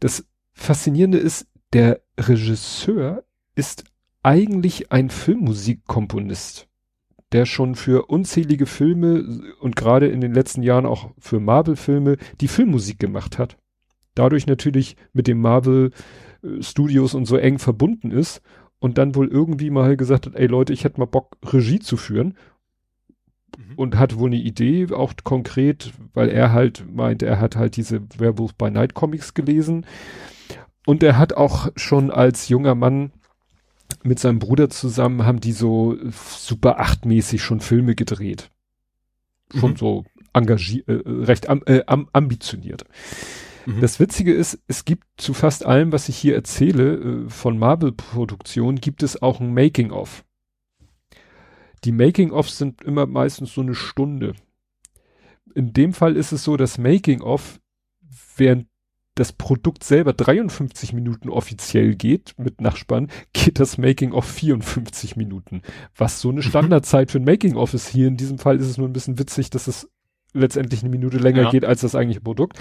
das Faszinierende ist, der Regisseur ist eigentlich ein Filmmusikkomponist der schon für unzählige Filme und gerade in den letzten Jahren auch für Marvel-Filme die Filmmusik gemacht hat. Dadurch natürlich mit dem Marvel äh, Studios und so eng verbunden ist und dann wohl irgendwie mal gesagt hat, ey Leute, ich hätte mal Bock, Regie zu führen. Mhm. Und hat wohl eine Idee, auch konkret, weil er halt meint, er hat halt diese Werewolf by Night Comics gelesen. Und er hat auch schon als junger Mann mit seinem Bruder zusammen haben die so super achtmäßig schon Filme gedreht. Schon mhm. so engagiert, äh, recht am, äh, ambitioniert. Mhm. Das Witzige ist, es gibt zu fast allem, was ich hier erzähle, äh, von Marvel-Produktion, gibt es auch ein Making-of. Die Making-ofs sind immer meistens so eine Stunde. In dem Fall ist es so, dass Making-of während das Produkt selber 53 Minuten offiziell geht mit Nachspann, geht das Making of 54 Minuten. Was so eine mhm. Standardzeit für ein Making of ist. Hier in diesem Fall ist es nur ein bisschen witzig, dass es letztendlich eine Minute länger ja. geht als das eigentliche Produkt.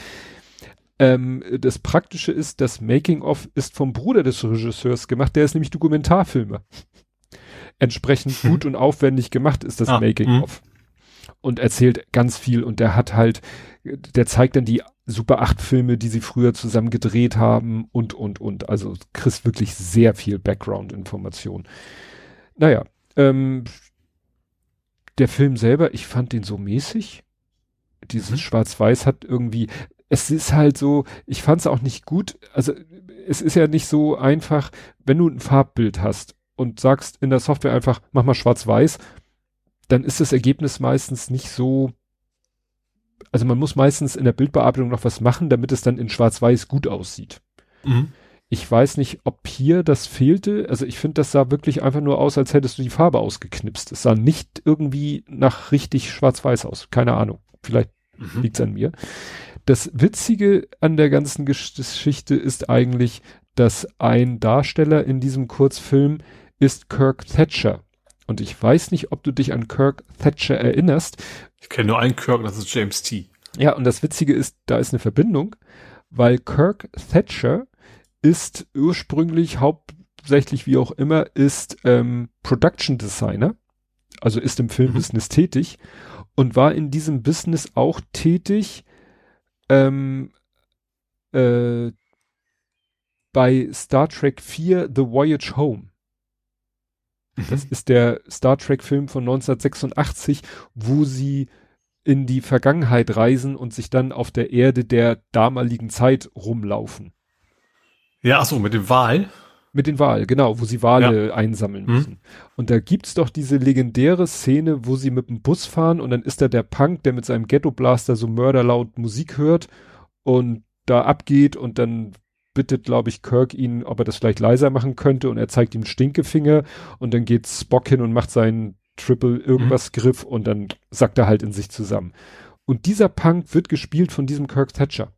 Ähm, das Praktische ist, das Making of ist vom Bruder des Regisseurs gemacht, der ist nämlich Dokumentarfilmer. Entsprechend gut und aufwendig gemacht ist das ah, Making of. Hm. Und erzählt ganz viel und der hat halt, der zeigt dann die Super 8 Filme, die sie früher zusammen gedreht haben und, und, und. Also kriegst wirklich sehr viel Background-Information. Naja, ähm, der Film selber, ich fand den so mäßig. Dieses mhm. Schwarz-Weiß hat irgendwie, es ist halt so, ich fand es auch nicht gut. Also es ist ja nicht so einfach, wenn du ein Farbbild hast und sagst in der Software einfach, mach mal Schwarz-Weiß, dann ist das Ergebnis meistens nicht so also man muss meistens in der Bildbearbeitung noch was machen, damit es dann in Schwarz-Weiß gut aussieht. Mhm. Ich weiß nicht, ob hier das fehlte. Also ich finde, das sah wirklich einfach nur aus, als hättest du die Farbe ausgeknipst. Es sah nicht irgendwie nach richtig Schwarz-Weiß aus. Keine Ahnung. Vielleicht mhm. liegt's an mir. Das Witzige an der ganzen Geschichte ist eigentlich, dass ein Darsteller in diesem Kurzfilm ist Kirk Thatcher. Und ich weiß nicht, ob du dich an Kirk Thatcher erinnerst. Ich kenne nur einen Kirk, das ist James T. Ja, und das Witzige ist, da ist eine Verbindung, weil Kirk Thatcher ist ursprünglich hauptsächlich, wie auch immer, ist ähm, Production Designer, also ist im Filmbusiness mhm. tätig und war in diesem Business auch tätig ähm, äh, bei Star Trek 4 The Voyage Home. Das mhm. ist der Star Trek Film von 1986, wo sie in die Vergangenheit reisen und sich dann auf der Erde der damaligen Zeit rumlaufen. Ja, ach so, mit dem Wal. Mit den Wahlen, genau, wo sie Wale einsammeln Mhm. müssen. Und da gibt's doch diese legendäre Szene, wo sie mit dem Bus fahren und dann ist da der Punk, der mit seinem Ghetto-Blaster so mörderlaut Musik hört und da abgeht und dann bittet, glaube ich, Kirk ihn, ob er das vielleicht leiser machen könnte und er zeigt ihm Stinkefinger und dann geht Spock hin und macht seinen Triple irgendwas Griff und dann sackt er halt in sich zusammen. Und dieser Punk wird gespielt von diesem Kirk Thatcher,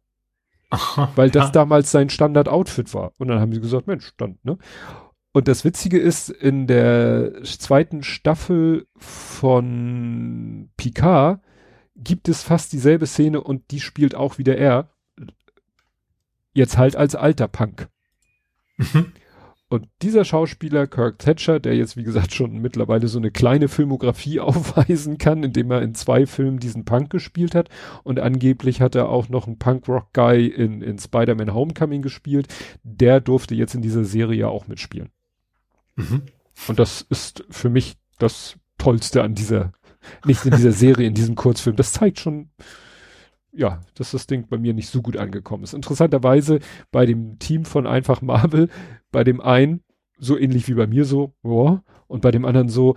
Aha, weil das ja. damals sein Standard-Outfit war. Und dann haben sie gesagt, Mensch, dann, ne? Und das Witzige ist, in der zweiten Staffel von Picard gibt es fast dieselbe Szene und die spielt auch wieder er. Jetzt halt als alter Punk. Mhm. Und dieser Schauspieler, Kirk Thatcher, der jetzt, wie gesagt, schon mittlerweile so eine kleine Filmografie aufweisen kann, indem er in zwei Filmen diesen Punk gespielt hat. Und angeblich hat er auch noch einen Punk-Rock-Guy in, in Spider-Man Homecoming gespielt. Der durfte jetzt in dieser Serie auch mitspielen. Mhm. Und das ist für mich das Tollste an dieser, nicht in dieser Serie, in diesem Kurzfilm. Das zeigt schon, ja, dass das Ding bei mir nicht so gut angekommen ist. Interessanterweise bei dem Team von Einfach Marvel, bei dem einen so ähnlich wie bei mir so, ja, und bei dem anderen so,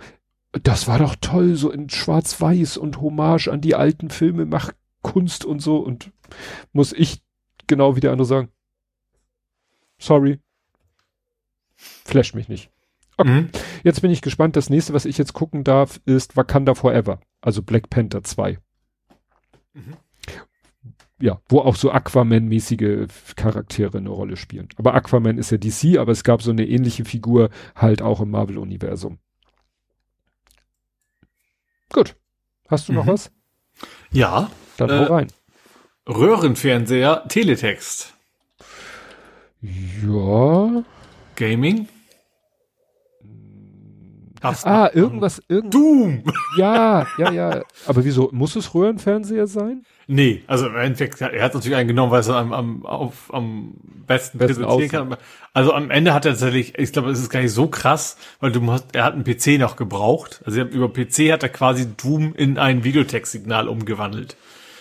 das war doch toll, so in Schwarz-Weiß und Hommage an die alten Filme, mach Kunst und so und muss ich genau wie der andere sagen, sorry, flash mich nicht. Mhm. Jetzt bin ich gespannt. Das nächste, was ich jetzt gucken darf, ist Wakanda Forever. Also Black Panther 2. Mhm. Ja, wo auch so Aquaman-mäßige Charaktere eine Rolle spielen. Aber Aquaman ist ja DC, aber es gab so eine ähnliche Figur halt auch im Marvel-Universum. Gut. Hast du noch Mhm. was? Ja, Dann Äh, hau rein. Röhrenfernseher, Teletext, Ja. Gaming. Hast Ah, irgendwas, irgend. Doom! Ja, ja, ja. Aber wieso? Muss es Röhrenfernseher sein? Nee, also im Endeffekt, er hat natürlich einen genommen, weil es am, am, auf, am besten, Besten präsentieren kann. Also am Ende hat er tatsächlich, ich glaube, es ist gar nicht so krass, weil du musst, er hat einen PC noch gebraucht. Also er über PC hat er quasi Doom in ein Videotextsignal umgewandelt.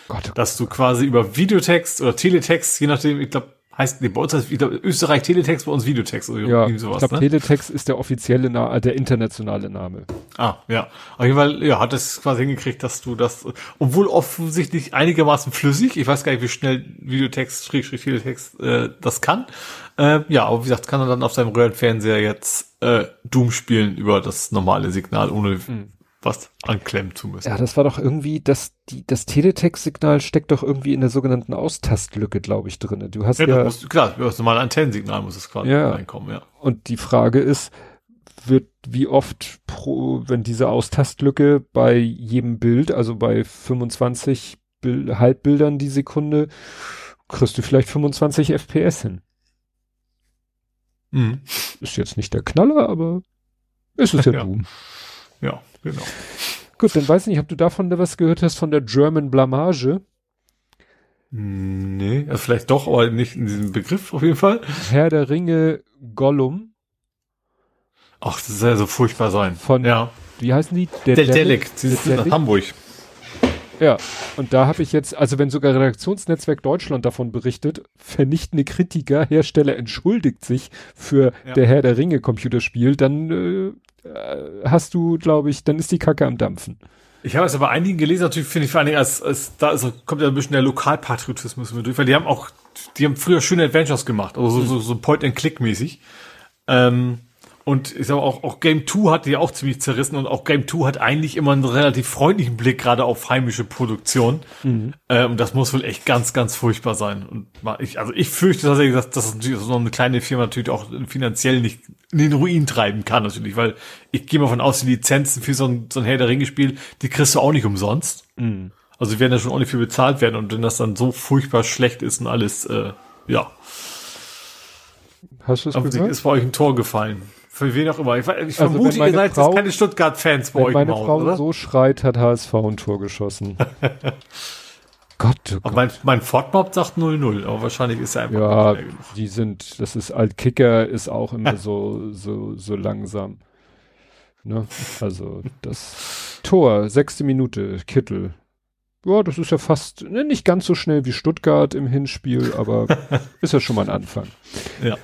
Gott, oh Dass du quasi über Videotext oder Teletext, je nachdem, ich glaube, heißt, nee, bei uns heißt, ich glaub, Österreich Teletext, bei uns Videotext oder Ja, irgendwie ich sowas, glaube, ne? Teletext ist der offizielle, Na äh, der internationale Name. Ah, ja. Auf jeden Fall, ja, hat es quasi hingekriegt, dass du das, obwohl offensichtlich einigermaßen flüssig, ich weiß gar nicht, wie schnell Videotext, Schrägstrich Teletext, äh, das kann. Äh, ja, aber wie gesagt, kann er dann auf seinem Röhrenfernseher jetzt äh, Doom spielen über das normale Signal, ohne was anklemmen zu müssen. Ja, das war doch irgendwie, das, die, das Teletext-Signal steckt doch irgendwie in der sogenannten Austastlücke, glaube ich, drinne. Du hast Ja, ja, das muss, klar, über das normale Antennensignal muss es quasi Ja. reinkommen, ja. und die Frage ist, wird, wie oft pro, wenn diese Austastlücke bei jedem Bild, also bei 25 Bil Halbbildern die Sekunde, kriegst du vielleicht 25 FPS hin. Mhm. Ist jetzt nicht der Knaller, aber ist es ja, Ja. Doom. Ja, genau. Gut, dann weiß ich nicht, ob du davon was gehört hast, von der German Blamage. Nee, also vielleicht doch, aber nicht in diesem Begriff auf jeden Fall. Herr der Ringe Gollum Ach, das soll ja so furchtbar sein. von, Ja. wie heißen die? Der Delic, sie in Delic? Hamburg. Ja, und da habe ich jetzt, also wenn sogar Redaktionsnetzwerk Deutschland davon berichtet, vernichtende Kritiker, Hersteller entschuldigt sich für Ja. der Herr der Ringe Computerspiel, dann äh, hast du, glaube ich, dann ist die Kacke am Dampfen. Ich habe es aber einigen gelesen, natürlich finde ich vor allen Dingen, als, als da ist, kommt ja ein bisschen der Lokalpatriotismus mit durch, weil die haben auch, die haben früher schöne Adventures gemacht, also so, so, so Point-and-Click-mäßig. Ähm, und ich sage auch, auch Game 2 hat die auch ziemlich zerrissen und auch Game 2 hat eigentlich immer einen relativ freundlichen Blick gerade auf heimische Produktion. Ähm, das muss wohl echt ganz, ganz furchtbar sein. Und ich, also ich fürchte tatsächlich, dass, dass natürlich so eine kleine Firma natürlich auch finanziell nicht in den Ruin treiben kann, natürlich, weil ich gehe mal von aus, die Lizenzen für so ein, so ein Herr der Ringe-Spiel, die kriegst du auch nicht umsonst. Also die werden ja schon ordentlich für bezahlt werden und wenn das dann so furchtbar schlecht ist und alles, äh, ja, Hast du es gehört? ist bei euch ein Tor gefallen. Für wen auch immer. Ich, ich Also vermute, ihr seid Frau- jetzt keine Stuttgart-Fans bei Wenn euch meine im Haus, Frau oder? so schreit, hat HSV ein Tor geschossen. Gott, oh Gott. mein, mein Fortmob sagt 0-0, aber wahrscheinlich ist er einfach Ja, die sind, das ist Altkicker, ist auch immer so, so, so langsam. Ne? Also das Tor, sechste Minute, Kittel. Ja, das ist ja fast, ne, nicht ganz so schnell wie Stuttgart im Hinspiel, aber ist ja schon mal ein Anfang. Ja.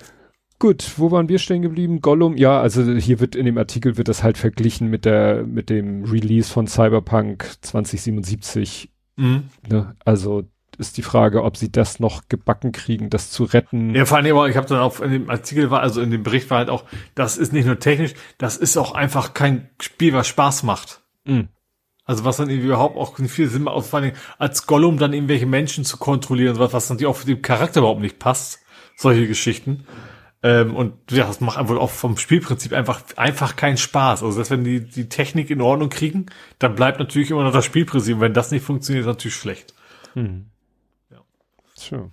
Gut, wo waren wir stehen geblieben? Gollum, ja, also hier wird in dem Artikel wird das halt verglichen mit der, mit dem Release von Cyberpunk 2077. Mhm. Ne? Also ist die Frage, ob sie das noch gebacken kriegen, das zu retten. Ja, vor allem, ich habe dann auch in dem Artikel war, also in dem Bericht war halt auch, das ist nicht nur technisch, das ist auch einfach kein Spiel, was Spaß macht. Mhm. Also was dann irgendwie überhaupt auch viel Sinn macht, vor allem als Gollum dann irgendwelche Menschen zu kontrollieren, was, was natürlich auch für den Charakter überhaupt nicht passt. Solche Geschichten. Ähm, und ja, das macht wohl auch vom Spielprinzip einfach, einfach keinen Spaß. Also, dass wenn die, die Technik in Ordnung kriegen, dann bleibt natürlich immer noch das Spielprinzip. Wenn das nicht funktioniert, ist natürlich schlecht. Hm. Ja. So.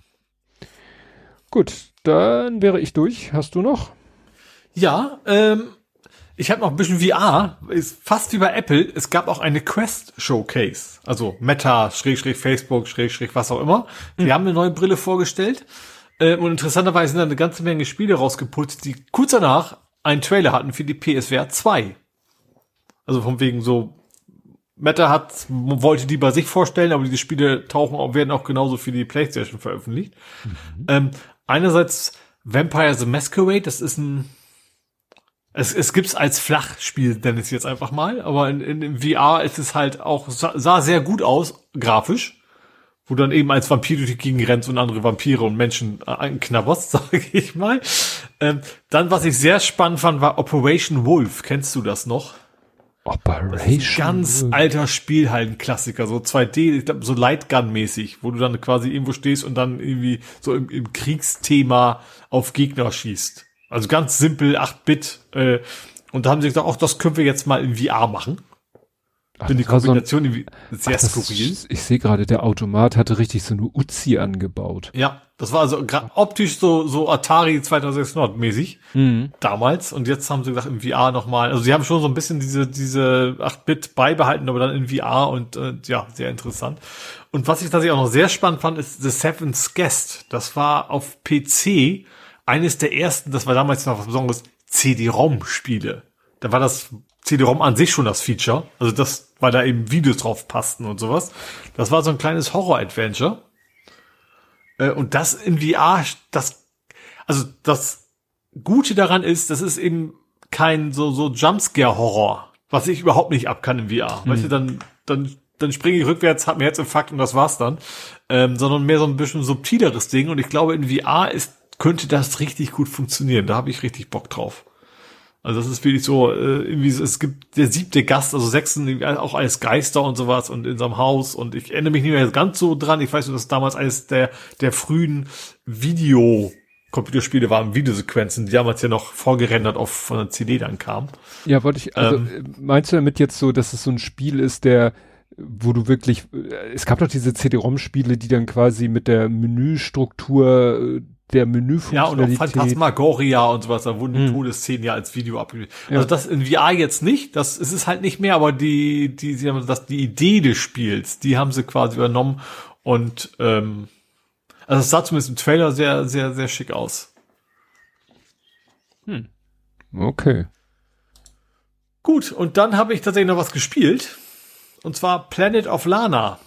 Gut, dann wäre ich durch. Hast du noch? Ja, ähm, ich habe noch ein bisschen VR, ist fast wie bei Apple. Es gab auch eine Quest Showcase, also Meta, Schrägstrich Facebook, Schrägstrich was auch immer. Die mhm. haben eine neue Brille vorgestellt. Äh, und interessanterweise sind da eine ganze Menge Spiele rausgeputzt, die kurz danach einen Trailer hatten für die PSVR 2. Also von wegen so, Meta hat, wollte die bei sich vorstellen, aber diese Spiele tauchen auch, werden auch genauso für die Playstation veröffentlicht. Mhm. Ähm, einerseits Vampire the Masquerade, das ist ein es, es gibt's als Flachspiel, ich es jetzt einfach mal, aber in, in, in VR ist es halt auch, sah, sah sehr gut aus, grafisch, wo dann eben als Vampir durch die Gegend rennst und andere Vampire und Menschen äh, anknabberst, sage ich mal. Ähm, dann, was ich sehr spannend fand, war Operation Wolf. Kennst du das noch? Operation. ganz Wolf. alter Spiel, halt ein Klassiker, so 2D, ich glaub, so Lightgun-mäßig, wo du dann quasi irgendwo stehst und dann irgendwie so im, im Kriegsthema auf Gegner schießt. Also ganz simpel, 8-Bit. Äh, und da haben sie gesagt, auch das können wir jetzt mal in VR machen. Ach, Bin die Kombination so ein, sehr ach, skurril. Ist, ich sehe gerade, der Automat hatte richtig so eine Uzi angebaut. Ja, das war also optisch so, so Atari 2600 mäßig mhm. damals. Und jetzt haben sie gesagt, im VR nochmal. Also sie haben schon so ein bisschen diese, diese 8-Bit beibehalten, aber dann in VR und äh, ja, sehr interessant. Und was ich tatsächlich auch noch sehr spannend fand, ist The Seventh Guest. Das war auf PC eines der ersten, das war damals noch was Besonderes, CD-ROM-Spiele. Da war das CD-ROM an sich schon das Feature. Also das, weil da eben Videos drauf passten und sowas. Das war so ein kleines Horror-Adventure. Äh, und das in VR, das, also das Gute daran ist, das ist eben kein so, so Jumpscare-Horror, was ich überhaupt nicht ab kann in VR. Mhm. Weißt du, dann, dann, dann springe ich rückwärts, hab mir jetzt Fakt und das war's dann. Ähm, sondern mehr so ein bisschen subtileres Ding. Und ich glaube, in VR ist könnte das richtig gut funktionieren. Da habe ich richtig Bock drauf. Also das ist wirklich so, äh, irgendwie, es gibt der siebte Gast, also sechsten, auch als Geister und sowas und in seinem Haus und ich erinnere mich nicht mehr ganz so dran. Ich weiß nur, dass damals eines der, der frühen Video Computerspiele waren Videosequenzen, die damals ja noch vorgerendert auf von der CD dann kam. Ja, wollte ich, also ähm, meinst du damit jetzt so, dass es so ein Spiel ist, der wo du wirklich, äh, es gab doch diese CD-ROM-Spiele, die dann quasi mit der Menüstruktur äh, der Menüfunktionalität. Ja, und auch Phantasmagoria und sowas, da wurden die hm. Todesszenen ja als Video abgebildet. Ja. Also das in VR jetzt nicht, das es ist halt nicht mehr, aber die, die, sie haben das, die Idee des Spiels, die haben sie quasi übernommen und ähm, also es sah zumindest im Trailer sehr, sehr, sehr schick aus. Hm. Okay. Gut, und dann habe ich tatsächlich noch was gespielt. Und zwar Planet of Lana.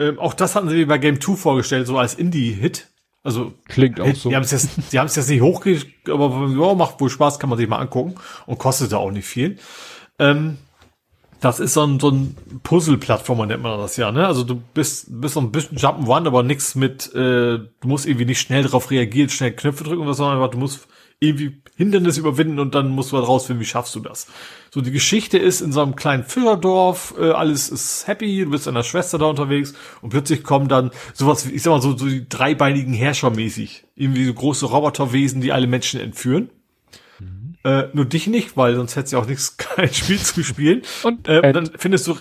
Ähm, auch das hatten sie bei Game 2 vorgestellt, so als Indie-Hit. Also klingt auch so. Die haben es jetzt, die haben es jetzt nicht hochgekriegt, aber ja, macht wohl Spaß, kann man sich mal angucken und kostet auch nicht viel. Ähm, das ist so ein, so ein Puzzle-Plattformer, nennt man das ja, ne? Also du bist, bist so ein bisschen Jump'n'Run, aber nix mit, äh, du musst irgendwie nicht schnell drauf reagieren, schnell Knöpfe drücken oder so, sondern du musst irgendwie Hindernisse überwinden und dann musst du halt rausfinden, wie schaffst du das. So, die Geschichte ist in so einem kleinen Fischerdorf, äh, alles ist happy, du bist deiner Schwester da unterwegs und plötzlich kommen dann sowas, ich sag mal so, so die dreibeinigen Herrscher mäßig. Irgendwie so große Roboterwesen, die alle Menschen entführen. Mhm. Äh, nur dich nicht, weil sonst hättest du auch nichts, kein Spiel zu spielen. Und äh, dann findest du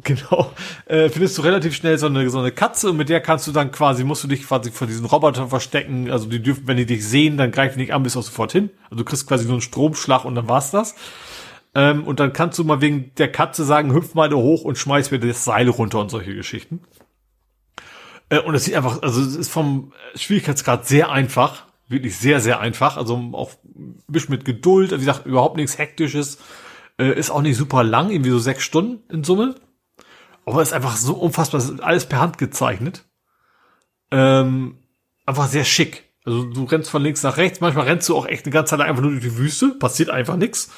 Genau. Äh, findest du relativ schnell so eine, so eine Katze und mit der kannst du dann quasi, musst du dich quasi vor diesen Robotern verstecken. Also die dürfen, wenn die dich sehen, dann greifen die nicht an, bist auch sofort hin. Also du kriegst quasi so einen Stromschlag und dann war's das. Ähm, und dann kannst du mal wegen der Katze sagen, hüpf mal da hoch und schmeiß mir das Seil runter und solche Geschichten. Äh, und es sieht einfach, also es ist vom Schwierigkeitsgrad sehr einfach. Wirklich sehr, sehr einfach. Also auch ein bisschen mit Geduld. Also wie gesagt, überhaupt nichts Hektisches. Äh, ist auch nicht super lang, irgendwie so sechs Stunden in Summe. Aber ist einfach so unfassbar, ist alles per Hand gezeichnet. Ähm, einfach sehr schick. Also du rennst von links nach rechts, manchmal rennst du auch echt eine ganze Zeit einfach nur durch die Wüste, passiert einfach nichts,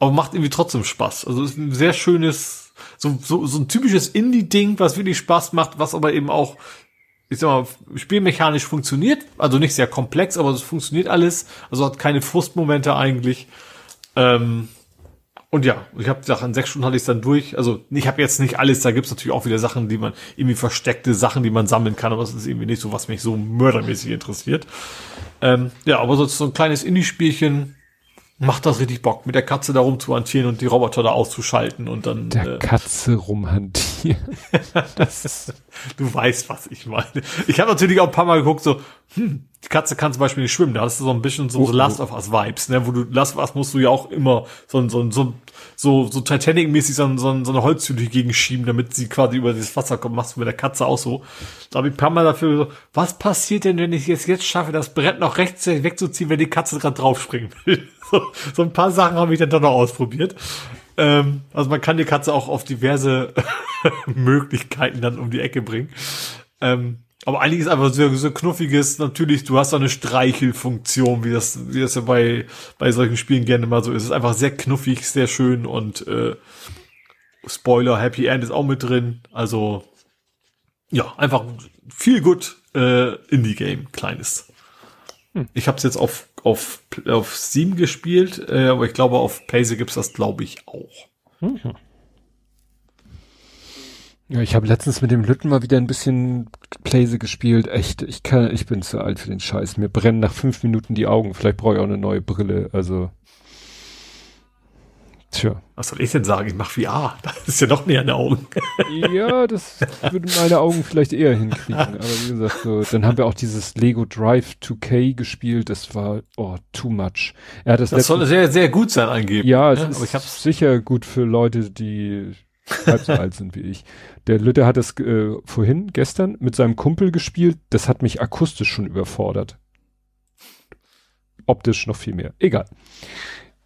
aber macht irgendwie trotzdem Spaß. Also ist ein sehr schönes, so, so, so ein typisches Indie-Ding, was wirklich Spaß macht, was aber eben auch, ich sag mal, spielmechanisch funktioniert, also nicht sehr komplex, aber es funktioniert alles, also hat keine Frustmomente eigentlich. Ähm, und ja, ich habe in sechs Stunden hatte ich dann durch. Also ich habe jetzt nicht alles, da gibt's natürlich auch wieder Sachen, die man, irgendwie versteckte Sachen, die man sammeln kann, aber das ist irgendwie nicht so, was mich so mördermäßig interessiert. Ähm, ja, aber so, so ein kleines Indie-Spielchen macht das richtig Bock, mit der Katze da rumzuhantieren und die Roboter da auszuschalten und dann. Der äh, Katze rumhantieren. das ist, du weißt, was ich meine. Ich habe natürlich auch ein paar Mal geguckt, so, hm, die Katze kann zum Beispiel nicht schwimmen. Da hast du so ein bisschen so, so Last of Us Vibes, ne? Wo du Last of Us musst du ja auch immer so so so so, so Titanic-mäßig so, so, so eine Holztüte gegenschieben, damit sie quasi über das Wasser kommt. Machst du mit der Katze auch so. Da habe ich ein paar Mal dafür so, was passiert denn, wenn ich jetzt jetzt schaffe, das Brett noch rechtzeitig wegzuziehen, wenn die Katze gerade draufspringen will? So, so ein paar Sachen habe ich dann doch noch ausprobiert. Ähm, also man kann die Katze auch auf diverse Möglichkeiten dann um die Ecke bringen. Ähm, aber eigentlich ist einfach so, so knuffiges, natürlich, du hast da eine Streichelfunktion, wie das, wie das ja bei, bei solchen Spielen gerne mal so ist. Es ist einfach sehr knuffig, sehr schön und äh, Spoiler, Happy End ist auch mit drin. Also ja, einfach viel gut äh, Indie-Game, kleines. Hm. Ich habe es jetzt auf, auf, auf Steam gespielt, äh, aber ich glaube, auf Pace gibt's das, glaube ich, auch. Mhm. Ja, ich habe letztens mit dem Lütten mal wieder ein bisschen Playse gespielt. Echt, ich kann, ich bin zu alt für den Scheiß. Mir brennen nach fünf Minuten die Augen. Vielleicht brauche ich auch eine neue Brille. Also, tja. Was soll ich denn sagen? Ich mache VR. Das ist ja noch näher an den Augen. ja, das würden meine Augen vielleicht eher hinkriegen. Aber wie gesagt, so, dann haben wir auch dieses Lego Drive 2K gespielt. Das war, oh, too much. Er hat das, das soll sehr, sehr gut sein angeben. Ja, es ja, ist ich hab's sicher gut für Leute, die halb so alt sind wie ich. Der Lütte hat es äh, vorhin, gestern, mit seinem Kumpel gespielt. Das hat mich akustisch schon überfordert. Optisch noch viel mehr. Egal.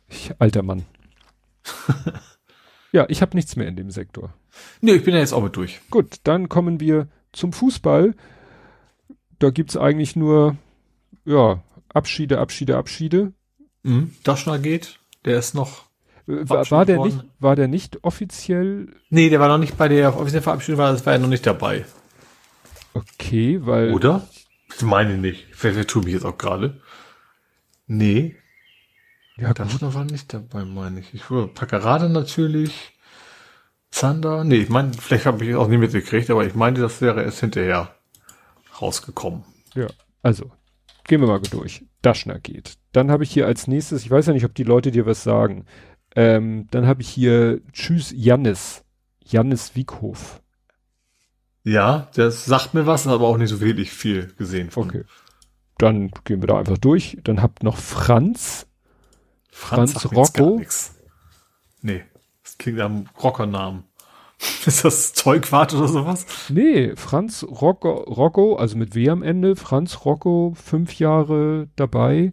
Ich, alter Mann. ja, ich habe nichts mehr in dem Sektor. Nee, ich bin ja jetzt auch mit durch. Gut, dann kommen wir zum Fußball. Da gibt's eigentlich nur, ja, Abschiede, Abschiede, Abschiede. Mhm. Daschner geht. Der ist noch war, war der nicht, war der nicht offiziell? Nee, der war noch nicht bei der offiziellen Verabschiedung, war, das war er noch nicht dabei. Okay, weil. Oder? Ich meine nicht. Wer, wer tut mich jetzt auch gerade? Nee. Ja, das war nicht dabei, meine ich. Ich wurde Packerade natürlich. Zander. Nee, ich meine, vielleicht habe ich auch nicht mitgekriegt, aber ich meinte, das wäre erst hinterher rausgekommen. Ja, also, gehen wir mal durch. Daschner geht. Dann habe ich hier als nächstes, ich weiß ja nicht, ob die Leute dir was sagen. Ähm, dann habe ich hier Tschüss Jannis. Jannis Wiekhof. Ja, das sagt mir was, aber auch nicht so wirklich viel gesehen. Von. Okay. Dann gehen wir da einfach durch. Dann habt noch Franz. Franz, Franz Rocco. Nee, das klingt am Rockernamen. Ist das Zeugwart oder sowas? Nee, Franz Rocco, Rocco, also mit W am Ende. Franz Rocco, fünf Jahre dabei.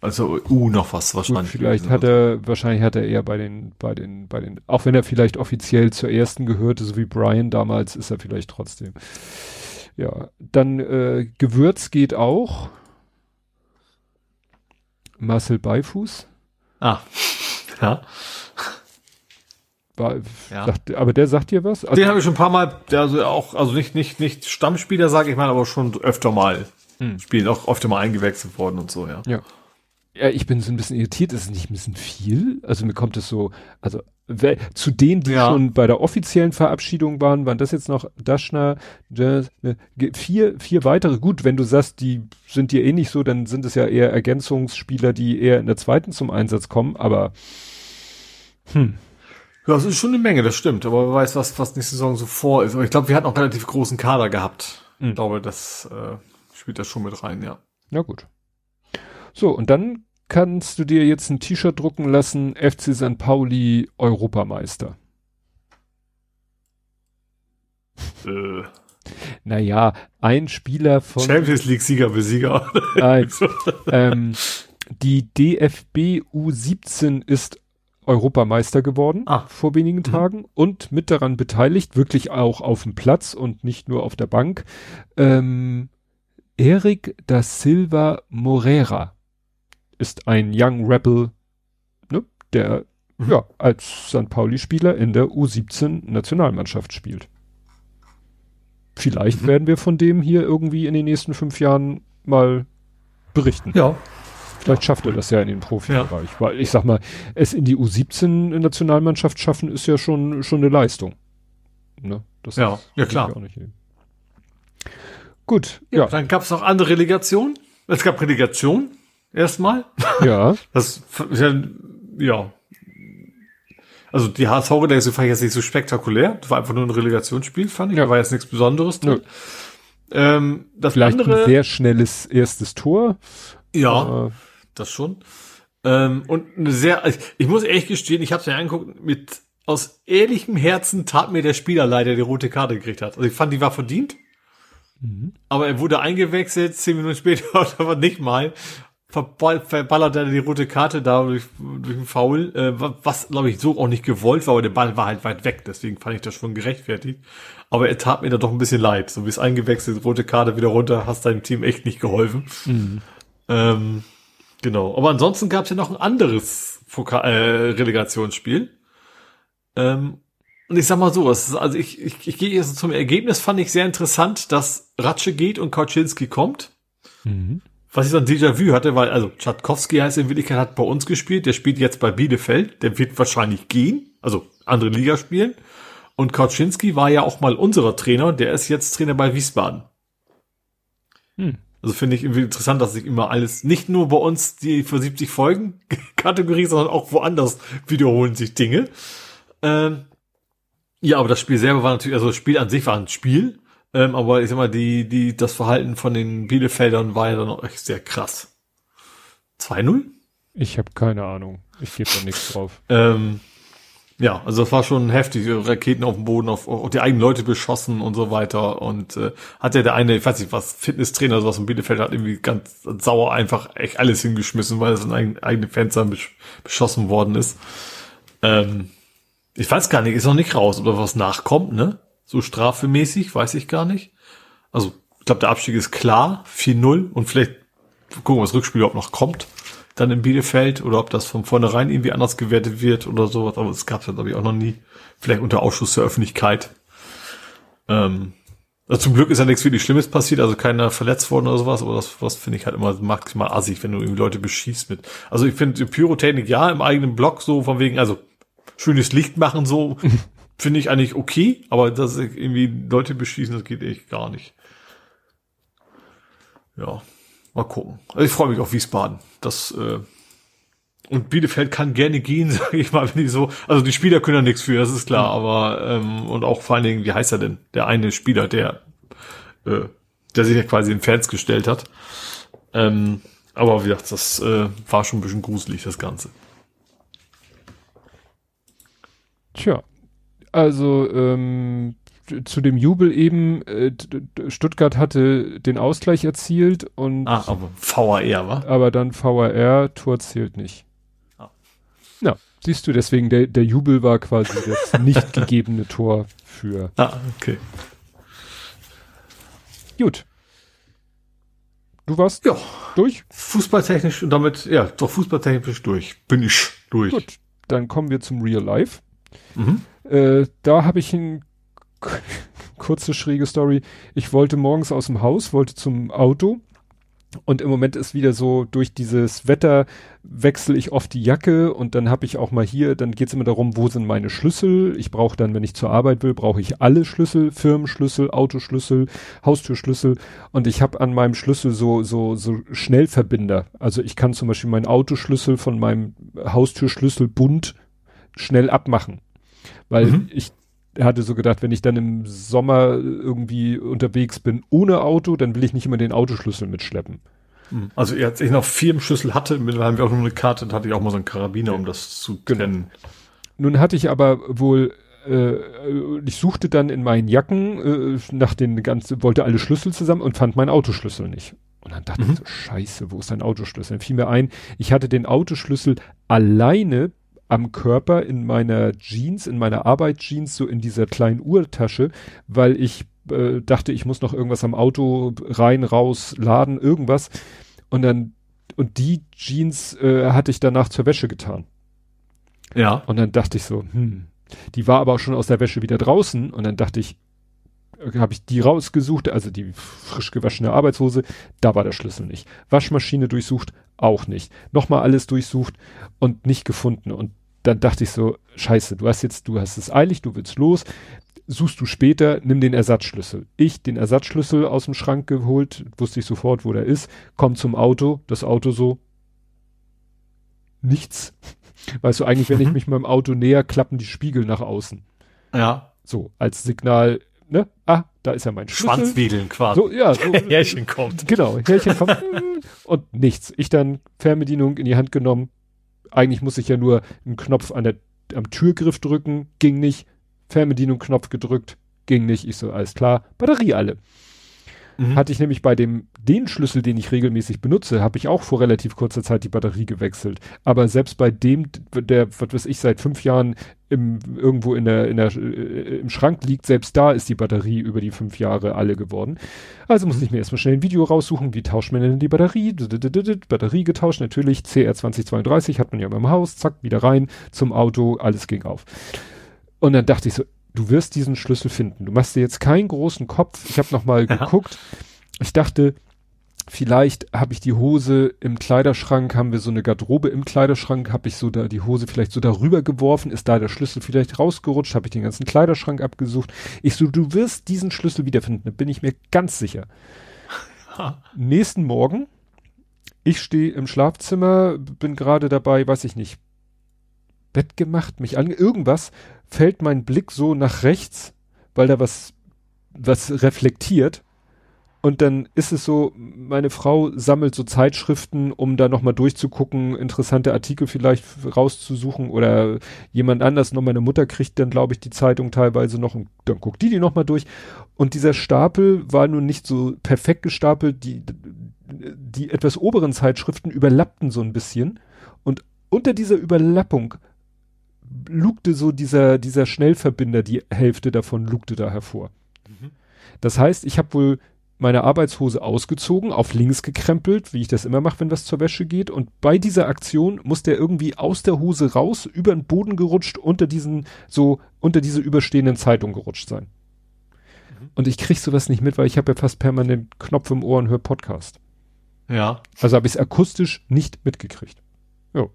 Also U uh, noch was wahrscheinlich. Gut, vielleicht hat er, wahrscheinlich hat er eher bei den, bei den, bei den, auch wenn er vielleicht offiziell zur ersten gehörte, so wie Brian damals, ist er vielleicht trotzdem. Ja, dann äh, Gewürz geht auch. Marcel Beifuß. Ah, ja. War, ja. Sagt, aber der sagt dir was? Also, Den habe ich schon ein paar Mal, der also auch, also nicht, nicht, nicht Stammspieler, sage ich mal, aber schon öfter mal hm. spielen, auch öfter mal eingewechselt worden und so, ja. Ja. Ja, ich bin so ein bisschen irritiert. Ist es nicht ein bisschen viel? Also mir kommt es so, also zu denen, die ja. schon bei der offiziellen Verabschiedung waren, waren das jetzt noch Daschner, ne, vier, vier weitere. Gut, wenn du sagst, die sind dir eh nicht so, dann sind es ja eher Ergänzungsspieler, die eher in der zweiten zum Einsatz kommen, aber hm. Ja, das ist schon eine Menge, das stimmt. Aber wer weiß, was, was nächste Saison so vor ist. Aber ich glaube, wir hatten auch relativ großen Kader gehabt. Mhm. Ich glaube, das äh, spielt da schon mit rein, ja. Ja, gut. So, und dann kannst du dir jetzt ein T-Shirt drucken lassen, FC St. Pauli Europameister. Äh. Naja, ein Spieler von. Champions League Sieger Besieger. Nein. ähm, die DFB U17 ist Europameister geworden ah. vor wenigen mhm. Tagen und mit daran beteiligt, wirklich auch auf dem Platz und nicht nur auf der Bank, ähm, Eric da Silva Moreira ist ein Young Rebel, ne, der mhm. ja als St. Pauli-Spieler in der U17-Nationalmannschaft spielt. Vielleicht mhm. werden wir von dem hier irgendwie in den nächsten fünf Jahren mal berichten. Ja. Vielleicht ja, schafft er das ja in den Profibereich. Ja. Weil ich sag mal, es in die U17-Nationalmannschaft schaffen ist ja schon, schon eine Leistung. Ne? Das ja, ja klar. Gut, ja. ja. Dann gab es noch andere Relegationen. Es gab Relegation erstmal. Ja. Das ja. Also die HSV-Relegation fand ich jetzt nicht so spektakulär. Das war einfach nur ein Relegationsspiel, fand ich. Ja. Da war jetzt nichts Besonderes drin. Ähm, das Vielleicht andere, ein sehr schnelles erstes Tor. Ja, äh, das schon. Ähm, und eine sehr, ich muss ehrlich gestehen, ich habe es mir angeguckt, mit aus ehrlichem Herzen tat mir der Spieler leider die rote Karte gekriegt hat. Also ich fand, die war verdient. Mhm. Aber er wurde eingewechselt, zehn Minuten später, aber nicht mal verballert er die rote Karte da durch, durch einen Foul, äh, was glaube ich so auch nicht gewollt war, aber der Ball war halt weit weg, deswegen fand ich das schon gerechtfertigt. Aber er tat mir da doch ein bisschen leid. So wie es eingewechselt, rote Karte wieder runter, hast deinem Team echt nicht geholfen. Mhm. Ähm, genau. Aber ansonsten gab es ja noch ein anderes Vokal äh, Relegationsspiel. Ähm, und ich sag mal so, ist, also ich, ich, ich gehe jetzt zum Ergebnis, fand ich sehr interessant, dass Ratsche geht und Kauczynski kommt. Mhm was ich so ein Déjà-vu hatte, weil, also Tschatkowski heißt in Wirklichkeit, hat bei uns gespielt, der spielt jetzt bei Bielefeld, der wird wahrscheinlich gehen, also andere Liga spielen. Und Kauczynski war ja auch mal unserer Trainer, der ist jetzt Trainer bei Wiesbaden. Hm. Also finde ich irgendwie interessant, dass sich immer alles, nicht nur bei uns die für 70 Folgen Kategorie, sondern auch woanders wiederholen sich Dinge. Ähm, ja, aber das Spiel selber war natürlich, also das Spiel an sich war ein Spiel, ähm, aber ich sag mal, die, die, das Verhalten von den Bielefeldern war ja dann auch echt sehr krass. 2-0? Ich habe keine Ahnung. Ich gebe da nichts drauf. Ähm, ja, also das war schon heftig. Raketen auf dem Boden, auf, auf die eigenen Leute beschossen und so weiter. Und äh, hat ja der eine, ich weiß nicht was, Fitnesstrainer, sowas in Bielefeld hat irgendwie ganz sauer einfach echt alles hingeschmissen, weil es in eigen, eigene Fenster beschossen worden ist. Ähm, ich weiß gar nicht, ist noch nicht raus, oder was nachkommt, ne? So strafemäßig, weiß ich gar nicht. Also, ich glaube, der Abstieg ist klar, 4-0 und vielleicht gucken, was Rückspiel überhaupt noch kommt, dann in Bielefeld oder ob das von vornherein irgendwie anders gewertet wird oder sowas, aber das gab es ja, glaube ich, auch noch nie. Vielleicht unter Ausschuss der Öffentlichkeit. Ähm, also zum Glück ist ja nichts wirklich Schlimmes passiert, also keiner verletzt worden oder sowas, aber das, das finde ich halt immer maximal assig, wenn du irgendwie Leute beschießt mit. Also ich finde Pyrotechnik ja im eigenen Block so von wegen, also schönes Licht machen so, finde ich eigentlich okay, aber dass irgendwie Leute beschießen, das geht echt gar nicht. Ja, mal gucken. Also ich freue mich auf Wiesbaden. Das äh, und Bielefeld kann gerne gehen, sage ich mal, wenn die so. Also die Spieler können ja nichts für, das ist klar. Mhm. Aber ähm, und auch vor allen Dingen, wie heißt er denn? Der eine Spieler, der äh, der sich ja quasi in Fans gestellt hat. Ähm, aber wie gesagt, das äh, war schon ein bisschen gruselig, das Ganze. Tja, also ähm, zu dem Jubel eben, äh, Stuttgart hatte den Ausgleich erzielt und. Ah, aber VAR, wa? Aber dann VAR, Tor zählt nicht. Ah. Ja, siehst du, deswegen der, der Jubel war quasi das nicht gegebene Tor für. Ah, okay. Gut. Du warst ja. durch? Fußballtechnisch und damit, ja, doch fußballtechnisch durch. Bin ich durch. Gut, dann kommen wir zum Real Life. Mhm. Äh, da habe ich ein kurze schräge Story. Ich wollte morgens aus dem Haus, wollte zum Auto und im Moment ist wieder so, durch dieses Wetter wechsle ich oft die Jacke und dann habe ich auch mal hier, dann geht es immer darum, wo sind meine Schlüssel. Ich brauche dann, wenn ich zur Arbeit will, brauche ich alle Schlüssel, Firmenschlüssel, Autoschlüssel, Haustürschlüssel und ich habe an meinem Schlüssel so, so, so Schnellverbinder. Also ich kann zum Beispiel meinen Autoschlüssel von meinem Haustürschlüssel bunt schnell abmachen. Weil mhm. ich hatte so gedacht, wenn ich dann im Sommer irgendwie unterwegs bin ohne Auto, dann will ich nicht immer den Autoschlüssel mitschleppen. Mhm. Also als ich noch Firmenschlüssel hatte, mittlerweile haben wir auch nur eine Karte, dann hatte ich auch mal so einen Karabiner, um das zu genau. trennen. Nun hatte ich aber wohl, äh, ich suchte dann in meinen Jacken äh, nach den ganzen, wollte alle Schlüssel zusammen und fand meinen Autoschlüssel nicht. Und dann dachte mhm. ich so, scheiße, wo ist dein Autoschlüssel? Dann fiel mir ein, ich hatte den Autoschlüssel alleine am Körper in meiner Jeans, in meiner Arbeitsjeans, so in dieser kleinen Uhrtasche, weil ich äh, dachte, ich muss noch irgendwas am Auto rein, raus, laden, irgendwas. Und dann, und die Jeans äh, hatte ich danach zur Wäsche getan. Ja. Und dann dachte ich so, hm, die war aber auch schon aus der Wäsche wieder draußen. Und dann dachte ich, habe ich die rausgesucht, also die frisch gewaschene Arbeitshose, da war der Schlüssel nicht. Waschmaschine durchsucht, auch nicht. Nochmal alles durchsucht und nicht gefunden. Und dann dachte ich so, scheiße, du hast jetzt, du hast es eilig, du willst los, suchst du später, nimm den Ersatzschlüssel. Ich den Ersatzschlüssel aus dem Schrank geholt, wusste ich sofort, wo der ist, komm zum Auto, das Auto so, nichts. Weißt du, eigentlich, wenn ich mhm. mich meinem Auto näher, klappen die Spiegel nach außen. Ja. So, als Signal, ne? Ah, da ist ja mein Schlüssel. Schwanzwedeln quasi. So, ja, so, Härchen kommt. Genau, Härchen kommt. und nichts. Ich dann Fernbedienung in die Hand genommen. Eigentlich muss ich ja nur einen Knopf an der, am Türgriff drücken, ging nicht. Fernbedienung Knopf gedrückt, ging nicht. Ich so, alles klar, Batterie alle. Mhm. Hatte ich nämlich bei dem, den Schlüssel, den ich regelmäßig benutze, habe ich auch vor relativ kurzer Zeit die Batterie gewechselt. Aber selbst bei dem, der, was weiß ich, seit fünf Jahren im, irgendwo in der, in der, äh, im Schrank liegt, selbst da ist die Batterie über die fünf Jahre alle geworden. Also musste mhm. ich mir erstmal schnell ein Video raussuchen, wie tauscht man denn die Batterie? Batterie getauscht, natürlich, CR 2032 hat man ja im Haus, zack, wieder rein zum Auto, alles ging auf. Und dann dachte ich so, du wirst diesen Schlüssel finden. Du machst dir jetzt keinen großen Kopf. Ich habe noch mal ja. geguckt. Ich dachte, vielleicht habe ich die Hose im Kleiderschrank, haben wir so eine Garderobe im Kleiderschrank, habe ich so da die Hose vielleicht so darüber geworfen, ist da der Schlüssel vielleicht rausgerutscht, habe ich den ganzen Kleiderschrank abgesucht. Ich so, du wirst diesen Schlüssel wiederfinden, da bin ich mir ganz sicher. Nächsten Morgen, ich stehe im Schlafzimmer, bin gerade dabei, weiß ich nicht, Bett gemacht, mich ange, irgendwas, fällt mein Blick so nach rechts, weil da was, was reflektiert. Und dann ist es so, meine Frau sammelt so Zeitschriften, um da nochmal durchzugucken, interessante Artikel vielleicht rauszusuchen oder jemand anders noch. Meine Mutter kriegt dann, glaube ich, die Zeitung teilweise noch und dann guckt die die nochmal durch. Und dieser Stapel war nun nicht so perfekt gestapelt. Die, die etwas oberen Zeitschriften überlappten so ein bisschen. Und unter dieser Überlappung lugte so dieser, dieser Schnellverbinder, die Hälfte davon lugte da hervor. Mhm. Das heißt, ich habe wohl meine Arbeitshose ausgezogen, auf links gekrempelt, wie ich das immer mache, wenn was zur Wäsche geht. Und bei dieser Aktion muss der irgendwie aus der Hose raus, über den Boden gerutscht, unter diesen, so, unter diese überstehenden Zeitung gerutscht sein. Mhm. Und ich krieg sowas nicht mit, weil ich habe ja fast permanent Knopf im Ohr und höre Podcast. Ja. Also habe ich es akustisch nicht mitgekriegt. Ja.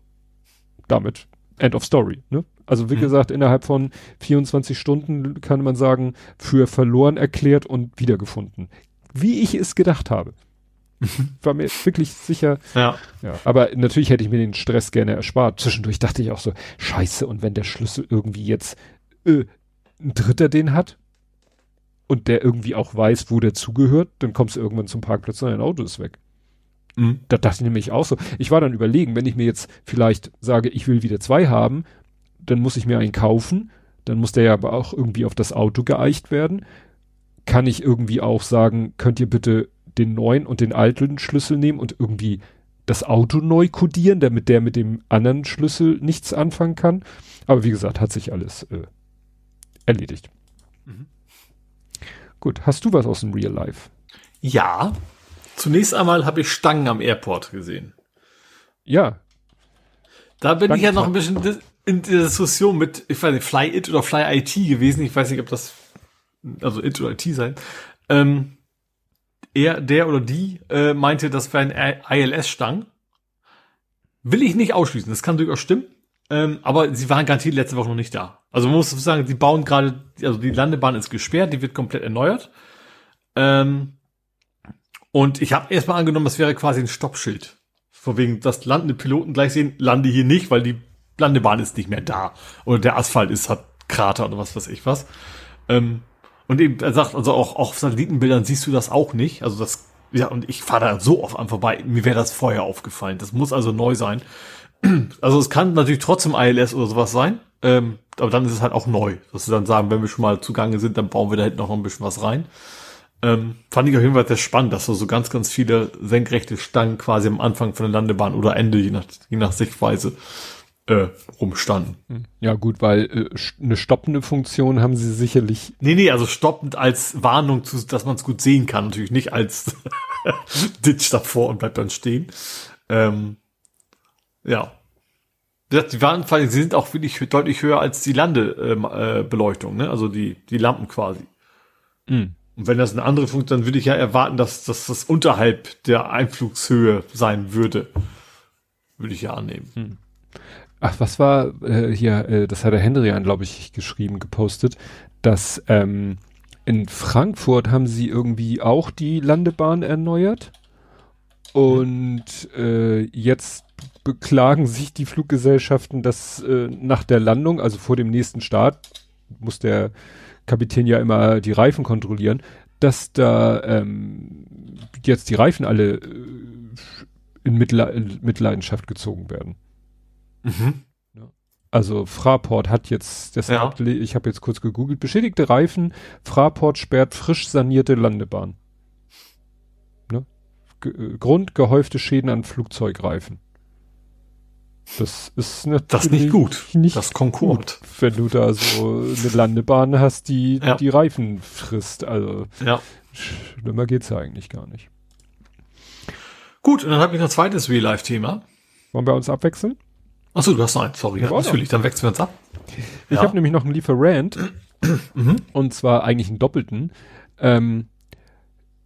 Damit End of Story. Ne? Also wie mhm. gesagt, innerhalb von 24 Stunden kann man sagen, für verloren erklärt und wiedergefunden. Wie ich es gedacht habe. War mir wirklich sicher. Ja. ja. Aber natürlich hätte ich mir den Stress gerne erspart. Zwischendurch dachte ich auch so, scheiße, und wenn der Schlüssel irgendwie jetzt äh, ein Dritter den hat und der irgendwie auch weiß, wo der zugehört, dann kommst du irgendwann zum Parkplatz und dein Auto ist weg. Mhm. Da dachte ich nämlich auch so. Ich war dann überlegen, wenn ich mir jetzt vielleicht sage, ich will wieder zwei haben, dann muss ich mir einen kaufen. Dann muss der ja aber auch irgendwie auf das Auto geeicht werden. Kann ich irgendwie auch sagen, könnt ihr bitte den neuen und den alten Schlüssel nehmen und irgendwie das Auto neu kodieren, damit der mit dem anderen Schlüssel nichts anfangen kann. Aber wie gesagt, hat sich alles äh, erledigt. Mhm. Gut, hast du was aus dem Real Life? Ja, Zunächst einmal habe ich Stangen am Airport gesehen. Ja. Da bin Stangen ich ja noch ein bisschen in der Diskussion mit, ich weiß nicht, Fly It oder Fly IT gewesen. Ich weiß nicht, ob das, also It oder IT sein. Ähm, er, der oder die äh, meinte, das wären ILS-Stangen. Will ich nicht ausschließen. Das kann durchaus stimmen. Ähm, aber sie waren garantiert letzte Woche noch nicht da. Also man muss sagen, die bauen gerade, also die Landebahn ist gesperrt, die wird komplett erneuert. Ähm, und ich habe erstmal angenommen, das wäre quasi ein Stoppschild. Von wegen, dass landende Piloten gleich sehen, lande hier nicht, weil die Landebahn ist nicht mehr da. Oder der Asphalt ist, hat Krater oder was weiß ich was. Ähm, und eben, er sagt, also auch, auch auf Satellitenbildern siehst du das auch nicht. Also das, ja, und ich fahre da so oft an vorbei. Mir wäre das vorher aufgefallen. Das muss also neu sein. Also es kann natürlich trotzdem ILS oder sowas sein. Ähm, aber dann ist es halt auch neu. Dass sie dann sagen, wenn wir schon mal zugange sind, dann bauen wir da hinten noch ein bisschen was rein. Ähm, fand ich auf jeden Fall sehr spannend, dass da so ganz, ganz viele senkrechte Stangen quasi am Anfang von der Landebahn oder Ende, je nach, je nach Sichtweise, äh, rumstanden. Hm. Ja gut, weil äh, eine stoppende Funktion haben sie sicherlich. Nee, nee, also stoppend als Warnung, zu, dass man es gut sehen kann, natürlich nicht als Ditch davor und bleibt dann stehen. Ähm, ja. Die Warnpfeile sind auch wirklich deutlich höher als die Landebeleuchtung, äh, ne? Also die, die Lampen quasi. Mhm. Und wenn das eine andere Funktion, dann würde ich ja erwarten, dass, dass das unterhalb der Einflugshöhe sein würde. Würde ich ja annehmen. Mhm. Ach, was war äh, hier, äh, das hat der Hendrian, glaube ich, geschrieben, gepostet, dass ähm, in Frankfurt haben sie irgendwie auch die Landebahn erneuert. Und äh, jetzt beklagen sich die Fluggesellschaften, dass äh, nach der Landung, also vor dem nächsten Start, muss der Kapitän ja immer die Reifen kontrollieren, dass da ähm, jetzt die Reifen alle äh, in Mitleidenschaft gezogen werden. Mhm. Also Fraport hat jetzt, das ja. hat, ich habe jetzt kurz gegoogelt, beschädigte Reifen, Fraport sperrt frisch sanierte Landebahn. Ne? G Grund gehäufte Schäden an Flugzeugreifen. Das ist natürlich das nicht gut. Nicht das Konkord. wenn du da so eine Landebahn hast, die ja. die Reifen frisst. Also ja. schlimmer geht's ja eigentlich gar nicht. Gut, und dann habe ich noch ein zweites Real-Life-Thema. Wollen wir uns abwechseln? Achso, du hast noch eins, sorry. Ja, natürlich, dann wechseln wir uns ab. Ich ja. habe nämlich noch einen Lieferant. mhm. Und zwar eigentlich einen doppelten. Ähm,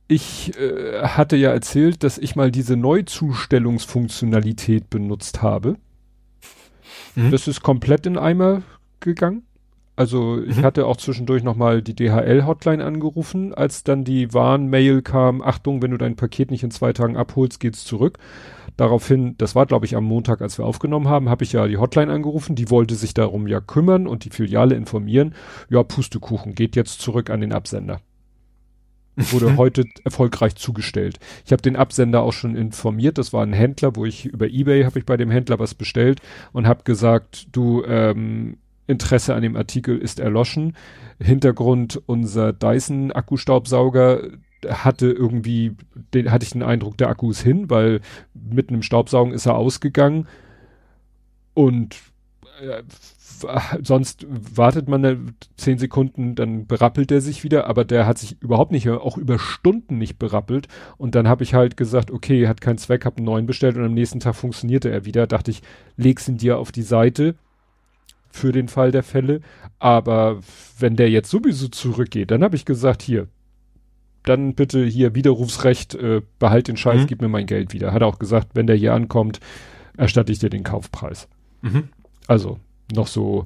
ich äh, hatte ja erzählt, dass ich mal diese Neuzustellungsfunktionalität benutzt habe. Mhm. Das ist komplett in Eimer gegangen. Also ich mhm. hatte auch zwischendurch nochmal die DHL-Hotline angerufen, als dann die Warnmail kam, Achtung, wenn du dein Paket nicht in zwei Tagen abholst, geht's zurück. Daraufhin, das war glaube ich am Montag, als wir aufgenommen haben, habe ich ja die Hotline angerufen, die wollte sich darum ja kümmern und die Filiale informieren. Ja, Pustekuchen, geht jetzt zurück an den Absender. Wurde heute erfolgreich zugestellt. Ich habe den Absender auch schon informiert. Das war ein Händler, wo ich über eBay habe ich bei dem Händler was bestellt und habe gesagt, du ähm, Interesse an dem Artikel ist erloschen. Hintergrund unser Dyson Akkustaubsauger hatte irgendwie, den, hatte ich den Eindruck, der Akku ist hin, weil mit einem Staubsaugen ist er ausgegangen und äh, sonst wartet man zehn Sekunden, dann berappelt er sich wieder, aber der hat sich überhaupt nicht, auch über Stunden nicht berappelt. Und dann habe ich halt gesagt, okay, hat keinen Zweck, hab einen neuen bestellt und am nächsten Tag funktionierte er wieder. Dachte ich, leg's ihn dir auf die Seite für den Fall der Fälle. Aber wenn der jetzt sowieso zurückgeht, dann habe ich gesagt, hier, dann bitte hier Widerrufsrecht, äh, behalt den Scheiß, mhm. gib mir mein Geld wieder. Hat er auch gesagt, wenn der hier ankommt, erstatte ich dir den Kaufpreis. Mhm. Also noch so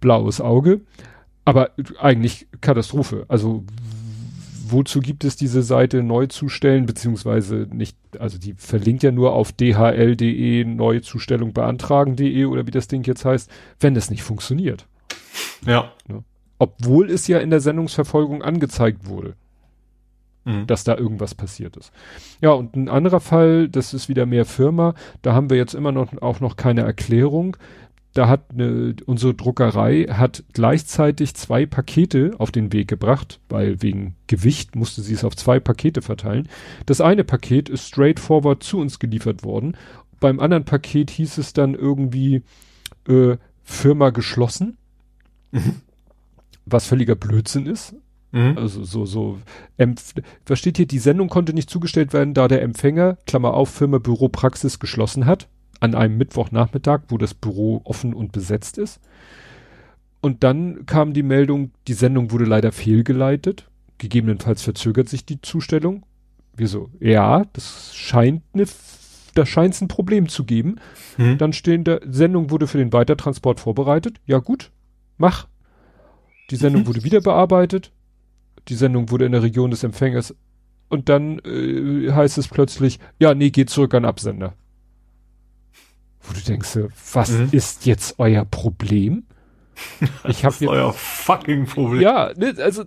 blaues Auge. Aber eigentlich Katastrophe. Also wozu gibt es diese Seite neu zustellen, beziehungsweise nicht, also die verlinkt ja nur auf dhl.de Neuzustellung beantragen.de oder wie das Ding jetzt heißt, wenn das nicht funktioniert. Ja. Ne? Obwohl es ja in der Sendungsverfolgung angezeigt wurde, mhm. dass da irgendwas passiert ist. Ja, und ein anderer Fall, das ist wieder mehr Firma, da haben wir jetzt immer noch auch noch keine Erklärung da hat eine, unsere Druckerei hat gleichzeitig zwei Pakete auf den Weg gebracht, weil wegen Gewicht musste sie es auf zwei Pakete verteilen. Das eine Paket ist straightforward zu uns geliefert worden. Beim anderen Paket hieß es dann irgendwie äh, Firma geschlossen, mhm. was völliger Blödsinn ist. Mhm. Also so, so, was steht hier? Die Sendung konnte nicht zugestellt werden, da der Empfänger, Klammer auf, Firma Büro Praxis geschlossen hat an einem Mittwochnachmittag, wo das Büro offen und besetzt ist. Und dann kam die Meldung, die Sendung wurde leider fehlgeleitet. Gegebenenfalls verzögert sich die Zustellung. Wieso? Ja, das scheint eine, da scheint es ein Problem zu geben. Hm. Dann stehen da, Sendung wurde für den Weitertransport vorbereitet. Ja gut, mach. Die Sendung mhm. wurde wieder bearbeitet. Die Sendung wurde in der Region des Empfängers. Und dann äh, heißt es plötzlich, ja, nee, geht zurück an Absender. Wo du denkst, was mhm. ist jetzt euer Problem? Ich habe euer fucking Problem. Ja, ne, also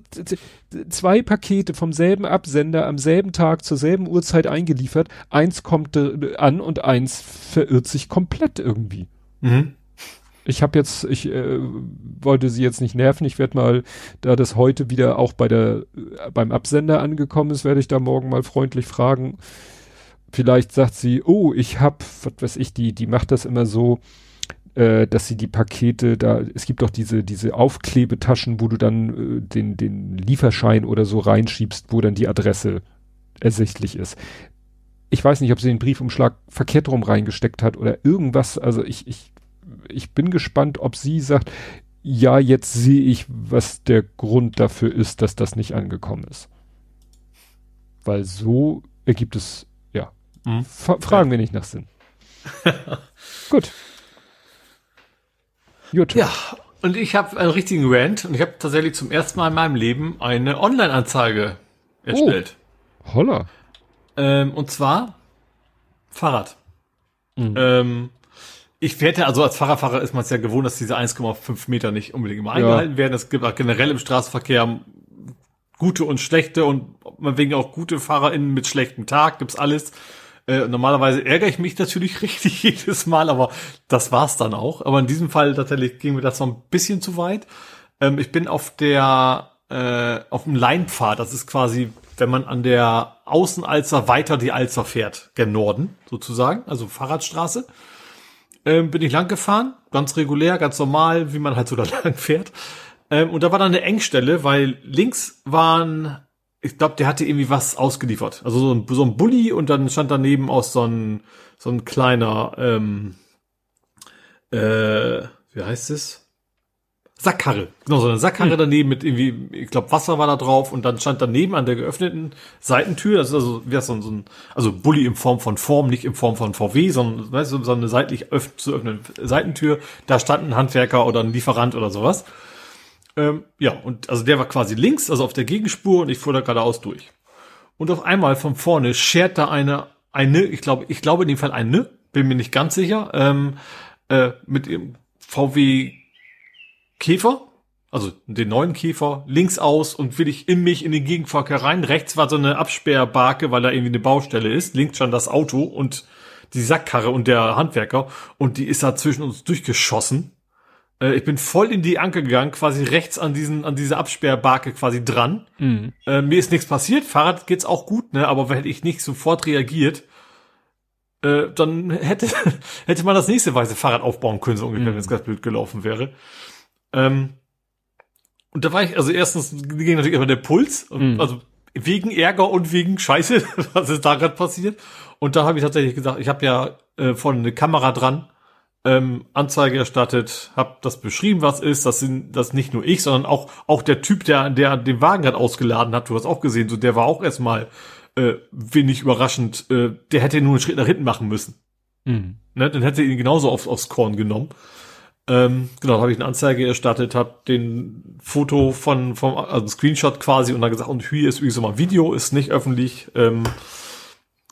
zwei Pakete vom selben Absender am selben Tag zur selben Uhrzeit eingeliefert. Eins kommt äh, an und eins verirrt sich komplett irgendwie. Mhm. Ich habe jetzt, ich äh, wollte sie jetzt nicht nerven. Ich werde mal, da das heute wieder auch bei der äh, beim Absender angekommen ist, werde ich da morgen mal freundlich fragen, Vielleicht sagt sie, oh, ich hab, was weiß ich, die, die macht das immer so, äh, dass sie die Pakete da, es gibt doch diese, diese Aufklebetaschen, wo du dann äh, den, den Lieferschein oder so reinschiebst, wo dann die Adresse ersichtlich ist. Ich weiß nicht, ob sie den Briefumschlag verkehrt rum reingesteckt hat oder irgendwas. Also ich, ich, ich bin gespannt, ob sie sagt, ja, jetzt sehe ich, was der Grund dafür ist, dass das nicht angekommen ist. Weil so ergibt es, ja. Hm. Fragen ja. wir nicht nach Sinn. Gut. Gut. Ja, und ich habe einen richtigen Rant und ich habe tatsächlich zum ersten Mal in meinem Leben eine Online-Anzeige erstellt. Oh, holla. Ähm, und zwar Fahrrad. Mhm. Ähm, ich werde also als Fahrradfahrer ist man es ja gewohnt, dass diese 1,5 Meter nicht unbedingt immer eingehalten ja. werden. Es gibt auch generell im Straßenverkehr gute und schlechte und wegen auch gute FahrerInnen mit schlechtem Tag gibt's alles. Äh, normalerweise ärgere ich mich natürlich richtig jedes Mal, aber das war's dann auch. Aber in diesem Fall tatsächlich ging mir das noch ein bisschen zu weit. Ähm, ich bin auf der äh, auf dem Leinpfad. Das ist quasi, wenn man an der Außenalzer weiter die Alzer fährt, gen Norden sozusagen, also Fahrradstraße. Ähm, bin ich lang gefahren, ganz regulär, ganz normal, wie man halt so da lang fährt. Ähm, und da war dann eine Engstelle, weil links waren ich glaube, der hatte irgendwie was ausgeliefert. Also so ein, so ein Bulli und dann stand daneben auch so ein, so ein kleiner, ähm, äh, wie heißt es? Sackkarre. Genau, so eine Sackkarre hm. daneben mit irgendwie, ich glaube, Wasser war da drauf und dann stand daneben an der geöffneten Seitentür, das ist also, wie so ein, so ein, also Bulli in Form von Form, nicht in Form von VW, sondern weißt du, so eine seitlich öff zu öffnende Seitentür, da stand ein Handwerker oder ein Lieferant oder sowas. Ähm, ja, und also der war quasi links, also auf der Gegenspur und ich fuhr da geradeaus durch. Und auf einmal von vorne schert da eine, eine, ich glaube, ich glaube in dem Fall eine, bin mir nicht ganz sicher, ähm, äh, mit dem VW Käfer, also den neuen Käfer, links aus und will ich in mich in den Gegenverkehr rein. Rechts war so eine Absperrbarke, weil da irgendwie eine Baustelle ist. Links stand das Auto und die Sackkarre und der Handwerker und die ist da zwischen uns durchgeschossen. Äh, ich bin voll in die Anke gegangen, quasi rechts an diesen, an diese Absperrbarke quasi dran. Mhm. Äh, mir ist nichts passiert, Fahrrad geht's auch gut, ne, aber hätte ich nicht sofort reagiert, äh, dann hätte, hätte man das nächste weiße Fahrrad aufbauen können, so ungefähr, mhm. wenn es ganz blöd gelaufen wäre. Ähm, und da war ich, also erstens ging natürlich immer der Puls, mhm. also wegen Ärger und wegen Scheiße, was ist da gerade passiert. Und da habe ich tatsächlich gesagt, ich habe ja äh, vorne eine Kamera dran ähm, Anzeige erstattet, habe das beschrieben, was ist. Das sind das nicht nur ich, sondern auch auch der Typ, der der den Wagen hat ausgeladen hat. Du hast auch gesehen, so der war auch erstmal äh, wenig überraschend. Äh, der hätte nur einen Schritt nach hinten machen müssen. Mhm. Ne, dann hätte er ihn genauso aufs, aufs Korn genommen. Ähm, genau, habe ich eine Anzeige erstattet, habe den Foto von vom also Screenshot quasi und dann gesagt und hier ist übrigens mal ein Video, ist nicht öffentlich. Ähm,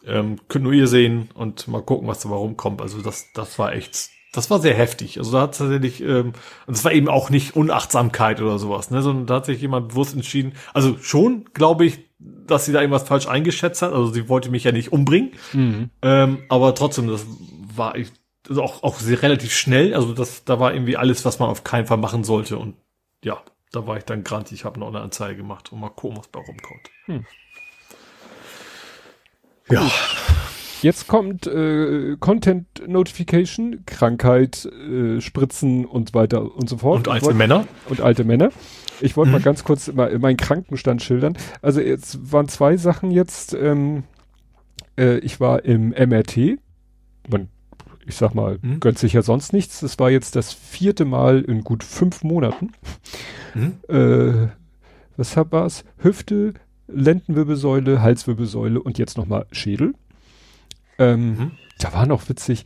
ähm, könnt nur ihr sehen und mal gucken, was da rumkommt. Also das, das war echt das war sehr heftig. Also da hat tatsächlich, ähm, und es war eben auch nicht Unachtsamkeit oder sowas, ne, sondern da hat sich jemand bewusst entschieden, also schon, glaube ich, dass sie da irgendwas falsch eingeschätzt hat. Also sie wollte mich ja nicht umbringen. Mhm. Ähm, aber trotzdem, das war ich, also auch, auch sehr relativ schnell. Also das, da war irgendwie alles, was man auf keinen Fall machen sollte. Und ja, da war ich dann grantig. Ich habe noch eine Anzeige gemacht und mal gucken, was bei rumkommt. Hm. Ja. Jetzt kommt äh, Content Notification, Krankheit, äh, Spritzen und weiter und so fort. Und alte wollt, Männer. Und alte Männer. Ich wollte mhm. mal ganz kurz mal meinen Krankenstand schildern. Also jetzt waren zwei Sachen jetzt. Ähm, äh, ich war im MRT. Man, ich sag mal, mhm. gönnt sich ja sonst nichts. Das war jetzt das vierte Mal in gut fünf Monaten. Mhm. Äh, was war's? Hüfte, Lendenwirbelsäule, Halswirbelsäule und jetzt nochmal Schädel. Ähm, mhm. Da war noch witzig.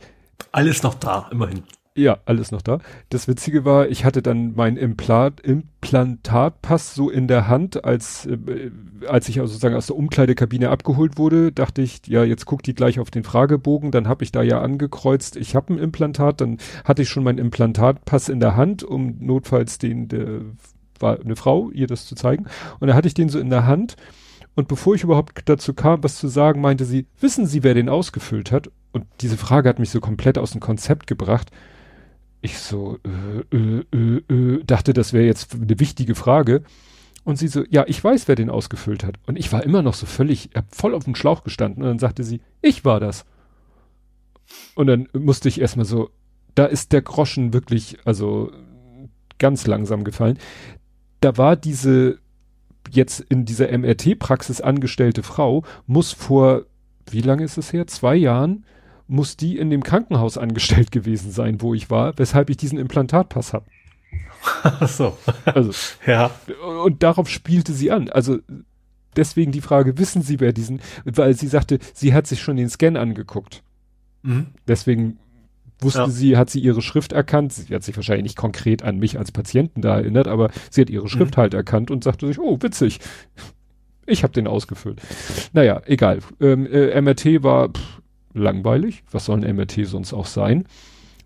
Alles noch da, immerhin. Ja, alles noch da. Das Witzige war, ich hatte dann mein Implant, Implantatpass so in der Hand, als, äh, als ich also sozusagen aus der Umkleidekabine abgeholt wurde, dachte ich, ja, jetzt guckt die gleich auf den Fragebogen, dann habe ich da ja angekreuzt, ich habe ein Implantat, dann hatte ich schon mein Implantatpass in der Hand, um notfalls den, der war eine Frau, ihr das zu zeigen. Und da hatte ich den so in der Hand und bevor ich überhaupt dazu kam, was zu sagen, meinte sie, wissen Sie, wer den ausgefüllt hat? Und diese Frage hat mich so komplett aus dem Konzept gebracht. Ich so, äh, äh, äh, äh, dachte, das wäre jetzt eine wichtige Frage. Und sie so, ja, ich weiß, wer den ausgefüllt hat. Und ich war immer noch so völlig, hab voll auf dem Schlauch gestanden. Und dann sagte sie, ich war das. Und dann musste ich erstmal so, da ist der Groschen wirklich, also ganz langsam gefallen. Da war diese jetzt in dieser MRT-Praxis angestellte Frau, muss vor, wie lange ist es her? Zwei Jahren, muss die in dem Krankenhaus angestellt gewesen sein, wo ich war, weshalb ich diesen Implantatpass habe. So. Also, Ja. und darauf spielte sie an. Also deswegen die Frage, wissen Sie, wer diesen, weil sie sagte, sie hat sich schon den Scan angeguckt. Mhm. Deswegen wusste Ja. sie, hat sie ihre Schrift erkannt. Sie hat sich wahrscheinlich nicht konkret an mich als Patienten da erinnert, aber sie hat ihre Schrift Mhm. halt erkannt und sagte sich, oh, witzig. Ich habe den ausgefüllt. Naja, egal. Ähm, äh, MRT war pff, langweilig. Was soll ein MRT sonst auch sein?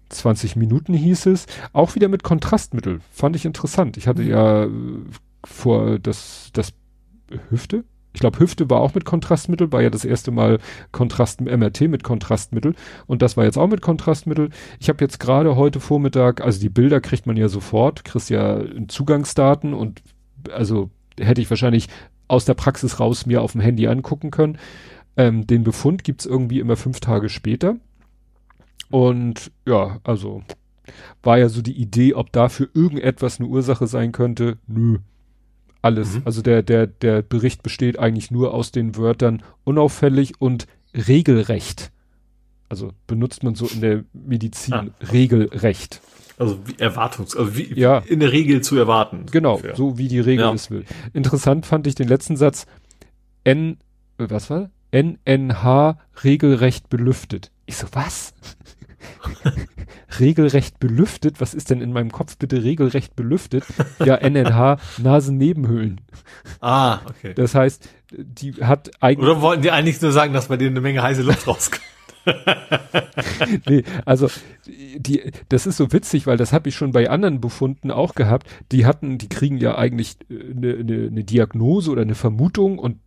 20 Minuten hieß es. Auch wieder mit Kontrastmittel. Fand ich interessant. Ich hatte Mhm. ja äh, vor das, das Hüfte. Ich glaube, Hüfte war auch mit Kontrastmittel, war ja das erste Mal Kontrast MRT mit Kontrastmittel und das war jetzt auch mit Kontrastmittel. Ich habe jetzt gerade heute Vormittag, also die Bilder kriegt man ja sofort, kriegst ja Zugangsdaten und also hätte ich wahrscheinlich aus der Praxis raus mir auf dem Handy angucken können. Ähm, den Befund gibt's irgendwie immer fünf Tage später. Und ja, also war ja so die Idee, ob dafür irgendetwas eine Ursache sein könnte. Nö. Alles. Mhm. Also der, der, der Bericht besteht eigentlich nur aus den Wörtern unauffällig und regelrecht. Also benutzt man so in der Medizin Ah. regelrecht. Also wie Erwartungs, also wie Ja. in der Regel zu erwarten. Genau, ungefähr. so wie die Regel Ja. es will. Interessant fand ich den letzten Satz. N, äh, was war? NNH regelrecht belüftet. Ich so, was? regelrecht belüftet? Was ist denn in meinem Kopf bitte regelrecht belüftet? Ja, NNH Nasennebenhöhlen. Ah, okay. Das heißt, die hat eigentlich, Oder wollten die eigentlich nur sagen, dass bei denen eine Menge heiße Luft rauskommt? nee, also die, das ist so witzig, weil das habe ich schon bei anderen Befunden auch gehabt. Die hatten, die kriegen ja eigentlich eine, eine, eine Diagnose oder eine Vermutung und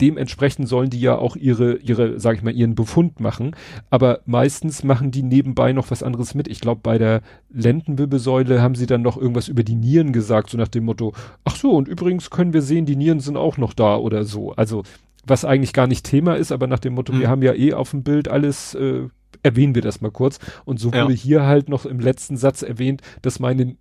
dementsprechend sollen die ja auch ihre, ihre, sag ich mal, ihren Befund machen. Aber meistens machen die nebenbei noch was anderes mit. Ich glaube, bei der Lendenwirbelsäule haben sie dann noch irgendwas über die Nieren gesagt, so nach dem Motto, ach so, und übrigens können wir sehen, die Nieren sind auch noch da oder so. Also, was eigentlich gar nicht Thema ist, aber nach dem Motto, Mhm. wir haben ja eh auf dem Bild alles, äh, erwähnen wir das mal kurz. Und so Ja. wurde hier halt noch im letzten Satz erwähnt, dass meine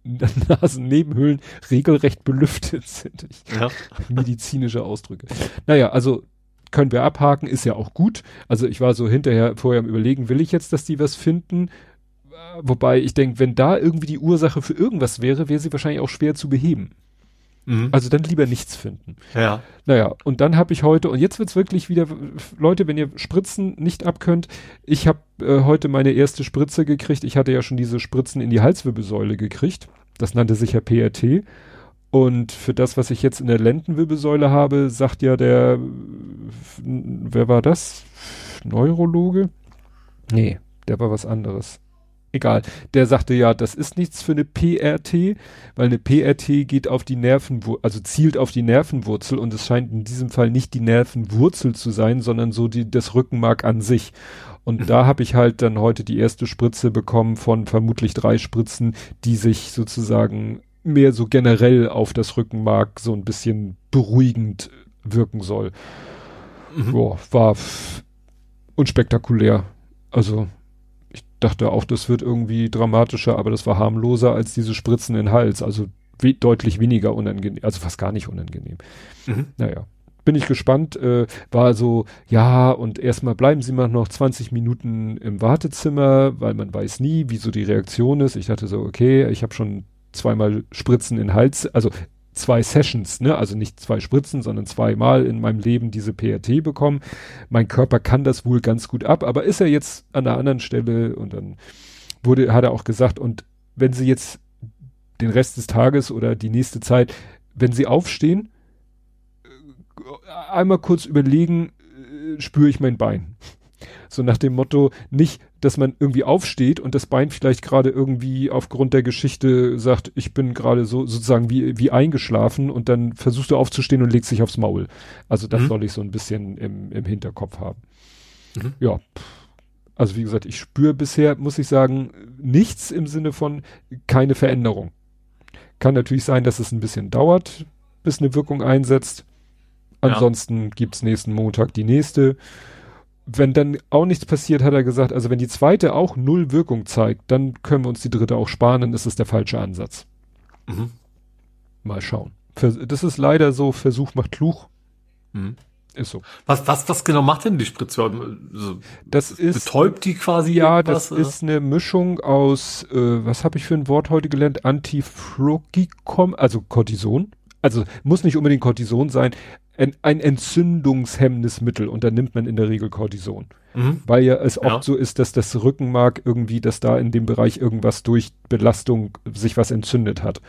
Nasennebenhöhlen regelrecht belüftet sind. Ich, Ja. medizinische Ausdrücke. Naja, also können wir abhaken, ist ja auch gut. Also ich war so hinterher vorher am überlegen, will ich jetzt, dass die was finden? Wobei ich denke, wenn da irgendwie die Ursache für irgendwas wäre, wäre sie wahrscheinlich auch schwer zu beheben. Mhm. Also dann lieber nichts finden. ja. Naja, und dann habe ich heute, und jetzt wird's wirklich wieder, Leute, wenn ihr Spritzen nicht abkönnt, ich habe äh, heute meine erste Spritze gekriegt. Ich hatte ja schon diese Spritzen in die Halswirbelsäule gekriegt. Das nannte sich ja PRT. Und für das, was ich jetzt in der Lendenwirbelsäule habe, sagt ja der, wer war das? Neurologe? Nee, der war was anderes. Egal. Der sagte ja, das ist nichts für eine PRT, weil eine PRT geht auf die Nervenwurzel, also zielt auf die Nervenwurzel und es scheint in diesem Fall nicht die Nervenwurzel zu sein, sondern so die, das Rückenmark an sich. Und da habe ich halt dann heute die erste Spritze bekommen von vermutlich drei Spritzen, die sich sozusagen mehr so generell auf das Rückenmark so ein bisschen beruhigend wirken soll. Mhm. Boah, war unspektakulär. Also dachte auch, das wird irgendwie dramatischer, aber das war harmloser als diese Spritzen in den Hals. Also we deutlich weniger unangenehm, also fast gar nicht unangenehm. Mhm. Naja, bin ich gespannt. Äh, war so, ja, und erstmal bleiben Sie mal noch 20 Minuten im Wartezimmer, weil man weiß nie, wie so die Reaktion ist. Ich dachte so, okay, ich habe schon zweimal Spritzen in den Hals, also zwei Sessions, ne, also nicht zwei Spritzen, sondern zweimal in meinem Leben diese PRT bekommen. Mein Körper kann das wohl ganz gut ab, aber ist er jetzt an einer anderen Stelle und dann wurde, hat er auch gesagt, und wenn Sie jetzt den Rest des Tages oder die nächste Zeit, wenn Sie aufstehen, äh, einmal kurz überlegen, äh, spüre ich mein Bein. So nach dem Motto, nicht, dass man irgendwie aufsteht und das Bein vielleicht gerade irgendwie aufgrund der Geschichte sagt, ich bin gerade so sozusagen wie, wie eingeschlafen und dann versuchst du aufzustehen und legst dich aufs Maul. Also das Mhm. soll ich so ein bisschen im, im Hinterkopf haben. Mhm. Ja. Also wie gesagt, ich spüre bisher, muss ich sagen, nichts im Sinne von keine Veränderung. Kann natürlich sein, dass es ein bisschen dauert, bis eine Wirkung einsetzt. Ja. Ansonsten gibt's nächsten Montag die nächste. Wenn dann auch nichts passiert, hat er gesagt, also wenn die zweite auch null Wirkung zeigt, dann können wir uns die dritte auch sparen, dann ist es der falsche Ansatz. Mhm. Mal schauen. Das ist leider so, Versuch macht klug. Mhm. Ist so. Was, was, was genau macht denn die Spritze? Also, das ist betäubt die quasi? Ja, das ist eine Mischung aus, äh, was habe ich für ein Wort heute gelernt? Antifrogicom, also Cortison. Also muss nicht unbedingt Cortison sein, ein, ein entzündungshemmendes Mittel und da nimmt man in der Regel Cortison. Mhm. Weil ja es oft so ist, dass das Rückenmark irgendwie, dass da in dem Bereich irgendwas durch Belastung sich was entzündet hat.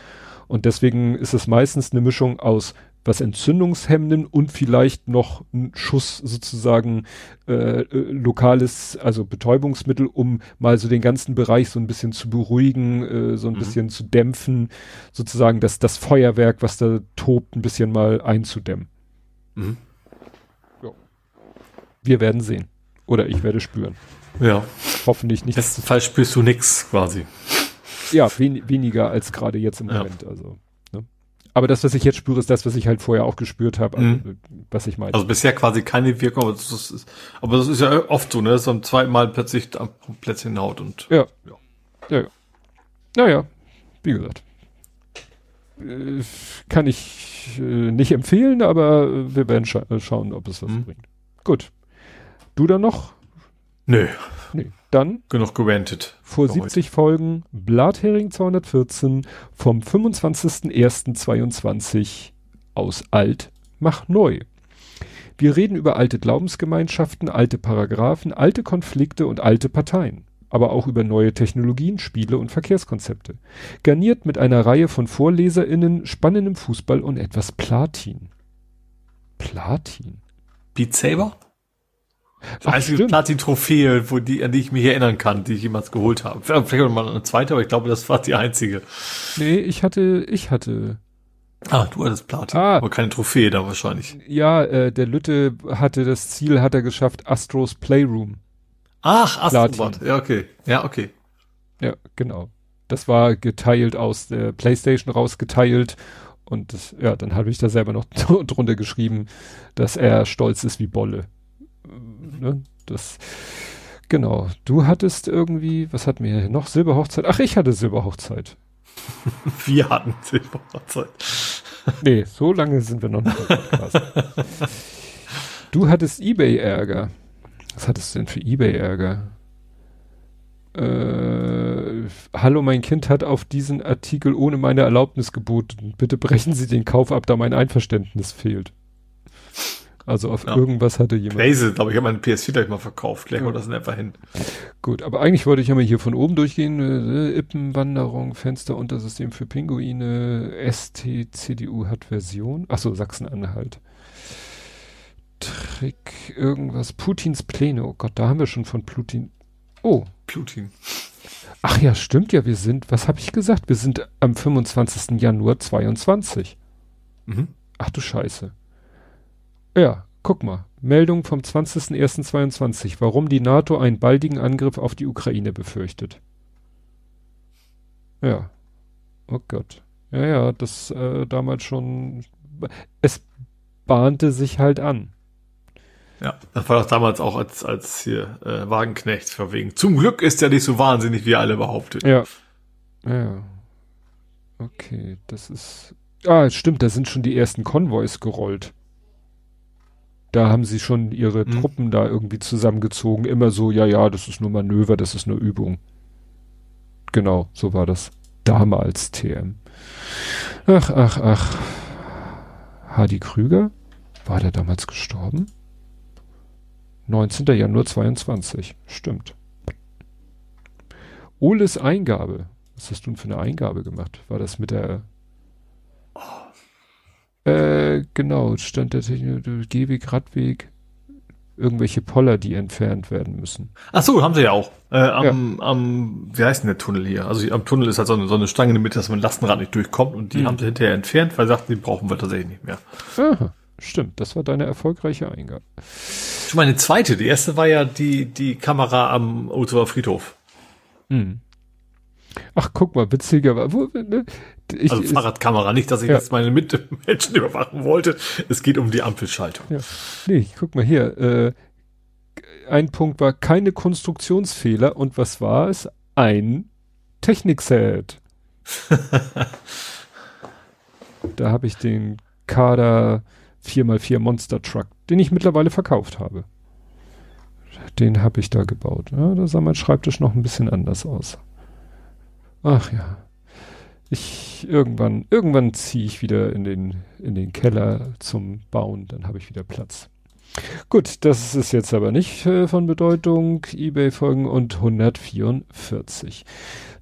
Und deswegen ist es meistens eine Mischung aus was Entzündungshemmenden und vielleicht noch ein Schuss sozusagen äh, äh, lokales, also Betäubungsmittel, um mal so den ganzen Bereich so ein bisschen zu beruhigen, äh, so ein mhm. bisschen zu dämpfen, sozusagen das, das Feuerwerk, was da tobt, ein bisschen mal einzudämmen. Mhm. Ja. Wir werden sehen. Oder ich werde spüren. Ja. Hoffentlich nicht. Im besten Fall spürst du nichts quasi. Ja, wen, weniger als gerade jetzt im ja. Moment. Also. Aber das, was ich jetzt spüre, ist das, was ich halt vorher auch gespürt habe, also, mhm. was ich meine. Also bisher quasi keine Wirkung, aber das ist, aber das ist ja oft so, ne? Das ist am zweiten Mal plötzlich am Plätzchen Haut und. Ja. Ja. ja, ja. Naja, wie gesagt. Äh, kann ich äh, nicht empfehlen, aber wir werden scha schauen, ob es was mhm. bringt. Gut. Du dann noch? Nö. Nee. Dann genug gerantet. Vor 70 heute. Folgen Blathering 214 vom 25.01.22 aus Alt mach neu. Wir reden über alte Glaubensgemeinschaften, alte Paragraphen, alte Konflikte und alte Parteien, aber auch über neue Technologien, Spiele und Verkehrskonzepte. Garniert mit einer Reihe von VorleserInnen, spannendem Fußball und etwas Platin. Platin? Beat Saber? Ach, einzige Platin-Trophäe, wo die, an die ich mich erinnern kann, die ich jemals geholt habe. Vielleicht noch mal eine zweite, aber ich glaube, das war die einzige. Nee, ich hatte, ich hatte. Ah, du hattest Platin, ah, aber keine Trophäe da wahrscheinlich. Ja, äh, der Lütte hatte das Ziel, hat er geschafft, Astros Playroom. Ach, Astrobot, ja, okay. Ja, okay. Ja, genau. Das war geteilt aus der Playstation rausgeteilt und das, ja, dann habe ich da selber noch drunter geschrieben, dass er stolz ist wie Bolle ne, das, genau. Du hattest irgendwie, was hatten wir hier noch? Silberhochzeit? Ach, ich hatte Silberhochzeit. wir hatten Silberhochzeit. nee, so lange sind wir noch nicht im Podcast. du hattest Ebay-Ärger. Was hattest du denn für Ebay-Ärger? Äh, hallo, mein Kind hat auf diesen Artikel ohne meine Erlaubnis geboten. Bitte brechen Sie den Kauf ab, da mein Einverständnis fehlt. Also auf ja. irgendwas hatte jemand. Crazy, glaube ich, habe meinen PS4 gleich mal verkauft. Legen wir das einfach hin. Gut, aber eigentlich wollte ich ja mal hier von oben durchgehen. Äh, Ippenwanderung, Fensteruntersystem für Pinguine, ST, CDU hat Version. Achso, Sachsen-Anhalt. Trick, irgendwas. Putins Pläne. Oh Gott, da haben wir schon von Putin. Oh. Putin. Ach ja, stimmt ja, wir sind, was habe ich gesagt? Wir sind am 25. Januar 22. Mhm. Ach du Scheiße. Ja, guck mal. Meldung vom 20.01.22. Warum die NATO einen baldigen Angriff auf die Ukraine befürchtet. Ja. Oh Gott. Ja, ja, das äh, damals schon. Es bahnte sich halt an. Ja, das war doch damals auch als, als hier äh, Wagenknecht verwegen. Zum Glück ist er nicht so wahnsinnig, wie alle behauptet. Ja. Ja. Okay, das ist. Ah, stimmt, da sind schon die ersten Konvois gerollt da haben sie schon ihre mhm. Truppen da irgendwie zusammengezogen. Immer so, ja, ja, das ist nur Manöver, das ist nur Übung. Genau, so war das damals TM. Ach, ach, ach. Hardy Krüger? War der damals gestorben? 19. Januar 22. Stimmt. Oles Eingabe. Was hast du denn für eine Eingabe gemacht? War das mit der. Äh, genau, stand der Technologie, Gehweg, Radweg, irgendwelche Poller, die entfernt werden müssen. Ach so, haben sie ja auch. Äh, am, ja. am, wie heißt denn der Tunnel hier? Also am Tunnel ist halt so eine, so eine Stange in der Mitte, dass man Lastenrad nicht durchkommt und die hm. haben sie hinterher entfernt, weil sie sagten, die brauchen wir tatsächlich nicht mehr. Aha, stimmt, das war deine erfolgreiche Eingabe. Schon meine zweite, die erste war ja die, die Kamera am Otower Friedhof. Hm. Ach, guck mal, witziger. Wo, ne? Ich, also Fahrradkamera, nicht, dass ich ja. jetzt meine Mitmenschen überwachen wollte. Es geht um die Ampelschaltung. Ja. Nee, guck mal hier. Äh, ein Punkt war keine Konstruktionsfehler und was war es? Ein Technikset. da habe ich den Kader 4x4 Monster Truck, den ich mittlerweile verkauft habe. Den habe ich da gebaut. Ja, da sah mein Schreibtisch noch ein bisschen anders aus. Ach ja. Ich irgendwann, irgendwann ziehe ich wieder in den, in den Keller zum Bauen, dann habe ich wieder Platz. Gut, das ist jetzt aber nicht äh, von Bedeutung. Ebay-Folgen und 144.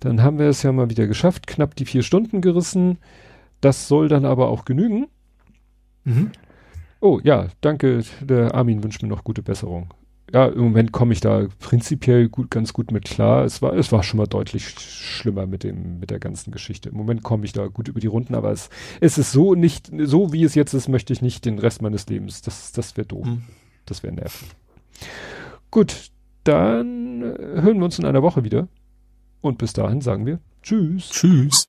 Dann haben wir es ja mal wieder geschafft, knapp die vier Stunden gerissen. Das soll dann aber auch genügen. Mhm. Oh ja, danke. Der Armin wünscht mir noch gute Besserung. Ja, im Moment komme ich da prinzipiell gut, ganz gut mit klar. Es war, es war schon mal deutlich schlimmer mit dem, mit der ganzen Geschichte. Im Moment komme ich da gut über die Runden, aber es, es ist so nicht, so wie es jetzt ist, möchte ich nicht den Rest meines Lebens. Das, das wäre doof. Mhm. Das wäre nervig. Gut, dann hören wir uns in einer Woche wieder. Und bis dahin sagen wir Tschüss. Tschüss.